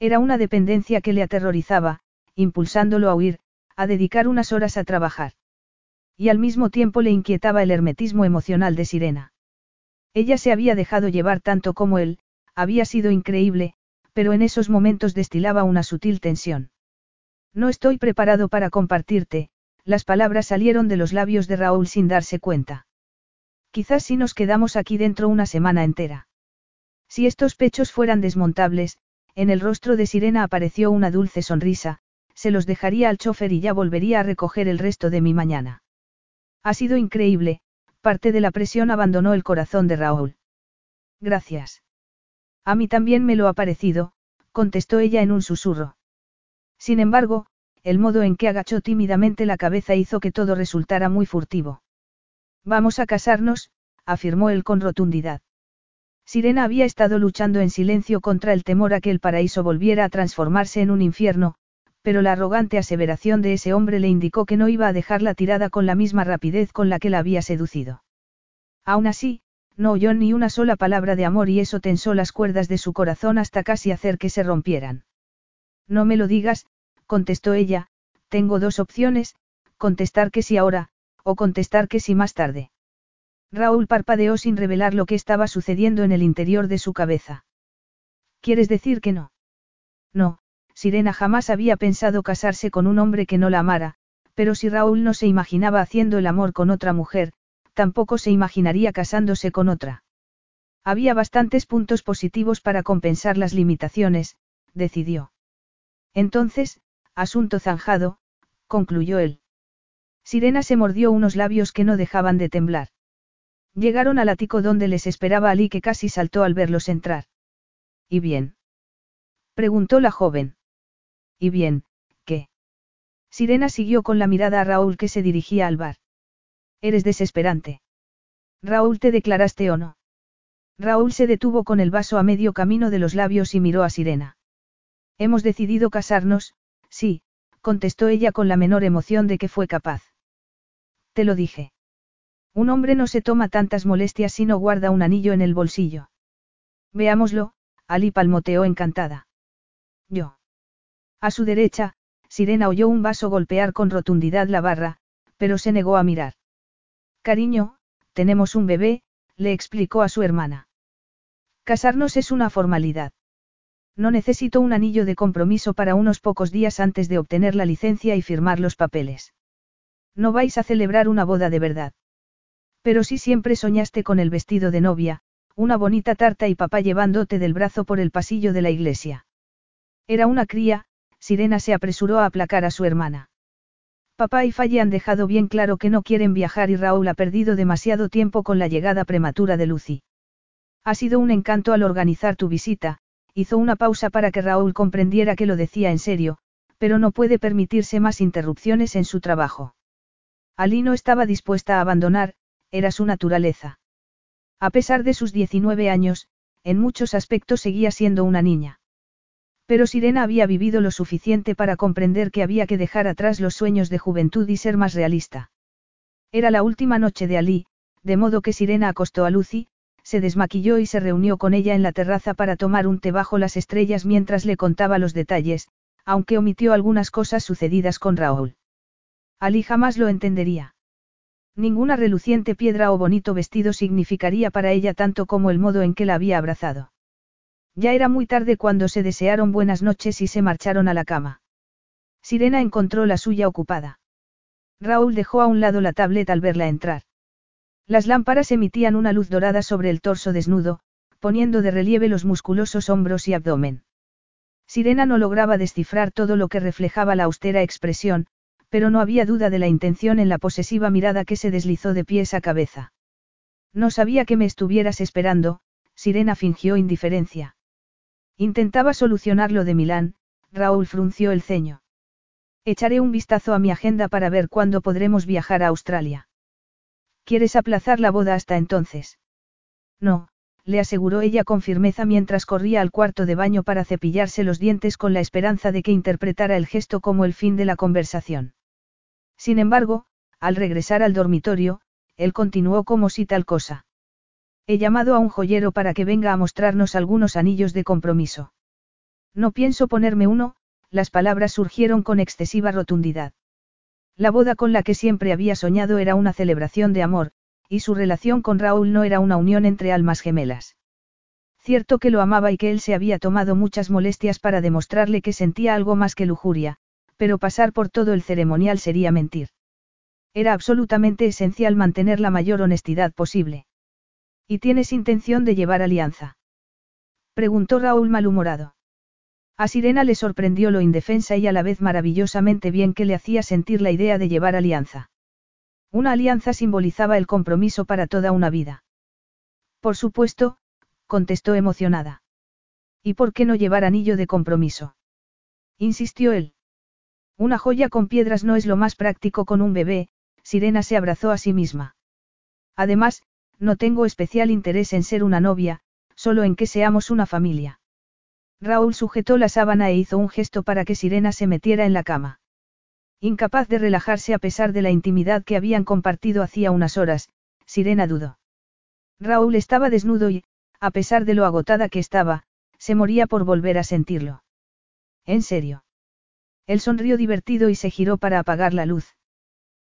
Era una dependencia que le aterrorizaba, impulsándolo a huir, a dedicar unas horas a trabajar. Y al mismo tiempo le inquietaba el hermetismo emocional de Sirena. Ella se había dejado llevar tanto como él, había sido increíble, pero en esos momentos destilaba una sutil tensión. No estoy preparado para compartirte, las palabras salieron de los labios de Raúl sin darse cuenta. Quizás si nos quedamos aquí dentro una semana entera. Si estos pechos fueran desmontables, en el rostro de Sirena apareció una dulce sonrisa, se los dejaría al chofer y ya volvería a recoger el resto de mi mañana. Ha sido increíble, parte de la presión abandonó el corazón de Raúl. Gracias. A mí también me lo ha parecido, contestó ella en un susurro. Sin embargo, el modo en que agachó tímidamente la cabeza hizo que todo resultara muy furtivo. Vamos a casarnos, afirmó él con rotundidad. Sirena había estado luchando en silencio contra el temor a que el paraíso volviera a transformarse en un infierno, pero la arrogante aseveración de ese hombre le indicó que no iba a dejarla tirada con la misma rapidez con la que la había seducido. Aún así, no oyó ni una sola palabra de amor y eso tensó las cuerdas de su corazón hasta casi hacer que se rompieran. No me lo digas, contestó ella, tengo dos opciones, contestar que sí ahora, o contestar que sí más tarde. Raúl parpadeó sin revelar lo que estaba sucediendo en el interior de su cabeza. ¿Quieres decir que no? No, Sirena jamás había pensado casarse con un hombre que no la amara, pero si Raúl no se imaginaba haciendo el amor con otra mujer, tampoco se imaginaría casándose con otra. Había bastantes puntos positivos para compensar las limitaciones, decidió. Entonces, asunto zanjado, concluyó él. Sirena se mordió unos labios que no dejaban de temblar. Llegaron al ático donde les esperaba Ali que casi saltó al verlos entrar. ¿Y bien? preguntó la joven. Y bien, ¿qué? Sirena siguió con la mirada a Raúl que se dirigía al bar. Eres desesperante. Raúl, ¿te declaraste o no? Raúl se detuvo con el vaso a medio camino de los labios y miró a Sirena. Hemos decidido casarnos, sí, contestó ella con la menor emoción de que fue capaz. Te lo dije. Un hombre no se toma tantas molestias si no guarda un anillo en el bolsillo. Veámoslo, Ali palmoteó encantada. Yo. A su derecha, Sirena oyó un vaso golpear con rotundidad la barra, pero se negó a mirar. Cariño, tenemos un bebé, le explicó a su hermana. Casarnos es una formalidad. No necesito un anillo de compromiso para unos pocos días antes de obtener la licencia y firmar los papeles. No vais a celebrar una boda de verdad. Pero si siempre soñaste con el vestido de novia, una bonita tarta y papá llevándote del brazo por el pasillo de la iglesia. Era una cría, Sirena se apresuró a aplacar a su hermana. Papá y Falle han dejado bien claro que no quieren viajar y Raúl ha perdido demasiado tiempo con la llegada prematura de Lucy. Ha sido un encanto al organizar tu visita, hizo una pausa para que Raúl comprendiera que lo decía en serio, pero no puede permitirse más interrupciones en su trabajo. Ali no estaba dispuesta a abandonar, era su naturaleza. A pesar de sus 19 años, en muchos aspectos seguía siendo una niña. Pero Sirena había vivido lo suficiente para comprender que había que dejar atrás los sueños de juventud y ser más realista. Era la última noche de Ali, de modo que Sirena acostó a Lucy, se desmaquilló y se reunió con ella en la terraza para tomar un té bajo las estrellas mientras le contaba los detalles, aunque omitió algunas cosas sucedidas con Raúl. Ali jamás lo entendería. Ninguna reluciente piedra o bonito vestido significaría para ella tanto como el modo en que la había abrazado. Ya era muy tarde cuando se desearon buenas noches y se marcharon a la cama. Sirena encontró la suya ocupada. Raúl dejó a un lado la tablet al verla entrar. Las lámparas emitían una luz dorada sobre el torso desnudo, poniendo de relieve los musculosos hombros y abdomen. Sirena no lograba descifrar todo lo que reflejaba la austera expresión, pero no había duda de la intención en la posesiva mirada que se deslizó de pies a cabeza. No sabía que me estuvieras esperando, Sirena fingió indiferencia. Intentaba solucionar lo de Milán, Raúl frunció el ceño. Echaré un vistazo a mi agenda para ver cuándo podremos viajar a Australia. ¿Quieres aplazar la boda hasta entonces? No, le aseguró ella con firmeza mientras corría al cuarto de baño para cepillarse los dientes con la esperanza de que interpretara el gesto como el fin de la conversación. Sin embargo, al regresar al dormitorio, él continuó como si tal cosa. He llamado a un joyero para que venga a mostrarnos algunos anillos de compromiso. No pienso ponerme uno, las palabras surgieron con excesiva rotundidad. La boda con la que siempre había soñado era una celebración de amor, y su relación con Raúl no era una unión entre almas gemelas. Cierto que lo amaba y que él se había tomado muchas molestias para demostrarle que sentía algo más que lujuria, pero pasar por todo el ceremonial sería mentir. Era absolutamente esencial mantener la mayor honestidad posible. ¿Y tienes intención de llevar alianza? Preguntó Raúl malhumorado. A Sirena le sorprendió lo indefensa y a la vez maravillosamente bien que le hacía sentir la idea de llevar alianza. Una alianza simbolizaba el compromiso para toda una vida. Por supuesto, contestó emocionada. ¿Y por qué no llevar anillo de compromiso? insistió él. Una joya con piedras no es lo más práctico con un bebé, Sirena se abrazó a sí misma. Además, no tengo especial interés en ser una novia, solo en que seamos una familia. Raúl sujetó la sábana e hizo un gesto para que Sirena se metiera en la cama. Incapaz de relajarse a pesar de la intimidad que habían compartido hacía unas horas, Sirena dudó. Raúl estaba desnudo y, a pesar de lo agotada que estaba, se moría por volver a sentirlo. ¿En serio? Él sonrió divertido y se giró para apagar la luz.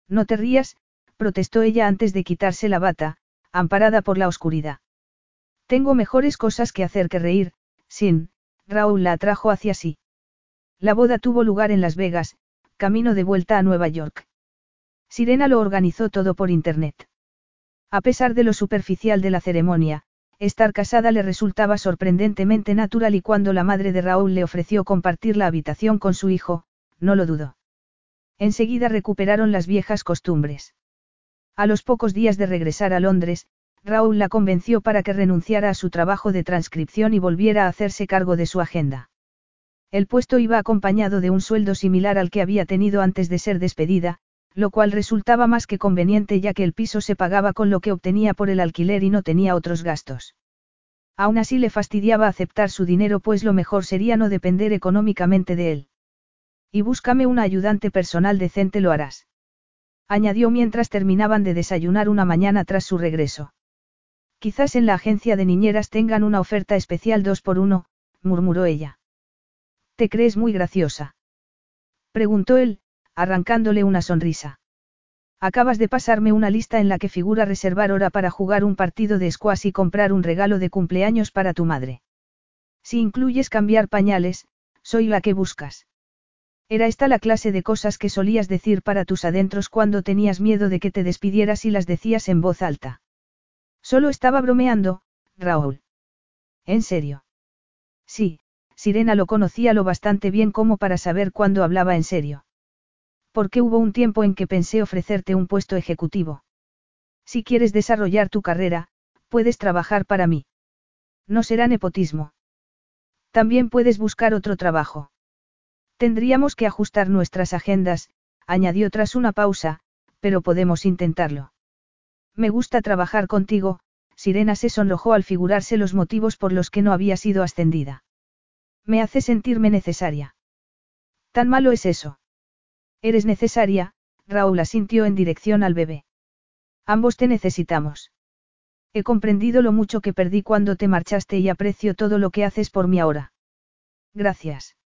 No te rías, protestó ella antes de quitarse la bata, amparada por la oscuridad. Tengo mejores cosas que hacer que reír, sin, Raúl la atrajo hacia sí. La boda tuvo lugar en Las Vegas, camino de vuelta a Nueva York. Sirena lo organizó todo por Internet. A pesar de lo superficial de la ceremonia, estar casada le resultaba sorprendentemente natural y cuando la madre de Raúl le ofreció compartir la habitación con su hijo, no lo dudó. Enseguida recuperaron las viejas costumbres. A los pocos días de regresar a Londres, Raúl la convenció para que renunciara a su trabajo de transcripción y volviera a hacerse cargo de su agenda. El puesto iba acompañado de un sueldo similar al que había tenido antes de ser despedida, lo cual resultaba más que conveniente ya que el piso se pagaba con lo que obtenía por el alquiler y no tenía otros gastos. Aún así le fastidiaba aceptar su dinero pues lo mejor sería no depender económicamente de él. Y búscame un ayudante personal decente lo harás. Añadió mientras terminaban de desayunar una mañana tras su regreso. Quizás en la agencia de niñeras tengan una oferta especial dos por uno, murmuró ella. ¿Te crees muy graciosa? Preguntó él, arrancándole una sonrisa. Acabas de pasarme una lista en la que figura reservar hora para jugar un partido de squash y comprar un regalo de cumpleaños para tu madre. Si incluyes cambiar pañales, soy la que buscas. Era esta la clase de cosas que solías decir para tus adentros cuando tenías miedo de que te despidieras y las decías en voz alta. Solo estaba bromeando, Raúl. ¿En serio? Sí, Sirena lo conocía lo bastante bien como para saber cuándo hablaba en serio. Porque hubo un tiempo en que pensé ofrecerte un puesto ejecutivo. Si quieres desarrollar tu carrera, puedes trabajar para mí. No será nepotismo. También puedes buscar otro trabajo. Tendríamos que ajustar nuestras agendas, añadió tras una pausa, pero podemos intentarlo. Me gusta trabajar contigo, Sirena se sonrojó al figurarse los motivos por los que no había sido ascendida. Me hace sentirme necesaria. ¿Tan malo es eso? Eres necesaria, Raúl asintió en dirección al bebé. Ambos te necesitamos. He comprendido lo mucho que perdí cuando te marchaste y aprecio todo lo que haces por mí ahora. Gracias.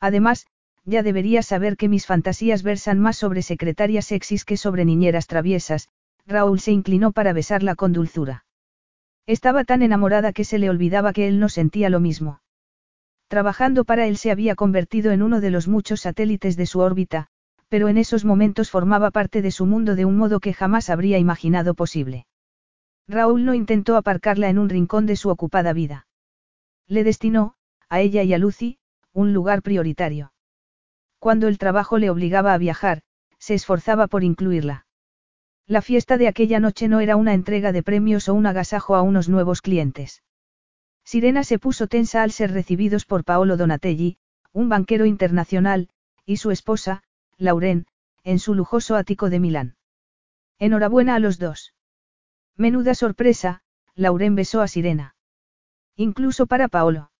Además, ya deberías saber que mis fantasías versan más sobre secretarias sexys que sobre niñeras traviesas, Raúl se inclinó para besarla con dulzura. Estaba tan enamorada que se le olvidaba que él no sentía lo mismo. Trabajando para él se había convertido en uno de los muchos satélites de su órbita, pero en esos momentos formaba parte de su mundo de un modo que jamás habría imaginado posible. Raúl no intentó aparcarla en un rincón de su ocupada vida. Le destinó, a ella y a Lucy, un lugar prioritario. Cuando el trabajo le obligaba a viajar, se esforzaba por incluirla. La fiesta de aquella noche no era una entrega de premios o un agasajo a unos nuevos clientes. Sirena se puso tensa al ser recibidos por Paolo Donatelli, un banquero internacional, y su esposa, Lauren, en su lujoso ático de Milán. Enhorabuena a los dos. Menuda sorpresa, Lauren besó a Sirena. Incluso para Paolo.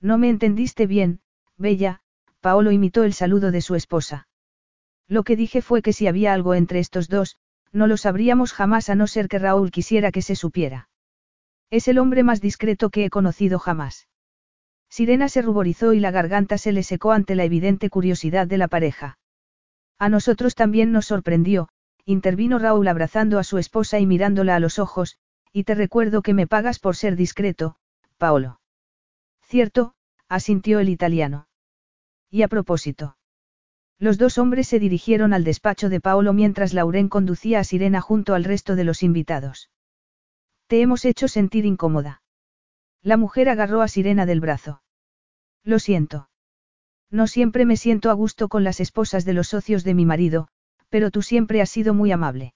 No me entendiste bien, Bella, Paolo imitó el saludo de su esposa. Lo que dije fue que si había algo entre estos dos, no lo sabríamos jamás a no ser que Raúl quisiera que se supiera. Es el hombre más discreto que he conocido jamás. Sirena se ruborizó y la garganta se le secó ante la evidente curiosidad de la pareja. A nosotros también nos sorprendió, intervino Raúl abrazando a su esposa y mirándola a los ojos, y te recuerdo que me pagas por ser discreto, Paolo. Cierto, asintió el italiano. Y a propósito. Los dos hombres se dirigieron al despacho de Paolo mientras Lauren conducía a Sirena junto al resto de los invitados. Te hemos hecho sentir incómoda. La mujer agarró a Sirena del brazo. Lo siento. No siempre me siento a gusto con las esposas de los socios de mi marido, pero tú siempre has sido muy amable.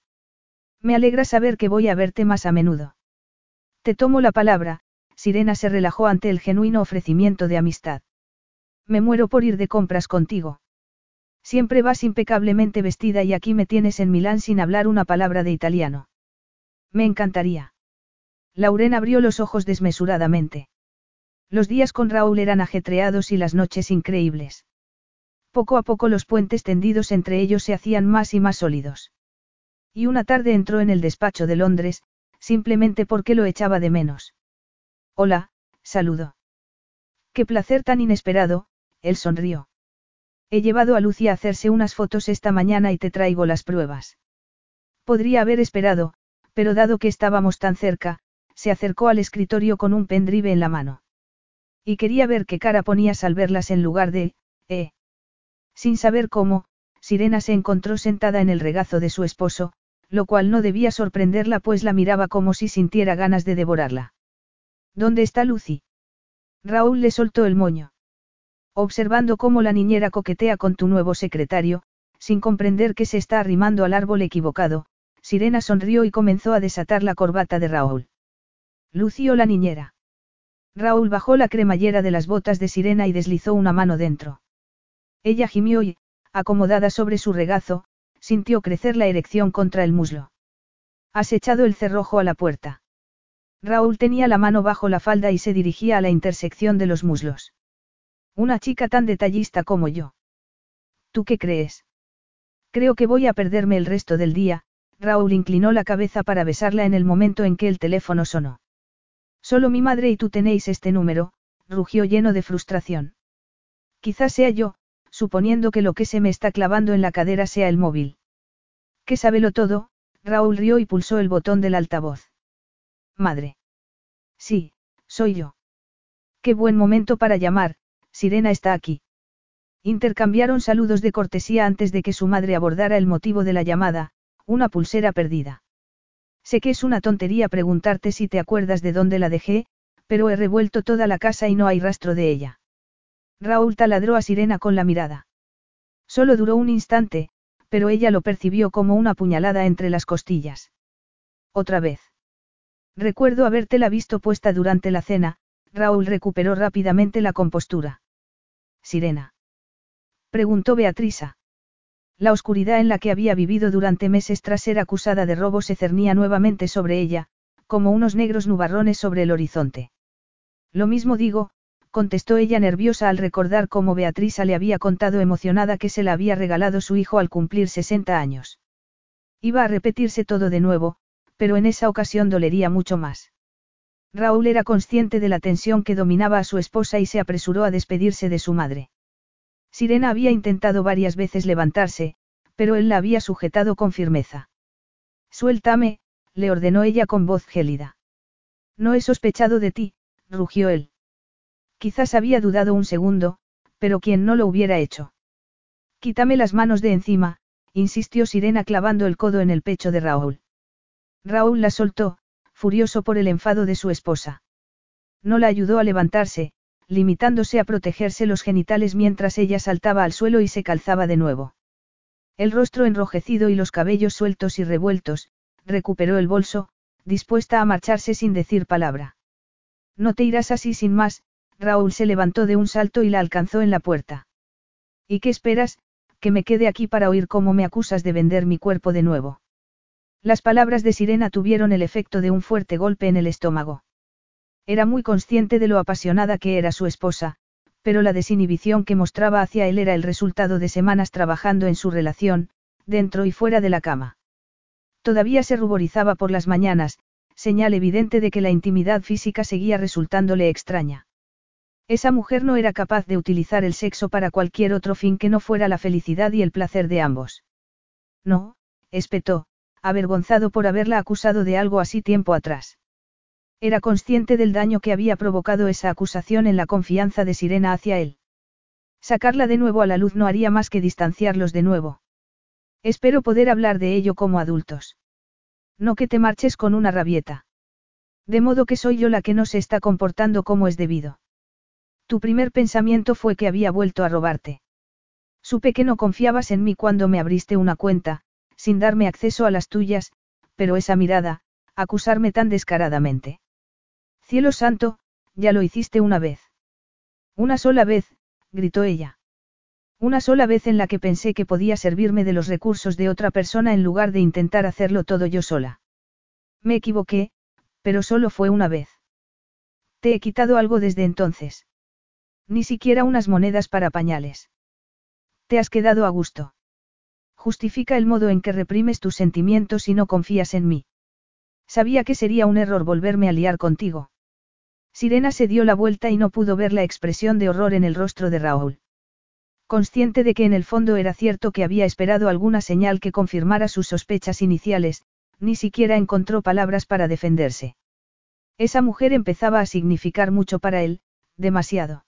Me alegra saber que voy a verte más a menudo. Te tomo la palabra, Sirena se relajó ante el genuino ofrecimiento de amistad. Me muero por ir de compras contigo. Siempre vas impecablemente vestida y aquí me tienes en Milán sin hablar una palabra de italiano. Me encantaría. Lauren abrió los ojos desmesuradamente. Los días con Raúl eran ajetreados y las noches increíbles. Poco a poco los puentes tendidos entre ellos se hacían más y más sólidos. Y una tarde entró en el despacho de Londres, simplemente porque lo echaba de menos. Hola, saludo. Qué placer tan inesperado, él sonrió. He llevado a Lucy a hacerse unas fotos esta mañana y te traigo las pruebas. Podría haber esperado, pero dado que estábamos tan cerca, se acercó al escritorio con un pendrive en la mano. Y quería ver qué cara ponías al verlas en lugar de, eh. Sin saber cómo, Sirena se encontró sentada en el regazo de su esposo, lo cual no debía sorprenderla pues la miraba como si sintiera ganas de devorarla. ¿Dónde está Lucy? Raúl le soltó el moño. Observando cómo la niñera coquetea con tu nuevo secretario, sin comprender que se está arrimando al árbol equivocado, Sirena sonrió y comenzó a desatar la corbata de Raúl. Lucio la niñera. Raúl bajó la cremallera de las botas de Sirena y deslizó una mano dentro. Ella gimió y, acomodada sobre su regazo, sintió crecer la erección contra el muslo. Has echado el cerrojo a la puerta. Raúl tenía la mano bajo la falda y se dirigía a la intersección de los muslos. Una chica tan detallista como yo. ¿Tú qué crees? Creo que voy a perderme el resto del día, Raúl inclinó la cabeza para besarla en el momento en que el teléfono sonó. Solo mi madre y tú tenéis este número, rugió lleno de frustración. Quizás sea yo, suponiendo que lo que se me está clavando en la cadera sea el móvil. ¿Qué sábelo todo? Raúl rió y pulsó el botón del altavoz. Madre. Sí, soy yo. Qué buen momento para llamar, Sirena está aquí. Intercambiaron saludos de cortesía antes de que su madre abordara el motivo de la llamada, una pulsera perdida. Sé que es una tontería preguntarte si te acuerdas de dónde la dejé, pero he revuelto toda la casa y no hay rastro de ella. Raúl taladró a Sirena con la mirada. Solo duró un instante, pero ella lo percibió como una puñalada entre las costillas. Otra vez. Recuerdo habértela visto puesta durante la cena, Raúl recuperó rápidamente la compostura. Sirena. Preguntó Beatriza. La oscuridad en la que había vivido durante meses tras ser acusada de robo se cernía nuevamente sobre ella, como unos negros nubarrones sobre el horizonte. Lo mismo digo, contestó ella nerviosa al recordar cómo Beatriza le había contado emocionada que se la había regalado su hijo al cumplir 60 años. Iba a repetirse todo de nuevo, pero en esa ocasión dolería mucho más. Raúl era consciente de la tensión que dominaba a su esposa y se apresuró a despedirse de su madre. Sirena había intentado varias veces levantarse, pero él la había sujetado con firmeza. Suéltame, le ordenó ella con voz gélida. No he sospechado de ti, rugió él. Quizás había dudado un segundo, pero quien no lo hubiera hecho. Quítame las manos de encima, insistió Sirena clavando el codo en el pecho de Raúl. Raúl la soltó, furioso por el enfado de su esposa. No la ayudó a levantarse, limitándose a protegerse los genitales mientras ella saltaba al suelo y se calzaba de nuevo. El rostro enrojecido y los cabellos sueltos y revueltos, recuperó el bolso, dispuesta a marcharse sin decir palabra. No te irás así sin más, Raúl se levantó de un salto y la alcanzó en la puerta. ¿Y qué esperas, que me quede aquí para oír cómo me acusas de vender mi cuerpo de nuevo? Las palabras de Sirena tuvieron el efecto de un fuerte golpe en el estómago. Era muy consciente de lo apasionada que era su esposa, pero la desinhibición que mostraba hacia él era el resultado de semanas trabajando en su relación, dentro y fuera de la cama. Todavía se ruborizaba por las mañanas, señal evidente de que la intimidad física seguía resultándole extraña. Esa mujer no era capaz de utilizar el sexo para cualquier otro fin que no fuera la felicidad y el placer de ambos. No, espetó, avergonzado por haberla acusado de algo así tiempo atrás. Era consciente del daño que había provocado esa acusación en la confianza de Sirena hacia él. Sacarla de nuevo a la luz no haría más que distanciarlos de nuevo. Espero poder hablar de ello como adultos. No que te marches con una rabieta. De modo que soy yo la que no se está comportando como es debido. Tu primer pensamiento fue que había vuelto a robarte. Supe que no confiabas en mí cuando me abriste una cuenta, sin darme acceso a las tuyas, pero esa mirada, acusarme tan descaradamente. Cielo santo, ya lo hiciste una vez. Una sola vez, gritó ella. Una sola vez en la que pensé que podía servirme de los recursos de otra persona en lugar de intentar hacerlo todo yo sola. Me equivoqué, pero solo fue una vez. Te he quitado algo desde entonces. Ni siquiera unas monedas para pañales. Te has quedado a gusto. Justifica el modo en que reprimes tus sentimientos y no confías en mí. Sabía que sería un error volverme a liar contigo. Sirena se dio la vuelta y no pudo ver la expresión de horror en el rostro de Raúl. Consciente de que en el fondo era cierto que había esperado alguna señal que confirmara sus sospechas iniciales, ni siquiera encontró palabras para defenderse. Esa mujer empezaba a significar mucho para él, demasiado.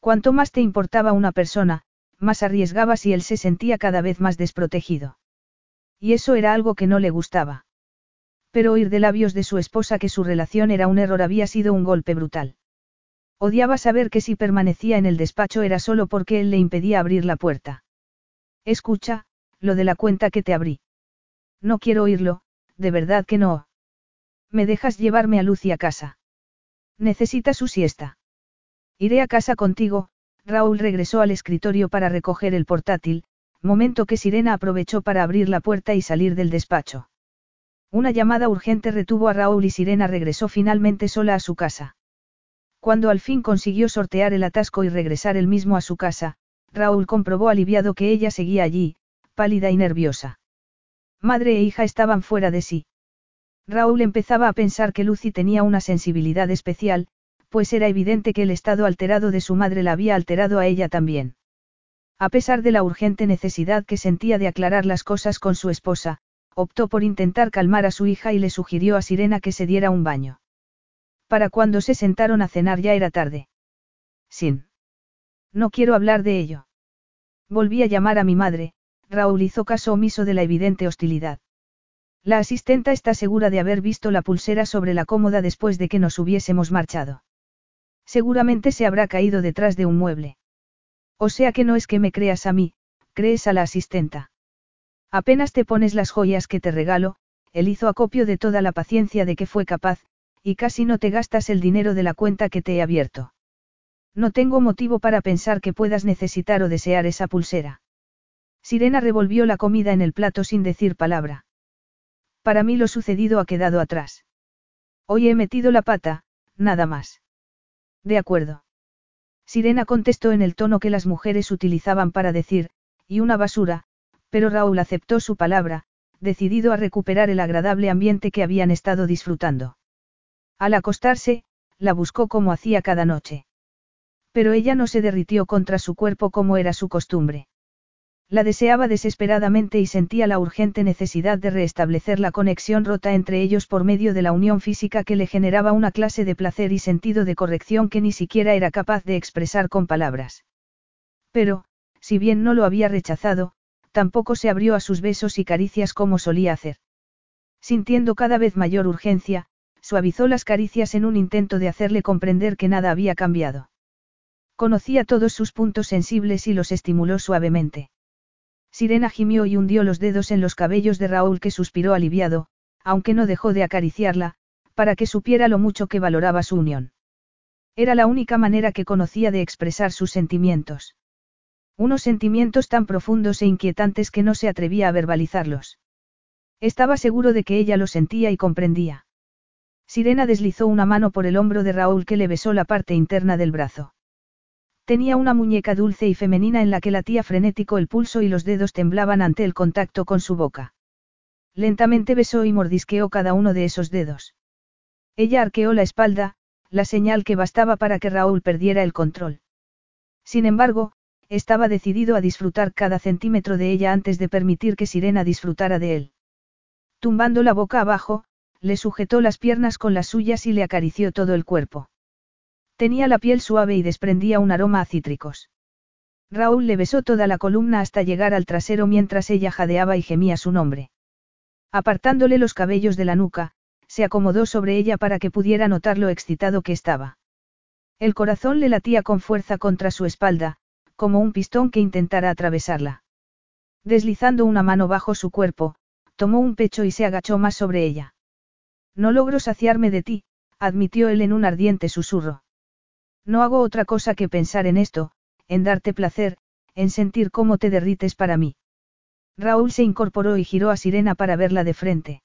Cuanto más te importaba una persona, más arriesgaba si él se sentía cada vez más desprotegido. Y eso era algo que no le gustaba. Pero oír de labios de su esposa que su relación era un error había sido un golpe brutal. Odiaba saber que si permanecía en el despacho era solo porque él le impedía abrir la puerta. Escucha, lo de la cuenta que te abrí. No quiero oírlo, de verdad que no. ¿Me dejas llevarme a Lucy a casa? Necesita su siesta. Iré a casa contigo, Raúl regresó al escritorio para recoger el portátil, momento que Sirena aprovechó para abrir la puerta y salir del despacho. Una llamada urgente retuvo a Raúl y Sirena regresó finalmente sola a su casa. Cuando al fin consiguió sortear el atasco y regresar él mismo a su casa, Raúl comprobó aliviado que ella seguía allí, pálida y nerviosa. Madre e hija estaban fuera de sí. Raúl empezaba a pensar que Lucy tenía una sensibilidad especial, pues era evidente que el estado alterado de su madre la había alterado a ella también. A pesar de la urgente necesidad que sentía de aclarar las cosas con su esposa, optó por intentar calmar a su hija y le sugirió a Sirena que se diera un baño. Para cuando se sentaron a cenar ya era tarde. Sin. No quiero hablar de ello. Volví a llamar a mi madre, Raúl hizo caso omiso de la evidente hostilidad. La asistenta está segura de haber visto la pulsera sobre la cómoda después de que nos hubiésemos marchado. Seguramente se habrá caído detrás de un mueble. O sea que no es que me creas a mí, crees a la asistenta. Apenas te pones las joyas que te regalo, él hizo acopio de toda la paciencia de que fue capaz, y casi no te gastas el dinero de la cuenta que te he abierto. No tengo motivo para pensar que puedas necesitar o desear esa pulsera. Sirena revolvió la comida en el plato sin decir palabra. Para mí lo sucedido ha quedado atrás. Hoy he metido la pata, nada más. De acuerdo. Sirena contestó en el tono que las mujeres utilizaban para decir, y una basura, pero Raúl aceptó su palabra, decidido a recuperar el agradable ambiente que habían estado disfrutando. Al acostarse, la buscó como hacía cada noche. Pero ella no se derritió contra su cuerpo como era su costumbre. La deseaba desesperadamente y sentía la urgente necesidad de restablecer la conexión rota entre ellos por medio de la unión física que le generaba una clase de placer y sentido de corrección que ni siquiera era capaz de expresar con palabras. Pero, si bien no lo había rechazado, tampoco se abrió a sus besos y caricias como solía hacer. Sintiendo cada vez mayor urgencia, suavizó las caricias en un intento de hacerle comprender que nada había cambiado. Conocía todos sus puntos sensibles y los estimuló suavemente. Sirena gimió y hundió los dedos en los cabellos de Raúl que suspiró aliviado, aunque no dejó de acariciarla, para que supiera lo mucho que valoraba su unión. Era la única manera que conocía de expresar sus sentimientos. Unos sentimientos tan profundos e inquietantes que no se atrevía a verbalizarlos. Estaba seguro de que ella lo sentía y comprendía. Sirena deslizó una mano por el hombro de Raúl que le besó la parte interna del brazo. Tenía una muñeca dulce y femenina en la que latía frenético el pulso y los dedos temblaban ante el contacto con su boca. Lentamente besó y mordisqueó cada uno de esos dedos. Ella arqueó la espalda, la señal que bastaba para que Raúl perdiera el control. Sin embargo, estaba decidido a disfrutar cada centímetro de ella antes de permitir que Sirena disfrutara de él. Tumbando la boca abajo, le sujetó las piernas con las suyas y le acarició todo el cuerpo. Tenía la piel suave y desprendía un aroma a cítricos. Raúl le besó toda la columna hasta llegar al trasero mientras ella jadeaba y gemía su nombre. Apartándole los cabellos de la nuca, se acomodó sobre ella para que pudiera notar lo excitado que estaba. El corazón le latía con fuerza contra su espalda, como un pistón que intentara atravesarla. Deslizando una mano bajo su cuerpo, tomó un pecho y se agachó más sobre ella. No logro saciarme de ti, admitió él en un ardiente susurro. No hago otra cosa que pensar en esto, en darte placer, en sentir cómo te derrites para mí. Raúl se incorporó y giró a Sirena para verla de frente.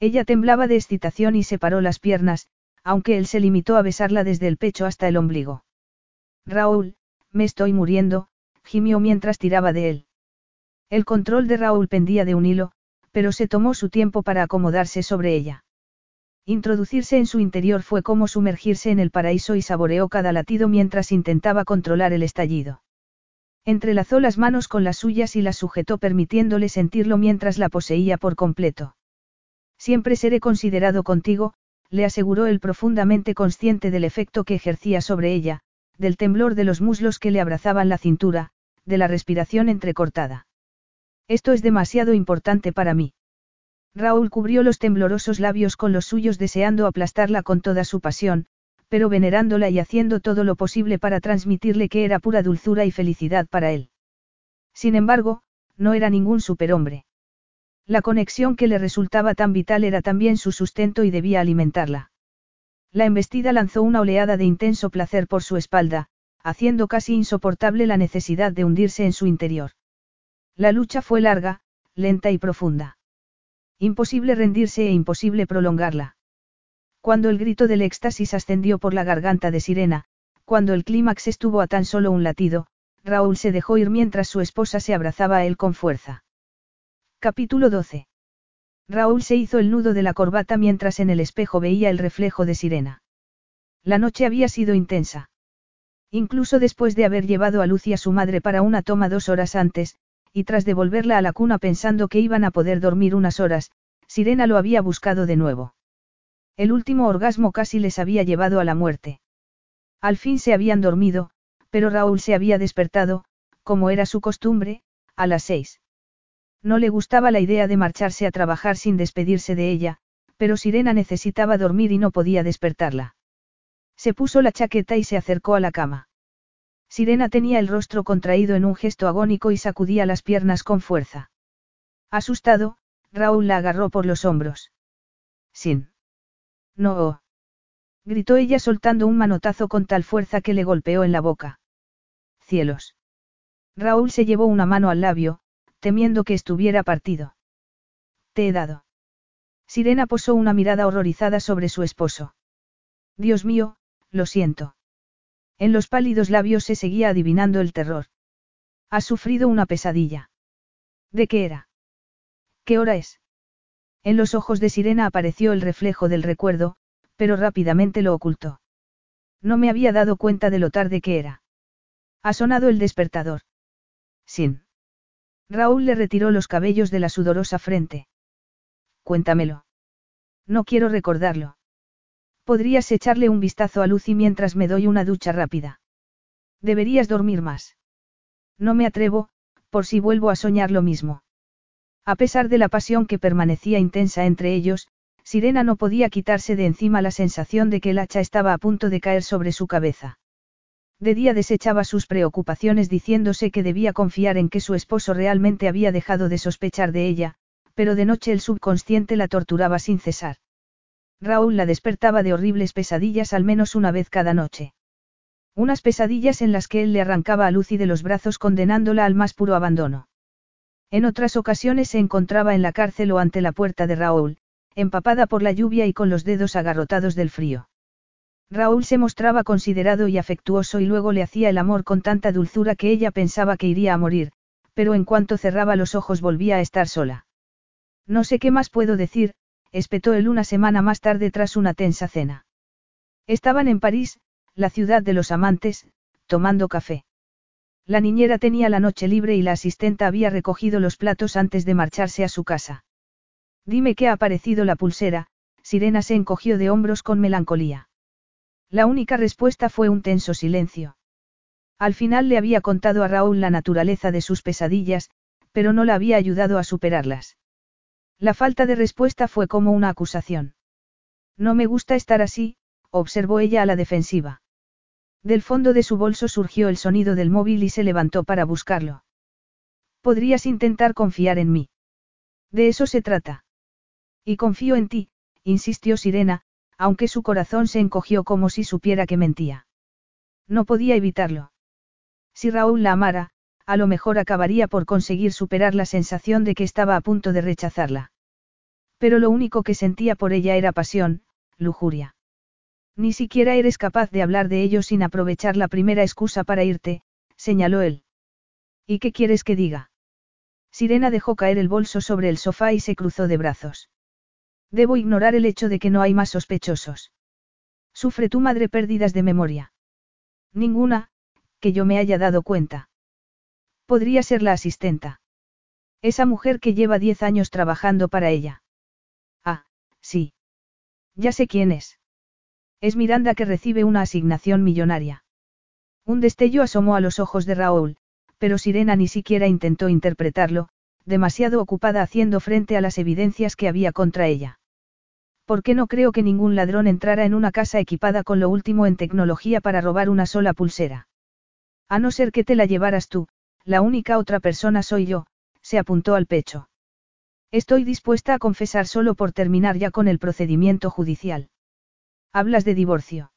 Ella temblaba de excitación y separó las piernas, aunque él se limitó a besarla desde el pecho hasta el ombligo. Raúl, me estoy muriendo, gimió mientras tiraba de él. El control de Raúl pendía de un hilo, pero se tomó su tiempo para acomodarse sobre ella. Introducirse en su interior fue como sumergirse en el paraíso y saboreó cada latido mientras intentaba controlar el estallido. Entrelazó las manos con las suyas y las sujetó permitiéndole sentirlo mientras la poseía por completo. Siempre seré considerado contigo, le aseguró él profundamente consciente del efecto que ejercía sobre ella, del temblor de los muslos que le abrazaban la cintura, de la respiración entrecortada. Esto es demasiado importante para mí. Raúl cubrió los temblorosos labios con los suyos deseando aplastarla con toda su pasión, pero venerándola y haciendo todo lo posible para transmitirle que era pura dulzura y felicidad para él. Sin embargo, no era ningún superhombre. La conexión que le resultaba tan vital era también su sustento y debía alimentarla. La embestida lanzó una oleada de intenso placer por su espalda, haciendo casi insoportable la necesidad de hundirse en su interior. La lucha fue larga, lenta y profunda. Imposible rendirse e imposible prolongarla. Cuando el grito del éxtasis ascendió por la garganta de Sirena, cuando el clímax estuvo a tan solo un latido, Raúl se dejó ir mientras su esposa se abrazaba a él con fuerza. Capítulo 12. Raúl se hizo el nudo de la corbata mientras en el espejo veía el reflejo de Sirena. La noche había sido intensa. Incluso después de haber llevado a Lucy a su madre para una toma dos horas antes, y tras devolverla a la cuna pensando que iban a poder dormir unas horas, Sirena lo había buscado de nuevo. El último orgasmo casi les había llevado a la muerte. Al fin se habían dormido, pero Raúl se había despertado, como era su costumbre, a las seis. No le gustaba la idea de marcharse a trabajar sin despedirse de ella, pero Sirena necesitaba dormir y no podía despertarla. Se puso la chaqueta y se acercó a la cama. Sirena tenía el rostro contraído en un gesto agónico y sacudía las piernas con fuerza. Asustado, Raúl la agarró por los hombros. Sin. No. Gritó ella soltando un manotazo con tal fuerza que le golpeó en la boca. Cielos. Raúl se llevó una mano al labio, temiendo que estuviera partido. Te he dado. Sirena posó una mirada horrorizada sobre su esposo. Dios mío, lo siento. En los pálidos labios se seguía adivinando el terror. Has sufrido una pesadilla. ¿De qué era? ¿Qué hora es? En los ojos de Sirena apareció el reflejo del recuerdo, pero rápidamente lo ocultó. No me había dado cuenta de lo tarde que era. Ha sonado el despertador. Sin. Raúl le retiró los cabellos de la sudorosa frente. Cuéntamelo. No quiero recordarlo. Podrías echarle un vistazo a Lucy mientras me doy una ducha rápida. Deberías dormir más. No me atrevo, por si vuelvo a soñar lo mismo. A pesar de la pasión que permanecía intensa entre ellos, Sirena no podía quitarse de encima la sensación de que el hacha estaba a punto de caer sobre su cabeza. De día desechaba sus preocupaciones diciéndose que debía confiar en que su esposo realmente había dejado de sospechar de ella, pero de noche el subconsciente la torturaba sin cesar. Raúl la despertaba de horribles pesadillas al menos una vez cada noche. Unas pesadillas en las que él le arrancaba a Lucy de los brazos condenándola al más puro abandono. En otras ocasiones se encontraba en la cárcel o ante la puerta de Raúl, empapada por la lluvia y con los dedos agarrotados del frío. Raúl se mostraba considerado y afectuoso y luego le hacía el amor con tanta dulzura que ella pensaba que iría a morir, pero en cuanto cerraba los ojos volvía a estar sola. No sé qué más puedo decir, espetó él una semana más tarde tras una tensa cena. Estaban en París, la ciudad de los amantes, tomando café. La niñera tenía la noche libre y la asistenta había recogido los platos antes de marcharse a su casa. Dime qué ha parecido la pulsera, Sirena se encogió de hombros con melancolía. La única respuesta fue un tenso silencio. Al final le había contado a Raúl la naturaleza de sus pesadillas, pero no la había ayudado a superarlas. La falta de respuesta fue como una acusación. No me gusta estar así, observó ella a la defensiva. Del fondo de su bolso surgió el sonido del móvil y se levantó para buscarlo. Podrías intentar confiar en mí. De eso se trata. Y confío en ti, insistió Sirena, aunque su corazón se encogió como si supiera que mentía. No podía evitarlo. Si Raúl la amara, a lo mejor acabaría por conseguir superar la sensación de que estaba a punto de rechazarla. Pero lo único que sentía por ella era pasión, lujuria. Ni siquiera eres capaz de hablar de ello sin aprovechar la primera excusa para irte, señaló él. ¿Y qué quieres que diga? Sirena dejó caer el bolso sobre el sofá y se cruzó de brazos. Debo ignorar el hecho de que no hay más sospechosos. ¿Sufre tu madre pérdidas de memoria? Ninguna, que yo me haya dado cuenta. Podría ser la asistenta. Esa mujer que lleva diez años trabajando para ella. Ah, sí. Ya sé quién es. Es Miranda que recibe una asignación millonaria. Un destello asomó a los ojos de Raúl, pero Sirena ni siquiera intentó interpretarlo, demasiado ocupada haciendo frente a las evidencias que había contra ella. ¿Por qué no creo que ningún ladrón entrara en una casa equipada con lo último en tecnología para robar una sola pulsera? A no ser que te la llevaras tú, la única otra persona soy yo, se apuntó al pecho. Estoy dispuesta a confesar solo por terminar ya con el procedimiento judicial. Hablas de divorcio.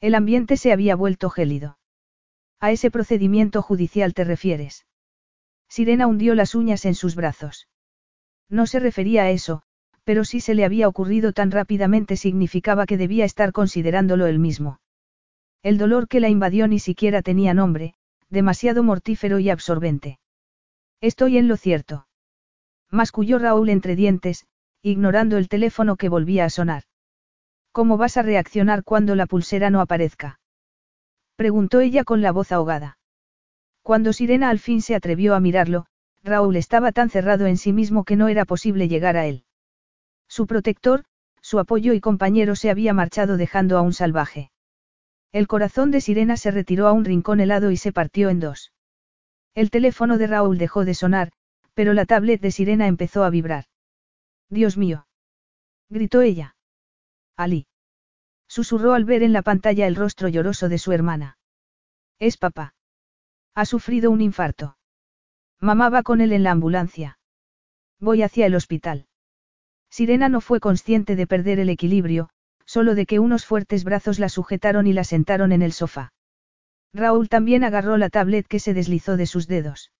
El ambiente se había vuelto gélido. A ese procedimiento judicial te refieres. Sirena hundió las uñas en sus brazos. No se refería a eso, pero si se le había ocurrido tan rápidamente significaba que debía estar considerándolo él mismo. El dolor que la invadió ni siquiera tenía nombre, demasiado mortífero y absorbente. Estoy en lo cierto. Masculló Raúl entre dientes, ignorando el teléfono que volvía a sonar. ¿Cómo vas a reaccionar cuando la pulsera no aparezca? Preguntó ella con la voz ahogada. Cuando Sirena al fin se atrevió a mirarlo, Raúl estaba tan cerrado en sí mismo que no era posible llegar a él. Su protector, su apoyo y compañero se había marchado dejando a un salvaje. El corazón de Sirena se retiró a un rincón helado y se partió en dos. El teléfono de Raúl dejó de sonar, pero la tablet de Sirena empezó a vibrar. Dios mío. Gritó ella. Ali. Susurró al ver en la pantalla el rostro lloroso de su hermana. Es papá. Ha sufrido un infarto. Mamá va con él en la ambulancia. Voy hacia el hospital. Sirena no fue consciente de perder el equilibrio, solo de que unos fuertes brazos la sujetaron y la sentaron en el sofá. Raúl también agarró la tablet que se deslizó de sus dedos.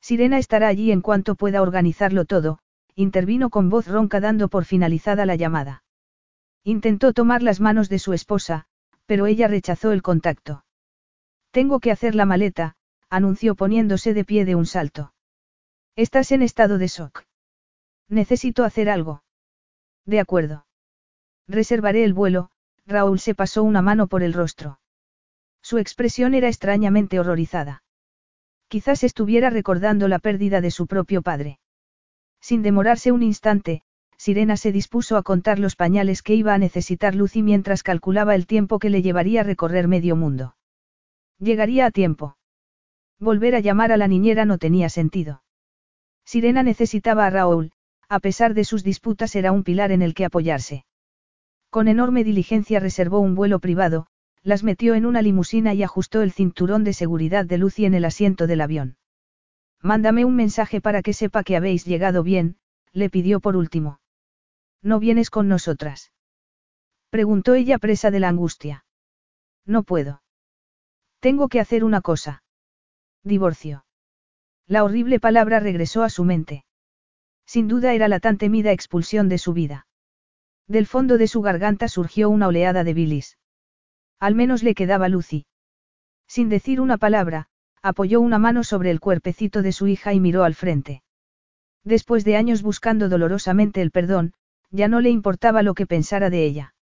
Sirena estará allí en cuanto pueda organizarlo todo, intervino con voz ronca dando por finalizada la llamada. Intentó tomar las manos de su esposa, pero ella rechazó el contacto. Tengo que hacer la maleta, anunció poniéndose de pie de un salto. Estás en estado de shock. Necesito hacer algo. De acuerdo. Reservaré el vuelo, Raúl se pasó una mano por el rostro. Su expresión era extrañamente horrorizada. Quizás estuviera recordando la pérdida de su propio padre. Sin demorarse un instante, Sirena se dispuso a contar los pañales que iba a necesitar Lucy mientras calculaba el tiempo que le llevaría a recorrer medio mundo. Llegaría a tiempo. Volver a llamar a la niñera no tenía sentido. Sirena necesitaba a Raúl, a pesar de sus disputas era un pilar en el que apoyarse. Con enorme diligencia reservó un vuelo privado, las metió en una limusina y ajustó el cinturón de seguridad de Lucy en el asiento del avión. Mándame un mensaje para que sepa que habéis llegado bien, le pidió por último. ¿No vienes con nosotras? Preguntó ella presa de la angustia. No puedo. Tengo que hacer una cosa. Divorcio. La horrible palabra regresó a su mente. Sin duda era la tan temida expulsión de su vida. Del fondo de su garganta surgió una oleada de bilis. Al menos le quedaba Lucy. Sin decir una palabra, apoyó una mano sobre el cuerpecito de su hija y miró al frente. Después de años buscando dolorosamente el perdón, ya no le importaba lo que pensara de ella.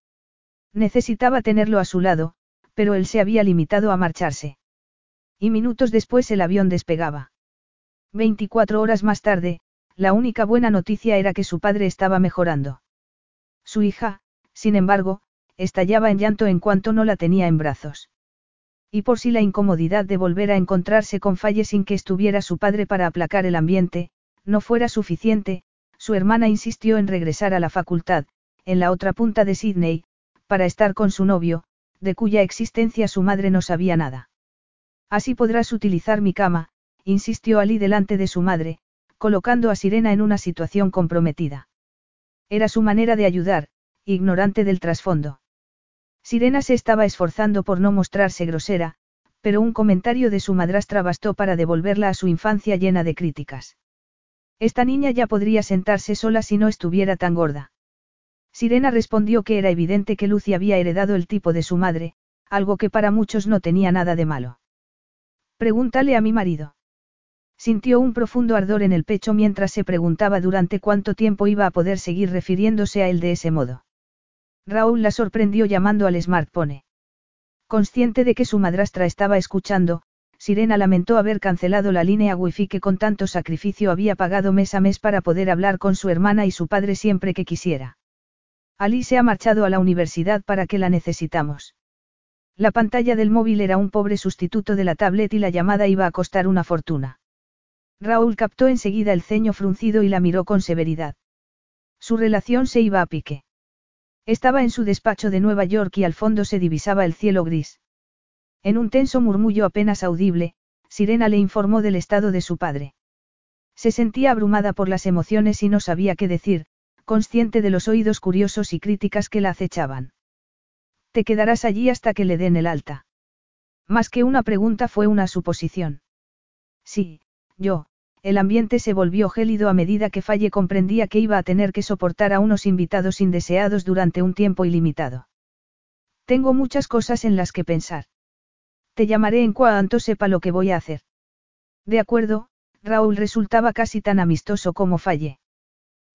Necesitaba tenerlo a su lado, pero él se había limitado a marcharse. Y minutos después el avión despegaba. Veinticuatro horas más tarde, la única buena noticia era que su padre estaba mejorando. Su hija, sin embargo, estallaba en llanto en cuanto no la tenía en brazos. Y por si la incomodidad de volver a encontrarse con Falle sin que estuviera su padre para aplacar el ambiente, no fuera suficiente, su hermana insistió en regresar a la facultad, en la otra punta de Sydney, para estar con su novio, de cuya existencia su madre no sabía nada. Así podrás utilizar mi cama, insistió Ali delante de su madre, colocando a Sirena en una situación comprometida. Era su manera de ayudar, ignorante del trasfondo. Sirena se estaba esforzando por no mostrarse grosera, pero un comentario de su madrastra bastó para devolverla a su infancia llena de críticas. Esta niña ya podría sentarse sola si no estuviera tan gorda. Sirena respondió que era evidente que Lucy había heredado el tipo de su madre, algo que para muchos no tenía nada de malo. Pregúntale a mi marido. Sintió un profundo ardor en el pecho mientras se preguntaba durante cuánto tiempo iba a poder seguir refiriéndose a él de ese modo. Raúl la sorprendió llamando al smartphone. Consciente de que su madrastra estaba escuchando, Sirena lamentó haber cancelado la línea wifi que con tanto sacrificio había pagado mes a mes para poder hablar con su hermana y su padre siempre que quisiera. Ali se ha marchado a la universidad para que la necesitamos. La pantalla del móvil era un pobre sustituto de la tablet y la llamada iba a costar una fortuna. Raúl captó enseguida el ceño fruncido y la miró con severidad. Su relación se iba a pique. Estaba en su despacho de Nueva York y al fondo se divisaba el cielo gris. En un tenso murmullo apenas audible, Sirena le informó del estado de su padre. Se sentía abrumada por las emociones y no sabía qué decir, consciente de los oídos curiosos y críticas que la acechaban. Te quedarás allí hasta que le den el alta. Más que una pregunta fue una suposición. Sí, yo, el ambiente se volvió gélido a medida que Falle comprendía que iba a tener que soportar a unos invitados indeseados durante un tiempo ilimitado. Tengo muchas cosas en las que pensar. Te llamaré en cuanto sepa lo que voy a hacer. De acuerdo, Raúl resultaba casi tan amistoso como Falle.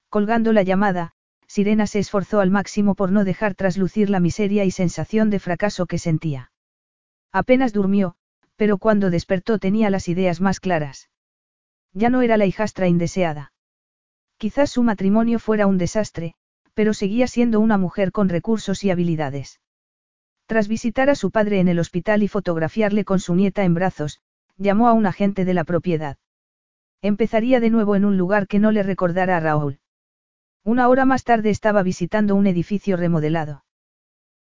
Colgando la llamada, Sirena se esforzó al máximo por no dejar traslucir la miseria y sensación de fracaso que sentía. Apenas durmió, pero cuando despertó tenía las ideas más claras. Ya no era la hijastra indeseada. Quizás su matrimonio fuera un desastre, pero seguía siendo una mujer con recursos y habilidades. Tras visitar a su padre en el hospital y fotografiarle con su nieta en brazos, llamó a un agente de la propiedad. Empezaría de nuevo en un lugar que no le recordara a Raúl. Una hora más tarde estaba visitando un edificio remodelado.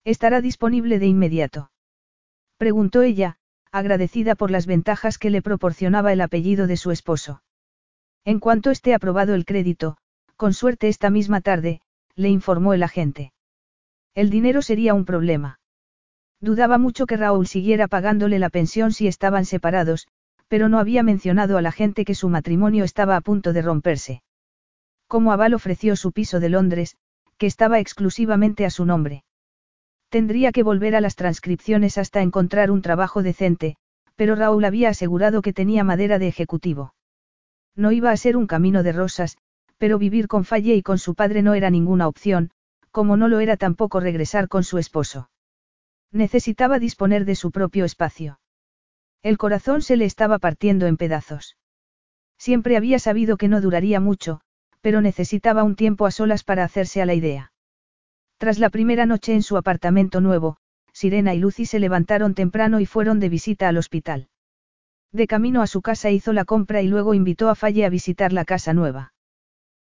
¿Estará disponible de inmediato? Preguntó ella, agradecida por las ventajas que le proporcionaba el apellido de su esposo. En cuanto esté aprobado el crédito, con suerte esta misma tarde, le informó el agente. El dinero sería un problema. Dudaba mucho que Raúl siguiera pagándole la pensión si estaban separados, pero no había mencionado a la gente que su matrimonio estaba a punto de romperse. Como aval ofreció su piso de Londres, que estaba exclusivamente a su nombre. Tendría que volver a las transcripciones hasta encontrar un trabajo decente, pero Raúl había asegurado que tenía madera de ejecutivo. No iba a ser un camino de rosas, pero vivir con Falle y con su padre no era ninguna opción, como no lo era tampoco regresar con su esposo. Necesitaba disponer de su propio espacio. El corazón se le estaba partiendo en pedazos. Siempre había sabido que no duraría mucho, pero necesitaba un tiempo a solas para hacerse a la idea. Tras la primera noche en su apartamento nuevo, Sirena y Lucy se levantaron temprano y fueron de visita al hospital. De camino a su casa hizo la compra y luego invitó a Falle a visitar la casa nueva.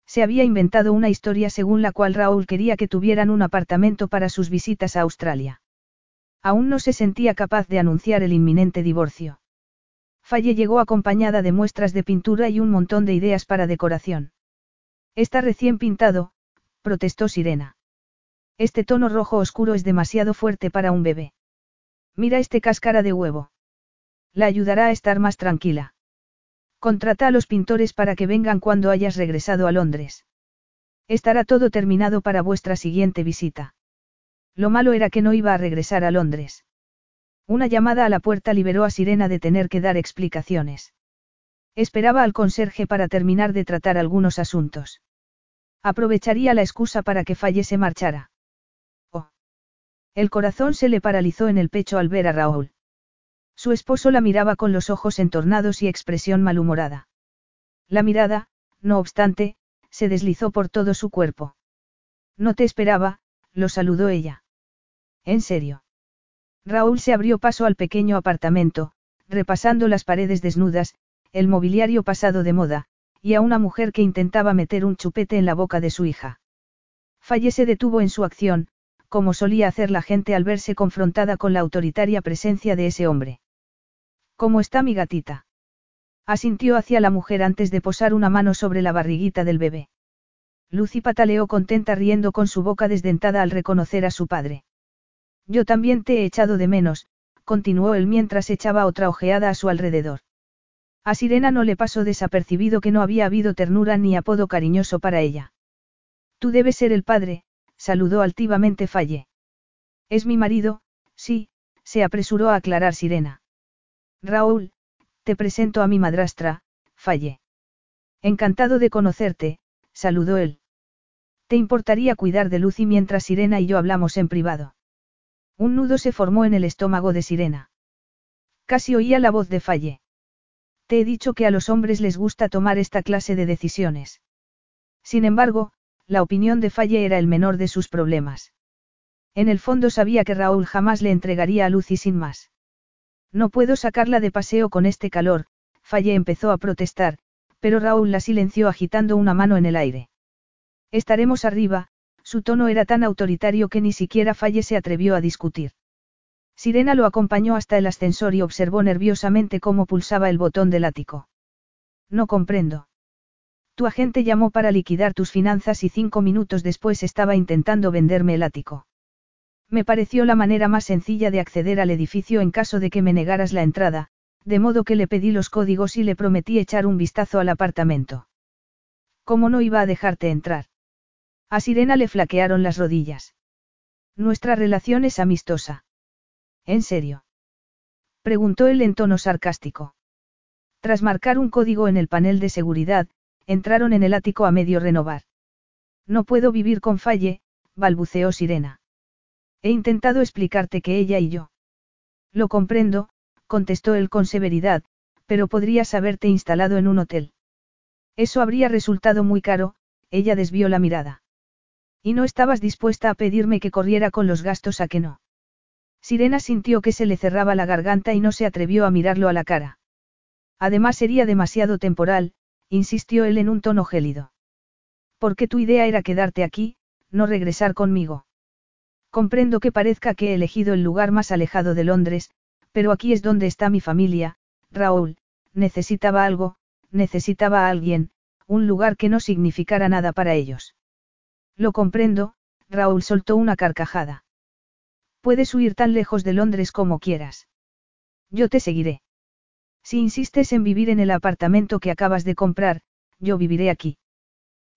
Se había inventado una historia según la cual Raúl quería que tuvieran un apartamento para sus visitas a Australia. Aún no se sentía capaz de anunciar el inminente divorcio. Falle llegó acompañada de muestras de pintura y un montón de ideas para decoración. Está recién pintado, protestó Sirena. Este tono rojo oscuro es demasiado fuerte para un bebé. Mira este cáscara de huevo. La ayudará a estar más tranquila. Contrata a los pintores para que vengan cuando hayas regresado a Londres. Estará todo terminado para vuestra siguiente visita. Lo malo era que no iba a regresar a Londres. Una llamada a la puerta liberó a Sirena de tener que dar explicaciones. Esperaba al conserje para terminar de tratar algunos asuntos. Aprovecharía la excusa para que Falle se marchara. El corazón se le paralizó en el pecho al ver a Raúl. Su esposo la miraba con los ojos entornados y expresión malhumorada. La mirada, no obstante, se deslizó por todo su cuerpo. No te esperaba, lo saludó ella. ¿En serio? Raúl se abrió paso al pequeño apartamento, repasando las paredes desnudas, el mobiliario pasado de moda, y a una mujer que intentaba meter un chupete en la boca de su hija. Falle se detuvo en su acción, como solía hacer la gente al verse confrontada con la autoritaria presencia de ese hombre. ¿Cómo está mi gatita? Asintió hacia la mujer antes de posar una mano sobre la barriguita del bebé. Lucy pataleó contenta riendo con su boca desdentada al reconocer a su padre. Yo también te he echado de menos, continuó él mientras echaba otra ojeada a su alrededor. A Sirena no le pasó desapercibido que no había habido ternura ni apodo cariñoso para ella. Tú debes ser el padre, saludó altivamente Falle. Es mi marido, sí, se apresuró a aclarar Sirena. Raúl, te presento a mi madrastra, Falle. Encantado de conocerte, saludó él. ¿Te importaría cuidar de Lucy mientras Sirena y yo hablamos en privado? Un nudo se formó en el estómago de Sirena. Casi oía la voz de Falle. Te he dicho que a los hombres les gusta tomar esta clase de decisiones. Sin embargo, la opinión de Falle era el menor de sus problemas. En el fondo sabía que Raúl jamás le entregaría a Lucy sin más. No puedo sacarla de paseo con este calor, Falle empezó a protestar, pero Raúl la silenció agitando una mano en el aire. Estaremos arriba, su tono era tan autoritario que ni siquiera Falle se atrevió a discutir. Sirena lo acompañó hasta el ascensor y observó nerviosamente cómo pulsaba el botón del ático. No comprendo. Tu agente llamó para liquidar tus finanzas y cinco minutos después estaba intentando venderme el ático. Me pareció la manera más sencilla de acceder al edificio en caso de que me negaras la entrada, de modo que le pedí los códigos y le prometí echar un vistazo al apartamento. ¿Cómo no iba a dejarte entrar? A Sirena le flaquearon las rodillas. Nuestra relación es amistosa. ¿En serio? Preguntó él en tono sarcástico. Tras marcar un código en el panel de seguridad, entraron en el ático a medio renovar. No puedo vivir con Falle, balbuceó Sirena. He intentado explicarte que ella y yo. Lo comprendo, contestó él con severidad, pero podrías haberte instalado en un hotel. Eso habría resultado muy caro, ella desvió la mirada. Y no estabas dispuesta a pedirme que corriera con los gastos a que no. Sirena sintió que se le cerraba la garganta y no se atrevió a mirarlo a la cara. Además sería demasiado temporal, insistió él en un tono gélido. Porque tu idea era quedarte aquí, no regresar conmigo. Comprendo que parezca que he elegido el lugar más alejado de Londres, pero aquí es donde está mi familia, Raúl, necesitaba algo, necesitaba a alguien, un lugar que no significara nada para ellos. Lo comprendo, Raúl soltó una carcajada. Puedes huir tan lejos de Londres como quieras. Yo te seguiré. Si insistes en vivir en el apartamento que acabas de comprar, yo viviré aquí.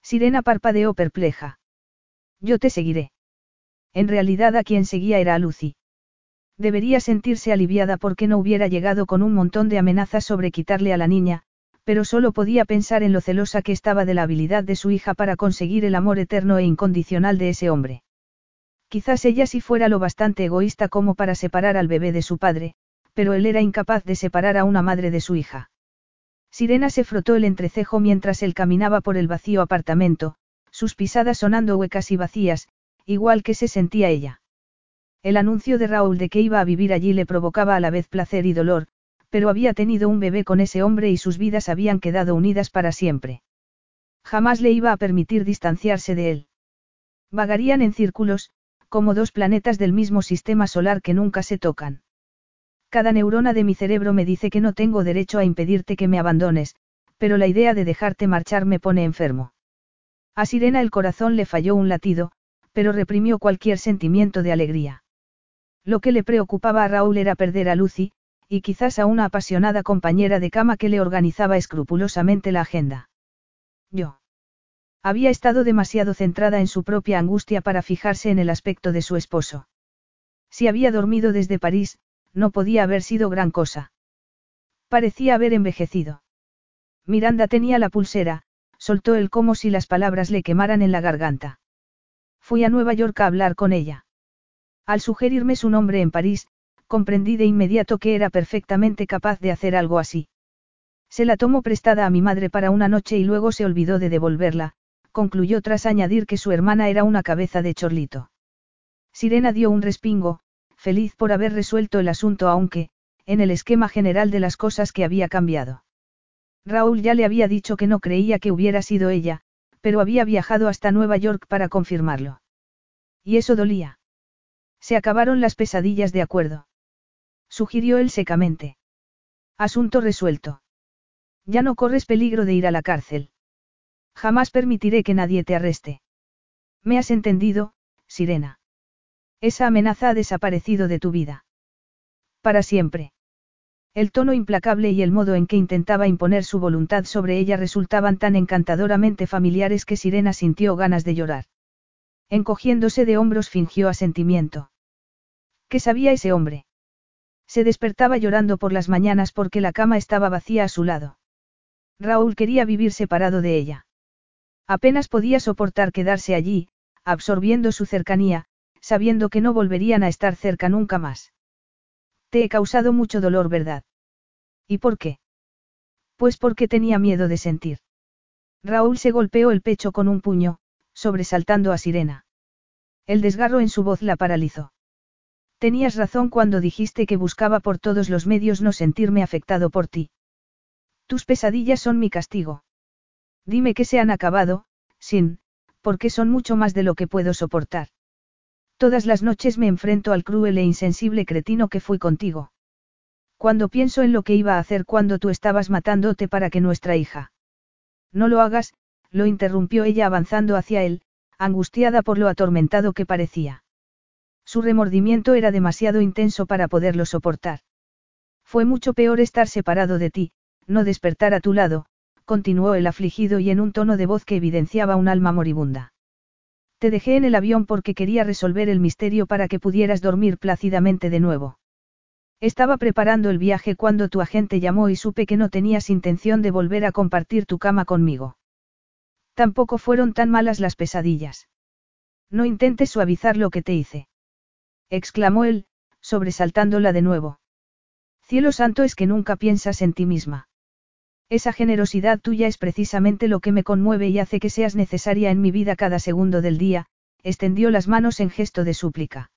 Sirena parpadeó perpleja. Yo te seguiré. En realidad a quien seguía era a Lucy. Debería sentirse aliviada porque no hubiera llegado con un montón de amenazas sobre quitarle a la niña, pero solo podía pensar en lo celosa que estaba de la habilidad de su hija para conseguir el amor eterno e incondicional de ese hombre. Quizás ella sí fuera lo bastante egoísta como para separar al bebé de su padre, pero él era incapaz de separar a una madre de su hija. Sirena se frotó el entrecejo mientras él caminaba por el vacío apartamento, sus pisadas sonando huecas y vacías, igual que se sentía ella. El anuncio de Raúl de que iba a vivir allí le provocaba a la vez placer y dolor, pero había tenido un bebé con ese hombre y sus vidas habían quedado unidas para siempre. Jamás le iba a permitir distanciarse de él. Vagarían en círculos, como dos planetas del mismo sistema solar que nunca se tocan. Cada neurona de mi cerebro me dice que no tengo derecho a impedirte que me abandones, pero la idea de dejarte marchar me pone enfermo. A Sirena el corazón le falló un latido, pero reprimió cualquier sentimiento de alegría. Lo que le preocupaba a Raúl era perder a Lucy, y quizás a una apasionada compañera de cama que le organizaba escrupulosamente la agenda. Yo. Había estado demasiado centrada en su propia angustia para fijarse en el aspecto de su esposo. Si había dormido desde París, no podía haber sido gran cosa. Parecía haber envejecido. Miranda tenía la pulsera, soltó él como si las palabras le quemaran en la garganta. Fui a Nueva York a hablar con ella. Al sugerirme su nombre en París, comprendí de inmediato que era perfectamente capaz de hacer algo así. Se la tomó prestada a mi madre para una noche y luego se olvidó de devolverla, concluyó tras añadir que su hermana era una cabeza de chorlito. Sirena dio un respingo, feliz por haber resuelto el asunto aunque, en el esquema general de las cosas que había cambiado. Raúl ya le había dicho que no creía que hubiera sido ella, pero había viajado hasta Nueva York para confirmarlo. Y eso dolía. Se acabaron las pesadillas de acuerdo. Sugirió él secamente. Asunto resuelto. Ya no corres peligro de ir a la cárcel. Jamás permitiré que nadie te arreste. Me has entendido, Sirena. Esa amenaza ha desaparecido de tu vida. Para siempre. El tono implacable y el modo en que intentaba imponer su voluntad sobre ella resultaban tan encantadoramente familiares que Sirena sintió ganas de llorar. Encogiéndose de hombros fingió asentimiento. ¿Qué sabía ese hombre? Se despertaba llorando por las mañanas porque la cama estaba vacía a su lado. Raúl quería vivir separado de ella. Apenas podía soportar quedarse allí, absorbiendo su cercanía, sabiendo que no volverían a estar cerca nunca más. Te he causado mucho dolor, ¿verdad? ¿Y por qué? Pues porque tenía miedo de sentir. Raúl se golpeó el pecho con un puño, sobresaltando a Sirena. El desgarro en su voz la paralizó. Tenías razón cuando dijiste que buscaba por todos los medios no sentirme afectado por ti. Tus pesadillas son mi castigo. Dime que se han acabado, sin, porque son mucho más de lo que puedo soportar. Todas las noches me enfrento al cruel e insensible cretino que fui contigo. Cuando pienso en lo que iba a hacer cuando tú estabas matándote para que nuestra hija. No lo hagas, lo interrumpió ella avanzando hacia él, angustiada por lo atormentado que parecía. Su remordimiento era demasiado intenso para poderlo soportar. Fue mucho peor estar separado de ti, no despertar a tu lado, continuó el afligido y en un tono de voz que evidenciaba un alma moribunda. Te dejé en el avión porque quería resolver el misterio para que pudieras dormir plácidamente de nuevo. Estaba preparando el viaje cuando tu agente llamó y supe que no tenías intención de volver a compartir tu cama conmigo. Tampoco fueron tan malas las pesadillas. No intentes suavizar lo que te hice. Exclamó él, sobresaltándola de nuevo. Cielo santo es que nunca piensas en ti misma. Esa generosidad tuya es precisamente lo que me conmueve y hace que seas necesaria en mi vida cada segundo del día, extendió las manos en gesto de súplica.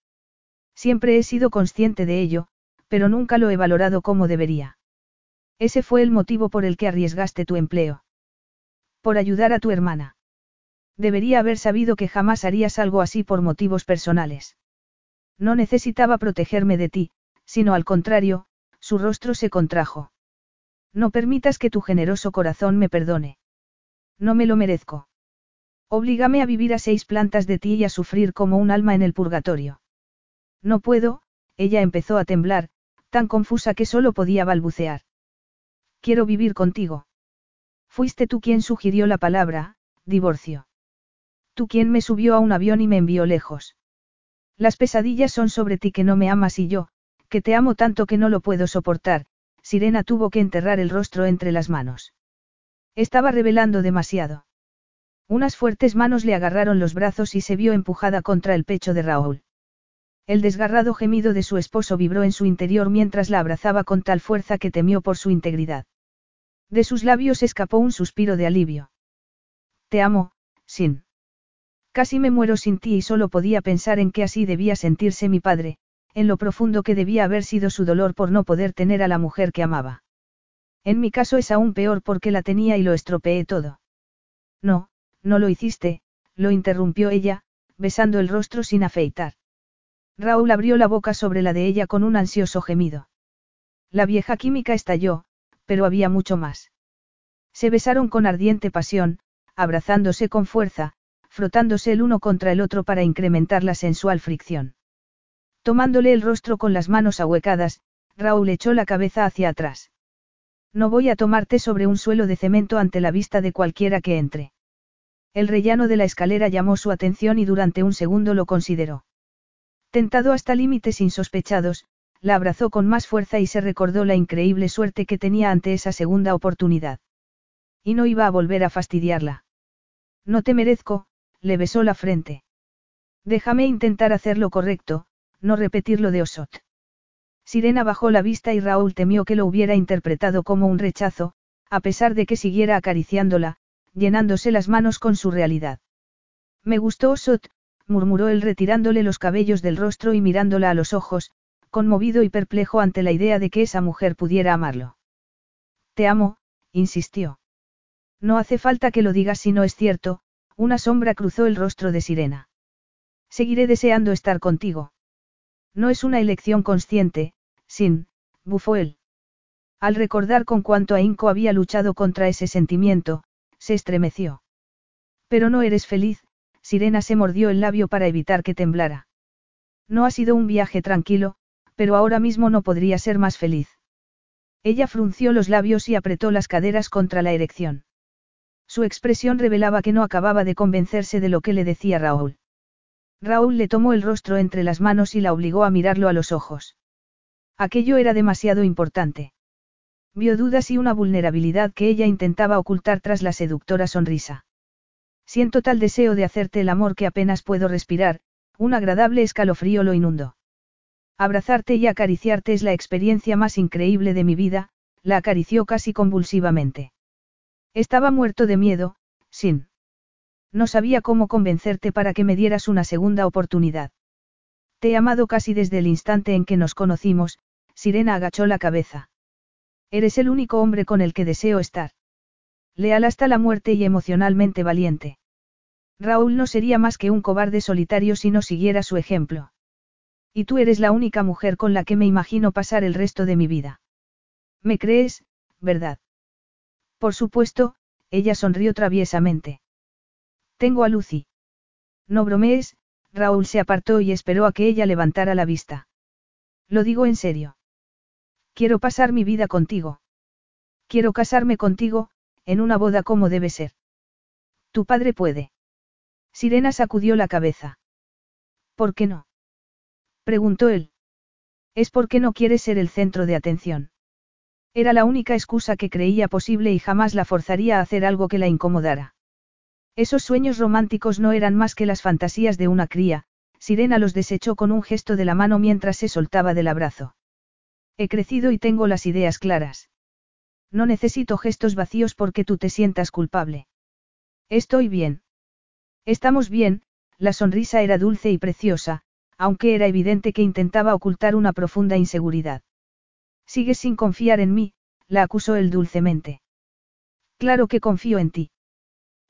Siempre he sido consciente de ello, pero nunca lo he valorado como debería. Ese fue el motivo por el que arriesgaste tu empleo. Por ayudar a tu hermana. Debería haber sabido que jamás harías algo así por motivos personales. No necesitaba protegerme de ti, sino al contrario, su rostro se contrajo. No permitas que tu generoso corazón me perdone. No me lo merezco. Oblígame a vivir a seis plantas de ti y a sufrir como un alma en el purgatorio. No puedo, ella empezó a temblar, tan confusa que solo podía balbucear. Quiero vivir contigo. Fuiste tú quien sugirió la palabra, divorcio. Tú quien me subió a un avión y me envió lejos. Las pesadillas son sobre ti que no me amas y yo, que te amo tanto que no lo puedo soportar, Sirena tuvo que enterrar el rostro entre las manos. Estaba revelando demasiado. Unas fuertes manos le agarraron los brazos y se vio empujada contra el pecho de Raúl. El desgarrado gemido de su esposo vibró en su interior mientras la abrazaba con tal fuerza que temió por su integridad. De sus labios escapó un suspiro de alivio. Te amo, Sin. Casi me muero sin ti y solo podía pensar en que así debía sentirse mi padre, en lo profundo que debía haber sido su dolor por no poder tener a la mujer que amaba. En mi caso es aún peor porque la tenía y lo estropeé todo. No, no lo hiciste, lo interrumpió ella, besando el rostro sin afeitar. Raúl abrió la boca sobre la de ella con un ansioso gemido. La vieja química estalló, pero había mucho más. Se besaron con ardiente pasión, abrazándose con fuerza, frotándose el uno contra el otro para incrementar la sensual fricción. Tomándole el rostro con las manos ahuecadas, Raúl echó la cabeza hacia atrás. No voy a tomarte sobre un suelo de cemento ante la vista de cualquiera que entre. El rellano de la escalera llamó su atención y durante un segundo lo consideró. Tentado hasta límites insospechados, la abrazó con más fuerza y se recordó la increíble suerte que tenía ante esa segunda oportunidad. Y no iba a volver a fastidiarla. No te merezco, le besó la frente. Déjame intentar hacer lo correcto, no repetir lo de Osot. Sirena bajó la vista y Raúl temió que lo hubiera interpretado como un rechazo, a pesar de que siguiera acariciándola, llenándose las manos con su realidad. Me gustó Osot, murmuró él retirándole los cabellos del rostro y mirándola a los ojos, conmovido y perplejo ante la idea de que esa mujer pudiera amarlo. Te amo, insistió. No hace falta que lo digas si no es cierto, una sombra cruzó el rostro de Sirena. Seguiré deseando estar contigo. No es una elección consciente, sin, bufó él. Al recordar con cuánto ahínco había luchado contra ese sentimiento, se estremeció. Pero no eres feliz, Sirena se mordió el labio para evitar que temblara. No ha sido un viaje tranquilo, pero ahora mismo no podría ser más feliz. Ella frunció los labios y apretó las caderas contra la erección. Su expresión revelaba que no acababa de convencerse de lo que le decía Raúl. Raúl le tomó el rostro entre las manos y la obligó a mirarlo a los ojos. Aquello era demasiado importante. Vio dudas y una vulnerabilidad que ella intentaba ocultar tras la seductora sonrisa. Siento tal deseo de hacerte el amor que apenas puedo respirar, un agradable escalofrío lo inundó. Abrazarte y acariciarte es la experiencia más increíble de mi vida, la acarició casi convulsivamente. Estaba muerto de miedo, sin. No sabía cómo convencerte para que me dieras una segunda oportunidad. Te he amado casi desde el instante en que nos conocimos, Sirena agachó la cabeza. Eres el único hombre con el que deseo estar. Leal hasta la muerte y emocionalmente valiente. Raúl no sería más que un cobarde solitario si no siguiera su ejemplo. Y tú eres la única mujer con la que me imagino pasar el resto de mi vida. ¿Me crees, verdad? Por supuesto, ella sonrió traviesamente. Tengo a Lucy. No bromees, Raúl se apartó y esperó a que ella levantara la vista. Lo digo en serio. Quiero pasar mi vida contigo. Quiero casarme contigo, en una boda como debe ser. Tu padre puede. Sirena sacudió la cabeza. ¿Por qué no? preguntó él. Es porque no quiere ser el centro de atención. Era la única excusa que creía posible y jamás la forzaría a hacer algo que la incomodara. Esos sueños románticos no eran más que las fantasías de una cría, Sirena los desechó con un gesto de la mano mientras se soltaba del abrazo. He crecido y tengo las ideas claras. No necesito gestos vacíos porque tú te sientas culpable. Estoy bien. Estamos bien, la sonrisa era dulce y preciosa, aunque era evidente que intentaba ocultar una profunda inseguridad. Sigues sin confiar en mí, la acusó él dulcemente. Claro que confío en ti.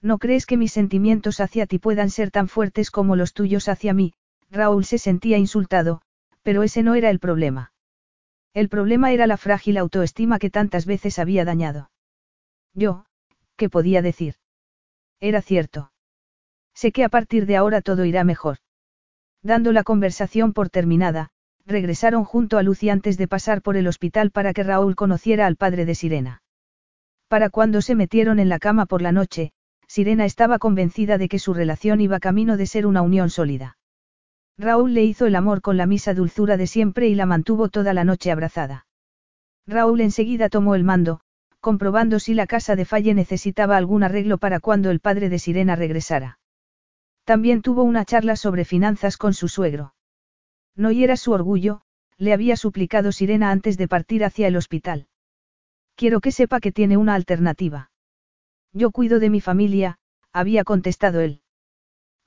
¿No crees que mis sentimientos hacia ti puedan ser tan fuertes como los tuyos hacia mí? Raúl se sentía insultado, pero ese no era el problema. El problema era la frágil autoestima que tantas veces había dañado. Yo, ¿qué podía decir? Era cierto. Sé que a partir de ahora todo irá mejor. Dando la conversación por terminada, regresaron junto a Lucy antes de pasar por el hospital para que Raúl conociera al padre de Sirena. Para cuando se metieron en la cama por la noche, Sirena estaba convencida de que su relación iba camino de ser una unión sólida. Raúl le hizo el amor con la misa dulzura de siempre y la mantuvo toda la noche abrazada. Raúl enseguida tomó el mando, comprobando si la casa de Falle necesitaba algún arreglo para cuando el padre de Sirena regresara. También tuvo una charla sobre finanzas con su suegro. No hiera su orgullo, le había suplicado Sirena antes de partir hacia el hospital. Quiero que sepa que tiene una alternativa. Yo cuido de mi familia, había contestado él.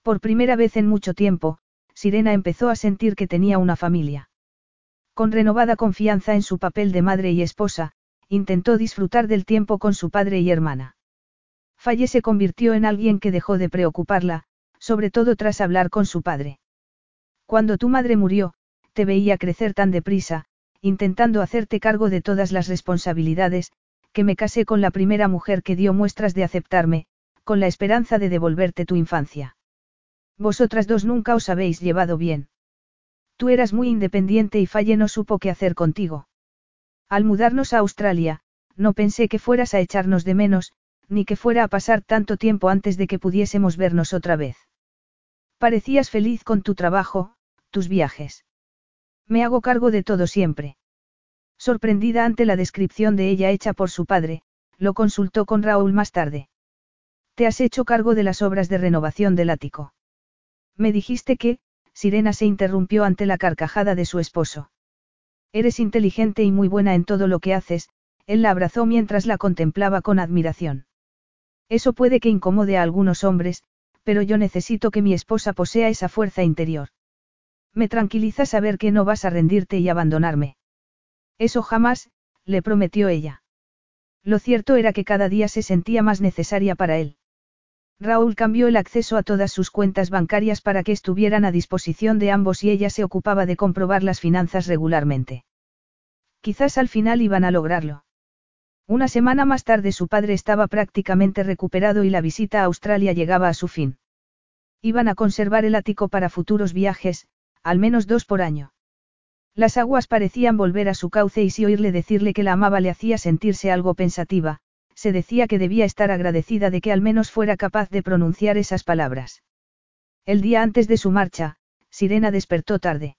Por primera vez en mucho tiempo, Sirena empezó a sentir que tenía una familia. Con renovada confianza en su papel de madre y esposa, intentó disfrutar del tiempo con su padre y hermana. Falle se convirtió en alguien que dejó de preocuparla, sobre todo tras hablar con su padre. Cuando tu madre murió, te veía crecer tan deprisa, intentando hacerte cargo de todas las responsabilidades, que me casé con la primera mujer que dio muestras de aceptarme, con la esperanza de devolverte tu infancia. Vosotras dos nunca os habéis llevado bien. Tú eras muy independiente y Falle no supo qué hacer contigo. Al mudarnos a Australia, no pensé que fueras a echarnos de menos, ni que fuera a pasar tanto tiempo antes de que pudiésemos vernos otra vez. Parecías feliz con tu trabajo, tus viajes. Me hago cargo de todo siempre. Sorprendida ante la descripción de ella hecha por su padre, lo consultó con Raúl más tarde. Te has hecho cargo de las obras de renovación del ático. Me dijiste que, Sirena se interrumpió ante la carcajada de su esposo. Eres inteligente y muy buena en todo lo que haces, él la abrazó mientras la contemplaba con admiración. Eso puede que incomode a algunos hombres, pero yo necesito que mi esposa posea esa fuerza interior. Me tranquiliza saber que no vas a rendirte y abandonarme. Eso jamás, le prometió ella. Lo cierto era que cada día se sentía más necesaria para él. Raúl cambió el acceso a todas sus cuentas bancarias para que estuvieran a disposición de ambos y ella se ocupaba de comprobar las finanzas regularmente. Quizás al final iban a lograrlo. Una semana más tarde su padre estaba prácticamente recuperado y la visita a Australia llegaba a su fin. Iban a conservar el ático para futuros viajes, al menos dos por año. Las aguas parecían volver a su cauce y si oírle decirle que la amaba le hacía sentirse algo pensativa, se decía que debía estar agradecida de que al menos fuera capaz de pronunciar esas palabras. El día antes de su marcha, Sirena despertó tarde.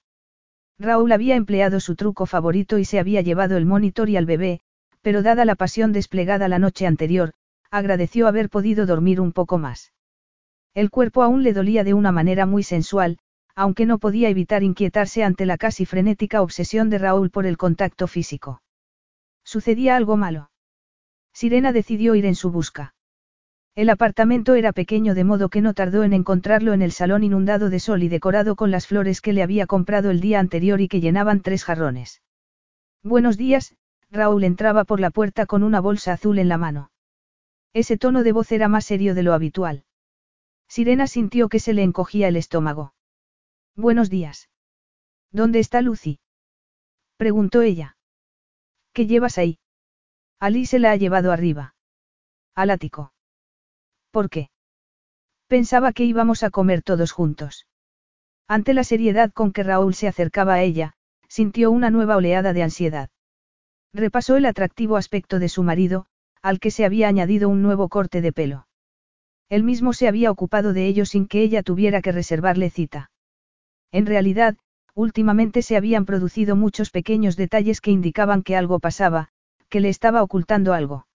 Raúl había empleado su truco favorito y se había llevado el monitor y al bebé, pero dada la pasión desplegada la noche anterior, agradeció haber podido dormir un poco más. El cuerpo aún le dolía de una manera muy sensual, aunque no podía evitar inquietarse ante la casi frenética obsesión de Raúl por el contacto físico. Sucedía algo malo. Sirena decidió ir en su busca. El apartamento era pequeño de modo que no tardó en encontrarlo en el salón inundado de sol y decorado con las flores que le había comprado el día anterior y que llenaban tres jarrones. Buenos días, Raúl entraba por la puerta con una bolsa azul en la mano. Ese tono de voz era más serio de lo habitual. Sirena sintió que se le encogía el estómago. Buenos días. ¿Dónde está Lucy? preguntó ella. ¿Qué llevas ahí? Ali se la ha llevado arriba. Al ático. ¿Por qué? Pensaba que íbamos a comer todos juntos. Ante la seriedad con que Raúl se acercaba a ella, sintió una nueva oleada de ansiedad. Repasó el atractivo aspecto de su marido, al que se había añadido un nuevo corte de pelo. Él mismo se había ocupado de ello sin que ella tuviera que reservarle cita. En realidad, últimamente se habían producido muchos pequeños detalles que indicaban que algo pasaba, que le estaba ocultando algo.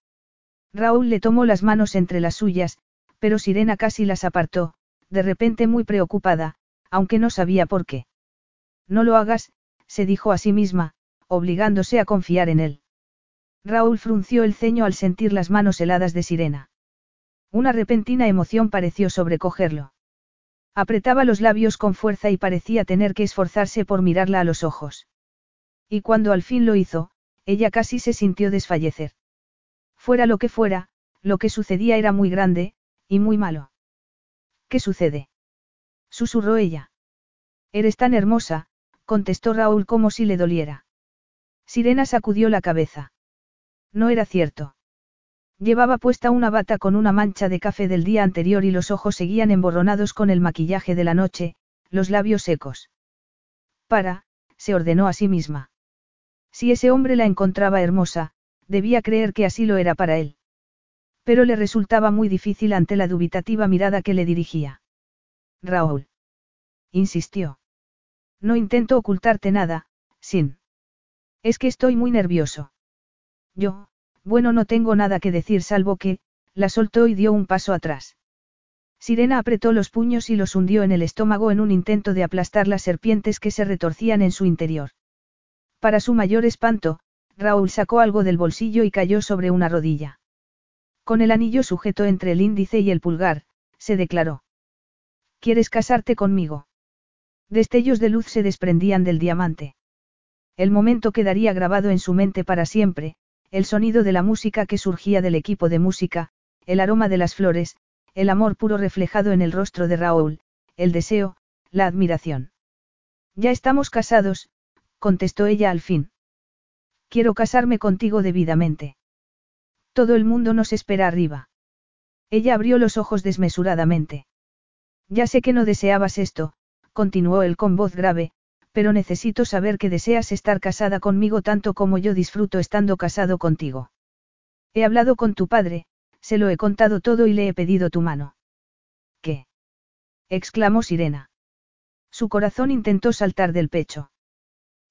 Raúl le tomó las manos entre las suyas, pero Sirena casi las apartó, de repente muy preocupada, aunque no sabía por qué. No lo hagas, se dijo a sí misma, obligándose a confiar en él. Raúl frunció el ceño al sentir las manos heladas de Sirena. Una repentina emoción pareció sobrecogerlo. Apretaba los labios con fuerza y parecía tener que esforzarse por mirarla a los ojos. Y cuando al fin lo hizo, ella casi se sintió desfallecer. Fuera lo que fuera, lo que sucedía era muy grande, y muy malo. ¿Qué sucede? susurró ella. Eres tan hermosa, contestó Raúl como si le doliera. Sirena sacudió la cabeza. No era cierto. Llevaba puesta una bata con una mancha de café del día anterior y los ojos seguían emborronados con el maquillaje de la noche, los labios secos. Para, se ordenó a sí misma. Si ese hombre la encontraba hermosa, debía creer que así lo era para él. Pero le resultaba muy difícil ante la dubitativa mirada que le dirigía. Raúl. Insistió. No intento ocultarte nada, sin. Es que estoy muy nervioso. Yo, bueno, no tengo nada que decir salvo que, la soltó y dio un paso atrás. Sirena apretó los puños y los hundió en el estómago en un intento de aplastar las serpientes que se retorcían en su interior. Para su mayor espanto, Raúl sacó algo del bolsillo y cayó sobre una rodilla. Con el anillo sujeto entre el índice y el pulgar, se declaró. ¿Quieres casarte conmigo? Destellos de luz se desprendían del diamante. El momento quedaría grabado en su mente para siempre, el sonido de la música que surgía del equipo de música, el aroma de las flores, el amor puro reflejado en el rostro de Raúl, el deseo, la admiración. Ya estamos casados, contestó ella al fin. Quiero casarme contigo debidamente. Todo el mundo nos espera arriba. Ella abrió los ojos desmesuradamente. Ya sé que no deseabas esto, continuó él con voz grave, pero necesito saber que deseas estar casada conmigo tanto como yo disfruto estando casado contigo. He hablado con tu padre, se lo he contado todo y le he pedido tu mano. ¿Qué? exclamó Sirena. Su corazón intentó saltar del pecho.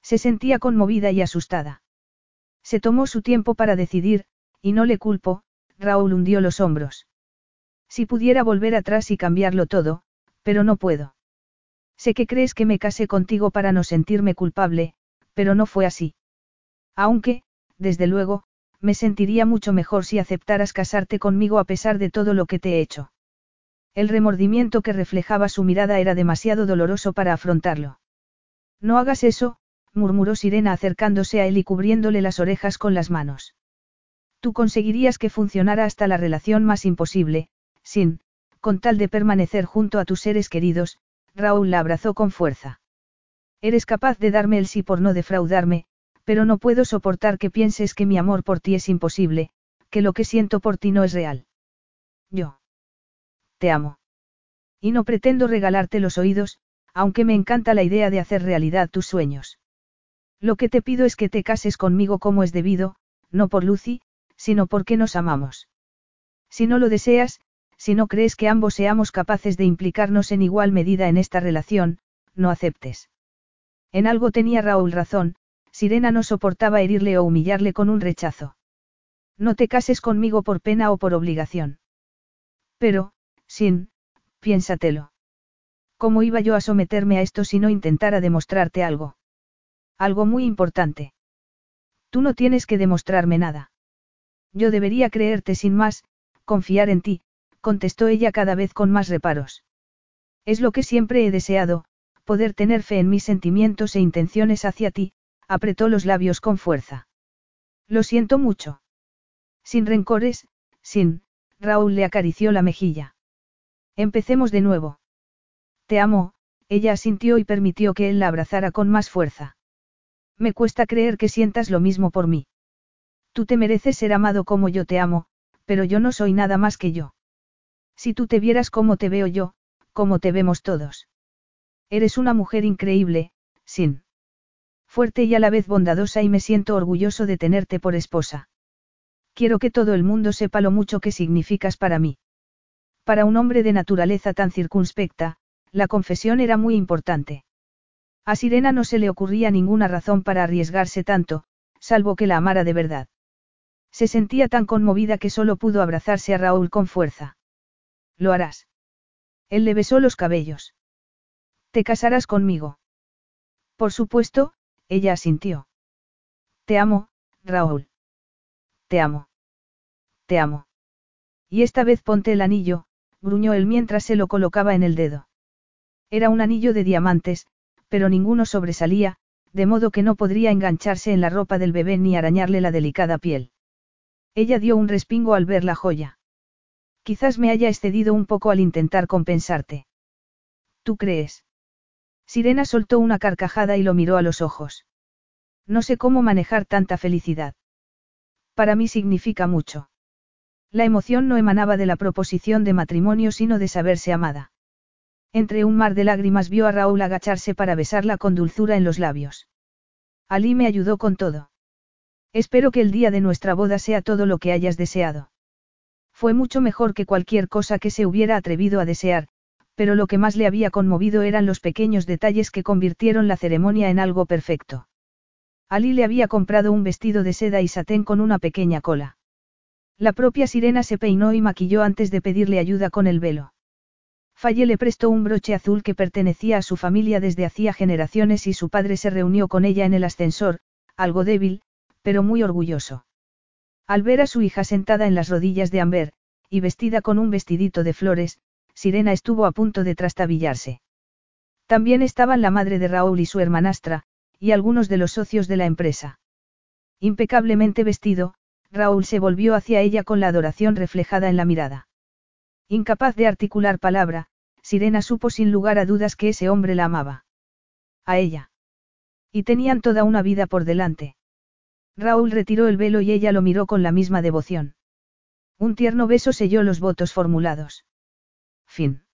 Se sentía conmovida y asustada. Se tomó su tiempo para decidir, y no le culpo, Raúl hundió los hombros. Si pudiera volver atrás y cambiarlo todo, pero no puedo. Sé que crees que me casé contigo para no sentirme culpable, pero no fue así. Aunque, desde luego, me sentiría mucho mejor si aceptaras casarte conmigo a pesar de todo lo que te he hecho. El remordimiento que reflejaba su mirada era demasiado doloroso para afrontarlo. No hagas eso, murmuró Sirena acercándose a él y cubriéndole las orejas con las manos. Tú conseguirías que funcionara hasta la relación más imposible, sin, con tal de permanecer junto a tus seres queridos, Raúl la abrazó con fuerza. Eres capaz de darme el sí por no defraudarme, pero no puedo soportar que pienses que mi amor por ti es imposible, que lo que siento por ti no es real. Yo. Te amo. Y no pretendo regalarte los oídos, aunque me encanta la idea de hacer realidad tus sueños. Lo que te pido es que te cases conmigo como es debido, no por Lucy, sino porque nos amamos. Si no lo deseas, si no crees que ambos seamos capaces de implicarnos en igual medida en esta relación, no aceptes. En algo tenía Raúl razón, Sirena no soportaba herirle o humillarle con un rechazo. No te cases conmigo por pena o por obligación. Pero, sin, piénsatelo. ¿Cómo iba yo a someterme a esto si no intentara demostrarte algo? Algo muy importante. Tú no tienes que demostrarme nada. Yo debería creerte sin más, confiar en ti, contestó ella cada vez con más reparos. Es lo que siempre he deseado, poder tener fe en mis sentimientos e intenciones hacia ti, apretó los labios con fuerza. Lo siento mucho. Sin rencores, sin, Raúl le acarició la mejilla. Empecemos de nuevo. Te amo, ella asintió y permitió que él la abrazara con más fuerza. Me cuesta creer que sientas lo mismo por mí. Tú te mereces ser amado como yo te amo, pero yo no soy nada más que yo. Si tú te vieras como te veo yo, como te vemos todos. Eres una mujer increíble, sin. Fuerte y a la vez bondadosa y me siento orgulloso de tenerte por esposa. Quiero que todo el mundo sepa lo mucho que significas para mí. Para un hombre de naturaleza tan circunspecta, la confesión era muy importante. A Sirena no se le ocurría ninguna razón para arriesgarse tanto, salvo que la amara de verdad. Se sentía tan conmovida que solo pudo abrazarse a Raúl con fuerza. Lo harás. Él le besó los cabellos. ¿Te casarás conmigo? Por supuesto, ella asintió. Te amo, Raúl. Te amo. Te amo. Y esta vez ponte el anillo, gruñó él mientras se lo colocaba en el dedo. Era un anillo de diamantes, pero ninguno sobresalía, de modo que no podría engancharse en la ropa del bebé ni arañarle la delicada piel. Ella dio un respingo al ver la joya. Quizás me haya excedido un poco al intentar compensarte. ¿Tú crees? Sirena soltó una carcajada y lo miró a los ojos. No sé cómo manejar tanta felicidad. Para mí significa mucho. La emoción no emanaba de la proposición de matrimonio sino de saberse amada. Entre un mar de lágrimas vio a Raúl agacharse para besarla con dulzura en los labios. Ali me ayudó con todo. Espero que el día de nuestra boda sea todo lo que hayas deseado. Fue mucho mejor que cualquier cosa que se hubiera atrevido a desear, pero lo que más le había conmovido eran los pequeños detalles que convirtieron la ceremonia en algo perfecto. Ali le había comprado un vestido de seda y satén con una pequeña cola. La propia sirena se peinó y maquilló antes de pedirle ayuda con el velo. Falle le prestó un broche azul que pertenecía a su familia desde hacía generaciones y su padre se reunió con ella en el ascensor, algo débil, pero muy orgulloso. Al ver a su hija sentada en las rodillas de Amber, y vestida con un vestidito de flores, Sirena estuvo a punto de trastabillarse. También estaban la madre de Raúl y su hermanastra, y algunos de los socios de la empresa. Impecablemente vestido, Raúl se volvió hacia ella con la adoración reflejada en la mirada. Incapaz de articular palabra, Sirena supo sin lugar a dudas que ese hombre la amaba. A ella. Y tenían toda una vida por delante. Raúl retiró el velo y ella lo miró con la misma devoción. Un tierno beso selló los votos formulados. Fin.